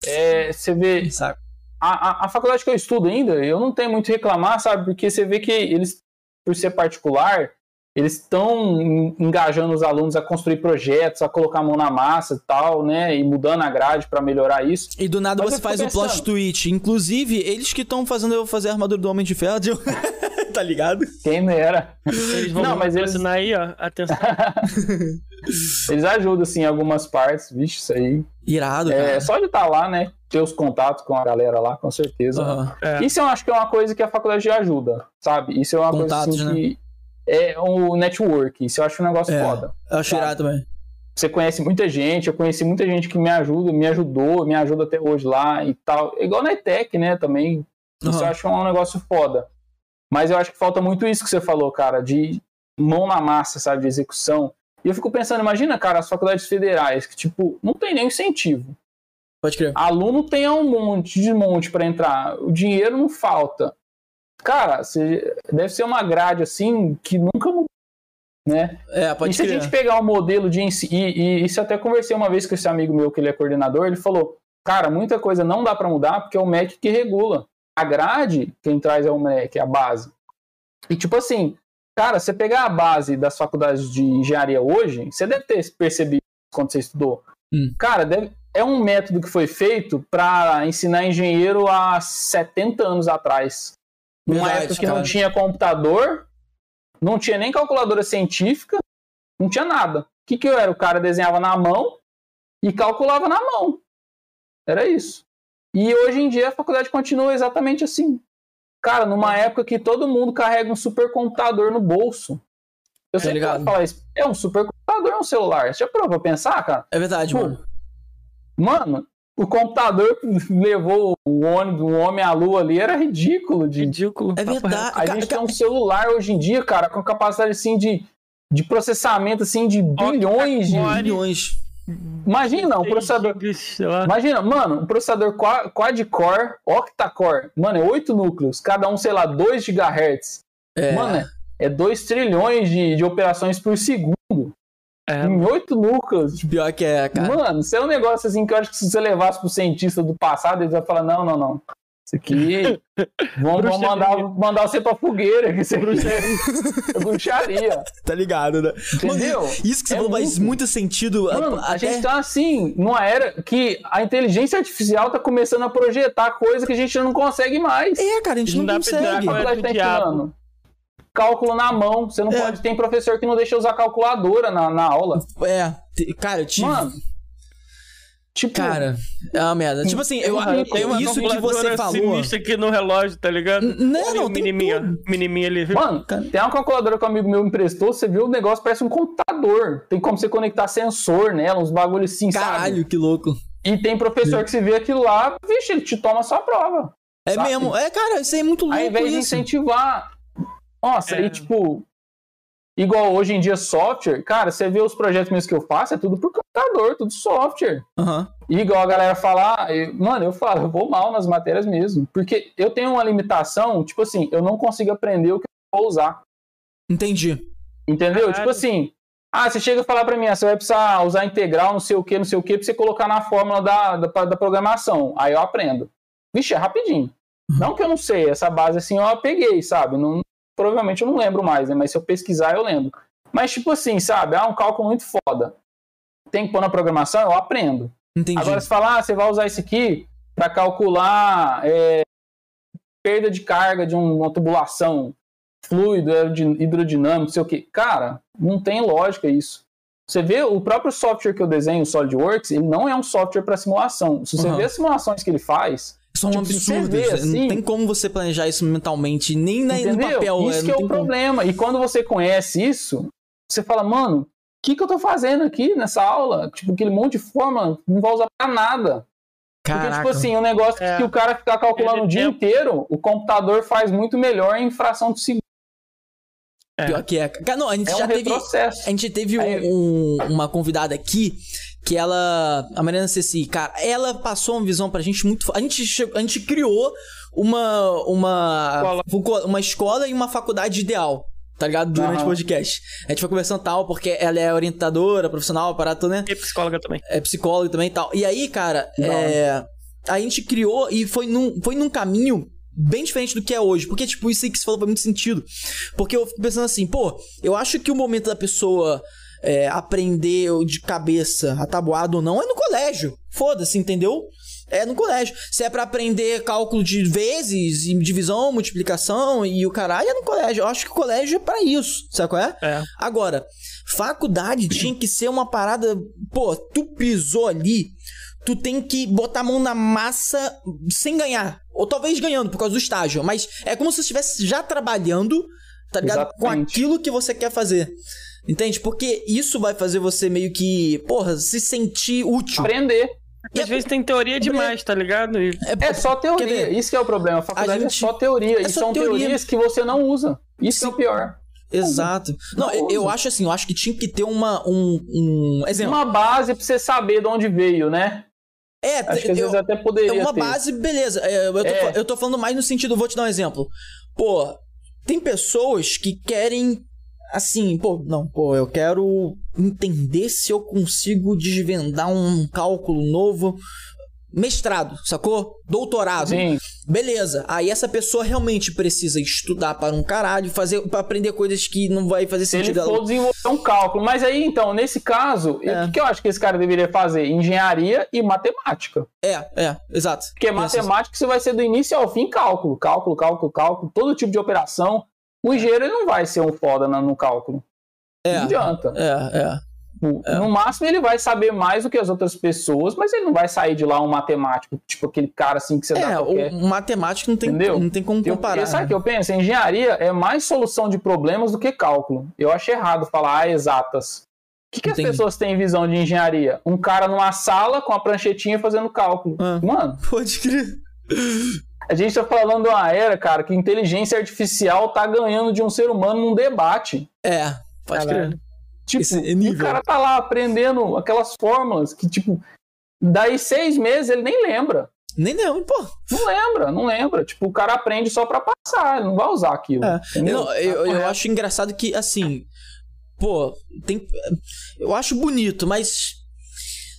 É, você vê, Saco. a, a, a faculdade que eu estudo ainda, eu não tenho muito reclamar, sabe? Porque você vê que eles, por ser particular, eles estão engajando os alunos a construir projetos, a colocar a mão na massa e tal, né? E mudando a grade para melhorar isso. E do nada Mas você faz o plot pensando. twist. Inclusive, eles que estão fazendo eu fazer a armadura do Homem de Ferro. tá ligado? Quem não era? Eles vão Não, mas eles- aí, ó. Atenção. Eles ajudam, assim, em algumas partes, vixe, isso aí. Irado, É, cara. só de estar lá, né? Ter os contatos com a galera lá, com certeza. Aham. É. Isso eu acho que é uma coisa que a faculdade ajuda, sabe? Isso é uma Contatos, coisa assim né? que. É o network. Isso eu acho um negócio É. foda. Eu acho Sabe? irado também. Você conhece muita gente, eu conheci muita gente que me ajuda, me ajudou, me ajuda até hoje lá e tal. Igual na ETEC, né, também. Isso eu acho um negócio foda. Mas eu acho que falta muito isso que você falou, cara, de mão na massa, sabe, de execução. E eu fico pensando, imagina, cara, as faculdades federais, que, tipo, não tem nenhum incentivo. Pode crer. Aluno tem um monte de monte para entrar, o dinheiro não falta. Cara, você- deve ser uma grade assim que nunca mudou, né? É, pode e se crer. a gente pegar o modelo de ensino, e, e isso eu até conversei uma vez com esse amigo meu que ele é coordenador, ele falou, cara, muita coisa não dá para mudar porque é o MEC que regula. A grade, quem traz é o MEC, é a base. E tipo assim, cara, você pegar a base das faculdades de engenharia hoje, você deve ter percebido quando você estudou. Hum. Cara, deve- é um método que foi feito para ensinar engenheiro há 70 anos atrás. Numa Verdade, época que cara. não tinha computador, não tinha nem calculadora científica, não tinha nada. O que, que eu era? O cara desenhava na mão e calculava na mão. Era isso. E hoje em dia a faculdade continua exatamente assim. Cara, numa época que todo mundo carrega um supercomputador no bolso. Eu Tá sempre ligado. falar isso. É um supercomputador no celular. Você já parou pra pensar, cara? É verdade, Pô, mano. Mano, o computador que levou o ônibus, o homem à lua ali era ridículo de, Ridículo. É verdade. a gente tem um celular hoje em dia, cara, com capacidade assim de, de processamento assim de bilhões de. Octa-core. Imagina, um processador. Imagina, mano, um processador qua- quad-core, octa-core. Mano, é 8 núcleos, cada um, sei lá, 2 GHz. É. Mano, é 2 trilhões de, de operações por segundo. É, Em 8 núcleos. Pior que é, cara. Mano, isso é um negócio assim que eu acho que se você levasse pro cientista do passado, eles vão falar: não, não, não. Isso aqui. Vamos, vamos mandar, mandar você pra fogueira, que isso é bruxaria. bruxaria. Tá ligado, né? Entendeu? Mano, isso que você É falou faz muito. muito sentido. Mano, a- a até- gente tá assim, numa era que a inteligência artificial tá começando a projetar coisa que a gente não consegue mais. É, cara, a gente Não não, dá pra dar consegue. com- A faculdade tá ensinando. Cálculo na mão. Você não É. pode. Tem professor que não deixa usar calculadora na, na aula. É, cara, eu tive. Mano. Tipo, Cara, é uma merda. Tipo assim, eu, Tem uma isso que você calculadora falou. sinistra aqui no relógio, tá ligado? Não, Olha não, o tem tudo. menininha ali. Mano, tem uma calculadora que um amigo meu me emprestou, você viu o negócio, parece um computador. Tem como você conectar sensor nela, uns bagulhos assim, sabe? Caralho, que louco. E tem professor que se vê aquilo lá, vixe, ele te toma a sua prova. É Sabe? mesmo. É, cara, isso aí é muito louco Ao invés de isso. incentivar. Nossa, É. aí tipo. Igual hoje em dia, software, cara, você vê os projetos mesmo que eu faço, é tudo por computador, tudo software. Aham. E igual a galera falar, eu- mano, eu falo, eu vou mal nas matérias mesmo. Porque eu tenho uma limitação, tipo assim, eu não consigo aprender o que eu vou usar. Entendi. Entendeu? Caralho. Tipo assim, ah, você chega a falar pra mim, ah, você vai precisar usar integral, não sei o que, não sei o que, pra você colocar na fórmula da, da, da programação. Aí eu aprendo. Vixe, é rapidinho. Não que eu não sei, essa base assim eu peguei, sabe? Não, provavelmente eu não lembro mais, né? Mas se eu pesquisar, eu lembro. Mas tipo assim, sabe? Ah, um cálculo muito foda. Tem que pôr na programação, eu aprendo. Entendi. Agora, se falar, ah, você vai usar isso aqui para calcular é, perda de carga de um- uma tubulação, fluido, hidrodinâmico, sei o que. Cara, não tem lógica isso. Você vê o próprio software que eu desenho, o SolidWorks, ele não é um software para simulação. Se você Uhum. vê as simulações que ele faz, São tipo, absurdos. vê Não assim- tem como você planejar isso mentalmente, nem na, no papel. isso é, que é o como. problema. E quando você conhece isso, você fala, mano, o que, que eu tô fazendo aqui nessa aula? Tipo, aquele monte de fórmula não vai usar pra nada. Porque, Caraca. tipo assim, um negócio É. que o cara ficar calculando Ele o dia tem- inteiro, o computador faz muito melhor em fração de segundo. Pior que é. Cara, não, a gente É um já teve. retrocesso. A gente teve um- um- uma convidada aqui que ela. A Mariana Ceci, cara, ela passou uma visão pra gente muito. A gente, a gente criou uma. Uma escola. uma escola e uma faculdade ideal. Tá ligado? Durante o podcast. A gente foi conversando tal, porque ela é orientadora, profissional, parado, né? E psicóloga também. é psicólogo também e tal. E aí, cara, é, a gente criou e foi num, foi num caminho bem diferente do que é hoje. Porque, tipo, isso aí que você falou faz muito sentido. Porque eu fico pensando assim, pô, eu acho que o momento da pessoa é, aprender de cabeça a tabuada ou não é no colégio. Foda-se, entendeu? É no colégio. Se é pra aprender cálculo de vezes, e divisão, multiplicação e o caralho, é no colégio. Eu acho que o colégio é pra isso, sabe qual é? É. Agora, faculdade tinha que ser uma parada. Pô, tu pisou ali, tu tem que botar a mão na massa sem ganhar. Ou talvez ganhando por causa do estágio. Mas é como se você estivesse já trabalhando, tá ligado? Com Exatamente. aquilo que você quer fazer. Entende? Porque isso vai fazer você meio que, porra, se sentir útil. Aprender. E Às vezes tem teoria demais, tá ligado? E É só Quer teoria. Isso que é o problema. A faculdade A gente- é só teoria. é e só são teoria. teorias que você não usa. Isso que é o pior. Exato. Não, eu, eu acho assim, eu acho que tinha que ter uma, um, um exemplo. Uma base pra você saber de onde veio, né? É, Acho que às eu- vezes até poderia É uma ter. base, beleza. É, Eu tô, É. eu tô falando mais no sentido, vou te dar um exemplo. Pô, tem pessoas que querem, assim, pô, não, pô, eu quero entender se eu consigo desvendar um cálculo novo. Mestrado, sacou? Doutorado. Sim, Beleza. Aí essa pessoa realmente precisa estudar para um caralho, fazer para aprender coisas que não vai fazer se ele sentido ela. for desenvolver um cálculo. Mas aí, então, nesse caso, É. o que, eu acho que esse cara deveria fazer? Engenharia e matemática. É, é, exato. Porque matemática você vai ser do início ao fim cálculo. Cálculo, cálculo, cálculo, todo tipo de operação. O engenheiro ele não vai ser um foda no cálculo. É, Não adianta. é, é. No, no máximo ele vai saber mais do que as outras pessoas, mas ele não vai sair de lá um matemático, tipo aquele cara assim que você dá É, qualquer... o matemático não tem, Entendeu? não tem como Eu, comparar. sabe o né? que eu penso? Engenharia é mais solução de problemas do que cálculo. Eu acho errado falar ah, exatas. O que, que as pessoas têm visão de engenharia? Um cara numa sala com a pranchetinha fazendo cálculo. Ah. Mano, Pode crer. A gente tá falando de uma era, cara, que inteligência artificial tá ganhando de um ser humano num debate. É, pode Caralho. crer. Tipo, Esse o cara tá lá aprendendo aquelas fórmulas que, tipo, daí seis meses ele nem lembra. Nem não, pô. Não lembra, não lembra. Tipo, o cara aprende só pra passar, ele não vai usar aquilo. É. eu, eu Correto. acho engraçado que, assim, pô, tem. Eu acho bonito, mas.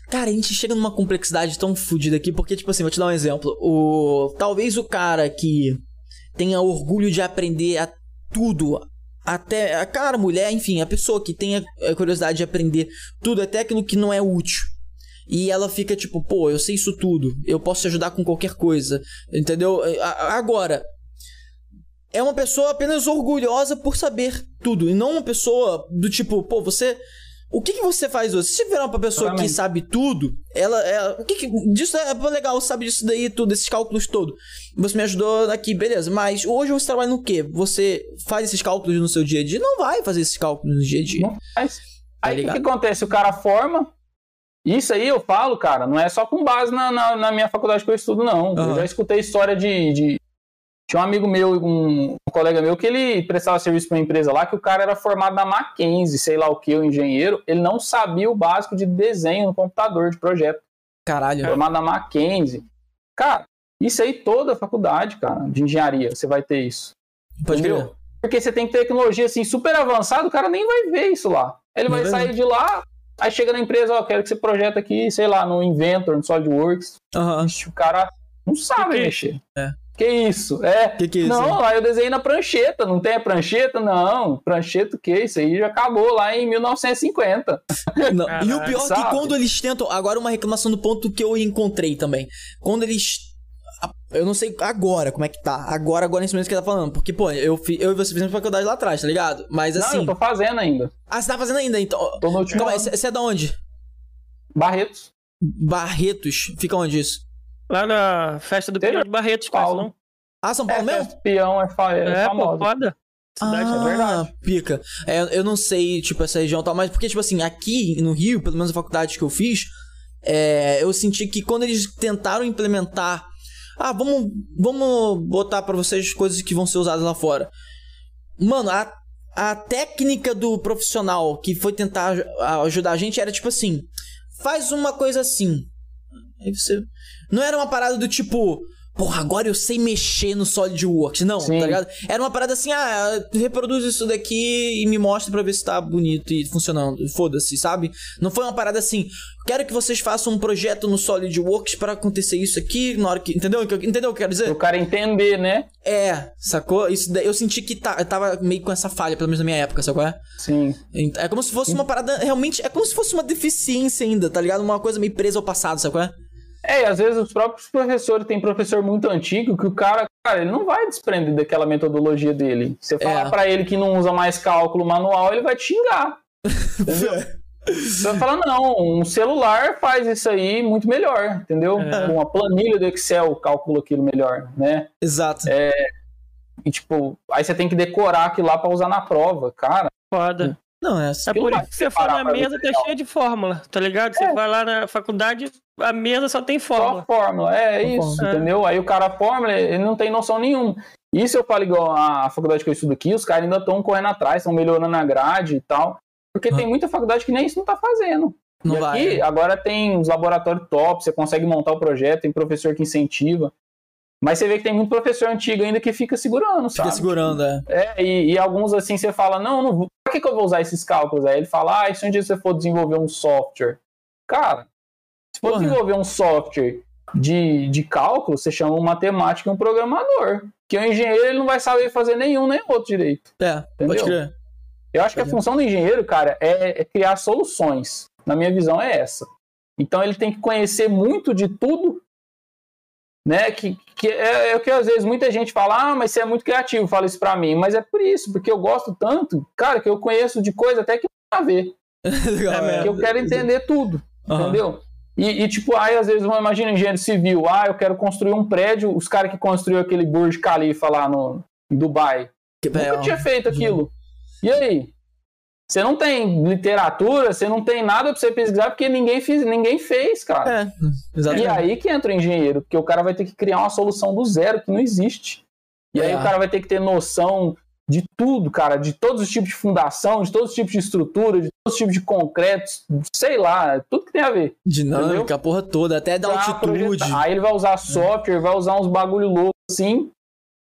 Cara, a gente chega numa complexidade tão fodida aqui, porque, tipo assim, vou te dar um exemplo. O, talvez o cara que tenha orgulho de aprender a tudo, até a cara, a mulher, enfim, a pessoa que tenha a curiosidade de aprender tudo, até aquilo que não é útil. E ela fica tipo, pô, eu sei isso tudo, eu posso te ajudar com qualquer coisa, entendeu? A- Agora, é uma pessoa apenas orgulhosa por saber tudo. E não uma pessoa do tipo, pô, você. O que, que você faz hoje? Se você virar pra pessoa que sabe tudo, ela. ela o que, que disso é legal, sabe disso daí, tudo, esses cálculos todos. Você me ajudou aqui, beleza. Mas hoje você trabalha no quê? Você faz esses cálculos no seu dia a dia? Não vai fazer esses cálculos no dia a dia. Não faz. Tá Aí o que, que acontece? O cara forma. Isso aí eu falo, cara, não é só com base na, na, na minha faculdade que eu estudo, não. Aham. Eu já escutei história de, de- Tinha um amigo meu, um, um colega meu, que ele prestava serviço para uma empresa lá, que o cara era formado na Mackenzie, sei lá o que, o engenheiro. Ele não sabia o básico de desenho no computador de projeto. Caralho. Formado na Mackenzie. Cara, isso aí toda a faculdade, cara, de engenharia, você vai ter isso. Pode entendeu? crer. Porque você tem tecnologia assim super avançada, o cara nem vai ver isso lá. Ele Não vai sair de lá, aí chega na empresa, ó, quero que você projeta aqui, sei lá, no Inventor, no SolidWorks. Aham. Ixi, O cara não sabe Que que é mexer. É. Que isso? É. Que que é isso? não, lá eu desenhei na prancheta, não tem a prancheta? Não, prancheta o quê? Isso aí já acabou lá em 1950. Não, E o pior é que quando eles tentam. Agora, uma reclamação do ponto que eu encontrei também. Quando eles. Eu não sei agora como é que tá. Agora, agora nesse momento que ele tá falando. Porque, pô, eu, fi- eu e você fizemos faculdade lá atrás, tá ligado? Mas Não, assim. eu tô fazendo ainda. Ah, você tá fazendo ainda, então. Tô no último Calma aí, você é da onde? Barretos. Barretos. Fica onde isso? Lá na festa do Pinhão de Barretos, Paulo. quase não. Ah, São Paulo É, mesmo? festa Peão é, fa é, É, pô, famosa. foda. Cidade, ah, é verdade. pica. É, eu não sei, tipo, essa região e tal, mas porque, tipo assim, aqui no Rio, pelo menos a faculdade que eu fiz, é, eu senti que quando eles tentaram implementar. Ah, vamos, vamos botar pra vocês coisas que vão ser usadas lá fora. Mano, a, a técnica do profissional que foi tentar ajudar a gente era tipo assim: faz uma coisa assim. Aí você. Não era uma parada do tipo. Porra, agora eu sei mexer no SolidWorks. Não, Sim. tá ligado? Era uma parada assim, ah, reproduz isso daqui e me mostra pra ver se tá bonito e funcionando. Foda-se, sabe? Não foi uma parada assim, quero que vocês façam um projeto no SolidWorks pra acontecer isso aqui, na hora que. Entendeu? Entendeu o que eu quero dizer? O cara entender, né? É, sacou? Isso daí, eu senti que tá, eu tava meio com essa falha, pelo menos na minha época, sacou? É? Sim. É como se fosse uma parada, realmente, é como se fosse uma deficiência ainda, tá ligado? Uma coisa meio presa ao passado, sacou? É? É, e às vezes os próprios professores, tem professor muito antigo que o cara, cara, ele não vai desprender daquela metodologia dele. Você falar É. pra ele que não usa mais cálculo manual, ele vai te xingar. Entendeu? Você vai falar, não, um celular faz isso aí muito melhor, entendeu? É. Uma planilha do Excel calcula aquilo melhor, né? Exato. E tipo, aí você tem que decorar aquilo lá pra usar na prova. Cara, Foda. Não, é. É por isso que você for preparar na mesa, tá cheia de fórmula, tá ligado? Você É. vai lá na faculdade, a mesa só tem Só fórmula. fórmula, é isso, fórmula. entendeu? Aí o cara a fórmula, ele não tem noção nenhuma. Isso eu falo igual a faculdade que eu estudo aqui, os caras ainda estão correndo atrás, estão melhorando a grade e tal. Porque Ah. tem muita faculdade que nem isso não tá fazendo. Não e vai. aqui, agora tem os laboratórios top, você consegue montar o projeto, tem professor que incentiva. Mas você vê que tem muito professor antigo ainda que fica segurando, Fica sabe? segurando, é. É, e, e alguns assim você fala, não, não. Pra que, que eu vou usar esses cálculos? Aí ele fala, ah, e se um dia você for desenvolver um software? Cara, se for Porra. desenvolver um software de, de cálculo, você chama um matemático e um programador. Que o engenheiro ele não vai saber fazer nenhum nem outro direito. É, pode Entendeu? crer. Eu acho que a Pode. função do engenheiro, cara, é, é criar soluções. Na minha visão, é essa. Então ele tem que conhecer muito de tudo, né? Que, que é, é o que às vezes muita gente fala, ah, mas você é muito criativo, fala isso pra mim. Mas é por isso, porque eu gosto tanto, cara, que eu conheço de coisa até que não tem a ver. Legal, É, Que eu quero entender tudo, Aham. entendeu? E, e, tipo, aí às vezes, imagina engenheiro civil, ah, eu quero construir um prédio, os caras que construíram aquele Burj Khalifa lá no, em Dubai, Que- é, Nunca tinha feito aquilo. E aí? Você não tem literatura, você não tem nada pra você pesquisar, porque ninguém fez, ninguém fez, cara. É, E exatamente. aí que entra o engenheiro, porque o cara vai ter que criar uma solução do zero que não existe. E aí É. o cara vai ter que ter noção de tudo, cara, de todos os tipos de fundação, de todos os tipos de estrutura, de todos os tipos de concretos, sei lá, tudo que tem a ver. Dinâmica, entendeu? a porra toda, até da Pra altitude. projetar. Aí ele vai usar software, vai usar uns bagulho louco assim.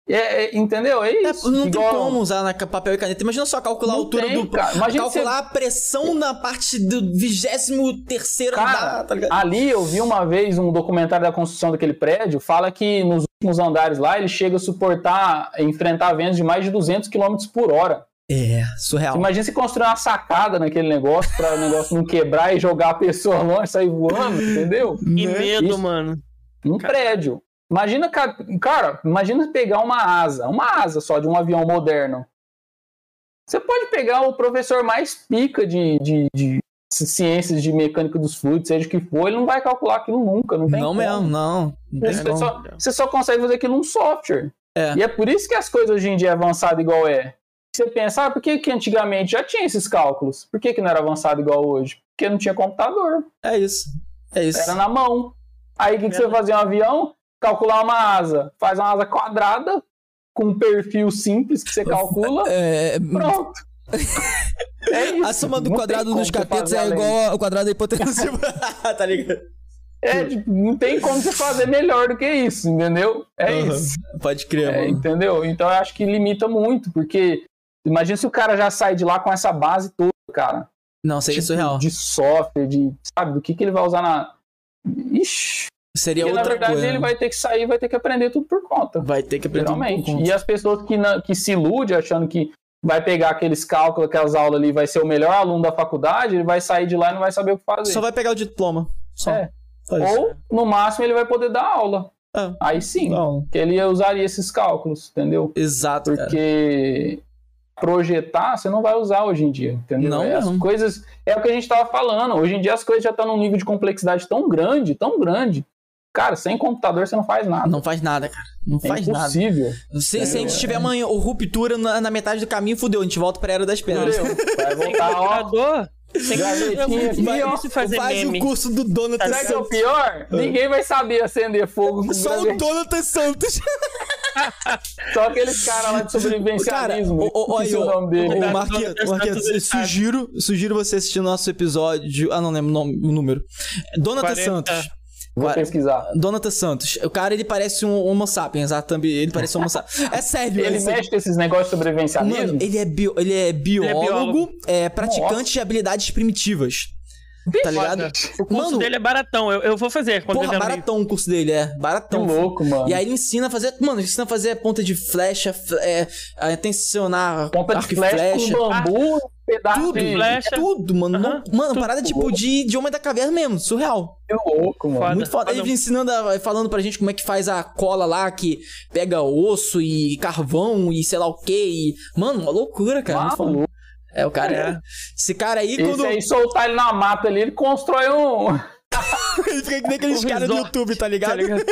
É, é, entendeu? É É, isso. não tem Igual- como usar na papel e caneta. Imagina só calcular a Não altura tem, do. cara. Imagina calcular a pressão na parte do vigésimo terceiro Cara, andar, tá ligado? Ali eu vi uma vez um documentário da construção daquele prédio, fala que nos últimos andares lá ele chega a suportar, enfrentar ventos de mais de 200 km por hora. É, surreal. Imagina se construir uma sacada naquele negócio para o negócio não quebrar e jogar a pessoa longe, sair voando, entendeu? Que Né? medo, Isso. mano. Um prédio. Imagina, ca- cara, imagina pegar uma asa, uma asa só de um avião moderno. Você pode pegar o professor mais pica de, de, de ciências de mecânica dos fluidos, seja o que for, ele não vai calcular aquilo nunca, não tem Não como. mesmo, não. Não tem Você só, você só consegue fazer aquilo num software. É. E é por isso que as coisas hoje em dia é avançado igual é. Você pensa, ah, por que, que antigamente já tinha esses cálculos? Por que, que não era avançado igual hoje? Porque não tinha computador, É isso. É isso. era na mão. Aí o que, que você fazia um avião? Calcular uma asa. Faz uma asa quadrada, com um perfil simples que você calcula, É, pronto. É isso. a soma do Não quadrado dos catetos é igual ao quadrado da hipotenusa. tá ligado? É, tipo, não tem como você fazer melhor do que isso, entendeu? É Aham. isso. Pode crer, É, mano. entendeu? Então eu acho que limita muito, porque imagina se o cara já sai de lá com essa base toda, cara. Não, seria Tipo, surreal. De software, de. Sabe, do que, que ele vai usar na. Ixi, Seria porque, na outra verdade coisa. ele vai ter que sair, vai ter que aprender tudo por conta. Vai ter que aprender tudo por Geralmente. conta. E as pessoas que, na- que se iludem achando que vai pegar aqueles cálculos, aquelas aulas ali, vai ser o melhor aluno da faculdade, ele vai sair de lá e não vai saber o que fazer. Só vai pegar o diploma. Só. É. Só. Ou, no máximo, ele vai poder dar aula. É. Aí sim, Não. que ele usaria esses cálculos, entendeu? Exato, cara. Porque projetar você não vai usar hoje em dia, entendeu? Não é, as mesmo. coisas é o que a gente estava falando. Hoje em dia as coisas já estão num nível de complexidade tão grande, tão grande. Cara, sem computador você não faz nada. Não faz nada, cara. Não é faz nada. impossível. Se, se a gente É. tiver amanhã ou ruptura na, na metade do caminho, fudeu. A gente volta pra Era das Pedras. Vai voltar, ó. Computador, tem que isso fazer Faz meme. o curso do Donatan Sabe o que é o pior? Ninguém vai saber acender fogo com Só o. Donatan Santos. Só aqueles caras lá de sobrevivencialismo. o, o, o nome dele. o Cuidado, Marquinhos, ele sabe. sugiro, sugiro você assistir o nosso episódio. Ah, não lembro o, nome, o número. Donatan 40. Santos. Vou pesquisar. Donatan Santos. O cara, ele parece um Homo sapiens. A thumb, ele parece um Homo sapiens. É sério. Ele é mexe com esses negócios de sobrevivencialismo? Mano, ele é, bio- ele é biólogo, biólogo. é praticante Nossa. de habilidades primitivas. Tá ligado? O curso Mano, dele é baratão. Eu, eu vou fazer quando porra, baratão o curso dele, é. Que Baratão. louco, mano. E aí ele ensina a fazer. Mano, ele ensina a fazer ponta de flecha, é, a tensionar Ponta de e flecha, com bambu, pedaço Tudo, de... flecha. tudo, mano. Não- mano, tudo. parada tipo de, de Homem da Caverna mesmo, surreal. Que louco, mano. Foda. Muito foda. Ele foda. ensinando, a- falando pra gente como é que faz a cola lá, que pega osso e carvão e sei lá o que. E... Mano, uma loucura, cara. muito foda. É, o cara. É. Esse cara aí, Esse quando. aí, soltar ele na mata ali, ele constrói um... Ele fica que nem aqueles caras do YouTube, tá ligado? Tá ligado?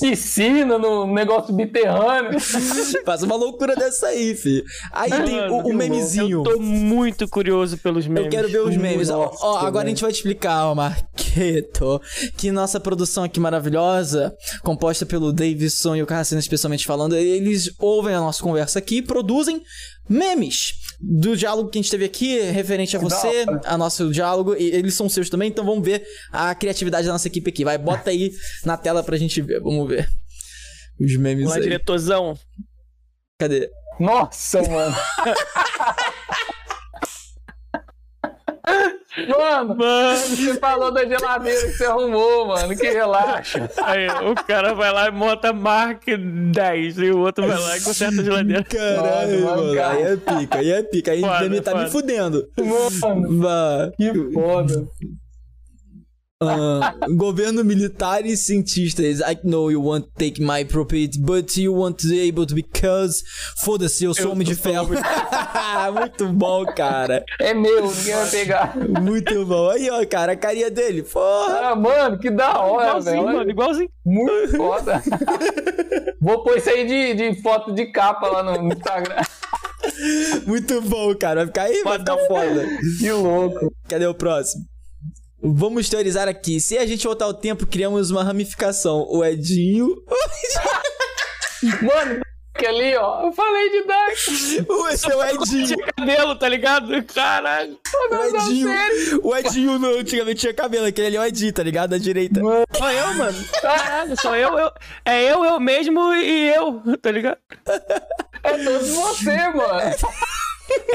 Piscina no negócio subterrâneo. Faz uma loucura dessa aí, fi. Aí tem Mano, o, o que memezinho. Eu tô muito curioso pelos memes. Eu quero ver os memes. Ó, Nossa, ó, agora a velho. gente vai te explicar, ó, Marqueto, que nossa produção aqui maravilhosa, composta pelo Davidson e o Carracena especialmente falando, eles ouvem a nossa conversa aqui e produzem memes do diálogo que a gente teve aqui, referente a você, a nosso diálogo, e eles são seus também, então vamos ver a criatividade da nossa equipe aqui. Vai, bota aí na tela pra gente ver, vamos ver. Os memes Lá, aí. diretorzão. Cadê? Nossa, mano. Mano, Mano, você falou da geladeira que você arrumou, mano. Que relaxa. aí, o cara vai lá e monta Mark 10 e o outro vai lá e conserta a geladeira. Caralho, mano. cara. Aí é pica, aí é pica. Aí Foda, tá me foda. fudendo. Mano, Vá. que foda. Ah, governo militar e cientistas. I know you want to take my property, but you want to be able to because. Foda-se, eu sou Eu homem de ferro. Muito bom, cara. É meu, ninguém vai pegar. Muito bom. Aí, ó, cara, a carinha dele. Porra. Ah, mano, que da hora, Igualzinho, velho. mano, igualzinho. Muito foda. Vou pôr isso aí de, de foto de capa lá no no Instagram. Muito bom, cara. Vai ficar aí, vai ficar foda. Que louco. Cadê o próximo? Vamos teorizar aqui. Se a gente voltar ao tempo, criamos uma ramificação. O Edinho. Mano, que ali, ó. Eu falei de Dark. Esse é o Edinho. Tinha cabelo, tá ligado? Caralho. O Edinho. O Edinho no, antigamente tinha cabelo. Aquele ali é o Edinho, tá ligado? Da direita. Sou eu, mano. Caralho, sou eu, eu. É eu, eu mesmo e eu, tá ligado? É todos você, mano.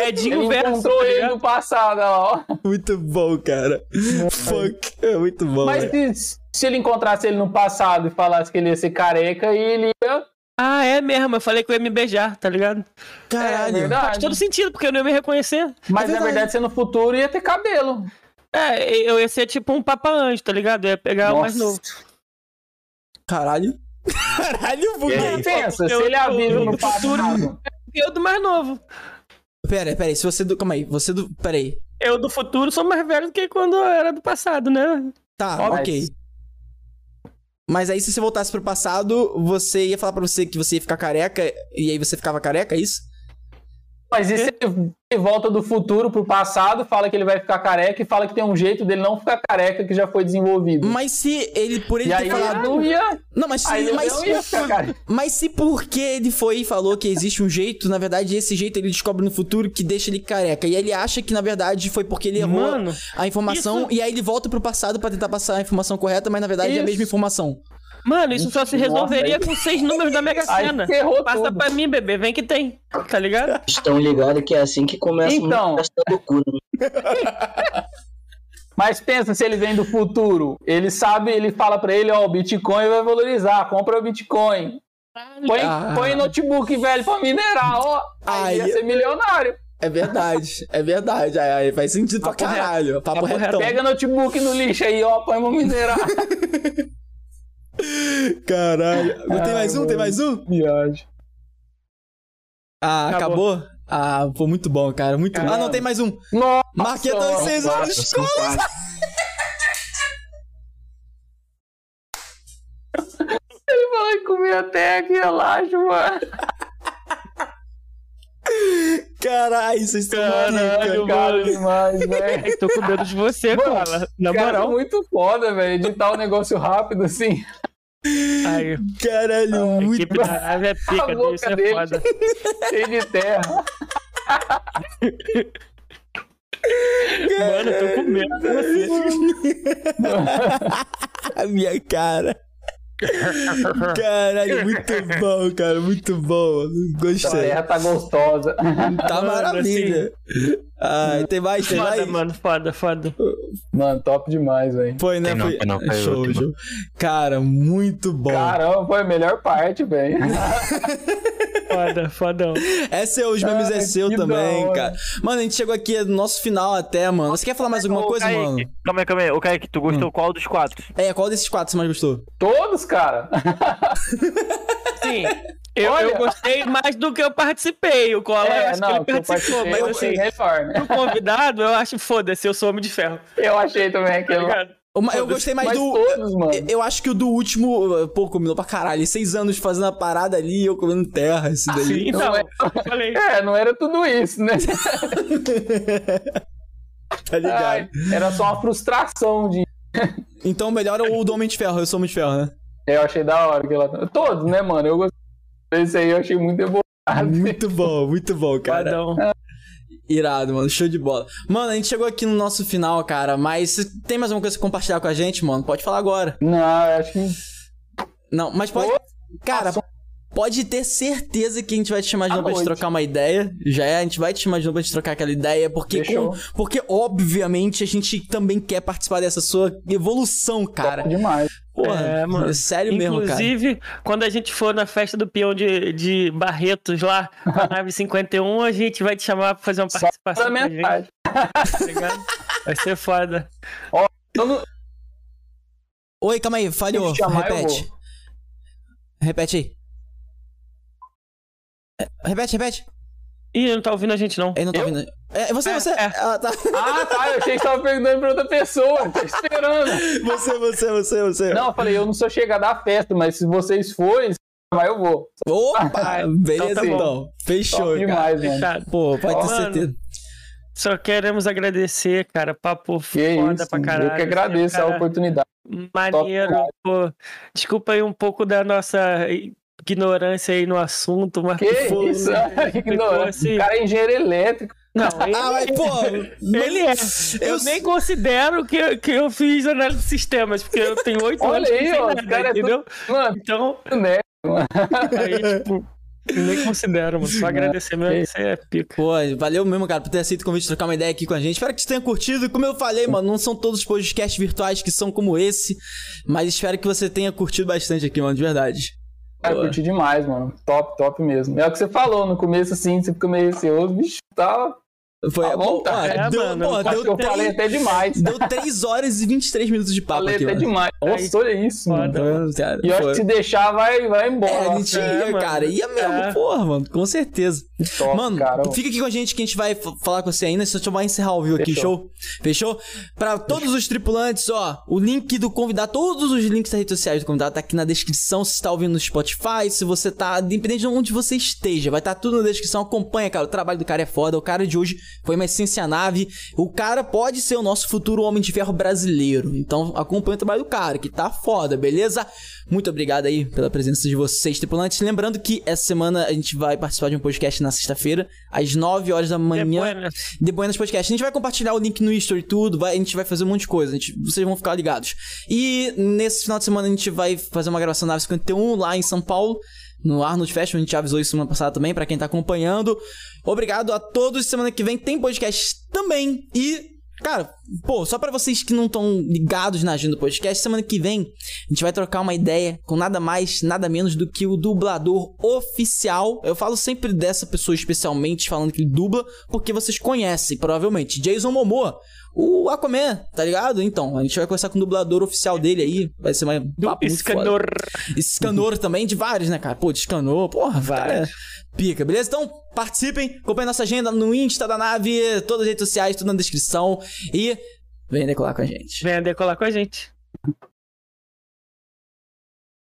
Edinho Ele verso, encontrou tá ele ligado? no passado, ó. Muito bom, cara. Fuck. É muito bom. Mas velho. se, se ele encontrasse ele no passado e falasse que ele ia ser careca, e ele ia. Ah, é mesmo. Eu falei que eu ia me beijar, tá ligado? É Caralho. Faz verdade. todo sentido, porque eu não ia me reconhecer. Mas É na verdade. verdade, você no futuro ia ter cabelo. É, eu ia ser tipo um papa anjo, tá ligado? Eu ia pegar o mais novo. Caralho. Caralho, E aí? Pensa, se Eu- ele avisa no futuro- passado. Eu do mais novo. Pera, pera aí. Se você do. Calma aí. Você do. Pera aí. Eu do futuro sou mais velho do que quando eu era do passado, né? Tá, Ó, mas- ok. Mas aí, se você voltasse pro passado, você ia falar pra você que você ia ficar careca e aí você ficava careca, é isso? Mas e se ele volta do futuro pro passado, fala que ele vai ficar careca e fala que tem um jeito dele não ficar careca que já foi desenvolvido. Mas se ele, por ele e ter aí falado. não ia. Não, mas se, mas, não ia ficar careca. mas se porque ele foi e falou que existe um jeito, na verdade, esse jeito ele descobre no futuro que deixa ele careca. E aí ele acha que, na verdade, foi porque ele errou Mano, a informação isso- e aí ele volta pro passado pra tentar passar a informação correta, mas na verdade é a Isso. mesma informação. Mano, isso só se resolveria com seis números da Mega Sena. Passa tudo. pra mim, bebê, vem que tem. Tá ligado? Estão ligados que é assim que começa Então. essa loucura. né? Mas pensa se ele vem do futuro. Ele sabe, ele fala pra ele, ó, o Bitcoin vai valorizar, compra o Bitcoin. Põe, Ah. põe notebook velho pra minerar, ó. Aí ia ser milionário. É verdade, é verdade. Aí, aí faz sentido Papo pra caralho. Papo, Papo retão. Pega notebook no lixo aí, ó, põe pra minerar. Caralho. Tem Ai, mais um? Tem mais um? Viagem. Ah, acabou? Acabou. Ah, foi muito bom, cara. Muito bom. Ah, não, tem mais um. Nossa, Marquetão e seis anos. ele falou que comia até que relaxa, mano. Caralho, vocês estão Caralho. Cara mano. demais, velho. Tô com medo de você, Mano, cara. Na Cara, moral. muito foda, velho. Editar um negócio rápido assim. Aí, Caralho, a muito equipe da nave é A pica, boca isso é dele. foda. Cheio de terra. Mano, eu tô com medo de você. a minha cara. Caralho, muito bom, cara. Muito bom. A Gostei. terra tá gostosa. Tá Mano, maravilha. Ai, tem mais, tem Foda, mais? mano, foda, foda. Mano, top demais, velho. Foi, né? Tem não, Foi... não, foi show, show. Cara, muito bom. Caramba, foi a melhor parte, velho. Foda, fodão. É seu, os memes é Ai, seu que da também, cara. Mano, a gente chegou aqui no nosso final até, mano. Você quer falar mais alguma Ô, coisa, Kaique, mano? Calma aí, calma aí. Ô, Kaique, tu gostou qual dos quatro? É, qual desses quatro você mais gostou? Todos, cara. Sim. Eu, Olha. eu gostei mais do que eu participei. O Cola, eu É, acho não, que ele que participou, eu mas assim, né? o convidado, eu acho foda-se, eu sou homem de ferro. Eu achei também Tá aquilo. ligado? Uma- Eu gostei mais Mas do. todos. Eu- acho que o do último, pô, combinou pra caralho. Seis anos fazendo a parada ali e eu comendo terra, esse daí. Sim, então, Não é- eu falei. É, não era tudo isso, né? tá ligado? Ai, era só uma frustração de. Então melhor é o do Homem de Ferro, eu sou Homem de Ferro, né? Eu achei da hora que ela. Todos, né, mano? Eu gostei desse aí, eu achei muito evoluído. Muito bom, muito bom, cara. Irado, mano. Show de bola. Mano, a gente chegou aqui no nosso final, cara. Mas você tem mais alguma coisa pra compartilhar com a gente, mano? Pode falar agora. Não, eu acho que. Não, mas pode. Cara, pode ter certeza que a gente vai te chamar de À novo pra gente noite. trocar uma ideia. Já é, a gente vai te chamar de novo pra gente trocar aquela ideia. Porque, com- porque obviamente, a gente também quer participar dessa sua evolução, cara. Demais. Porra, É, mano. sério mesmo, cara. Inclusive, quando a gente for na festa do peão de, de Barretos lá, na nave 51, a gente vai te chamar pra fazer uma Só participação. gente, metade. tá? Vai ser foda. Eu não- Oi, calma aí, falhou. Chamar, eu repete. Repete aí. É, Repete, repete. Ih, não tá ouvindo a gente, não. Ele não tá Eu? ouvindo. É, você, É, você. é. Ah, tá. Ah, tá. Eu achei que você tava perguntando pra outra pessoa. Tô esperando. Você, você, você, você. Não, eu falei, eu não sou chegada à festa, mas se vocês forem, chamar, eu vou. Opa! Beleza, Então tá então. Fechou, Top cara. demais. Fechado. Pô, pode ter certeza. Só queremos agradecer, cara. Papo Que foda isso. pra caralho. eu que agradeço a cara. oportunidade. Maneiro, pô. Desculpa aí um pouco da nossa ignorância aí no assunto, mas Que pô, isso? Ignorante. assim- O cara é engenheiro elétrico. Não, ele, Ah, mas, pô. ele é. Eu, Eu nem considero que, eu- que eu fiz análise de sistemas, porque eu tenho oito Olha anos que aí, ó, nada, cara é entendeu? Mano, Então, né? aí, tipo, nem considero, mano. Só agradecer mesmo, isso aí é pica. Pô, valeu mesmo, cara, por ter aceito o convite de trocar uma ideia aqui com a gente. Espero que você tenha curtido. E como eu falei, mano, não são todos os podcasts virtuais que são como esse. Mas espero que você tenha curtido bastante aqui, mano, de verdade. Cara, curti demais, mano. Top, top mesmo. É o que você falou no começo, assim, você fica meio receoso, bicho, tá. Foi, bom, tá. ó, É, deu, mano, que deu, eu falei três, até demais. deu 3 horas e 23 minutos de papo Falei aqui, até mano. demais. Nossa, olha isso, mano. Foda. Cara, E eu acho que se deixar, vai, vai embora. É, a gente é, ia, mano. cara. Ia mesmo, É. porra, mano. Com certeza. top, Mano, cara. fica aqui com a gente que a gente vai falar com você ainda. Só te vai encerrar o vivo aqui, show? Fechou? Pra todos os tripulantes, ó, o link do convidado, todos os links das redes sociais do convidado tá aqui na descrição. Se você tá ouvindo no Spotify, se você tá, independente de onde você esteja, vai estar tá tudo na descrição. Acompanha, cara. O trabalho do cara é foda. O cara de hoje foi uma essência nave. O cara pode ser o nosso futuro Homem de Ferro brasileiro. Então acompanha o trabalho do cara, que tá foda, beleza? Muito obrigado aí pela presença de vocês, tripulantes. Lembrando que essa semana a gente vai participar de um podcast na sexta-feira, às 9 horas da manhã. Depois, né? De Buenas Podcast. A gente vai compartilhar o link no History e tudo, vai, a gente vai fazer um monte de coisa, gente- vocês vão ficar ligados. E nesse final de semana a gente vai fazer uma gravação na Nave 51 lá em São Paulo, no Arnold Festival, a gente avisou isso semana passada também, pra quem tá acompanhando. Obrigado a todos, semana que vem tem podcast também. E, cara, pô, só pra vocês que não estão ligados na agenda do podcast, semana que vem a gente vai trocar uma ideia com nada mais, nada menos do que o dublador oficial. Eu falo sempre dessa pessoa especialmente, falando que ele dubla, porque vocês conhecem, provavelmente. Jason Momoa, o Aquaman, tá ligado? Então, a gente vai conversar com o dublador oficial dele aí. Vai ser mais Do papo. Escanor. Escanor também, de vários, né, cara? Pô, de escanor, porra, vários. Pica, beleza? Então, participem, acompanhem nossa agenda no Insta da nave, todas as redes sociais, tudo na descrição. E venha decolar com a gente. Venha decolar com a gente.